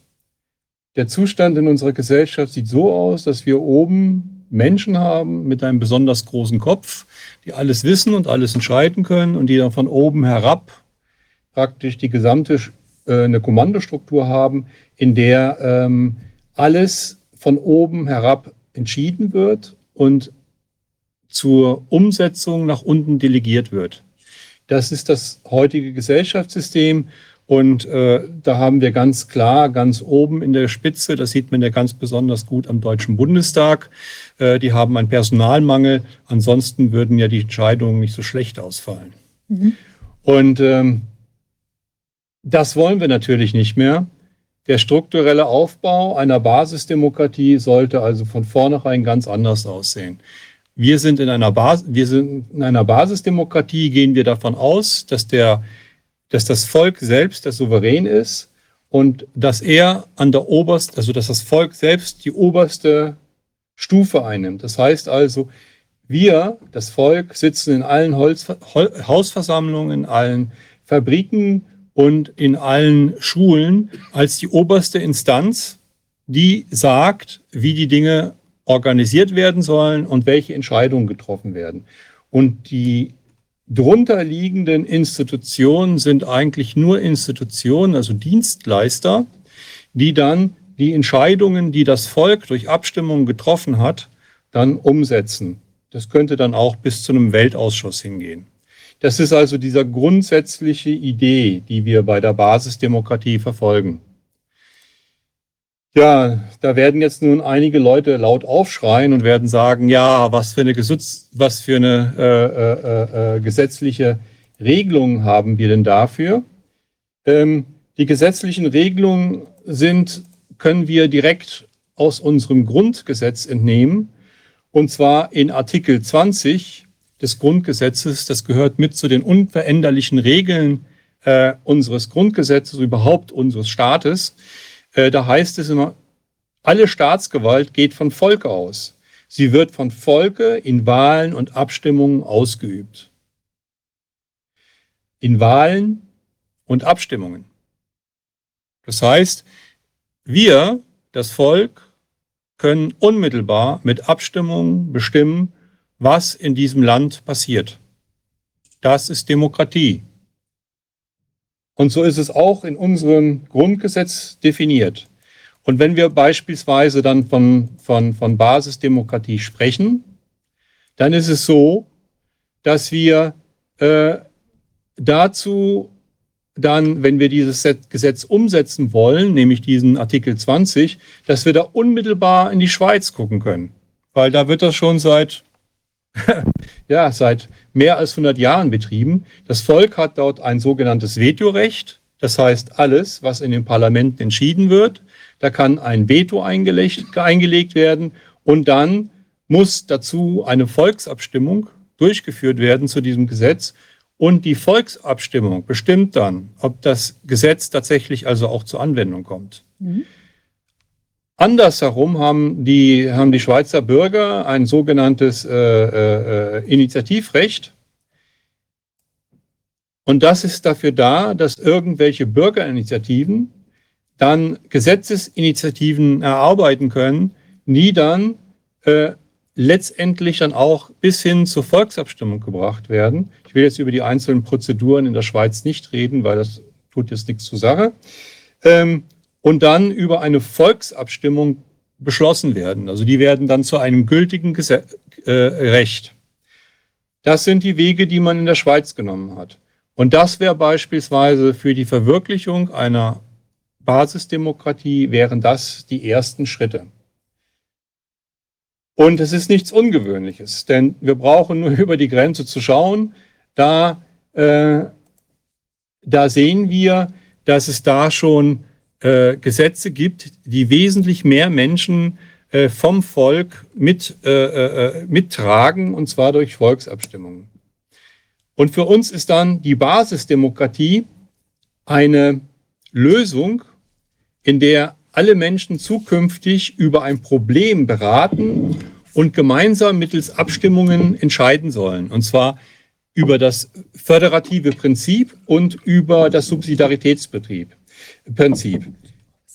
Der Zustand in unserer Gesellschaft sieht so aus, dass wir oben Menschen haben mit einem besonders großen Kopf, die alles wissen und alles entscheiden können und die dann von oben herab praktisch die gesamte äh, eine Kommandostruktur haben, in der ähm, alles von oben herab entschieden wird und zur Umsetzung nach unten delegiert wird. Das ist das heutige Gesellschaftssystem. Und äh, da haben wir ganz klar, ganz oben in der Spitze, das sieht man ja ganz besonders gut am Deutschen Bundestag, äh, die haben einen Personalmangel. Ansonsten würden ja die Entscheidungen nicht so schlecht ausfallen. Mhm. Und ähm, das wollen wir natürlich nicht mehr. Der strukturelle Aufbau einer Basisdemokratie sollte also von vornherein ganz anders aussehen. Wir sind in einer, Bas wir sind in einer Basisdemokratie, gehen wir davon aus, dass, der, dass das Volk selbst der Souverän ist und dass er an der obersten, also dass das Volk selbst die oberste Stufe einnimmt. Das heißt also, wir, das Volk, sitzen in allen Holz, Hausversammlungen, in allen Fabriken und in allen Schulen als die oberste Instanz, die sagt, wie die Dinge organisiert werden sollen und welche Entscheidungen getroffen werden. Und die drunter liegenden Institutionen sind eigentlich nur Institutionen, also Dienstleister, die dann die Entscheidungen, die das Volk durch Abstimmungen getroffen hat, dann umsetzen. Das könnte dann auch bis zu einem Weltausschuss hingehen. Das ist also dieser grundsätzliche Idee, die wir bei der Basisdemokratie verfolgen. Ja, da werden jetzt nun einige Leute laut aufschreien und werden sagen, ja, was für eine, Gesutz, was für eine äh, äh, äh, gesetzliche Regelung haben wir denn dafür? Ähm, die gesetzlichen Regelungen sind, können wir direkt aus unserem Grundgesetz entnehmen. Und zwar in Artikel 20 des Grundgesetzes. Das gehört mit zu den unveränderlichen Regeln äh, unseres Grundgesetzes, überhaupt unseres Staates. Äh, da heißt es immer, alle Staatsgewalt geht von Volke aus. Sie wird von Volke in Wahlen und Abstimmungen ausgeübt. In Wahlen und Abstimmungen. Das heißt, wir, das Volk, können unmittelbar mit Abstimmungen bestimmen, was in diesem Land passiert. Das ist Demokratie. Und so ist es auch in unserem Grundgesetz definiert. Und wenn wir beispielsweise dann von, von, von Basisdemokratie sprechen, dann ist es so, dass wir äh, dazu dann, wenn wir dieses Gesetz umsetzen wollen, nämlich diesen Artikel 20, dass wir da unmittelbar in die Schweiz gucken können. Weil da wird das schon seit [laughs] ja, seit mehr als 100 Jahren betrieben. Das Volk hat dort ein sogenanntes Vetorecht. Das heißt, alles, was in den Parlamenten entschieden wird, da kann ein Veto eingelegt, werden und dann muss dazu eine Volksabstimmung durchgeführt werden zu diesem Gesetz. Und die Volksabstimmung bestimmt dann, ob das Gesetz tatsächlich also auch zur Anwendung kommt. Mhm. Andersherum haben die, haben die Schweizer Bürger ein sogenanntes äh, äh, Initiativrecht. Und das ist dafür da, dass irgendwelche Bürgerinitiativen dann Gesetzesinitiativen erarbeiten können, die dann äh, letztendlich dann auch bis hin zur Volksabstimmung gebracht werden. Ich will jetzt über die einzelnen Prozeduren in der Schweiz nicht reden, weil das tut jetzt nichts zur Sache. Ähm, und dann über eine Volksabstimmung beschlossen werden. Also die werden dann zu einem gültigen Gesetz, äh, Recht. Das sind die Wege, die man in der Schweiz genommen hat. Und das wäre beispielsweise für die Verwirklichung einer Basisdemokratie, wären das die ersten Schritte. Und es ist nichts Ungewöhnliches, denn wir brauchen nur [laughs] über die Grenze zu schauen. Da, äh, da sehen wir, dass es da schon äh, Gesetze gibt, die wesentlich mehr Menschen äh, vom Volk mit, äh, äh, mittragen, und zwar durch Volksabstimmungen. Und für uns ist dann die Basisdemokratie eine Lösung, in der alle Menschen zukünftig über ein Problem beraten und gemeinsam mittels Abstimmungen entscheiden sollen. Und zwar über das föderative Prinzip und über das Subsidiaritätsprinzip.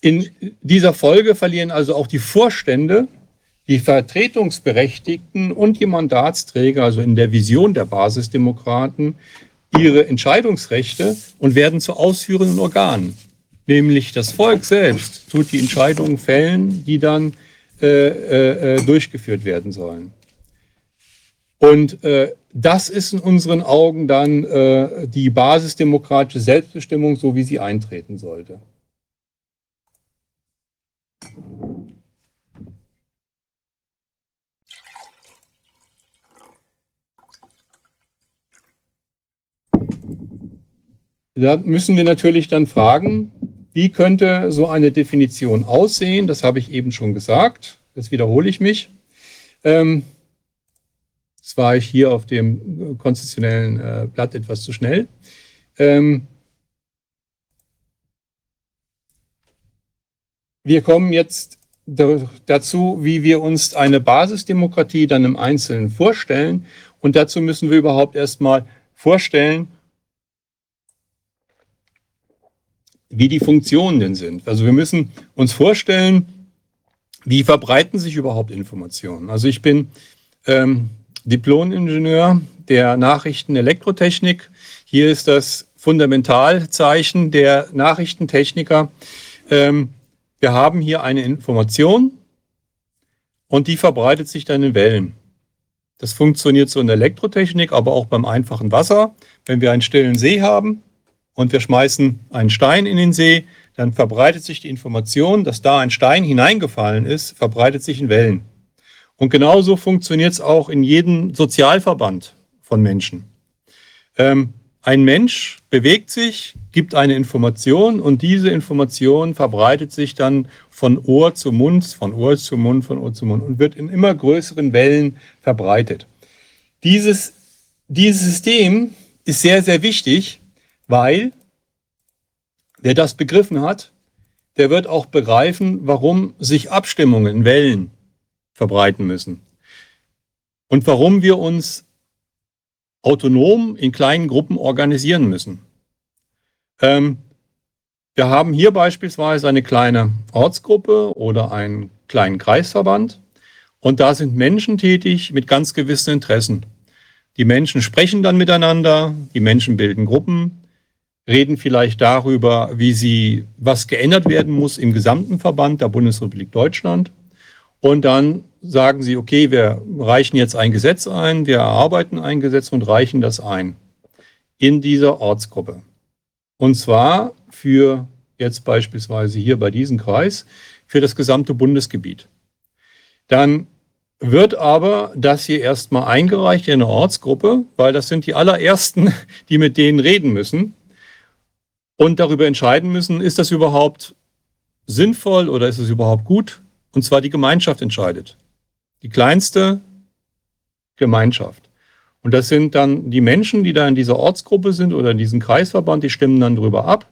In dieser Folge verlieren also auch die Vorstände, die Vertretungsberechtigten und die Mandatsträger, also in der Vision der Basisdemokraten, ihre Entscheidungsrechte und werden zu ausführenden Organen. Nämlich das Volk selbst tut die Entscheidungen fällen, die dann äh, äh, äh durchgeführt werden sollen. Und äh, das ist in unseren Augen dann äh, die basisdemokratische Selbstbestimmung, so wie sie eintreten sollte. Da müssen wir natürlich dann fragen, wie könnte so eine Definition aussehen? Das habe ich eben schon gesagt. Das wiederhole ich mich. Ähm, das war ich hier auf dem konstitutionellen äh, Blatt etwas zu schnell. Ähm, wir kommen jetzt dazu, wie wir uns eine Basisdemokratie dann im Einzelnen vorstellen. Und dazu müssen wir überhaupt erstmal vorstellen, wie die Funktionen denn sind. Also wir müssen uns vorstellen, wie verbreiten sich überhaupt Informationen. Also ich bin ähm, Diplom-Ingenieur der Nachrichten-Elektrotechnik. Hier ist das Fundamentalzeichen der Nachrichtentechniker. Ähm, wir haben hier eine Information und die verbreitet sich dann in Wellen. Das funktioniert so in der Elektrotechnik, aber auch beim einfachen Wasser. Wenn wir einen stillen See haben und wir schmeißen einen Stein in den See, dann verbreitet sich die Information, dass da ein Stein hineingefallen ist, verbreitet sich in Wellen. Und genauso funktioniert es auch in jedem Sozialverband von Menschen. Ähm, ein Mensch bewegt sich, gibt eine Information und diese Information verbreitet sich dann von Ohr zu Mund, von Ohr zu Mund, von Ohr zu Mund und wird in immer größeren Wellen verbreitet. Dieses, dieses System ist sehr, sehr wichtig, weil wer das begriffen hat, der wird auch begreifen, warum sich Abstimmungen in Wellen verbreiten müssen. Und warum wir uns autonom in kleinen Gruppen organisieren müssen. Ähm, wir haben hier beispielsweise eine kleine Ortsgruppe oder einen kleinen Kreisverband und da sind Menschen tätig mit ganz gewissen Interessen. Die Menschen sprechen dann miteinander, die Menschen bilden Gruppen, reden vielleicht darüber, wie sie, was geändert werden muss im gesamten Verband der Bundesrepublik Deutschland. Und dann sagen sie, okay, wir reichen jetzt ein Gesetz ein, wir erarbeiten ein Gesetz und reichen das ein in dieser Ortsgruppe. Und zwar für jetzt beispielsweise hier bei diesem Kreis, für das gesamte Bundesgebiet. Dann wird aber das hier erstmal eingereicht in eine Ortsgruppe, weil das sind die allerersten, [laughs] die mit denen reden müssen und darüber entscheiden müssen, ist das überhaupt sinnvoll oder ist es überhaupt gut? Und zwar die Gemeinschaft entscheidet. Die kleinste Gemeinschaft. Und das sind dann die Menschen, die da in dieser Ortsgruppe sind oder in diesem Kreisverband, die stimmen dann darüber ab.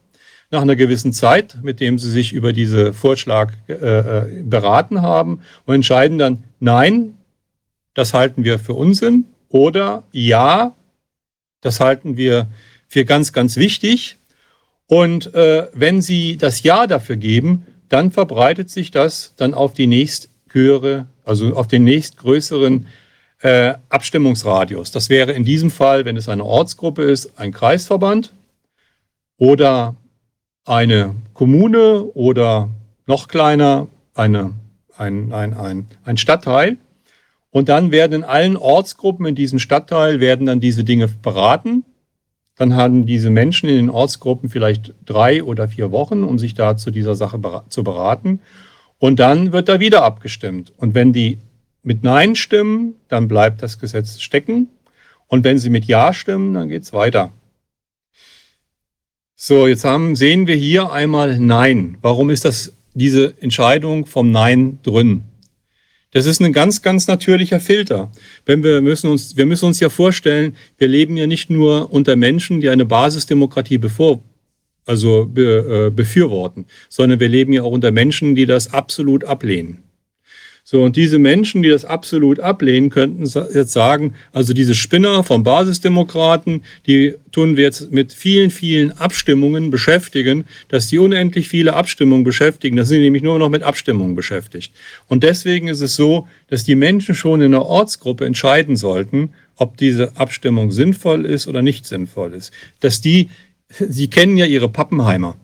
Nach einer gewissen Zeit, mit dem sie sich über diese Vorschlag äh, äh, beraten haben und entscheiden dann, nein, das halten wir für Unsinn oder ja, das halten wir für ganz, ganz wichtig. Und äh, wenn Sie das Ja dafür geben, dann verbreitet sich das dann auf die nächsthöhere, also auf den nächstgrößeren äh, Abstimmungsradius. Das wäre in diesem Fall, wenn es eine Ortsgruppe ist, ein Kreisverband oder eine Kommune oder noch kleiner eine, ein, ein, ein, ein Stadtteil. Und dann werden in allen Ortsgruppen in diesem Stadtteil werden dann diese Dinge beraten dann haben diese Menschen in den Ortsgruppen vielleicht drei oder vier Wochen, um sich da zu dieser Sache zu beraten. Und dann wird da wieder abgestimmt. Und wenn die mit Nein stimmen, dann bleibt das Gesetz stecken. Und wenn sie mit Ja stimmen, dann geht es weiter. So, jetzt haben, sehen wir hier einmal Nein. Warum ist das diese Entscheidung vom Nein drin? Das ist ein ganz, ganz natürlicher Filter. Wenn wir müssen uns, wir müssen uns ja vorstellen, wir leben ja nicht nur unter Menschen, die eine Basisdemokratie bevor, also be, äh, befürworten, sondern wir leben ja auch unter Menschen, die das absolut ablehnen. So, und diese Menschen, die das absolut ablehnen, könnten jetzt sagen, also diese Spinner vom Basisdemokraten, die tun wir jetzt mit vielen, vielen Abstimmungen beschäftigen, dass die unendlich viele Abstimmungen beschäftigen. Das sind nämlich nur noch mit Abstimmungen beschäftigt. Und deswegen ist es so, dass die Menschen schon in einer Ortsgruppe entscheiden sollten, ob diese Abstimmung sinnvoll ist oder nicht sinnvoll ist. Dass die, sie kennen ja ihre Pappenheimer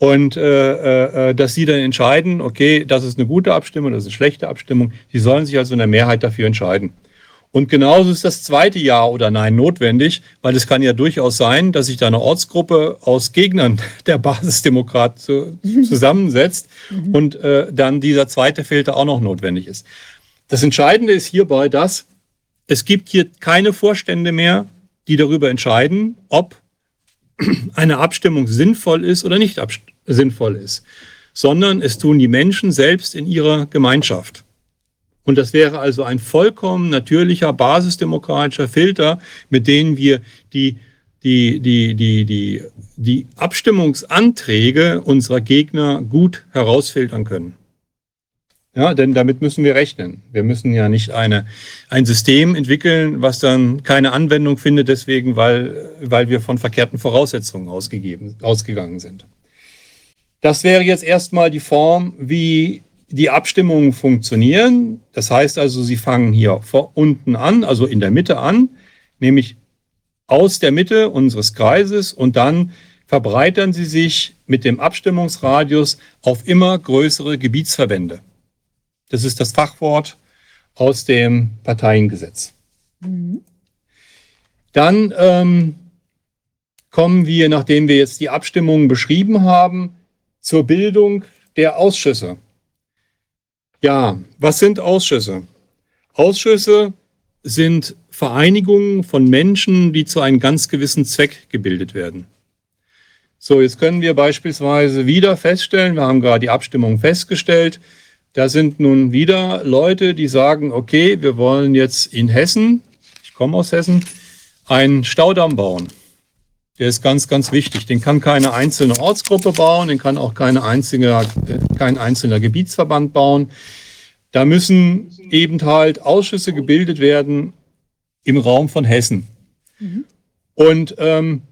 und äh, äh, dass sie dann entscheiden, okay, das ist eine gute Abstimmung, das ist eine schlechte Abstimmung. Sie sollen sich also in der Mehrheit dafür entscheiden. Und genauso ist das zweite Ja oder Nein notwendig, weil es kann ja durchaus sein, dass sich da eine Ortsgruppe aus Gegnern [laughs] der Basisdemokrat zu, zusammensetzt mhm. und äh, dann dieser zweite Filter auch noch notwendig ist. Das Entscheidende ist hierbei, dass es gibt hier keine Vorstände mehr, die darüber entscheiden, ob [clears throat] eine Abstimmung sinnvoll ist oder nicht sinnvoll ist, sondern es tun die Menschen selbst in ihrer Gemeinschaft. Und das wäre also ein vollkommen natürlicher, basisdemokratischer Filter, mit denen wir die, die, die, die, die, die Abstimmungsanträge unserer Gegner gut herausfiltern können. Ja, denn damit müssen wir rechnen. Wir müssen ja nicht eine, ein System entwickeln, was dann keine Anwendung findet, deswegen, weil, weil wir von verkehrten Voraussetzungen ausgegeben, ausgegangen sind. Das wäre jetzt erstmal die Form, wie die Abstimmungen funktionieren. Das heißt also, sie fangen hier vor, unten an, also in der Mitte an, nämlich aus der Mitte unseres Kreises und dann verbreitern sie sich mit dem Abstimmungsradius auf immer größere Gebietsverbände. Das ist das Fachwort aus dem Parteiengesetz. Mhm. Dann ähm, kommen wir, nachdem wir jetzt die Abstimmungen beschrieben haben, zur Bildung der Ausschüsse. Ja, was sind Ausschüsse? Ausschüsse sind Vereinigungen von Menschen, die zu einem ganz gewissen Zweck gebildet werden. So, jetzt können wir beispielsweise wieder feststellen, wir haben gerade die Abstimmung festgestellt, da sind nun wieder Leute, die sagen, okay, wir wollen jetzt in Hessen, ich komme aus Hessen, einen Staudamm bauen. Der ist ganz, ganz wichtig. Den kann keine einzelne Ortsgruppe bauen, den kann auch keine einzige, kein einzelner Gebietsverband bauen. Da müssen eben halt Ausschüsse gebildet werden im Raum von Hessen. Mhm. Und ähm,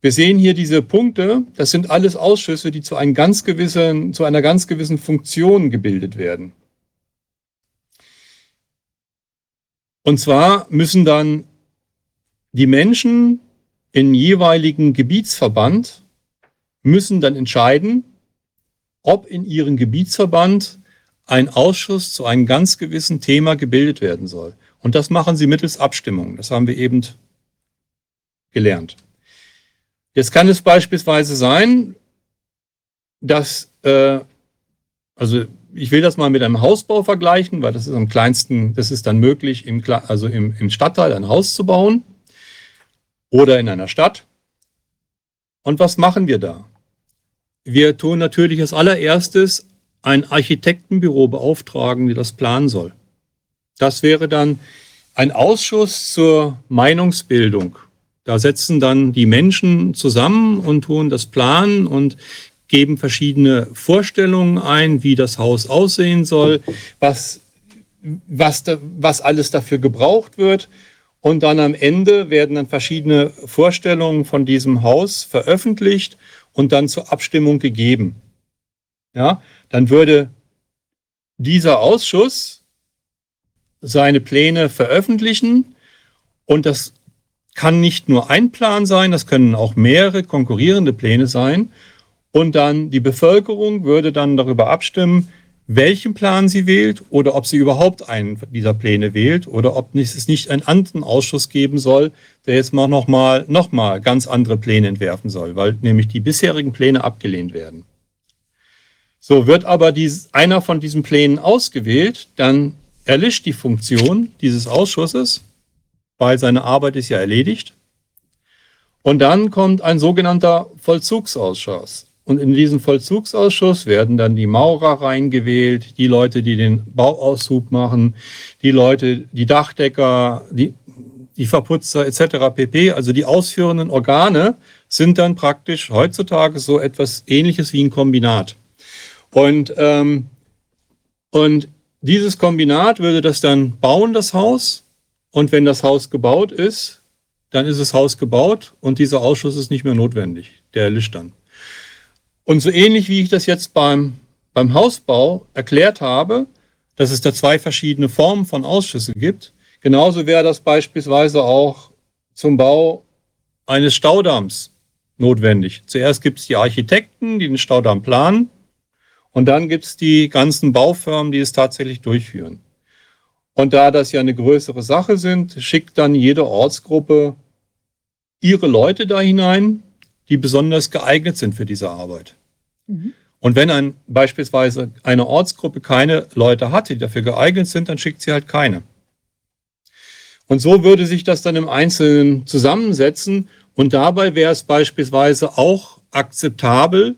wir sehen hier diese Punkte, das sind alles Ausschüsse, die zu, einem ganz gewissen, zu einer ganz gewissen Funktion gebildet werden. Und zwar müssen dann die Menschen im jeweiligen Gebietsverband müssen dann entscheiden, ob in ihrem Gebietsverband ein Ausschuss zu einem ganz gewissen Thema gebildet werden soll. Und das machen sie mittels Abstimmung. Das haben wir eben gelernt. Jetzt kann es beispielsweise sein, dass, äh, also ich will das mal mit einem Hausbau vergleichen, weil das ist am kleinsten, das ist dann möglich, im, also im, im Stadtteil ein Haus zu bauen oder in einer Stadt. Und was machen wir da? Wir tun natürlich als allererstes ein Architektenbüro beauftragen, die das planen soll. Das wäre dann ein Ausschuss zur Meinungsbildung da setzen dann die Menschen zusammen und tun das Planen und geben verschiedene Vorstellungen ein, wie das Haus aussehen soll, was, was, was alles dafür gebraucht wird. Und dann am Ende werden dann verschiedene Vorstellungen von diesem Haus veröffentlicht und dann zur Abstimmung gegeben. Ja, dann würde dieser Ausschuss seine Pläne veröffentlichen und das kann nicht nur ein Plan sein, das können auch mehrere konkurrierende Pläne sein. Und dann die Bevölkerung würde dann darüber abstimmen, welchen Plan sie wählt oder ob sie überhaupt einen dieser Pläne wählt oder ob es nicht einen anderen Ausschuss geben soll, der jetzt mal nochmal noch mal ganz andere Pläne entwerfen soll, weil nämlich die bisherigen Pläne abgelehnt werden. So wird aber dies, einer von diesen Plänen ausgewählt, dann erlischt die Funktion dieses Ausschusses weil seine Arbeit ist ja erledigt. Und dann kommt ein sogenannter Vollzugsausschuss. Und in diesen Vollzugsausschuss werden dann die Maurer reingewählt, die Leute, die den Bauaushub machen, die Leute, die Dachdecker, die, die Verputzer etc. pp. Also die ausführenden Organe sind dann praktisch heutzutage so etwas Ähnliches wie ein Kombinat. Und, ähm, und dieses Kombinat würde das dann bauen, das Haus. Und wenn das Haus gebaut ist, dann ist das Haus gebaut und dieser Ausschuss ist nicht mehr notwendig. Der erlischt dann. Und so ähnlich wie ich das jetzt beim, beim Hausbau erklärt habe, dass es da zwei verschiedene Formen von Ausschüssen gibt, genauso wäre das beispielsweise auch zum Bau eines Staudamms notwendig. Zuerst gibt es die Architekten, die den Staudamm planen, und dann gibt es die ganzen Baufirmen, die es tatsächlich durchführen. Und da das ja eine größere Sache sind, schickt dann jede Ortsgruppe ihre Leute da hinein, die besonders geeignet sind für diese Arbeit. Mhm. Und wenn ein, beispielsweise eine Ortsgruppe keine Leute hat, die dafür geeignet sind, dann schickt sie halt keine. Und so würde sich das dann im Einzelnen zusammensetzen. Und dabei wäre es beispielsweise auch akzeptabel,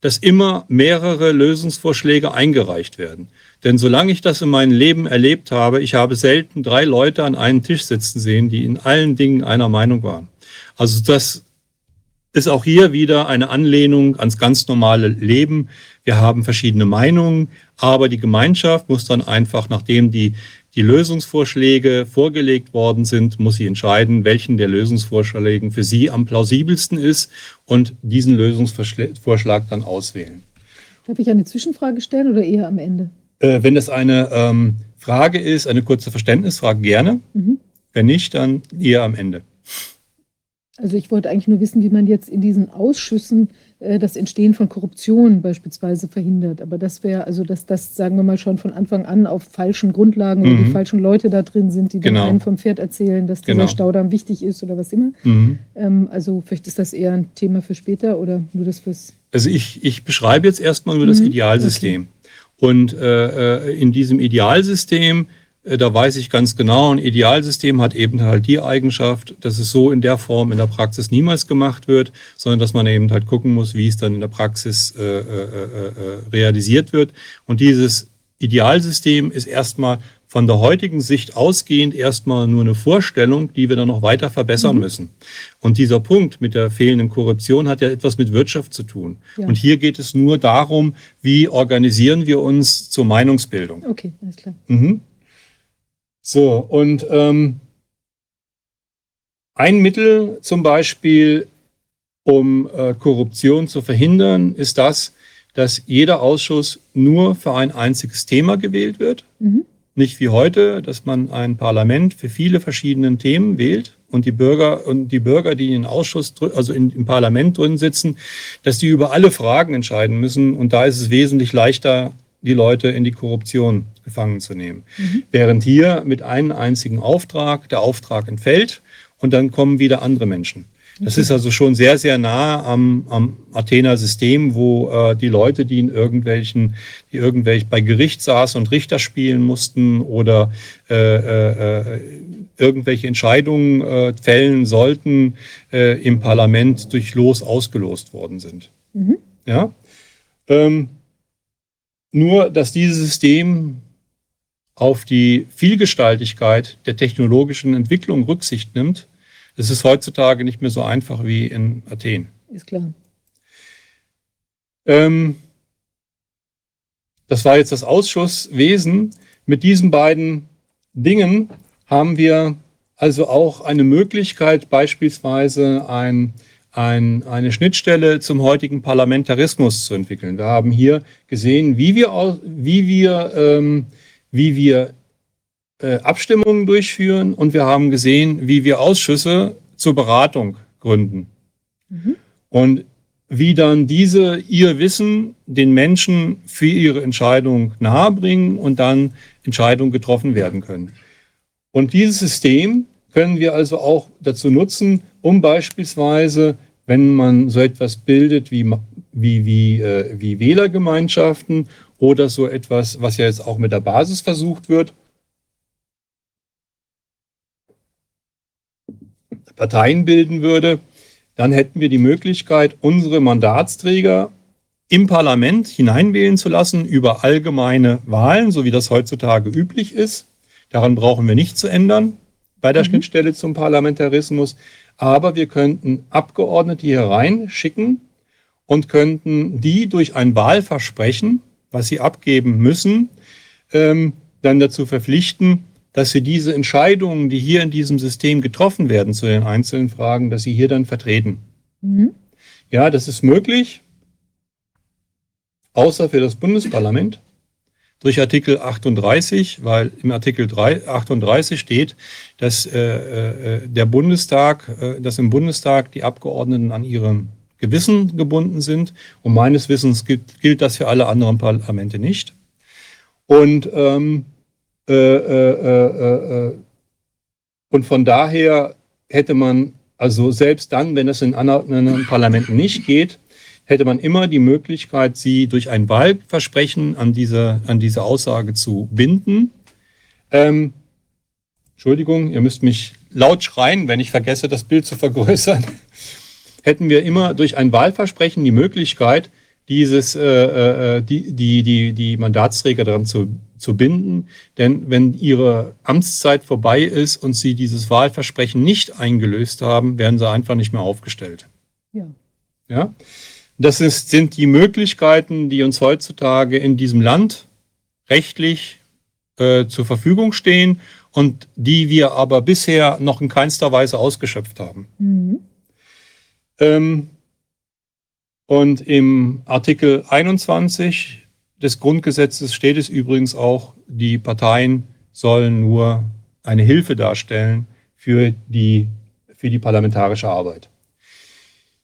dass immer mehrere Lösungsvorschläge eingereicht werden. Denn solange ich das in meinem Leben erlebt habe, ich habe selten drei Leute an einem Tisch sitzen sehen, die in allen Dingen einer Meinung waren. Also das ist auch hier wieder eine Anlehnung ans ganz normale Leben. Wir haben verschiedene Meinungen, aber die Gemeinschaft muss dann einfach, nachdem die die Lösungsvorschläge vorgelegt worden sind, muss sie entscheiden, welchen der Lösungsvorschläge für sie am plausibelsten ist und diesen Lösungsvorschlag dann auswählen. Darf ich eine Zwischenfrage stellen oder eher am Ende? Äh, wenn das eine ähm, Frage ist, eine kurze Verständnisfrage, gerne. Mhm. Wenn nicht, dann eher am Ende. Also ich wollte eigentlich nur wissen, wie man jetzt in diesen Ausschüssen äh, das Entstehen von Korruption beispielsweise verhindert. Aber das wäre, also dass das, sagen wir mal, schon von Anfang an auf falschen Grundlagen mhm. oder die falschen Leute da drin sind, die genau. einem vom Pferd erzählen, dass dieser genau. Staudamm wichtig ist oder was immer. Mhm. Ähm, also vielleicht ist das eher ein Thema für später oder nur das fürs. Also ich, ich beschreibe jetzt erstmal nur das mhm. Idealsystem. Okay. Und äh, äh in diesem Idealsystem da weiß ich ganz genau, ein Idealsystem hat eben halt die Eigenschaft, dass es so in der Form in der Praxis niemals gemacht wird, sondern dass man eben halt gucken muss, wie es dann in der Praxis äh, äh, äh, äh realisiert wird. Und dieses Idealsystem ist erstmal von der heutigen Sicht ausgehend erstmal nur eine Vorstellung, die wir dann noch weiter verbessern mhm. müssen. Und dieser Punkt mit der fehlenden Korruption hat ja etwas mit Wirtschaft zu tun. Ja. Und hier geht es nur darum, wie organisieren wir uns zur Meinungsbildung. Okay, alles klar. Mhm. So, und ähm, ein Mittel zum Beispiel, um äh, Korruption zu verhindern, ist das, dass jeder Ausschuss nur für ein einziges Thema gewählt wird. Mhm. Nicht wie heute, dass man ein Parlament für viele verschiedene Themen wählt und die Bürger und die Bürger, die in den Ausschuss, also in, im Parlament drin sitzen, dass die über alle Fragen entscheiden müssen. Und da ist es wesentlich leichter, die Leute in die Korruption gefangen zu nehmen. Mhm. Während hier mit einem einzigen Auftrag der Auftrag entfällt und dann kommen wieder andere Menschen. Das ist also schon sehr, sehr nah am, am Athener System, wo äh, die Leute, die in irgendwelchen, die irgendwelche bei Gericht saßen und Richter spielen mussten oder äh, äh, äh irgendwelche Entscheidungen äh, fällen sollten, äh, im Parlament durch Los ausgelost worden sind. Mhm. Ja. Ähm, nur, dass dieses System auf die Vielgestaltigkeit der technologischen Entwicklung Rücksicht nimmt, das ist heutzutage nicht mehr so einfach wie in Athen. Ist klar. Ähm, das war jetzt das Ausschusswesen. Mit diesen beiden Dingen haben wir also auch eine Möglichkeit, beispielsweise ein ein, eine Schnittstelle zum heutigen Parlamentarismus zu entwickeln. Wir haben hier gesehen, wie wir, wie wir, ähm, wie wir äh, Abstimmungen durchführen und wir haben gesehen, wie wir Ausschüsse zur Beratung gründen. Mhm. Und wie dann diese ihr Wissen den Menschen für ihre Entscheidung nahebringen und dann Entscheidungen getroffen werden können. Und dieses System können wir also auch dazu nutzen, um beispielsweise, wenn man so etwas bildet wie, wie, wie, äh, wie Wählergemeinschaften oder so etwas, was ja jetzt auch mit der Basis versucht wird, Parteien bilden würde, dann hätten wir die Möglichkeit, unsere Mandatsträger im Parlament hineinwählen zu lassen über allgemeine Wahlen, so wie das heutzutage üblich ist. Daran brauchen wir nicht zu ändern bei der mhm. Schnittstelle zum Parlamentarismus. Aber wir könnten Abgeordnete hier reinschicken und könnten die durch ein Wahlversprechen, was sie abgeben müssen, ähm, dann dazu verpflichten, dass sie diese Entscheidungen, die hier in diesem System getroffen werden zu den einzelnen Fragen, dass sie hier dann vertreten. Mhm. Ja, das ist möglich, außer für das Bundesparlament durch Artikel 38, weil im Artikel 3, 38 steht, dass äh, äh, der Bundestag, äh, dass im Bundestag die Abgeordneten an ihrem Gewissen gebunden sind. Und meines Wissens gilt, gilt das für alle anderen Parlamente nicht. Und, ähm, äh, äh, äh, und von daher hätte man, also selbst dann, wenn es in anderen Parlamenten nicht geht, hätte man immer die Möglichkeit, sie durch ein Wahlversprechen an diese, an diese Aussage zu binden. Ähm, Entschuldigung, ihr müsst mich laut schreien, wenn ich vergesse, das Bild zu vergrößern. Hätten wir immer durch ein Wahlversprechen die Möglichkeit, dieses, äh, äh, die, die, die, die Mandatsträger daran zu, zu binden. Denn wenn ihre Amtszeit vorbei ist und sie dieses Wahlversprechen nicht eingelöst haben, werden sie einfach nicht mehr aufgestellt. Ja. Ja. Das ist, sind die Möglichkeiten, die uns heutzutage in diesem Land rechtlich äh, zur Verfügung stehen und die wir aber bisher noch in keinster Weise ausgeschöpft haben. Mhm. Ähm, und im Artikel 21 des Grundgesetzes steht es übrigens auch, die Parteien sollen nur eine Hilfe darstellen für die, für die parlamentarische Arbeit.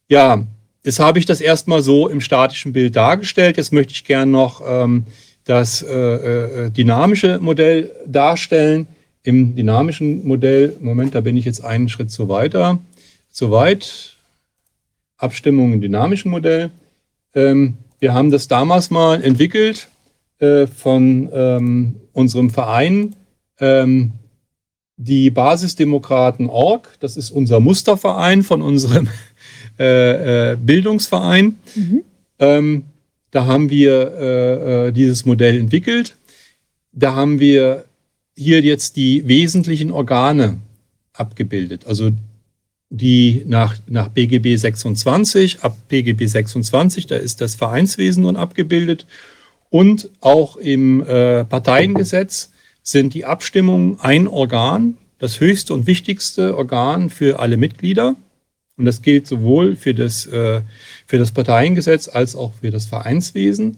Ja, Jetzt habe ich das erstmal so im statischen Bild dargestellt. Jetzt möchte ich gerne noch ähm, das äh, äh, dynamische Modell darstellen. Im dynamischen Modell, Moment, da bin ich jetzt einen Schritt zu weiter, zu weit. Abstimmung im dynamischen Modell. Ähm, wir haben das damals mal entwickelt äh, von ähm, unserem Verein, ähm, die Basisdemokraten Org. Das ist unser Musterverein von unserem [laughs] äh, äh, Bildungsverein. Mhm. Ähm, da haben wir äh, äh, dieses Modell entwickelt. Da haben wir hier jetzt die wesentlichen Organe abgebildet. Also die nach, nach BGB 26, ab BGB 26, da ist das Vereinswesen nun abgebildet. Und auch im äh, Parteiengesetz sind die Abstimmungen ein Organ, das höchste und wichtigste Organ für alle Mitglieder. Und das gilt sowohl für das, äh, für das Parteiengesetz als auch für das Vereinswesen.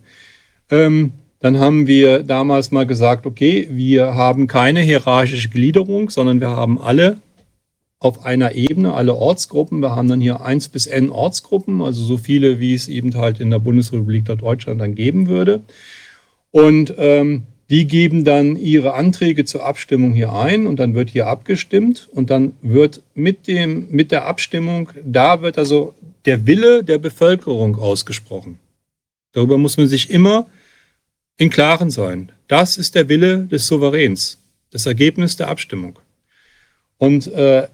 Ähm, dann haben wir damals mal gesagt, okay, wir haben keine hierarchische Gliederung, sondern wir haben alle auf einer Ebene, alle Ortsgruppen. Wir haben dann hier eins bis n Ortsgruppen, also so viele, wie es eben halt in der Bundesrepublik Deutschland dann geben würde. Und ähm, die geben dann ihre Anträge zur Abstimmung hier ein und dann wird hier abgestimmt und dann wird mit dem, mit der Abstimmung, da wird also der Wille der Bevölkerung ausgesprochen. Darüber muss man sich immer in Klaren sein. Das ist der Wille des Souveräns, das Ergebnis der Abstimmung. Und äh,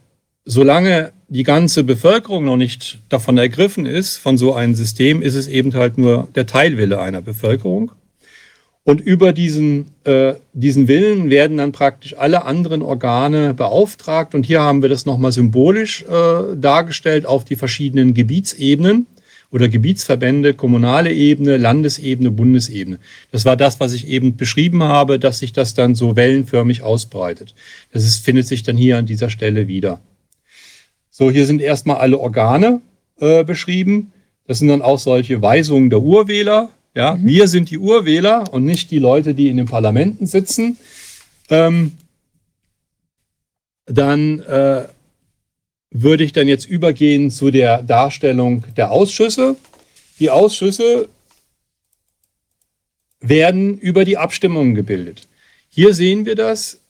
solange die ganze Bevölkerung noch nicht davon ergriffen ist, von so einem System, ist es eben halt nur der Teilwille einer Bevölkerung. Und über diesen, äh, diesen Willen werden dann praktisch alle anderen Organe beauftragt. Und hier haben wir das nochmal symbolisch äh, dargestellt auf die verschiedenen Gebietsebenen oder Gebietsverbände, kommunale Ebene, Landesebene, Bundesebene. Das war das, was ich eben beschrieben habe, dass sich das dann so wellenförmig ausbreitet. Das ist, findet sich dann hier an dieser Stelle wieder. So, hier sind erstmal alle Organe äh, beschrieben. Das sind dann auch solche Weisungen der Urwähler, ja, mhm. wir sind die Urwähler und nicht die Leute, die in den Parlamenten sitzen. Ähm, dann äh, würde ich dann jetzt übergehen zu der Darstellung der Ausschüsse. Die Ausschüsse werden über die Abstimmungen gebildet. Hier sehen wir das.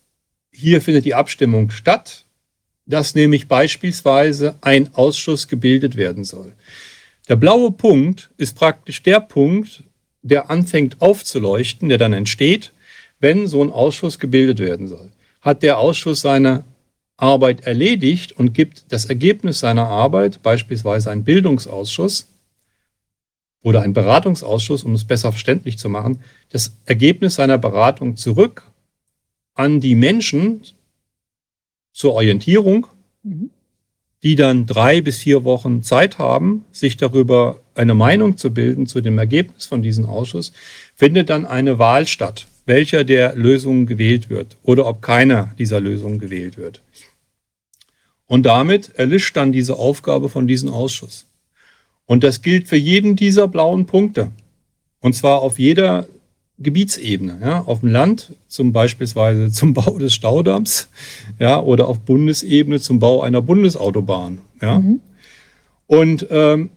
Hier findet die Abstimmung statt, dass nämlich beispielsweise ein Ausschuss gebildet werden soll. Der blaue Punkt ist praktisch der Punkt, der anfängt aufzuleuchten, der dann entsteht, wenn so ein Ausschuss gebildet werden soll. Hat der Ausschuss seine Arbeit erledigt und gibt das Ergebnis seiner Arbeit, beispielsweise ein Bildungsausschuss oder ein Beratungsausschuss, um es besser verständlich zu machen, das Ergebnis seiner Beratung zurück an die Menschen zur Orientierung, mhm. die dann drei bis vier Wochen Zeit haben, sich darüber eine Meinung zu bilden zu dem Ergebnis von diesem Ausschuss, findet dann eine Wahl statt. welcher der Lösungen gewählt wird oder ob keiner dieser Lösungen gewählt wird. Und damit erlischt dann diese Aufgabe von diesem Ausschuss. Und das gilt für jeden dieser blauen Punkte. Und zwar auf jeder Gebietsebene. Ja, auf dem Land zum beispielsweise zum Bau des Staudamms, ja, oder auf Bundesebene zum Bau einer Bundesautobahn. Ja. Mhm. Und ähm,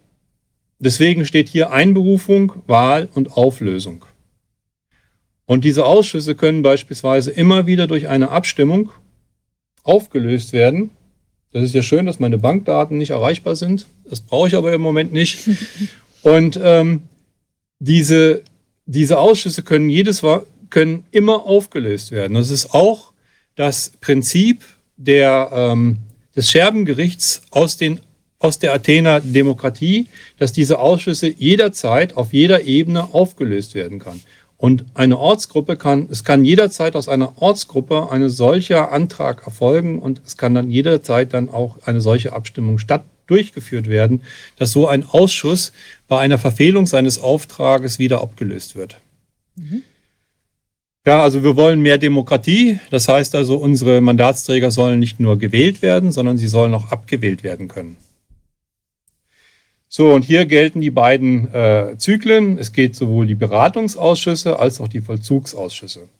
deswegen steht hier Einberufung, Wahl und Auflösung. Und diese Ausschüsse können beispielsweise immer wieder durch eine Abstimmung aufgelöst werden. Das ist ja schön, dass meine Bankdaten nicht erreichbar sind. Das brauche ich aber im Moment nicht. [laughs] Und ähm, diese, diese Ausschüsse können jedes können immer aufgelöst werden. Das ist auch das Prinzip der, ähm, des Scherbengerichts aus, den, aus der Athener Demokratie, dass diese Ausschüsse jederzeit auf jeder Ebene aufgelöst werden kann. Und eine Ortsgruppe kann, es kann jederzeit aus einer Ortsgruppe eine solcher Antrag erfolgen und es kann dann jederzeit dann auch eine solche Abstimmung statt durchgeführt werden, dass so ein Ausschuss bei einer Verfehlung seines Auftrages wieder abgelöst wird. Mhm. Ja, also wir wollen mehr Demokratie. Das heißt also, unsere Mandatsträger sollen nicht nur gewählt werden, sondern sie sollen auch abgewählt werden können. So, und hier gelten die beiden äh, Zyklen. Es geht sowohl die Beratungsausschüsse als auch die Vollzugsausschüsse.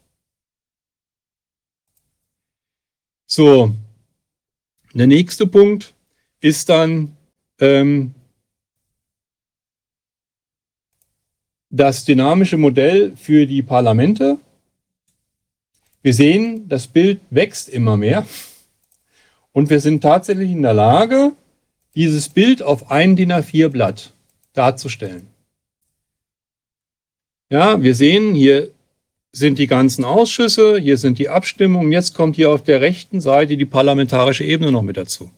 So, der nächste Punkt ist dann ähm, das dynamische Modell für die Parlamente. Wir sehen, das Bild wächst immer mehr und wir sind tatsächlich in der Lage, dieses Bild auf ein DIN A4-Blatt darzustellen. Ja, wir sehen, hier sind die ganzen Ausschüsse, hier sind die Abstimmungen, jetzt kommt hier auf der rechten Seite die parlamentarische Ebene noch mit dazu.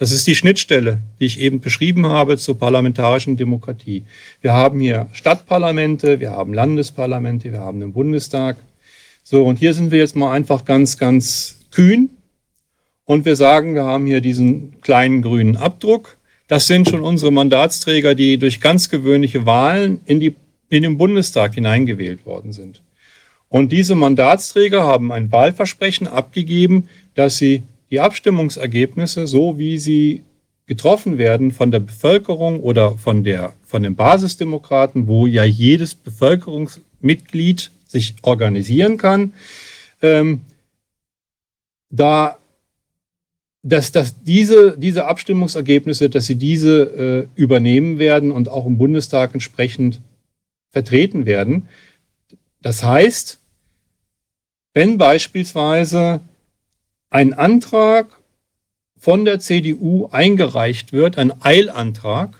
Das ist die Schnittstelle, die ich eben beschrieben habe zur parlamentarischen Demokratie. Wir haben hier Stadtparlamente, wir haben Landesparlamente, wir haben den Bundestag. So, und hier sind wir jetzt mal einfach ganz, ganz kühn und wir sagen, wir haben hier diesen kleinen grünen Abdruck. Das sind schon unsere Mandatsträger, die durch ganz gewöhnliche Wahlen in, die, in den Bundestag hineingewählt worden sind. Und diese Mandatsträger haben ein Wahlversprechen abgegeben, dass sie die Abstimmungsergebnisse, so wie sie getroffen werden von der Bevölkerung oder von, der, von den Basisdemokraten, wo ja jedes Bevölkerungsmitglied sich organisieren kann, ähm, da dass, dass diese, diese Abstimmungsergebnisse, dass sie diese äh, übernehmen werden und auch im Bundestag entsprechend vertreten werden. Das heißt, wenn beispielsweise ein Antrag von der CDU eingereicht wird, ein Eilantrag,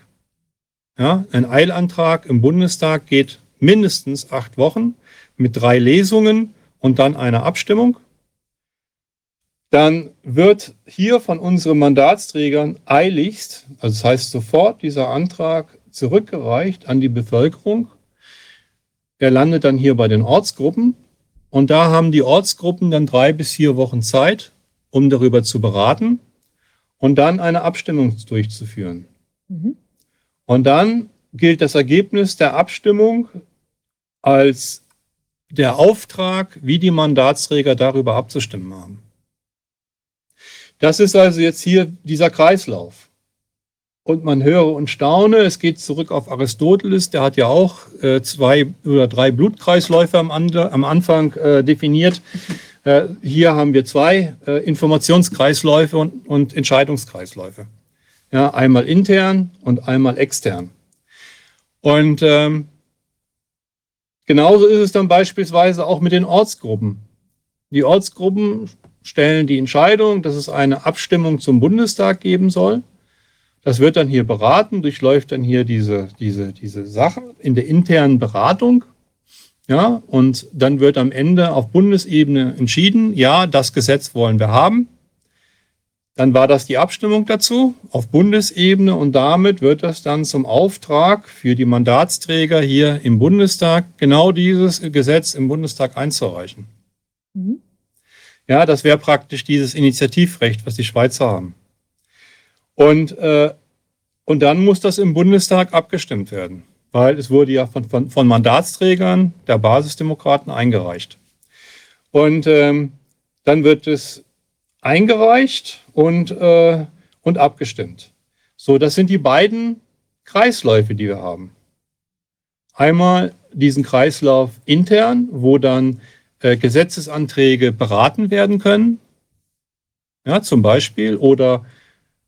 ja, ein Eilantrag im Bundestag geht mindestens acht Wochen mit drei Lesungen und dann einer Abstimmung dann wird hier von unseren Mandatsträgern eiligst, also das heißt sofort dieser Antrag zurückgereicht an die Bevölkerung. Er landet dann hier bei den Ortsgruppen und da haben die Ortsgruppen dann drei bis vier Wochen Zeit, um darüber zu beraten und dann eine Abstimmung durchzuführen. Mhm. Und dann gilt das Ergebnis der Abstimmung als der Auftrag, wie die Mandatsträger darüber abzustimmen haben. Das ist also jetzt hier dieser Kreislauf. Und man höre und staune, es geht zurück auf Aristoteles, der hat ja auch äh, zwei oder drei Blutkreisläufe am, am Anfang äh, definiert. Äh, hier haben wir zwei äh, Informationskreisläufe und, Entscheidungskreisläufe. Ja, einmal intern und einmal extern. Und ähm, genauso ist es dann beispielsweise auch mit den Ortsgruppen. Die Ortsgruppen stellen die Entscheidung, dass es eine Abstimmung zum Bundestag geben soll. Das wird dann hier beraten, durchläuft dann hier diese, diese, diese Sache in der internen Beratung. Ja, und dann wird am Ende auf Bundesebene entschieden, ja, das Gesetz wollen wir haben. Dann war das die Abstimmung dazu auf Bundesebene und damit wird das dann zum Auftrag für die Mandatsträger hier im Bundestag, genau dieses Gesetz im Bundestag einzureichen. Mhm. Ja, das wäre praktisch dieses Initiativrecht, was die Schweizer haben. Und, äh, und dann muss das im Bundestag abgestimmt werden, weil es wurde ja von, von, von Mandatsträgern der Basisdemokraten eingereicht. Und ähm, dann wird es eingereicht und, äh, und abgestimmt. So, das sind die beiden Kreisläufe, die wir haben. Einmal diesen Kreislauf intern, wo dann äh, Gesetzesanträge beraten werden können, ja, zum Beispiel, oder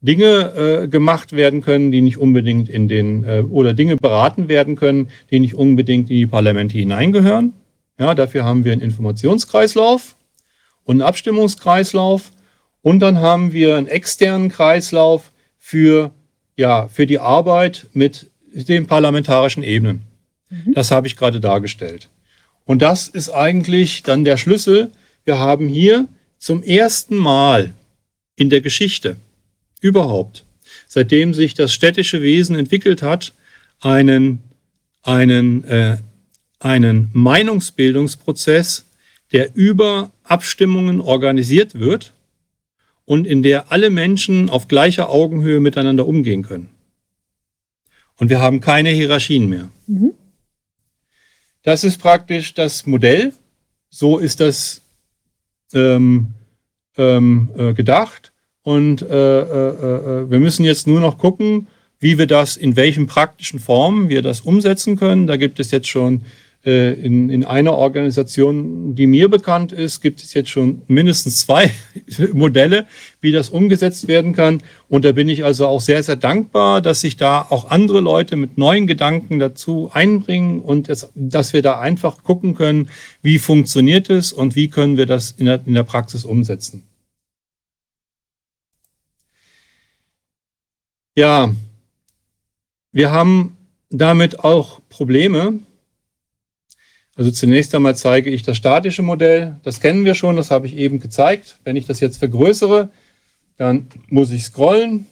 Dinge äh, gemacht werden können, die nicht unbedingt in den, äh, oder Dinge beraten werden können, die nicht unbedingt in die Parlamente hineingehören. Ja, dafür haben wir einen Informationskreislauf und einen Abstimmungskreislauf. Und dann haben wir einen externen Kreislauf für, ja, für die Arbeit mit den parlamentarischen Ebenen. Mhm. Das habe ich gerade dargestellt. Und das ist eigentlich dann der Schlüssel. Wir haben hier zum ersten Mal in der Geschichte überhaupt, seitdem sich das städtische Wesen entwickelt hat, einen, einen, äh, einen Meinungsbildungsprozess, der über Abstimmungen organisiert wird und in der alle Menschen auf gleicher Augenhöhe miteinander umgehen können. Und wir haben keine Hierarchien mehr. Mhm. Das ist praktisch das Modell. So ist das ähm, ähm, äh, gedacht. Und äh, äh, äh, wir müssen jetzt nur noch gucken, wie wir das, in welchen praktischen Formen wir das umsetzen können. Da gibt es jetzt schon äh, in, in einer Organisation, die mir bekannt ist, gibt es jetzt schon mindestens zwei [laughs] Modelle, wie das umgesetzt werden kann. Und da bin ich also auch sehr, sehr dankbar, dass sich da auch andere Leute mit neuen Gedanken dazu einbringen und es, dass wir da einfach gucken können, wie funktioniert es und wie können wir das in der, in der Praxis umsetzen. Ja, wir haben damit auch Probleme. Also zunächst einmal zeige ich das statische Modell. Das kennen wir schon, das habe ich eben gezeigt. Wenn ich das jetzt vergrößere, dann muss ich scrollen.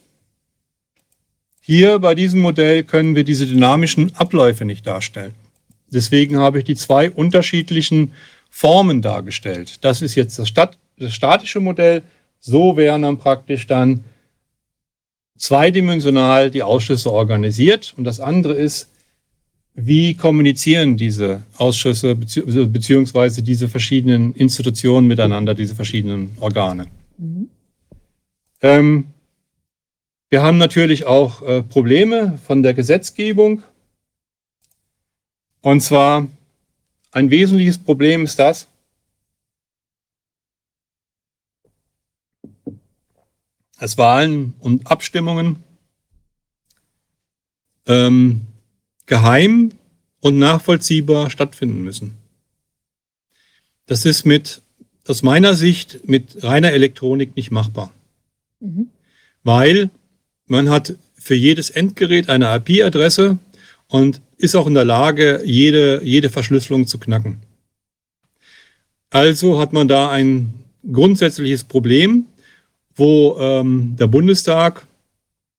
Hier bei diesem Modell können wir diese dynamischen Abläufe nicht darstellen. Deswegen habe ich die zwei unterschiedlichen Formen dargestellt. Das ist jetzt das, Stat das statische Modell. So wären dann praktisch dann zweidimensional die Ausschüsse organisiert. Und das andere ist, wie kommunizieren diese Ausschüsse bezieh beziehungsweise diese verschiedenen Institutionen miteinander, diese verschiedenen Organe. Mhm. Ähm, wir haben natürlich auch äh, Probleme von der Gesetzgebung. Und zwar ein wesentliches Problem ist das, dass Wahlen und Abstimmungen ähm, geheim und nachvollziehbar stattfinden müssen. Das ist mit, aus meiner Sicht, mit reiner Elektronik nicht machbar. Mhm. Weil man hat für jedes Endgerät eine IP-Adresse und ist auch in der Lage, jede, jede Verschlüsselung zu knacken. Also hat man da ein grundsätzliches Problem, wo ähm, der Bundestag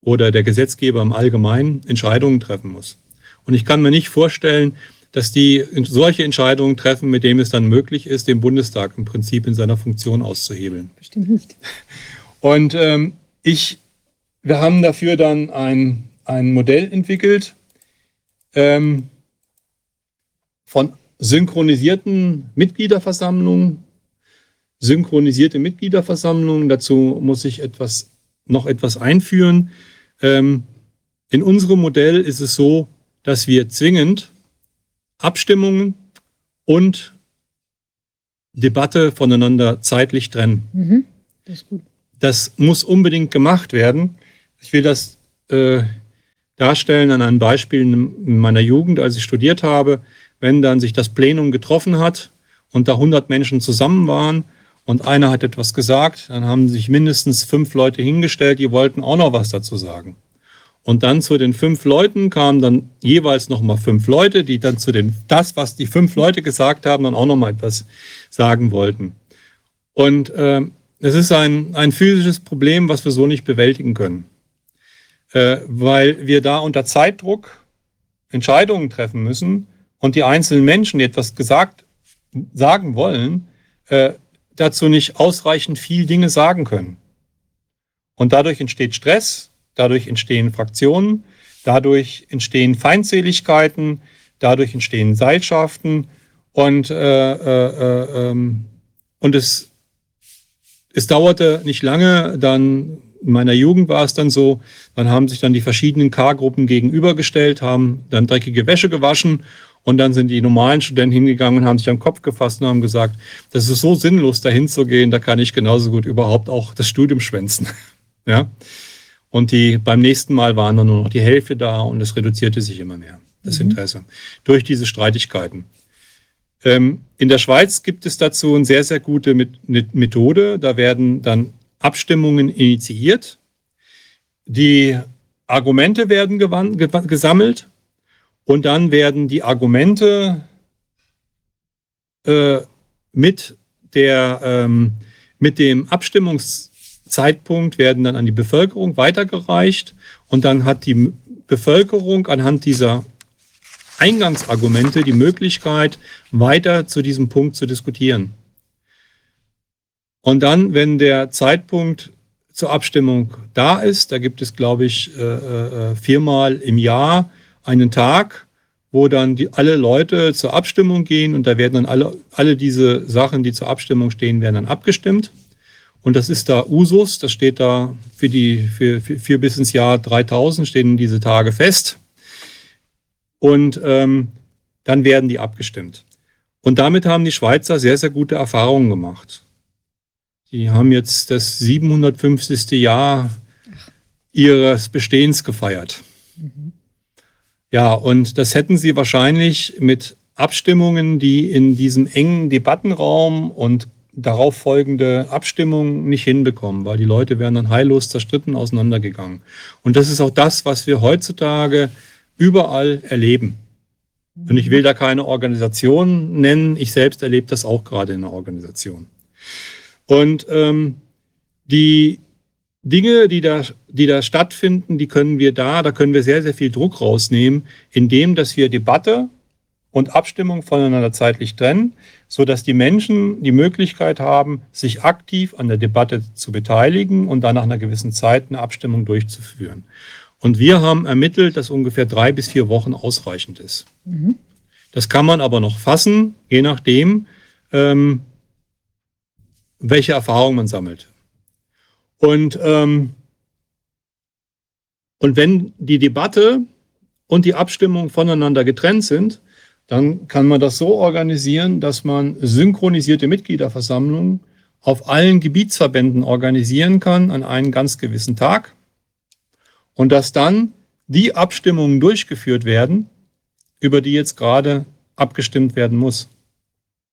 oder der Gesetzgeber im Allgemeinen Entscheidungen treffen muss. Und ich kann mir nicht vorstellen, dass die solche Entscheidungen treffen, mit dem es dann möglich ist, den Bundestag im Prinzip in seiner Funktion auszuhebeln. Bestimmt nicht. Und ähm, ich, wir haben dafür dann ein, ein Modell entwickelt ähm, von synchronisierten Mitgliederversammlungen synchronisierte Mitgliederversammlungen. Dazu muss ich etwas, noch etwas einführen. Ähm, in unserem Modell ist es so, dass wir zwingend Abstimmungen und Debatte voneinander zeitlich trennen. Mhm, das, das, muss unbedingt gemacht werden. Ich will das äh, darstellen an einem Beispiel in meiner Jugend, als ich studiert habe. Wenn dann sich das Plenum getroffen hat und da 100 Menschen zusammen waren und einer hat etwas gesagt, dann haben sich mindestens fünf Leute hingestellt, die wollten auch noch was dazu sagen. Und dann zu den fünf Leuten kamen dann jeweils nochmal fünf Leute, die dann zu den, das, was die fünf Leute gesagt haben, dann auch nochmal etwas sagen wollten. Und äh, es ist ein, ein physisches Problem, was wir so nicht bewältigen können. Äh, weil wir da unter Zeitdruck Entscheidungen treffen müssen und die einzelnen Menschen, die etwas gesagt, sagen wollen, äh, dazu nicht ausreichend viel Dinge sagen können. Und dadurch entsteht Stress, dadurch entstehen Fraktionen, dadurch entstehen Feindseligkeiten, dadurch entstehen Seilschaften und, äh, äh, äh, ähm, und es, es dauerte nicht lange, dann in meiner Jugend war es dann so, dann haben sich dann die verschiedenen K-Gruppen gegenübergestellt, haben dann dreckige Wäsche gewaschen und dann sind die normalen Studenten hingegangen und haben sich am Kopf gefasst und haben gesagt, das ist so sinnlos, dahin zu gehen, da kann ich genauso gut überhaupt auch das Studium schwänzen. [laughs] ja. Und die, beim nächsten Mal waren dann nur noch die Hälfte da und es reduzierte sich immer mehr, das mhm. Interesse, durch diese Streitigkeiten. Ähm, in der Schweiz gibt es dazu eine sehr, sehr gute Methode. Da werden dann Abstimmungen initiiert. Die Argumente werden gesammelt und dann werden die Argumente äh, mit, der, ähm, mit dem Abstimmungszeitpunkt werden dann an die Bevölkerung weitergereicht und dann hat die Bevölkerung anhand dieser Eingangsargumente die Möglichkeit, weiter zu diesem Punkt zu diskutieren. Und dann, wenn der Zeitpunkt zur Abstimmung da ist, da gibt es, glaube ich, äh, äh, viermal im Jahr einen Tag, wo dann die, alle Leute zur Abstimmung gehen und da werden dann alle, alle diese Sachen, die zur Abstimmung stehen, werden dann abgestimmt. Und das ist da Usus, das steht da für die, für, für, für bis ins Jahr 3000 stehen diese Tage fest. Und ähm, dann werden die abgestimmt. Und damit haben die Schweizer sehr, sehr gute Erfahrungen gemacht. Die haben jetzt das 750. Jahr ihres Bestehens gefeiert. Mhm. Ja, und das hätten sie wahrscheinlich mit Abstimmungen, die in diesem engen Debattenraum und darauf folgende Abstimmung nicht hinbekommen, weil die Leute wären dann heillos zerstritten auseinandergegangen. Und das ist auch das, was wir heutzutage überall erleben. Und ich will da keine Organisation nennen. Ich selbst erlebe das auch gerade in einer Organisation. Und ähm, die Dinge, die da, die da stattfinden, die können wir da, da können wir sehr, sehr viel Druck rausnehmen, indem, dass wir Debatte und Abstimmung voneinander zeitlich trennen, so dass die Menschen die Möglichkeit haben, sich aktiv an der Debatte zu beteiligen und dann nach einer gewissen Zeit eine Abstimmung durchzuführen. Und wir haben ermittelt, dass ungefähr drei bis vier Wochen ausreichend ist. Mhm. Das kann man aber noch fassen, je nachdem, ähm, welche Erfahrungen man sammelt. Und, ähm, und wenn die Debatte und die Abstimmung voneinander getrennt sind, dann kann man das so organisieren, dass man synchronisierte Mitgliederversammlungen auf allen Gebietsverbänden organisieren kann an einem ganz gewissen Tag und dass dann die Abstimmungen durchgeführt werden, über die jetzt gerade abgestimmt werden muss.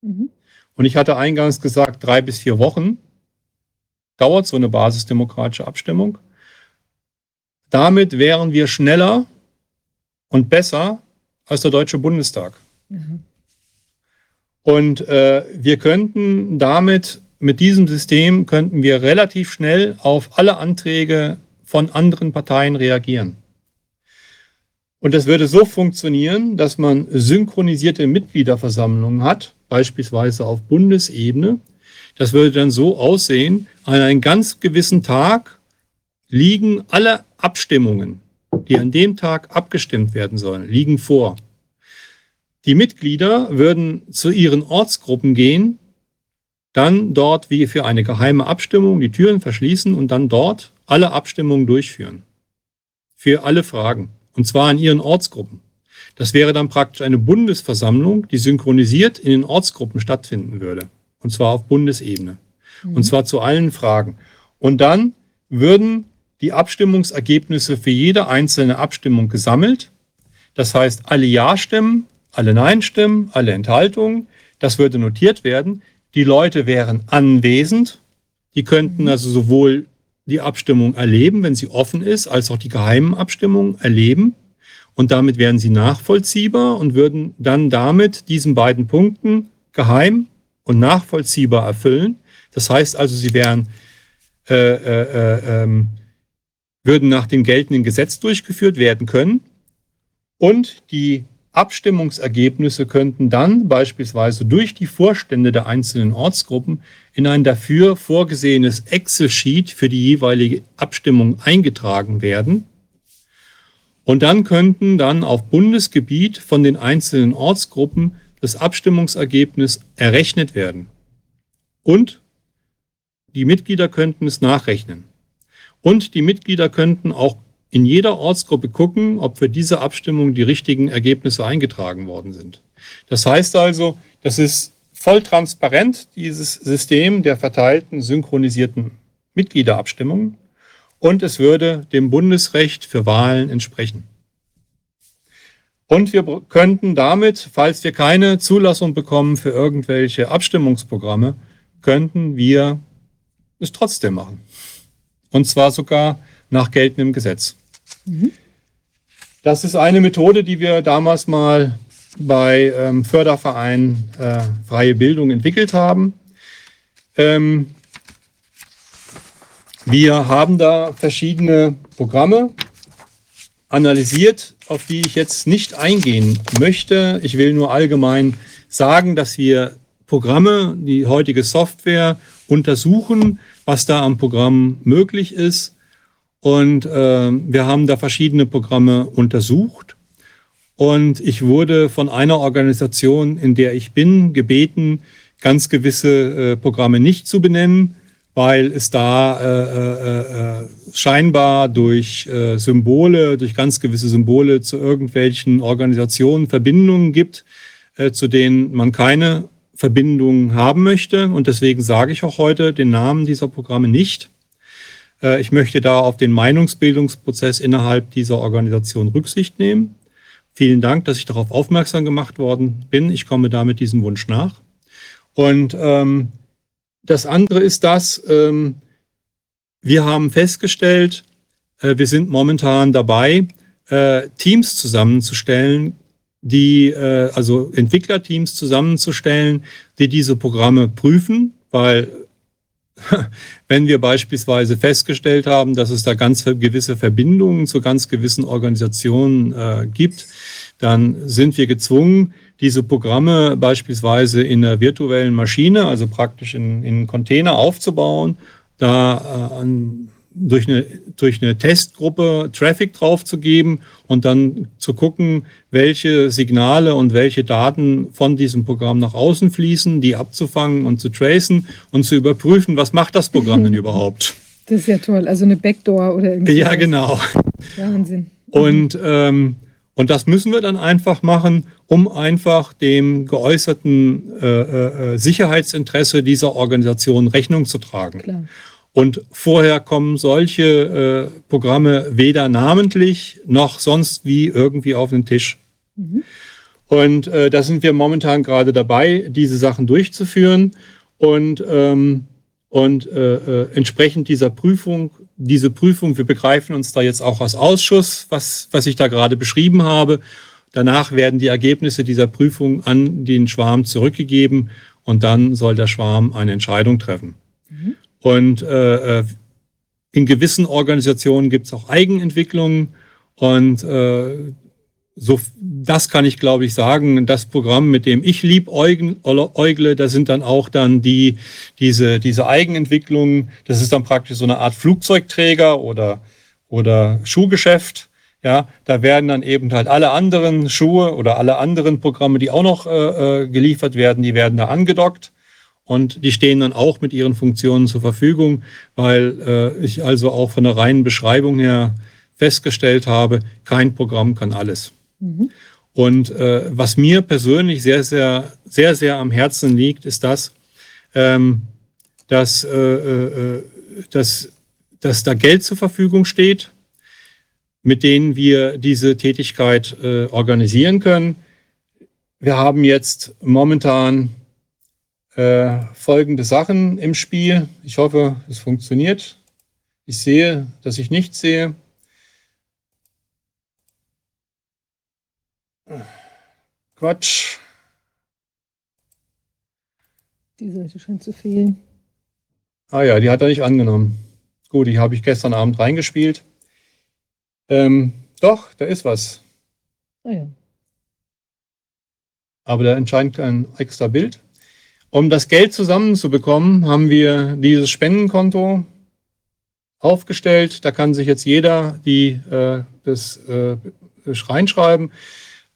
Mhm. Und ich hatte eingangs gesagt, drei bis vier Wochen dauert so eine basisdemokratische Abstimmung. Damit wären wir schneller und besser als der Deutsche Bundestag. Mhm. Und äh, wir könnten damit, mit diesem System, könnten wir relativ schnell auf alle Anträge von anderen Parteien reagieren. Und das würde so funktionieren, dass man synchronisierte Mitgliederversammlungen hat, beispielsweise auf Bundesebene. Das würde dann so aussehen, an einem ganz gewissen Tag liegen alle Abstimmungen, die an dem Tag abgestimmt werden sollen, liegen vor. Die Mitglieder würden zu ihren Ortsgruppen gehen, dann dort wie für eine geheime Abstimmung die Türen verschließen und dann dort alle Abstimmungen durchführen. Für alle Fragen. Und zwar in ihren Ortsgruppen. Das wäre dann praktisch eine Bundesversammlung, die synchronisiert in den Ortsgruppen stattfinden würde. Und zwar auf Bundesebene. Mhm. Und zwar zu allen Fragen. Und dann würden die Abstimmungsergebnisse für jede einzelne Abstimmung gesammelt. Das heißt, alle Ja-Stimmen, alle Nein-Stimmen, alle Enthaltungen, das würde notiert werden. Die Leute wären anwesend. Die könnten mhm. also sowohl die Abstimmung erleben, wenn sie offen ist, als auch die geheimen Abstimmungen erleben. Und damit wären sie nachvollziehbar und würden dann damit diesen beiden Punkten geheim und nachvollziehbar erfüllen. Das heißt also, sie wären, äh, äh, äh, ähm, würden nach dem geltenden Gesetz durchgeführt werden können. Und die Abstimmungsergebnisse könnten dann beispielsweise durch die Vorstände der einzelnen Ortsgruppen in ein dafür vorgesehenes Excel-Sheet für die jeweilige Abstimmung eingetragen werden. Und dann könnten dann auf Bundesgebiet von den einzelnen Ortsgruppen das Abstimmungsergebnis errechnet werden. Und die Mitglieder könnten es nachrechnen. Und die Mitglieder könnten auch in jeder Ortsgruppe gucken, ob für diese Abstimmung die richtigen Ergebnisse eingetragen worden sind. Das heißt also, das ist voll transparent, dieses System der verteilten, synchronisierten Mitgliederabstimmungen. Und es würde dem Bundesrecht für Wahlen entsprechen. Und wir könnten damit, falls wir keine Zulassung bekommen für irgendwelche Abstimmungsprogramme, könnten wir es trotzdem machen. Und zwar sogar nach geltendem Gesetz. Mhm. Das ist eine Methode, die wir damals mal bei ähm, Förderverein äh, Freie Bildung entwickelt haben. Ähm, wir haben da verschiedene Programme analysiert, auf die ich jetzt nicht eingehen möchte. Ich will nur allgemein sagen, dass wir Programme, die heutige Software untersuchen, was da am Programm möglich ist. Und äh, wir haben da verschiedene Programme untersucht. Und ich wurde von einer Organisation, in der ich bin, gebeten, ganz gewisse äh, Programme nicht zu benennen, weil es da äh, äh, äh scheinbar durch äh, Symbole, durch ganz gewisse Symbole zu irgendwelchen Organisationen Verbindungen gibt, äh, zu denen man keine Verbindungen haben möchte. Und deswegen sage ich auch heute den Namen dieser Programme nicht. Äh, ich möchte da auf den Meinungsbildungsprozess innerhalb dieser Organisation Rücksicht nehmen. Vielen Dank, dass ich darauf aufmerksam gemacht worden bin. Ich komme damit diesem Wunsch nach. Und ähm, das andere ist das, ähm, wir haben festgestellt, äh, wir sind momentan dabei, äh, Teams zusammenzustellen, die, äh, also Entwicklerteams zusammenzustellen, die diese Programme prüfen, weil [laughs] wenn wir beispielsweise festgestellt haben, dass es da ganz gewisse Verbindungen zu ganz gewissen Organisationen äh, gibt, dann sind wir gezwungen, diese Programme beispielsweise in einer virtuellen Maschine, also praktisch in, in Container aufzubauen, da äh, durch eine, durch eine Testgruppe Traffic draufzugeben und dann zu gucken, welche Signale und welche Daten von diesem Programm nach außen fließen, die abzufangen und zu tracen und zu überprüfen, was macht das Programm denn [laughs] überhaupt. Das ist ja toll, also eine Backdoor oder irgendwas. Ja, genau. Wahnsinn. Und, ähm, und das müssen wir dann einfach machen, um einfach dem geäußerten äh, äh, Sicherheitsinteresse dieser Organisation Rechnung zu tragen. Klar. Und vorher kommen solche äh, Programme weder namentlich noch sonst wie irgendwie auf den Tisch. Mhm. Und äh, da sind wir momentan gerade dabei, diese Sachen durchzuführen und, ähm, und äh, äh, entsprechend dieser Prüfung, diese Prüfung, wir begreifen uns da jetzt auch als Ausschuss, was, was ich da gerade beschrieben habe. Danach werden die Ergebnisse dieser Prüfung an den Schwarm zurückgegeben und dann soll der Schwarm eine Entscheidung treffen. Mhm. Und äh, äh, in gewissen Organisationen gibt es auch Eigenentwicklungen. Und äh, so, das kann ich, glaube ich, sagen. Das Programm, mit dem ich liebäugle, da sind dann auch dann die, diese, diese Eigenentwicklungen. Das ist dann praktisch so eine Art Flugzeugträger oder, oder Schuhgeschäft. Ja, da werden dann eben halt alle anderen Schuhe oder alle anderen Programme, die auch noch äh, äh geliefert werden, die werden da angedockt. Und die stehen dann auch mit ihren Funktionen zur Verfügung, weil äh, ich also auch von der reinen Beschreibung her festgestellt habe, kein Programm kann alles. Mhm. Und äh, was mir persönlich sehr, sehr, sehr, sehr am Herzen liegt, ist das, ähm, dass, äh, äh, dass, dass da Geld zur Verfügung steht, mit denen wir diese Tätigkeit äh, organisieren können. Wir haben jetzt momentan äh, folgende Sachen im Spiel. Ich hoffe, es funktioniert. Ich sehe, dass ich nichts sehe. Quatsch. Die Seite scheint zu fehlen. Ah ja, die hat er nicht angenommen. Gut, die habe ich gestern Abend reingespielt. Ähm, doch, da ist was. Ah ja. Aber da entscheidet kein extra Bild. Um das Geld zusammenzubekommen, haben wir dieses Spendenkonto aufgestellt. Da kann sich jetzt jeder die, äh, das äh, reinschreiben.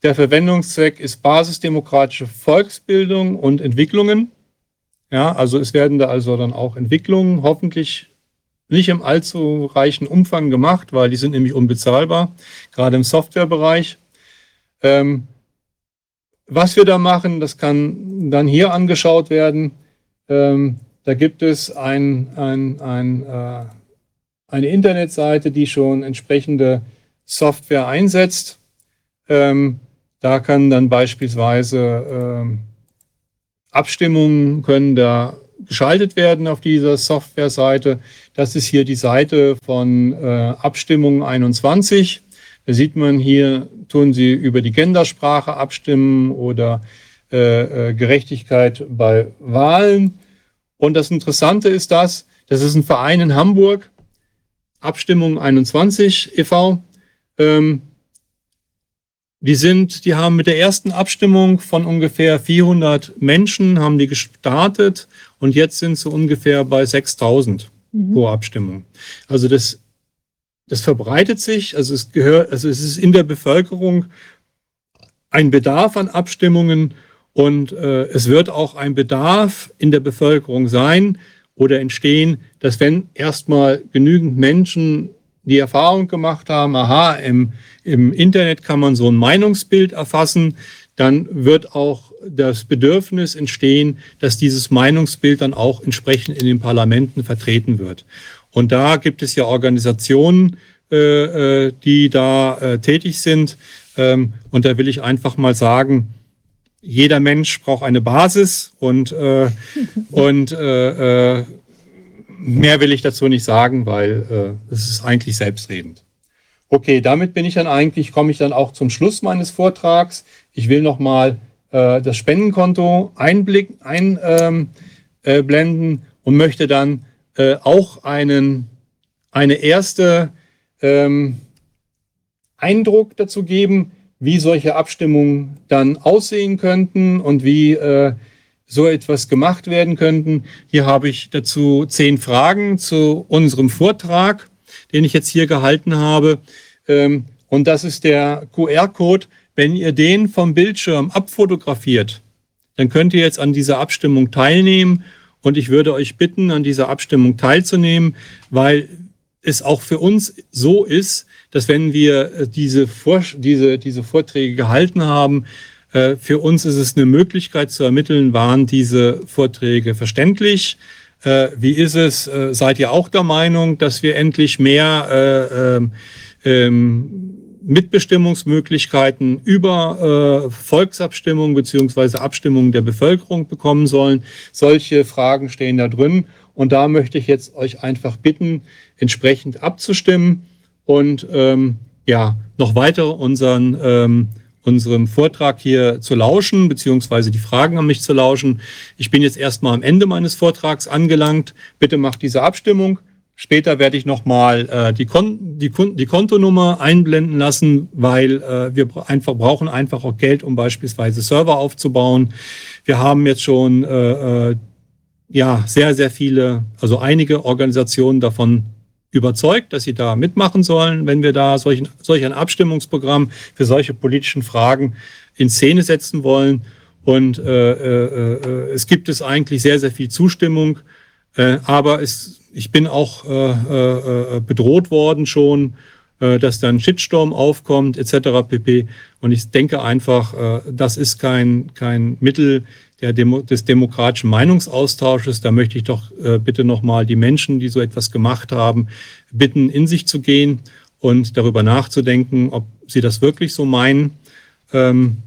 Der Verwendungszweck ist basisdemokratische Volksbildung und Entwicklungen. Ja, also es werden da also dann auch Entwicklungen hoffentlich nicht im allzu reichen Umfang gemacht, weil die sind nämlich unbezahlbar, gerade im Softwarebereich. Ähm, was wir da machen, das kann dann hier angeschaut werden. Ähm, da gibt es ein, ein, ein, äh, eine Internetseite, die schon entsprechende Software einsetzt. Ähm, da kann dann beispielsweise ähm, Abstimmungen können da geschaltet werden auf dieser Software-Seite. Das ist hier die Seite von äh, Abstimmung 21. Da sieht man hier, tun Sie über die Gendersprache abstimmen oder äh, äh, Gerechtigkeit bei Wahlen. Und das Interessante ist das, das ist ein Verein in Hamburg, Abstimmung 21 e.V. Ähm, die sind, die haben mit der ersten Abstimmung von ungefähr 400 Menschen haben die gestartet und jetzt sind sie ungefähr bei 6000 mhm. pro Abstimmung. Also das, das verbreitet sich, also es gehört, also es ist in der Bevölkerung ein Bedarf an Abstimmungen und äh, es wird auch ein Bedarf in der Bevölkerung sein oder entstehen, dass wenn erstmal genügend Menschen die Erfahrung gemacht haben, aha, im, im Internet kann man so ein Meinungsbild erfassen, dann wird auch das Bedürfnis entstehen, dass dieses Meinungsbild dann auch entsprechend in den Parlamenten vertreten wird. Und da gibt es ja Organisationen, äh, äh die da äh, tätig sind. Ähm, und da will ich einfach mal sagen, jeder Mensch braucht eine Basis und, äh, [laughs] und äh, äh, mehr will ich dazu nicht sagen, weil äh, es ist eigentlich selbstredend. Okay, damit bin ich dann eigentlich, komme ich dann auch zum Schluss meines Vortrags. Ich will nochmal äh, das Spendenkonto einblicken, einblenden ähm, äh, und möchte dann äh, auch einen, eine erste ähm, Eindruck dazu geben, wie solche Abstimmungen dann aussehen könnten und wie äh, so etwas gemacht werden könnten. Hier habe ich dazu zehn Fragen zu unserem Vortrag, den ich jetzt hier gehalten habe. Ähm, und das ist der QR-Code. Wenn ihr den vom Bildschirm abfotografiert, dann könnt ihr jetzt an dieser Abstimmung teilnehmen. Und ich würde euch bitten, an dieser Abstimmung teilzunehmen, weil es auch für uns so ist, dass wenn wir äh, diese, Vor diese, diese Vorträge gehalten haben, für uns ist es eine Möglichkeit zu ermitteln, waren diese Vorträge verständlich? Äh, wie ist es? Seid ihr auch der Meinung, dass wir endlich mehr ähm, ähm, Mitbestimmungsmöglichkeiten über Volksabstimmungen beziehungsweise Abstimmungen der Bevölkerung bekommen sollen? Solche Fragen stehen da drin. Und da möchte ich jetzt euch einfach bitten, entsprechend abzustimmen und ähm, ja, noch weiter unseren, ähm, unserem Vortrag hier zu lauschen, beziehungsweise die Fragen an mich zu lauschen. Ich bin jetzt erstmal am Ende meines Vortrags angelangt. Bitte macht diese Abstimmung. Später werde ich nochmal äh, die, Kon die, Kon die Kontonummer einblenden lassen, weil äh, wir einfach brauchen einfach auch Geld, um beispielsweise Server aufzubauen. Wir haben jetzt schon äh, äh ja sehr, sehr viele, also einige Organisationen davon überzeugt, dass sie da mitmachen sollen, wenn wir da solch, solch ein Abstimmungsprogramm für solche politischen Fragen in Szene setzen wollen. Und äh, äh, äh, es gibt es eigentlich sehr, sehr viel Zustimmung. Äh, aber es, ich bin auch äh, äh, bedroht worden schon, äh, dass dann Shitstorm aufkommt etc. pp. Und ich denke einfach, äh, das ist kein, kein Mittel, der Demo des demokratischen Meinungsaustausches. Da möchte ich doch äh, bitte nochmal die Menschen, die so etwas gemacht haben, bitten, in sich zu gehen und darüber nachzudenken, ob sie das wirklich so meinen ähm,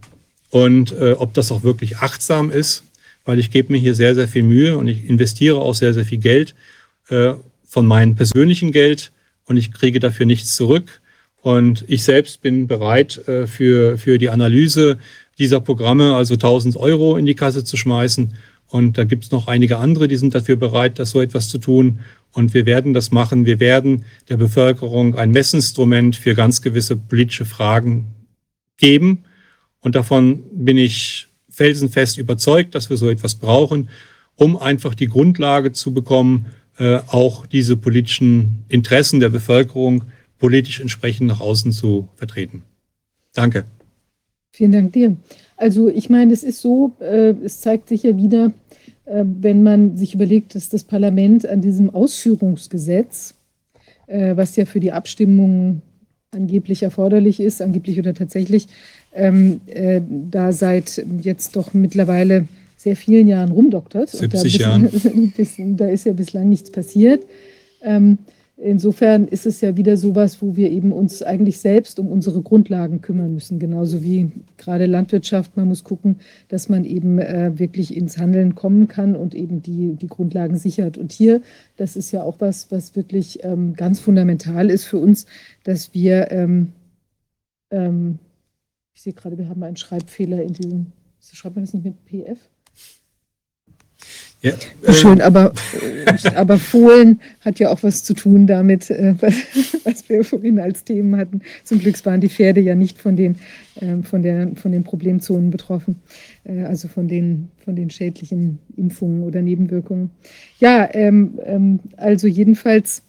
und äh, ob das auch wirklich achtsam ist, weil ich gebe mir hier sehr, sehr viel Mühe und ich investiere auch sehr, sehr viel Geld äh, von meinem persönlichen Geld und ich kriege dafür nichts zurück. Und ich selbst bin bereit, äh, für, für die Analyse dieser Programme, also 1000 Euro in die Kasse zu schmeißen. Und da gibt es noch einige andere, die sind dafür bereit, das so etwas zu tun. Und wir werden das machen. Wir werden der Bevölkerung ein Messinstrument für ganz gewisse politische Fragen geben. Und davon bin ich felsenfest überzeugt, dass wir so etwas brauchen, um einfach die Grundlage zu bekommen, äh, auch diese politischen Interessen der Bevölkerung politisch entsprechend nach außen zu vertreten. Danke. Vielen Dank dir. Also ich meine, es ist so, äh, es zeigt sich ja wieder, äh, wenn man sich überlegt, dass das Parlament an diesem Ausführungsgesetz, äh, was ja für die Abstimmung angeblich erforderlich ist, angeblich oder tatsächlich, ähm, äh, da seit jetzt doch mittlerweile sehr vielen Jahren rumdoktert. 70 Jahren. [laughs] da ist ja bislang nichts passiert. Ähm, Insofern ist es ja wieder sowas, wo wir eben uns eigentlich selbst um unsere Grundlagen kümmern müssen, genauso wie gerade Landwirtschaft. Man muss gucken, dass man eben äh, wirklich ins Handeln kommen kann und eben die, die Grundlagen sichert. Und hier, das ist ja auch was, was wirklich ähm, ganz fundamental ist für uns, dass wir, ähm, ähm, ich sehe gerade, wir haben einen Schreibfehler in diesem, schreibt man das nicht mit PF? Ja, äh, Schön, aber, äh, aber Fohlen hat ja auch was zu tun damit, äh, was wir vorhin als Themen hatten. Zum Glück waren die Pferde ja nicht von den, äh, von der, von den Problemzonen betroffen, äh, also von den, von den schädlichen Impfungen oder Nebenwirkungen. Ja, ähm, ähm, also jedenfalls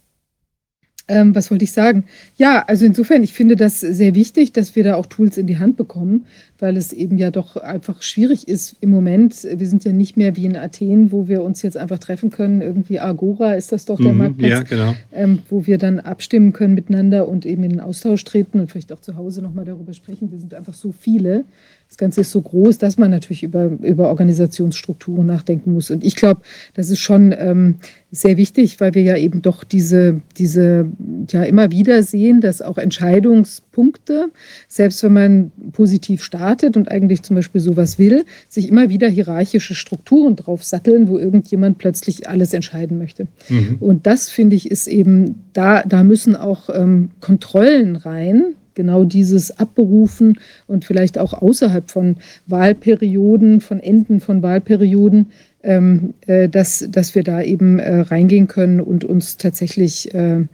ähm, was wollte ich sagen? Ja, also insofern, ich finde das sehr wichtig, dass wir da auch Tools in die Hand bekommen, weil es eben ja doch einfach schwierig ist im Moment. Wir sind ja nicht mehr wie in Athen, wo wir uns jetzt einfach treffen können. Irgendwie Agora ist das doch der mhm, Marktplatz, ja, genau. ähm, wo wir dann abstimmen können miteinander und eben in den Austausch treten und vielleicht auch zu Hause nochmal darüber sprechen. Wir sind einfach so viele. Das Ganze ist so groß, dass man natürlich über, über Organisationsstrukturen nachdenken muss. Und ich glaube, das ist schon ähm, sehr wichtig, weil wir ja eben doch diese, diese, ja immer wieder sehen, dass auch Entscheidungspunkte, selbst wenn man positiv startet und eigentlich zum Beispiel sowas will, sich immer wieder hierarchische Strukturen drauf satteln, wo irgendjemand plötzlich alles entscheiden möchte. Mhm. Und das finde ich ist eben, da, da müssen auch ähm, Kontrollen rein, genau dieses abberufen und vielleicht auch außerhalb von Wahlperioden, von Enden von Wahlperioden, ähm, äh, dass, dass wir da eben äh, reingehen können und uns tatsächlich äh,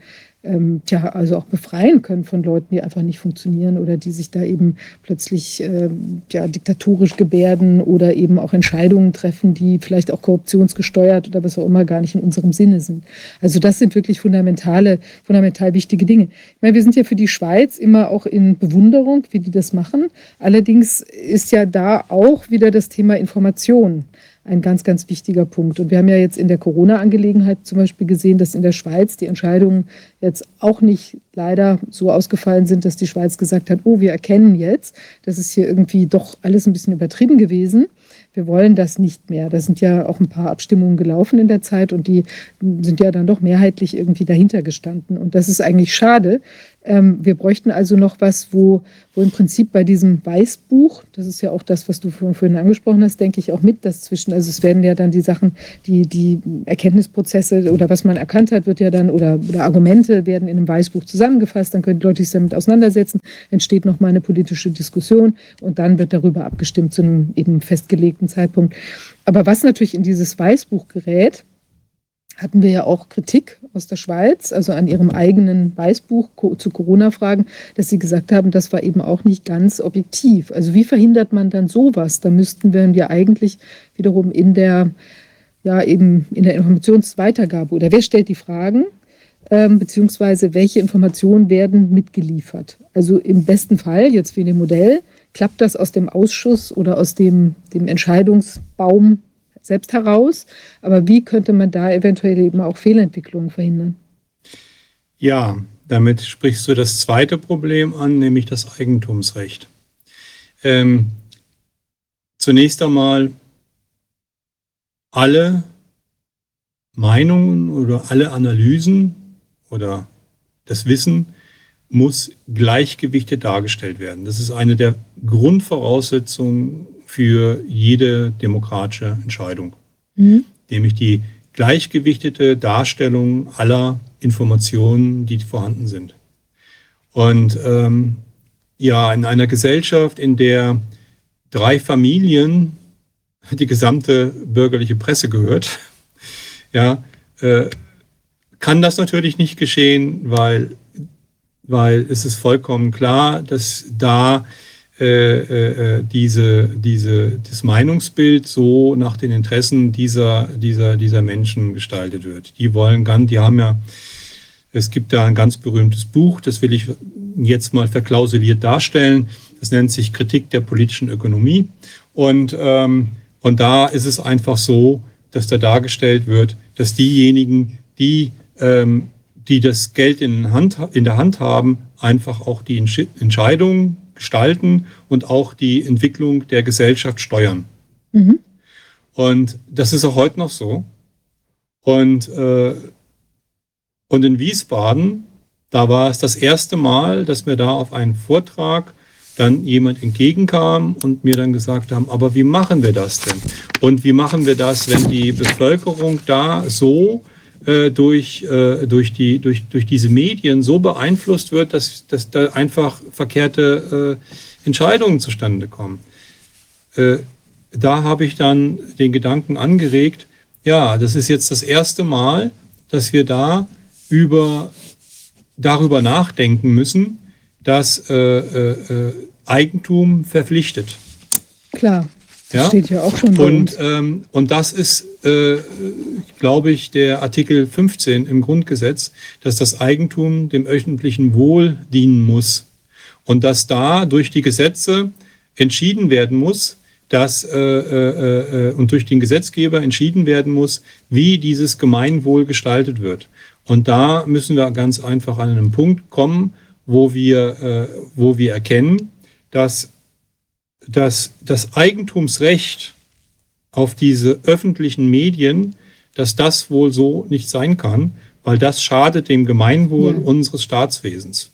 ähm, tja, also auch befreien können von Leuten, die einfach nicht funktionieren oder die sich da eben plötzlich ähm, ja, diktatorisch gebärden oder eben auch Entscheidungen treffen, die vielleicht auch korruptionsgesteuert oder was auch immer gar nicht in unserem Sinne sind. Also das sind wirklich fundamentale, fundamental wichtige Dinge. Ich meine, wir sind ja für die Schweiz immer auch in Bewunderung, wie die das machen. Allerdings ist ja da auch wieder das Thema Information ein ganz, ganz wichtiger Punkt. Und wir haben ja jetzt in der Corona-Angelegenheit zum Beispiel gesehen, dass in der Schweiz die Entscheidungen jetzt auch nicht leider so ausgefallen sind, dass die Schweiz gesagt hat, oh, wir erkennen jetzt, das ist hier irgendwie doch alles ein bisschen übertrieben gewesen wir wollen das nicht mehr. Da sind ja auch ein paar Abstimmungen gelaufen in der Zeit und die sind ja dann doch mehrheitlich irgendwie dahinter gestanden. Und das ist eigentlich schade. Ähm, wir bräuchten also noch was, wo, wo im Prinzip bei diesem Weißbuch, das ist ja auch das, was du vorhin angesprochen hast, denke ich auch mit das zwischen, also es werden ja dann die Sachen, die, die Erkenntnisprozesse oder was man erkannt hat, wird ja dann, oder, oder Argumente werden in einem Weißbuch zusammengefasst, dann können die Leute sich damit auseinandersetzen, entsteht nochmal eine politische Diskussion und dann wird darüber abgestimmt zu einem eben festgelegten Zeitpunkt. Aber was natürlich in dieses Weißbuch gerät, hatten wir ja auch Kritik aus der Schweiz, also an ihrem eigenen Weißbuch zu Corona-Fragen, dass sie gesagt haben, das war eben auch nicht ganz objektiv. Also wie verhindert man dann sowas? Da müssten wir ja eigentlich wiederum in der, ja, eben in der Informationsweitergabe oder wer stellt die Fragen? Ähm, beziehungsweise welche Informationen werden mitgeliefert. Also im besten Fall, jetzt wie in dem Modell, klappt das aus dem Ausschuss oder aus dem, dem Entscheidungsbaum selbst heraus. Aber wie könnte man da eventuell eben auch Fehlentwicklungen verhindern? Ja, damit sprichst du das zweite Problem an, nämlich das Eigentumsrecht. Ähm, zunächst einmal alle Meinungen oder alle Analysen oder das Wissen muss gleichgewichtet dargestellt werden. Das ist eine der Grundvoraussetzungen für jede demokratische Entscheidung, mhm. nämlich die gleichgewichtete Darstellung aller Informationen, die vorhanden sind. Und ähm, ja, in einer Gesellschaft, in der drei Familien die gesamte bürgerliche Presse gehört, [laughs] ja, äh, kann das natürlich nicht geschehen, weil, weil es ist vollkommen klar, dass da äh, äh, diese, diese, das Meinungsbild so nach den Interessen dieser, dieser, dieser Menschen gestaltet wird. Die wollen ganz, die haben ja, es gibt da ein ganz berühmtes Buch, das will ich jetzt mal verklausuliert darstellen. Das nennt sich Kritik der politischen Ökonomie. Und, ähm, und da ist es einfach so, dass da dargestellt wird, dass diejenigen, die, ähm, die das Geld in, Hand, in der Hand haben, einfach auch die Entscheidungen gestalten und auch die Entwicklung der Gesellschaft steuern. Mhm. Und das ist auch heute noch so. Und, äh, und in Wiesbaden, da war es das erste Mal, dass mir da auf einen Vortrag dann jemand entgegenkam und mir dann gesagt haben, aber wie machen wir das denn? Und wie machen wir das, wenn die Bevölkerung da so äh, durch, äh, durch, die, durch, durch diese Medien so beeinflusst wird, dass, dass da einfach verkehrte äh, Entscheidungen zustande kommen. Äh, da habe ich dann den Gedanken angeregt, ja, das ist jetzt das erste Mal, dass wir da über, darüber nachdenken müssen, dass äh, äh, Eigentum verpflichtet. Klar. Ja? Steht ja auch schon. Und, ähm, und das ist, äh, glaube ich, der Artikel 15 im Grundgesetz, dass das Eigentum dem öffentlichen Wohl dienen muss. Und dass da durch die Gesetze entschieden werden muss, dass äh, äh, äh, und durch den Gesetzgeber entschieden werden muss, wie dieses Gemeinwohl gestaltet wird. Und da müssen wir ganz einfach an einen Punkt kommen, wo wir, äh, wo wir erkennen, dass dass das Eigentumsrecht auf diese öffentlichen Medien, dass das wohl so nicht sein kann, weil das schadet dem Gemeinwohl ja. unseres Staatswesens.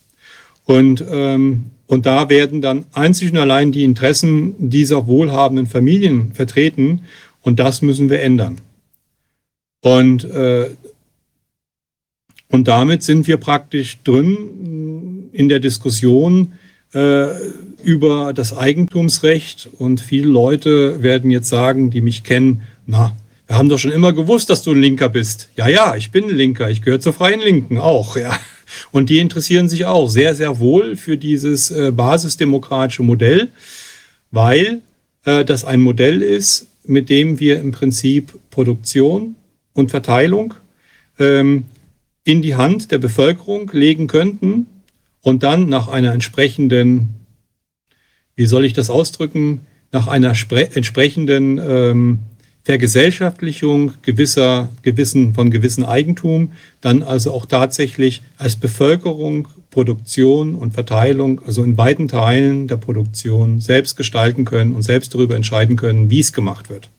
Und, ähm, und da werden dann einzig und allein die Interessen dieser wohlhabenden Familien vertreten und das müssen wir ändern. Und, äh, und damit sind wir praktisch drin in der Diskussion, äh, über das Eigentumsrecht und viele Leute werden jetzt sagen, die mich kennen, na, wir haben doch schon immer gewusst, dass du ein Linker bist. Ja, ja, ich bin ein Linker, ich gehöre zur Freien Linken auch, ja. Und die interessieren sich auch sehr, sehr wohl für dieses äh, basisdemokratische Modell, weil äh, das ein Modell ist, mit dem wir im Prinzip Produktion und Verteilung ähm, in die Hand der Bevölkerung legen könnten und dann nach einer entsprechenden, wie soll ich das ausdrücken, nach einer entsprechenden ähm, Vergesellschaftlichung gewisser, gewissen, von gewissen Eigentum, dann also auch tatsächlich als Bevölkerung Produktion und Verteilung, also in beiden Teilen der Produktion selbst gestalten können und selbst darüber entscheiden können, wie es gemacht wird.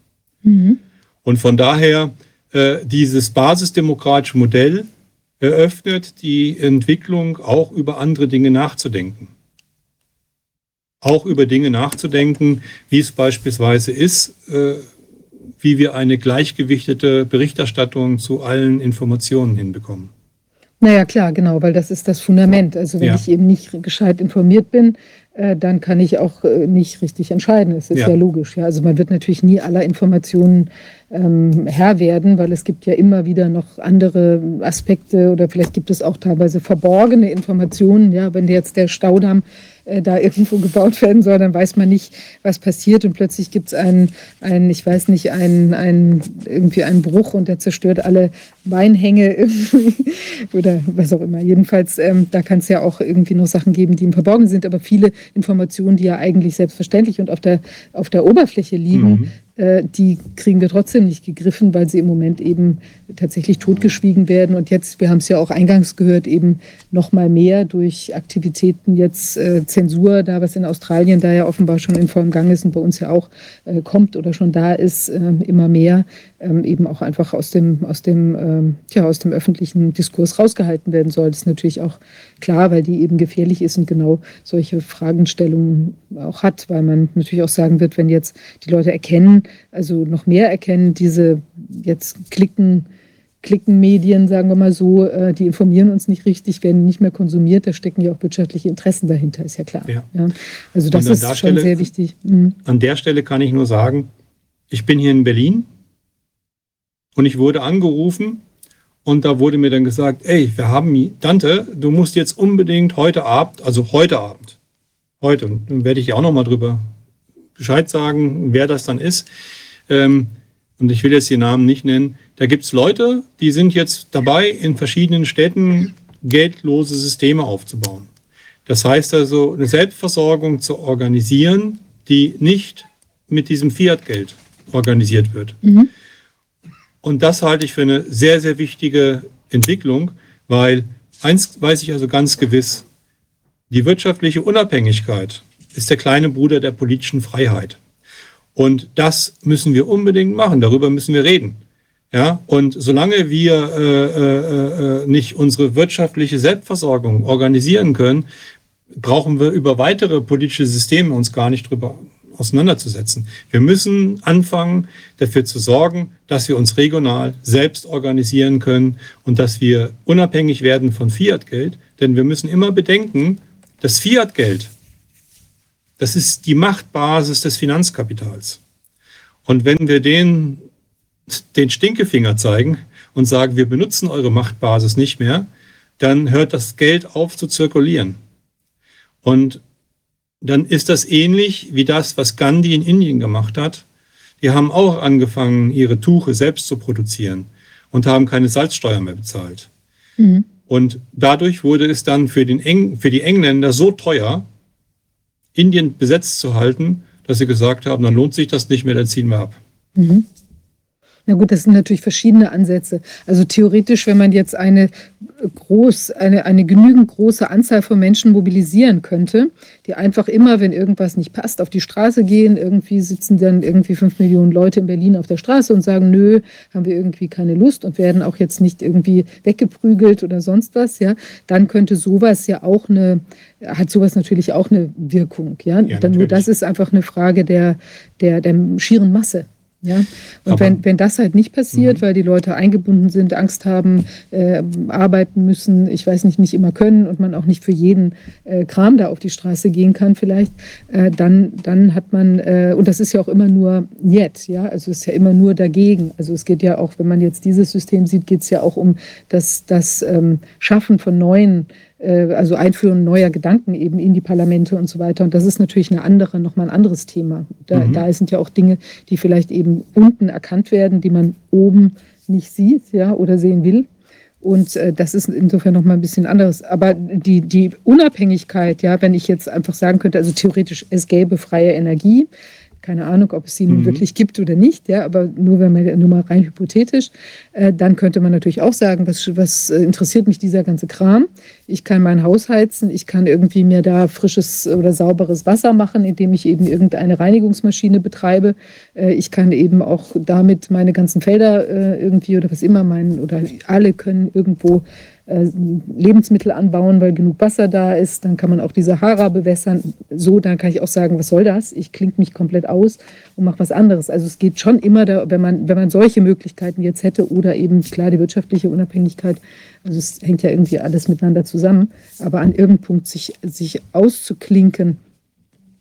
Mhm. Und von daher äh, dieses basisdemokratische Modell eröffnet die Entwicklung auch über andere Dinge nachzudenken. Auch über Dinge nachzudenken, wie es beispielsweise ist, äh, wie wir eine gleichgewichtete Berichterstattung zu allen Informationen hinbekommen. Naja, klar, genau, weil das ist das Fundament. Also wenn ja. ich eben nicht gescheit informiert bin, äh, dann kann ich auch äh, nicht richtig entscheiden. Das ist ja, ja logisch. Ja. Also man wird natürlich nie aller Informationen ähm, Herr werden, weil es gibt ja immer wieder noch andere Aspekte oder vielleicht gibt es auch teilweise verborgene Informationen. Ja, wenn jetzt der Staudamm äh, da irgendwo gebaut werden soll, dann weiß man nicht, was passiert und plötzlich gibt es einen, einen, ich weiß nicht, einen, einen, irgendwie einen Bruch und der zerstört alle Weinhänge [laughs] oder was auch immer. Jedenfalls, ähm, da kann es ja auch irgendwie noch Sachen geben, die im Verborgenen sind, aber viele Informationen, die ja eigentlich selbstverständlich und auf der, auf der Oberfläche liegen, mhm. Äh, die kriegen wir trotzdem nicht gegriffen, weil sie im Moment eben tatsächlich totgeschwiegen werden. Und jetzt, wir haben es ja auch eingangs gehört, eben noch mal mehr durch Aktivitäten jetzt äh, Zensur, da was in Australien da ja offenbar schon in vollem Gang ist und bei uns ja auch äh, kommt oder schon da ist, äh, immer mehr ähm, eben auch einfach aus dem, aus, dem, ähm, ja, aus dem öffentlichen Diskurs rausgehalten werden soll. Das ist natürlich auch klar, weil die eben gefährlich ist und genau solche Fragestellungen auch hat, weil man natürlich auch sagen wird, wenn jetzt die Leute erkennen, also noch mehr erkennen, diese jetzt klicken, Klickenmedien, sagen wir mal so, äh, die informieren uns nicht richtig, werden nicht mehr konsumiert. Da stecken ja auch wirtschaftliche Interessen dahinter, ist ja klar. Ja. Ja. Also das ist schon Stelle, sehr wichtig. Mhm. An der Stelle kann ich nur sagen, ich bin hier in Berlin und ich wurde angerufen und da wurde mir dann gesagt, ey, wir haben Dante, du musst jetzt unbedingt heute Abend, also heute Abend, heute, dann werde ich ja auch nochmal drüber Bescheid sagen, wer das dann ist. Ähm, und ich will jetzt die Namen nicht nennen. Da gibt es Leute, die sind jetzt dabei, in verschiedenen Städten geldlose Systeme aufzubauen. Das heißt also, eine Selbstversorgung zu organisieren, die nicht mit diesem Fiat-Geld organisiert wird. Mhm. Und das halte ich für eine sehr, sehr wichtige Entwicklung, weil eins weiß ich also ganz gewiss, die wirtschaftliche Unabhängigkeit ist der kleine Bruder der politischen Freiheit. Und das müssen wir unbedingt machen, darüber müssen wir reden. Ja, und solange wir äh, äh, äh, nicht unsere wirtschaftliche Selbstversorgung organisieren können, brauchen wir über weitere politische Systeme uns gar nicht drüber auseinanderzusetzen. Wir müssen anfangen, dafür zu sorgen, dass wir uns regional selbst organisieren können und dass wir unabhängig werden von Fiat-Geld. Denn wir müssen immer bedenken, das Fiat-Geld, das ist die Machtbasis des Finanzkapitals. Und wenn wir den, den Stinkefinger zeigen und sagen, wir benutzen eure Machtbasis nicht mehr, dann hört das Geld auf zu zirkulieren. Und dann ist das ähnlich wie das, was Gandhi in Indien gemacht hat. Die haben auch angefangen, ihre Tuche selbst zu produzieren und haben keine Salzsteuer mehr bezahlt. Mhm. Und dadurch wurde es dann für, den Eng für die Engländer so teuer, Indien besetzt zu halten, dass sie gesagt haben, dann lohnt sich das nicht mehr, dann ziehen wir ab. Mhm. Na gut, das sind natürlich verschiedene Ansätze. Also theoretisch, wenn man jetzt eine groß, eine, eine genügend große Anzahl von Menschen mobilisieren könnte, die einfach immer, wenn irgendwas nicht passt, auf die Straße gehen, irgendwie sitzen dann irgendwie fünf Millionen Leute in Berlin auf der Straße und sagen, nö, haben wir irgendwie keine Lust und werden auch jetzt nicht irgendwie weggeprügelt oder sonst was, ja, dann könnte sowas ja auch eine, hat sowas natürlich auch eine Wirkung, ja. ja dann nur das ist einfach eine Frage der, der, der schieren Masse. Ja, und wenn, wenn das halt nicht passiert, mhm. weil die Leute eingebunden sind, Angst haben, äh, arbeiten müssen, ich weiß nicht, nicht immer können und man auch nicht für jeden äh, Kram da auf die Straße gehen kann vielleicht, äh, dann, dann hat man, äh, und das ist ja auch immer nur jetzt, ja, also es ist ja immer nur dagegen. Also es geht ja auch, wenn man jetzt dieses System sieht, geht es ja auch um das, das ähm, Schaffen von neuen äh, also Einführen neuer Gedanken eben in die Parlamente und so weiter. Und das ist natürlich eine andere, nochmal ein anderes Thema. Da, mhm. da sind ja auch Dinge, die vielleicht eben unten erkannt werden, die man oben nicht sieht, ja, oder sehen will. Und äh, das ist insofern nochmal ein bisschen anderes. Aber die, die Unabhängigkeit, ja, wenn ich jetzt einfach sagen könnte, also theoretisch, es gäbe freie Energie, keine Ahnung, ob es sie nun mhm. wirklich gibt oder nicht, ja, aber nur wenn man nur mal rein hypothetisch, äh, dann könnte man natürlich auch sagen, was, was äh, interessiert mich dieser ganze Kram? Ich kann mein Haus heizen, ich kann irgendwie mir da frisches oder sauberes Wasser machen, indem ich eben irgendeine Reinigungsmaschine betreibe. Äh, ich kann eben auch damit meine ganzen Felder äh, irgendwie oder was immer meinen, oder alle können irgendwo Lebensmittel anbauen, weil genug Wasser da ist. Dann kann man auch die Sahara bewässern. So, dann kann ich auch sagen, was soll das? Ich klinge mich komplett aus und mache was anderes. Also es geht schon immer, da, wenn, man, wenn man solche Möglichkeiten jetzt hätte oder eben klar die wirtschaftliche Unabhängigkeit. Also es hängt ja irgendwie alles miteinander zusammen. Aber an irgendeinem Punkt sich, sich auszuklinken,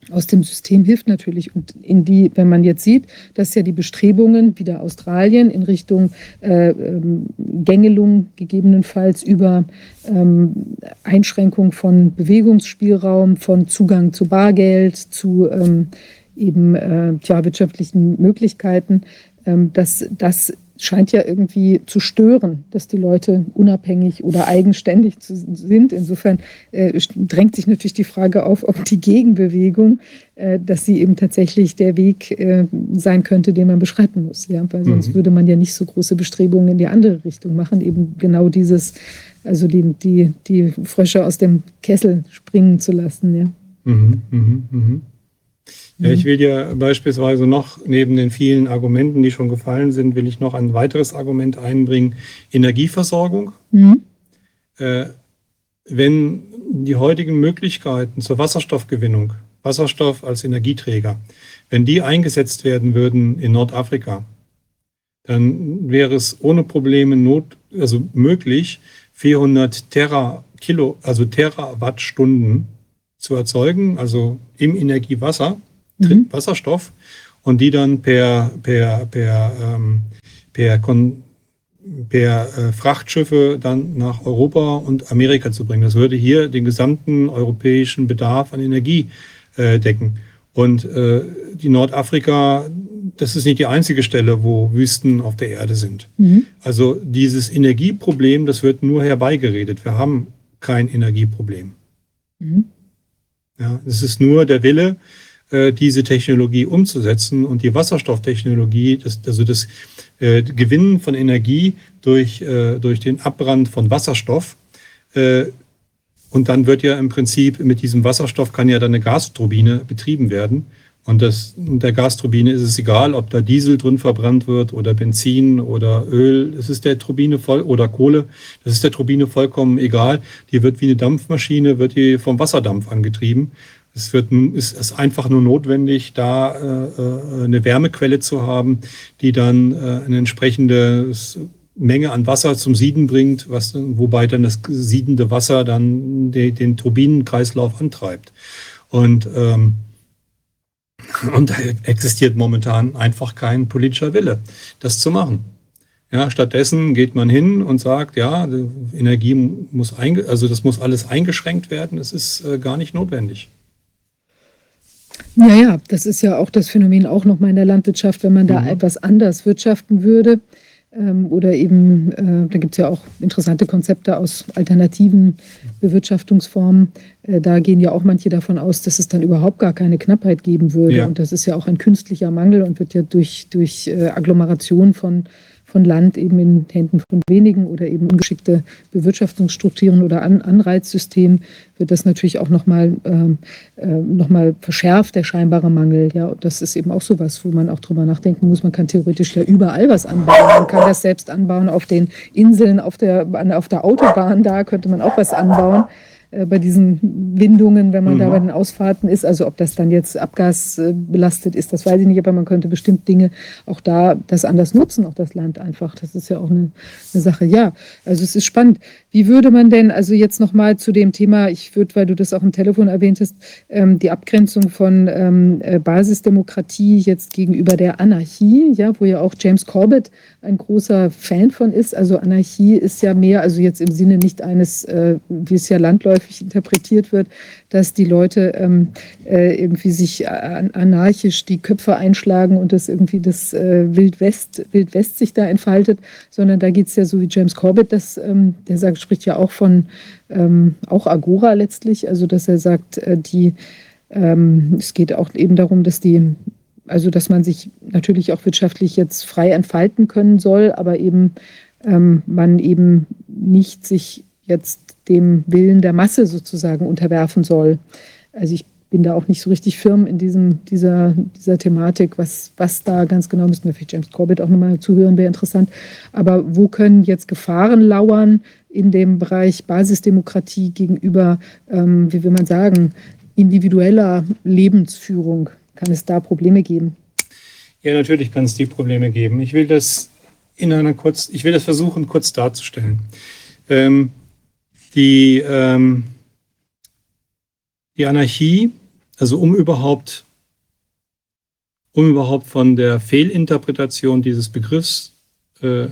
aus dem System hilft natürlich. Und in die, wenn man jetzt sieht, dass ja die Bestrebungen wieder Australien in Richtung äh, ähm, Gängelung gegebenenfalls über ähm, Einschränkung von Bewegungsspielraum, von Zugang zu Bargeld, zu ähm, eben äh, tja, wirtschaftlichen Möglichkeiten, ähm, dass das scheint ja irgendwie zu stören, dass die Leute unabhängig oder eigenständig zu, sind. Insofern äh, drängt sich natürlich die Frage auf, ob die Gegenbewegung, äh, dass sie eben tatsächlich der Weg äh, sein könnte, den man beschreiten muss. Ja? Weil sonst mhm. würde man ja nicht so große Bestrebungen in die andere Richtung machen, eben genau dieses, also die, die, die Frösche aus dem Kessel springen zu lassen. Ja. Mhm, mh, mh. Ja, ich mhm. will dir beispielsweise noch, neben den vielen Argumenten, die schon gefallen sind, will ich noch ein weiteres Argument einbringen. Energieversorgung. Mhm. Äh, wenn die heutigen Möglichkeiten zur Wasserstoffgewinnung, Wasserstoff als Energieträger, wenn die eingesetzt werden würden in Nordafrika, dann wäre es ohne Probleme not, also möglich, 400 Terra Kilo, also Terawattstunden zu erzeugen, also im Energiewasser mhm. Wasserstoff und die dann per, per, per, ähm, per, Kon per äh, Frachtschiffe dann nach Europa und Amerika zu bringen. Das würde hier den gesamten europäischen Bedarf an Energie äh, decken. Und äh, die Nordafrika, das ist nicht die einzige Stelle, wo Wüsten auf der Erde sind. Mhm. Also dieses Energieproblem, das wird nur herbeigeredet. Wir haben kein Energieproblem. Mhm. Ja, es ist nur der Wille, äh, diese Technologie umzusetzen und die Wasserstofftechnologie, das, also das äh, Gewinnen von Energie durch, äh, durch den Abbrand von Wasserstoff. Äh, und dann wird ja im Prinzip mit diesem Wasserstoff kann ja dann eine Gasturbine betrieben werden. Und das, der Gasturbine ist es egal, ob da Diesel drin verbrannt wird oder Benzin oder Öl. Es ist der Turbine voll oder Kohle. Das ist der Turbine vollkommen egal. Die wird wie eine Dampfmaschine, wird die vom Wasserdampf angetrieben. Es wird, ist, ist einfach nur notwendig, da äh, äh, eine Wärmequelle zu haben, die dann äh, eine entsprechende Menge an Wasser zum Sieden bringt, was, wobei dann das siedende Wasser dann de, den Turbinenkreislauf antreibt. Und, ähm, und da existiert momentan einfach kein politischer Wille, das zu machen. Ja, stattdessen geht man hin und sagt, ja, Energie muss einge also das muss alles eingeschränkt werden. Das ist äh, gar nicht notwendig. Ja, ja, das ist ja auch das Phänomen auch nochmal in der Landwirtschaft, wenn man da mhm. etwas anders wirtschaften würde. Ähm, oder eben, äh, da gibt es ja auch interessante Konzepte aus alternativen Bewirtschaftungsformen. Äh, da gehen ja auch manche davon aus, dass es dann überhaupt gar keine Knappheit geben würde. Ja. Und das ist ja auch ein künstlicher Mangel und wird ja durch, durch äh, Agglomeration von von Land eben in Händen von wenigen oder eben ungeschickte Bewirtschaftungsstrukturen oder An Anreizsystem wird das natürlich auch nochmal ähm, äh, noch verschärft, der scheinbare Mangel. Ja, das ist eben auch so was, wo man auch drüber nachdenken muss. Man kann theoretisch ja überall was anbauen. Man kann das selbst anbauen auf den Inseln, auf der, auf der Autobahn, da könnte man auch was anbauen. Äh, bei diesen Windungen, wenn man mhm. da bei den Ausfahrten ist. Also ob das dann jetzt abgasbelastet ist, das weiß ich nicht, aber man könnte bestimmt Dinge auch da das anders nutzen, auch das Land einfach. Das ist ja auch eine, eine Sache. Ja, also es ist spannend. Wie würde man denn, also jetzt nochmal zu dem Thema, ich würde, weil du das auch im Telefon erwähnt hast, ähm, die Abgrenzung von ähm, äh, Basisdemokratie jetzt gegenüber der Anarchie, ja, wo ja auch James Corbett ein großer Fan von ist. Also Anarchie ist ja mehr, also jetzt im Sinne nicht eines, äh, wie es ja landläufig interpretiert wird, dass die Leute ähm, äh, irgendwie sich anarchisch die Köpfe einschlagen und das irgendwie das äh, Wildwest, Wildwest sich da entfaltet, sondern da geht es ja so wie James Corbett, das, ähm, der sagt, spricht ja auch von ähm, auch Agora letztlich, also dass er sagt, äh, die ähm, es geht auch eben darum, dass die also dass man sich natürlich auch wirtschaftlich jetzt frei entfalten können soll, aber eben ähm, man eben nicht sich jetzt dem Willen der Masse sozusagen unterwerfen soll. Also ich bin da auch nicht so richtig firm in diesem, dieser, dieser Thematik, was, was da ganz genau, müssten wir vielleicht James Corbett auch nochmal zuhören, wäre interessant. Aber wo können jetzt Gefahren lauern in dem Bereich Basisdemokratie gegenüber, ähm, wie will man sagen, individueller Lebensführung? Kann es da Probleme geben? Ja, natürlich kann es die Probleme geben. Ich will das in einer kurz, ich will das versuchen, kurz darzustellen. Ähm, die, ähm, die Anarchie, also um überhaupt, um überhaupt von der Fehlinterpretation dieses Begriffs äh,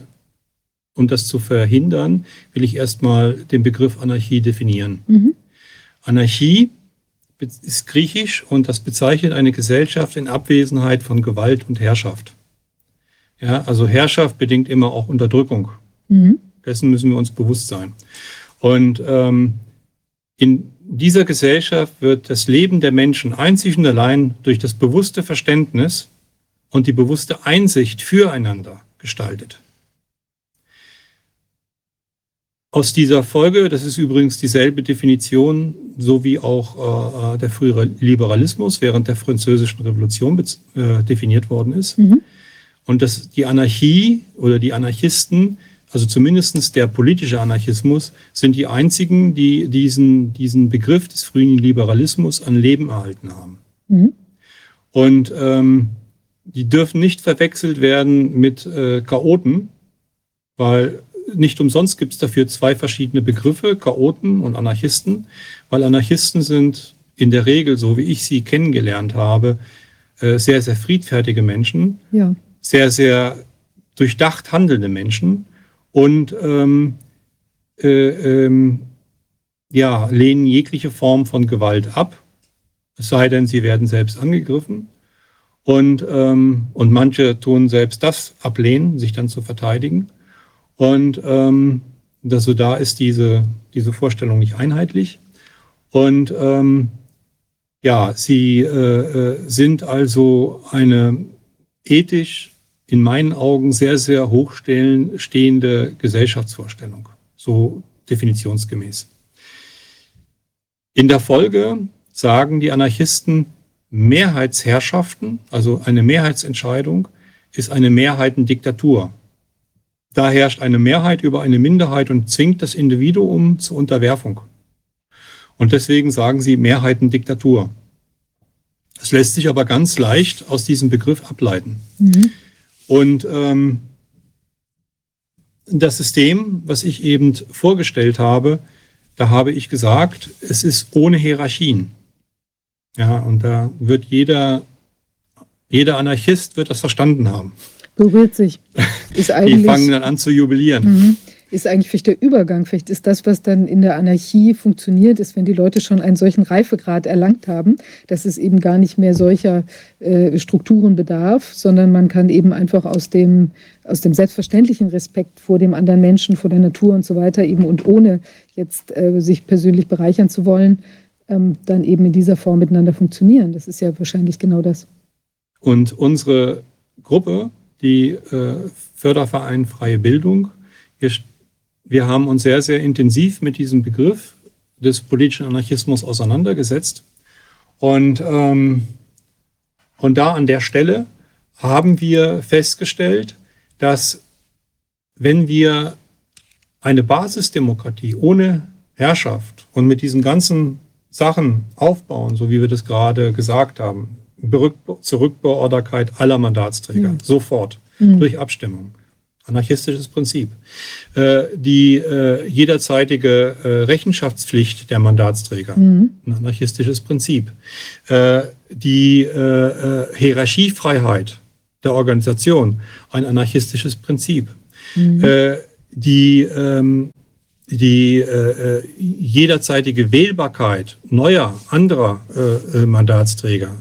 um das zu verhindern, will ich erstmal den Begriff Anarchie definieren. Mhm. Anarchie ist griechisch und das bezeichnet eine Gesellschaft in Abwesenheit von Gewalt und Herrschaft. Ja, also Herrschaft bedingt immer auch Unterdrückung. Mhm. Dessen müssen wir uns bewusst sein. Und ähm, in dieser Gesellschaft wird das Leben der Menschen einzig und allein durch das bewusste Verständnis und die bewusste Einsicht füreinander gestaltet. Aus dieser Folge, das ist übrigens dieselbe Definition, so wie auch äh, der frühere Liberalismus während der Französischen Revolution äh, definiert worden ist. Mhm. Und dass die Anarchie oder die Anarchisten, also zumindest der politische Anarchismus, sind die einzigen, die diesen, diesen Begriff des frühen Liberalismus an Leben erhalten haben. Mhm. Und ähm, die dürfen nicht verwechselt werden mit äh, Chaoten, weil nicht umsonst gibt es dafür zwei verschiedene Begriffe, Chaoten und Anarchisten, weil Anarchisten sind in der Regel, so wie ich sie kennengelernt habe, äh, sehr, sehr friedfertige Menschen, ja. sehr, sehr durchdacht handelnde Menschen und ähm, äh, ähm, ja, lehnen jegliche Form von Gewalt ab, es sei denn, sie werden selbst angegriffen. Und, ähm, und manche tun selbst das ablehnen, sich dann zu verteidigen. Und ähm, also da ist diese, diese Vorstellung nicht einheitlich. Und ähm, Ja, sie äh, äh, sind also eine ethisch in meinen Augen sehr, sehr hochstehende Gesellschaftsvorstellung, so definitionsgemäß. In der Folge sagen die Anarchisten, Mehrheitsherrschaften, also eine Mehrheitsentscheidung, ist eine Mehrheitendiktatur. Da herrscht eine Mehrheit über eine Minderheit und zwingt das Individuum zur Unterwerfung. Und deswegen sagen sie Mehrheitendiktatur. Das lässt sich aber ganz leicht aus diesem Begriff ableiten. Mhm. Und ähm, das System, was ich eben vorgestellt habe, da habe ich gesagt, es ist ohne Hierarchien. Ja, und da wird jeder, jeder Anarchist wird das verstanden haben. Berührt sich. [laughs] Ist eigentlich, Die fangen dann an zu jubilieren. Mhm ist eigentlich vielleicht der Übergang, vielleicht ist das, was dann in der Anarchie funktioniert, ist, wenn die Leute schon einen solchen Reifegrad erlangt haben, dass es eben gar nicht mehr solcher äh, Strukturen bedarf, sondern man kann eben einfach aus dem, aus dem selbstverständlichen Respekt vor dem anderen Menschen, vor der Natur und so weiter eben und ohne jetzt äh, sich persönlich bereichern zu wollen, ähm, dann eben in dieser Form miteinander funktionieren. Das ist ja wahrscheinlich genau das. Und unsere Gruppe, die äh, Förderverein Freie Bildung, wir wir haben uns sehr, sehr intensiv mit diesem Begriff des politischen Anarchismus auseinandergesetzt. Und, ähm, und da an der Stelle haben wir festgestellt, dass wenn wir eine Basisdemokratie ohne Herrschaft und mit diesen ganzen Sachen aufbauen, so wie wir das gerade gesagt haben, Zurückbeorderkeit aller Mandatsträger, mhm. sofort, mhm. durch Abstimmung, anarchistisches Prinzip. Äh, die äh, jederzeitige äh, Rechenschaftspflicht der Mandatsträger, mhm. ein anarchistisches Prinzip. Die Hierarchiefreiheit der Organisation, ein anarchistisches Prinzip. Mhm. die ähm, die jederzeitige Wählbarkeit neuer, anderer Mandatsträger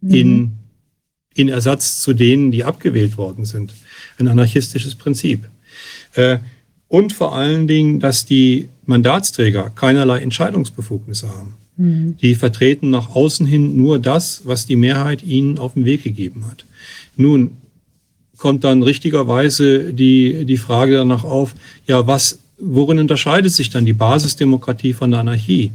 mhm. in, in Ersatz zu denen, die abgewählt worden sind ein anarchistisches Prinzip. Äh, und vor allen Dingen, dass die Mandatsträger keinerlei Entscheidungsbefugnisse haben. Mhm. Die vertreten nach außen hin nur das, was die Mehrheit ihnen auf den Weg gegeben hat. Nun kommt dann richtigerweise die, die Frage danach auf, ja, was, worin unterscheidet sich dann die Basisdemokratie von der Anarchie?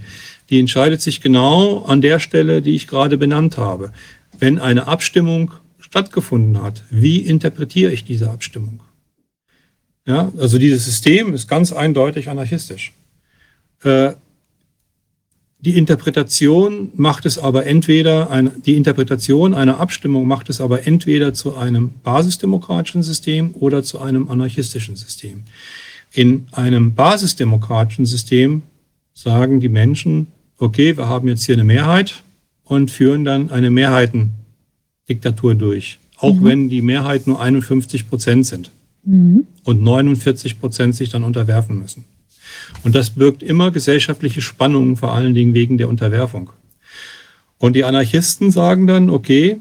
Die entscheidet sich genau an der Stelle, die ich gerade benannt habe. Wenn eine Abstimmung stattgefunden hat. Wie interpretiere ich diese Abstimmung? Ja, also dieses System ist ganz eindeutig anarchistisch. Äh, die Interpretation macht es aber entweder, ein, die Interpretation einer Abstimmung macht es aber entweder zu einem basisdemokratischen System oder zu einem anarchistischen System. In einem basisdemokratischen System sagen die Menschen, okay, wir haben jetzt hier eine Mehrheit und führen dann eine Mehrheiten, Diktatur durch. Auch mhm. wenn die Mehrheit nur 51 Prozent sind mhm. und 49 Prozent sich dann unterwerfen müssen. Und das birgt immer gesellschaftliche Spannungen, vor allen Dingen wegen der Unterwerfung. Und die Anarchisten sagen dann, okay,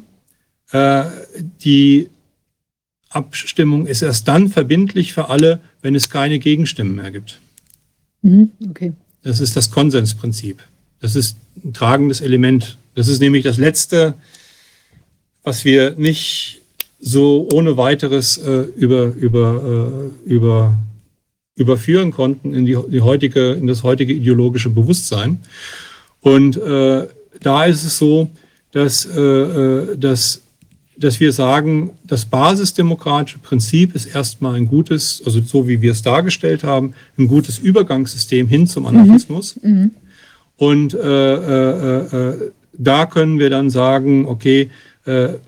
äh, die Abstimmung ist erst dann verbindlich für alle, wenn es keine Gegenstimmen mehr gibt. Mhm, okay. Das ist das Konsensprinzip. Das ist ein tragendes Element. Das ist nämlich das letzte was wir nicht so ohne weiteres äh, über, über, äh, über, überführen konnten in, die, die heutige, in das heutige ideologische Bewusstsein. Und äh, da ist es so, dass, äh, äh, dass, dass wir sagen, das basisdemokratische Prinzip ist erstmal ein gutes, also so wie wir es dargestellt haben, ein gutes Übergangssystem hin zum Anarchismus. Mhm. Mhm. Und äh, da können wir dann sagen, okay, äh,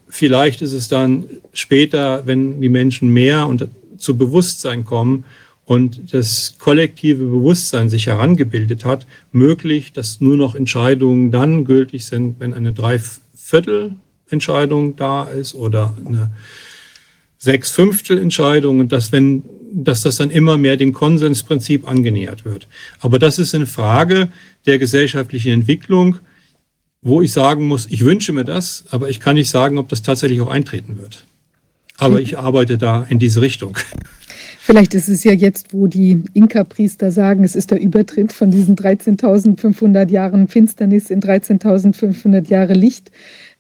vielleicht ist es dann später, wenn die Menschen mehr und zu Bewusstsein kommen und das kollektive Bewusstsein sich herangebildet hat, möglich, dass nur noch Entscheidungen dann gültig sind, wenn eine Dreiviertelentscheidung da ist oder eine Sechsfünftelentscheidung und dass wenn dass das dann immer mehr dem Konsensprinzip angenähert wird. Aber das ist eine Frage der gesellschaftlichen Entwicklung wo ich sagen muss, ich wünsche mir das, aber ich kann nicht sagen, ob das tatsächlich auch eintreten wird. Aber ich arbeite da in diese Richtung. Vielleicht ist es ja jetzt, wo die Inka-Priester sagen, es ist der Übertritt von diesen 13.500 Jahren Finsternis in 13.500 Jahre Licht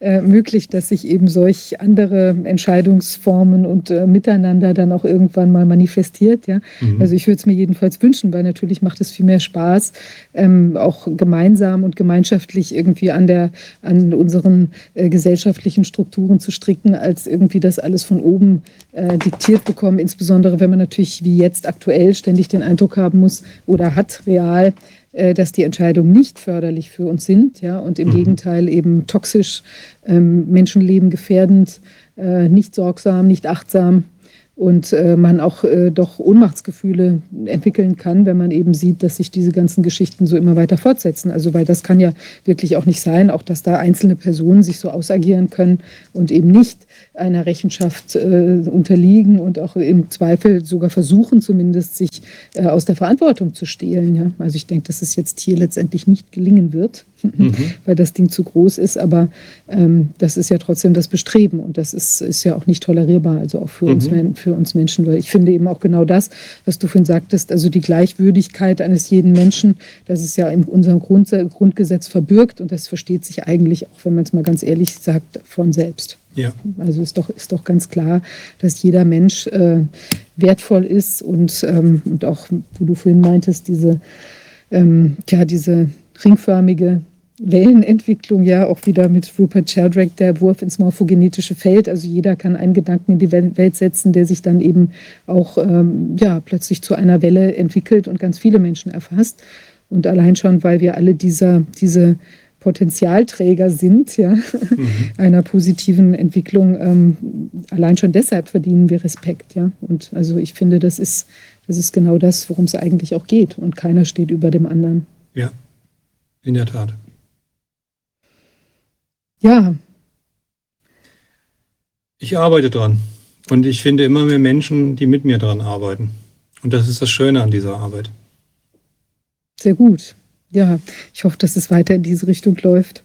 äh, möglich, dass sich eben solch andere Entscheidungsformen und äh, Miteinander dann auch irgendwann mal manifestiert. Ja? Mhm. Also ich würde es mir jedenfalls wünschen, weil natürlich macht es viel mehr Spaß, ähm, auch gemeinsam und gemeinschaftlich irgendwie an der an unseren äh, gesellschaftlichen Strukturen zu stricken, als irgendwie das alles von oben äh, diktiert bekommen. Insbesondere wenn man natürlich wie jetzt aktuell ständig den Eindruck haben muss oder hat real, dass die Entscheidungen nicht förderlich für uns sind, ja, und im mhm. Gegenteil eben toxisch, ähm, Menschenleben gefährdend, äh, nicht sorgsam, nicht achtsam und äh, man auch äh, doch Ohnmachtsgefühle entwickeln kann, wenn man eben sieht, dass sich diese ganzen Geschichten so immer weiter fortsetzen. Also weil das kann ja wirklich auch nicht sein, auch dass da einzelne Personen sich so ausagieren können und eben nicht einer Rechenschaft äh, unterliegen und auch im Zweifel sogar versuchen, zumindest sich äh, aus der Verantwortung zu stehlen. Ja? Also ich denke, dass es jetzt hier letztendlich nicht gelingen wird mhm. [laughs] weil das Ding zu groß ist. Aber ähm, das ist ja trotzdem das Bestreben und das ist, ist ja auch nicht tolerierbar, also auch für, mhm. uns, für uns Menschen. Weil ich finde eben auch genau das, was du vorhin sagtest, also die Gleichwürdigkeit eines jeden Menschen, das ist ja in unserem Grund, Grundgesetz verbürgt und das versteht sich eigentlich, auch wenn man es mal ganz ehrlich sagt, von selbst. Ja. Also ist doch, ist doch ganz klar, dass jeder Mensch äh, wertvoll ist und, ähm, und auch, wo du vorhin meintest, diese, ähm, ja, diese ringförmige Wellenentwicklung ja auch wieder mit Rupert Sheldrake, der Wurf ins morphogenetische Feld. Also jeder kann einen Gedanken in die Welt setzen, der sich dann eben auch ähm, ja, plötzlich zu einer Welle entwickelt und ganz viele Menschen erfasst. Und allein schon, weil wir alle dieser, diese Potenzialträger sind, ja, mhm. einer positiven Entwicklung, ähm, allein schon deshalb verdienen wir Respekt, ja. Und also ich finde, das ist, das ist genau das, worum es eigentlich auch geht. Und keiner steht über dem anderen. Ja, in der Tat. Ja. Ich arbeite dran. Und ich finde immer mehr Menschen, die mit mir dran arbeiten. Und das ist das Schöne an dieser Arbeit. Sehr gut. Ja, ich hoffe, dass es weiter in diese Richtung läuft.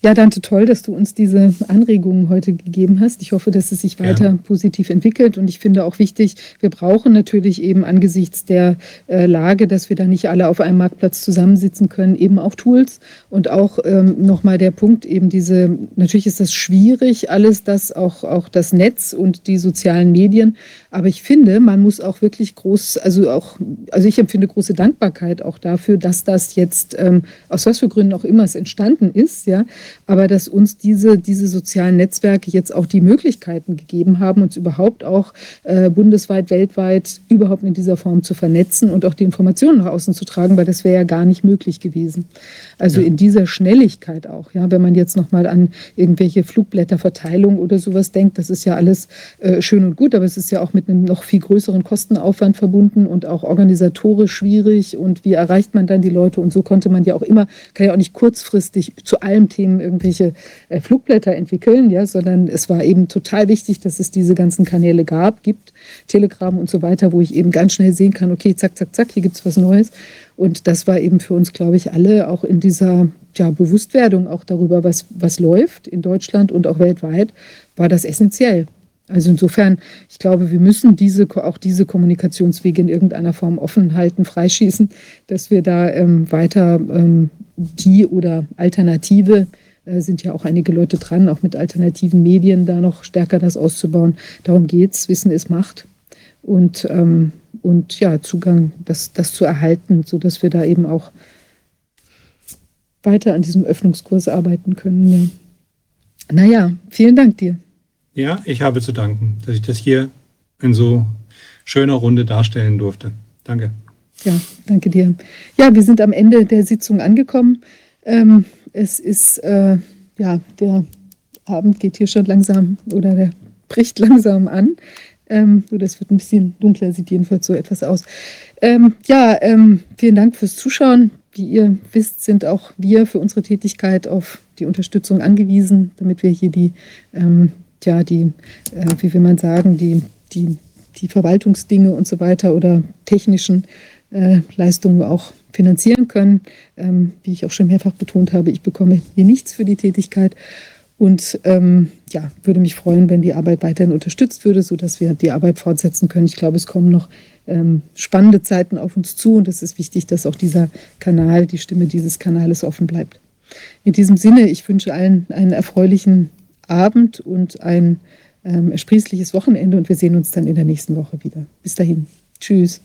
Ja, Dante, toll, dass du uns diese Anregungen heute gegeben hast. Ich hoffe, dass es sich weiter ja. positiv entwickelt. Und ich finde auch wichtig, wir brauchen natürlich eben angesichts der äh, Lage, dass wir da nicht alle auf einem Marktplatz zusammensitzen können, eben auch Tools. Und auch ähm, nochmal der Punkt, eben diese, natürlich ist das schwierig, alles das, auch, auch das Netz und die sozialen Medien. Aber ich finde, man muss auch wirklich groß, also auch, also ich empfinde große Dankbarkeit auch dafür, dass das jetzt, ähm, aus was für Gründen auch immer es entstanden ist, ja aber dass uns diese, diese sozialen Netzwerke jetzt auch die Möglichkeiten gegeben haben, uns überhaupt auch äh, bundesweit, weltweit überhaupt in dieser Form zu vernetzen und auch die Informationen nach außen zu tragen, weil das wäre ja gar nicht möglich gewesen. Also ja. in dieser Schnelligkeit auch, ja, wenn man jetzt nochmal an irgendwelche Flugblätterverteilung oder sowas denkt, das ist ja alles äh, schön und gut, aber es ist ja auch mit einem noch viel größeren Kostenaufwand verbunden und auch organisatorisch schwierig und wie erreicht man dann die Leute und so konnte man ja auch immer, kann ja auch nicht kurzfristig zu allen Themen irgendwelche äh, Flugblätter entwickeln, ja, sondern es war eben total wichtig, dass es diese ganzen Kanäle gab, gibt, Telegram und so weiter, wo ich eben ganz schnell sehen kann, okay, zack, zack, zack, hier gibt es was Neues. Und das war eben für uns, glaube ich, alle auch in dieser ja, Bewusstwerdung auch darüber, was, was läuft in Deutschland und auch weltweit, war das essentiell. Also insofern, ich glaube, wir müssen diese, auch diese Kommunikationswege in irgendeiner Form offen halten, freischießen, dass wir da ähm, weiter ähm, die oder Alternative, äh, sind ja auch einige Leute dran, auch mit alternativen Medien da noch stärker das auszubauen. Darum geht es, Wissen ist Macht. Und ähm, und ja, Zugang, das, das zu erhalten, sodass wir da eben auch weiter an diesem Öffnungskurs arbeiten können. Ja. Naja, vielen Dank dir. Ja, ich habe zu danken, dass ich das hier in so schöner Runde darstellen durfte. Danke. Ja, danke dir. Ja, wir sind am Ende der Sitzung angekommen. Ähm, es ist, äh, ja, der Abend geht hier schon langsam oder der bricht [laughs] langsam an. Ähm, so, das wird ein bisschen dunkler, sieht jedenfalls so etwas aus. Ähm, ja, ähm, vielen Dank fürs Zuschauen. Wie ihr wisst, sind auch wir für unsere Tätigkeit auf die Unterstützung angewiesen, damit wir hier die, ähm, ja, die, äh, wie will man sagen, die, die, die Verwaltungsdinge und so weiter oder technischen äh, Leistungen auch finanzieren können. Ähm, wie ich auch schon mehrfach betont habe, ich bekomme hier nichts für die Tätigkeit. Und ähm, ja, würde mich freuen, wenn die Arbeit weiterhin unterstützt würde, sodass wir die Arbeit fortsetzen können. Ich glaube, es kommen noch ähm, spannende Zeiten auf uns zu und es ist wichtig, dass auch dieser Kanal, die Stimme dieses Kanales offen bleibt. In diesem Sinne, ich wünsche allen einen erfreulichen Abend und ein ähm, ersprießliches Wochenende und wir sehen uns dann in der nächsten Woche wieder. Bis dahin. Tschüss.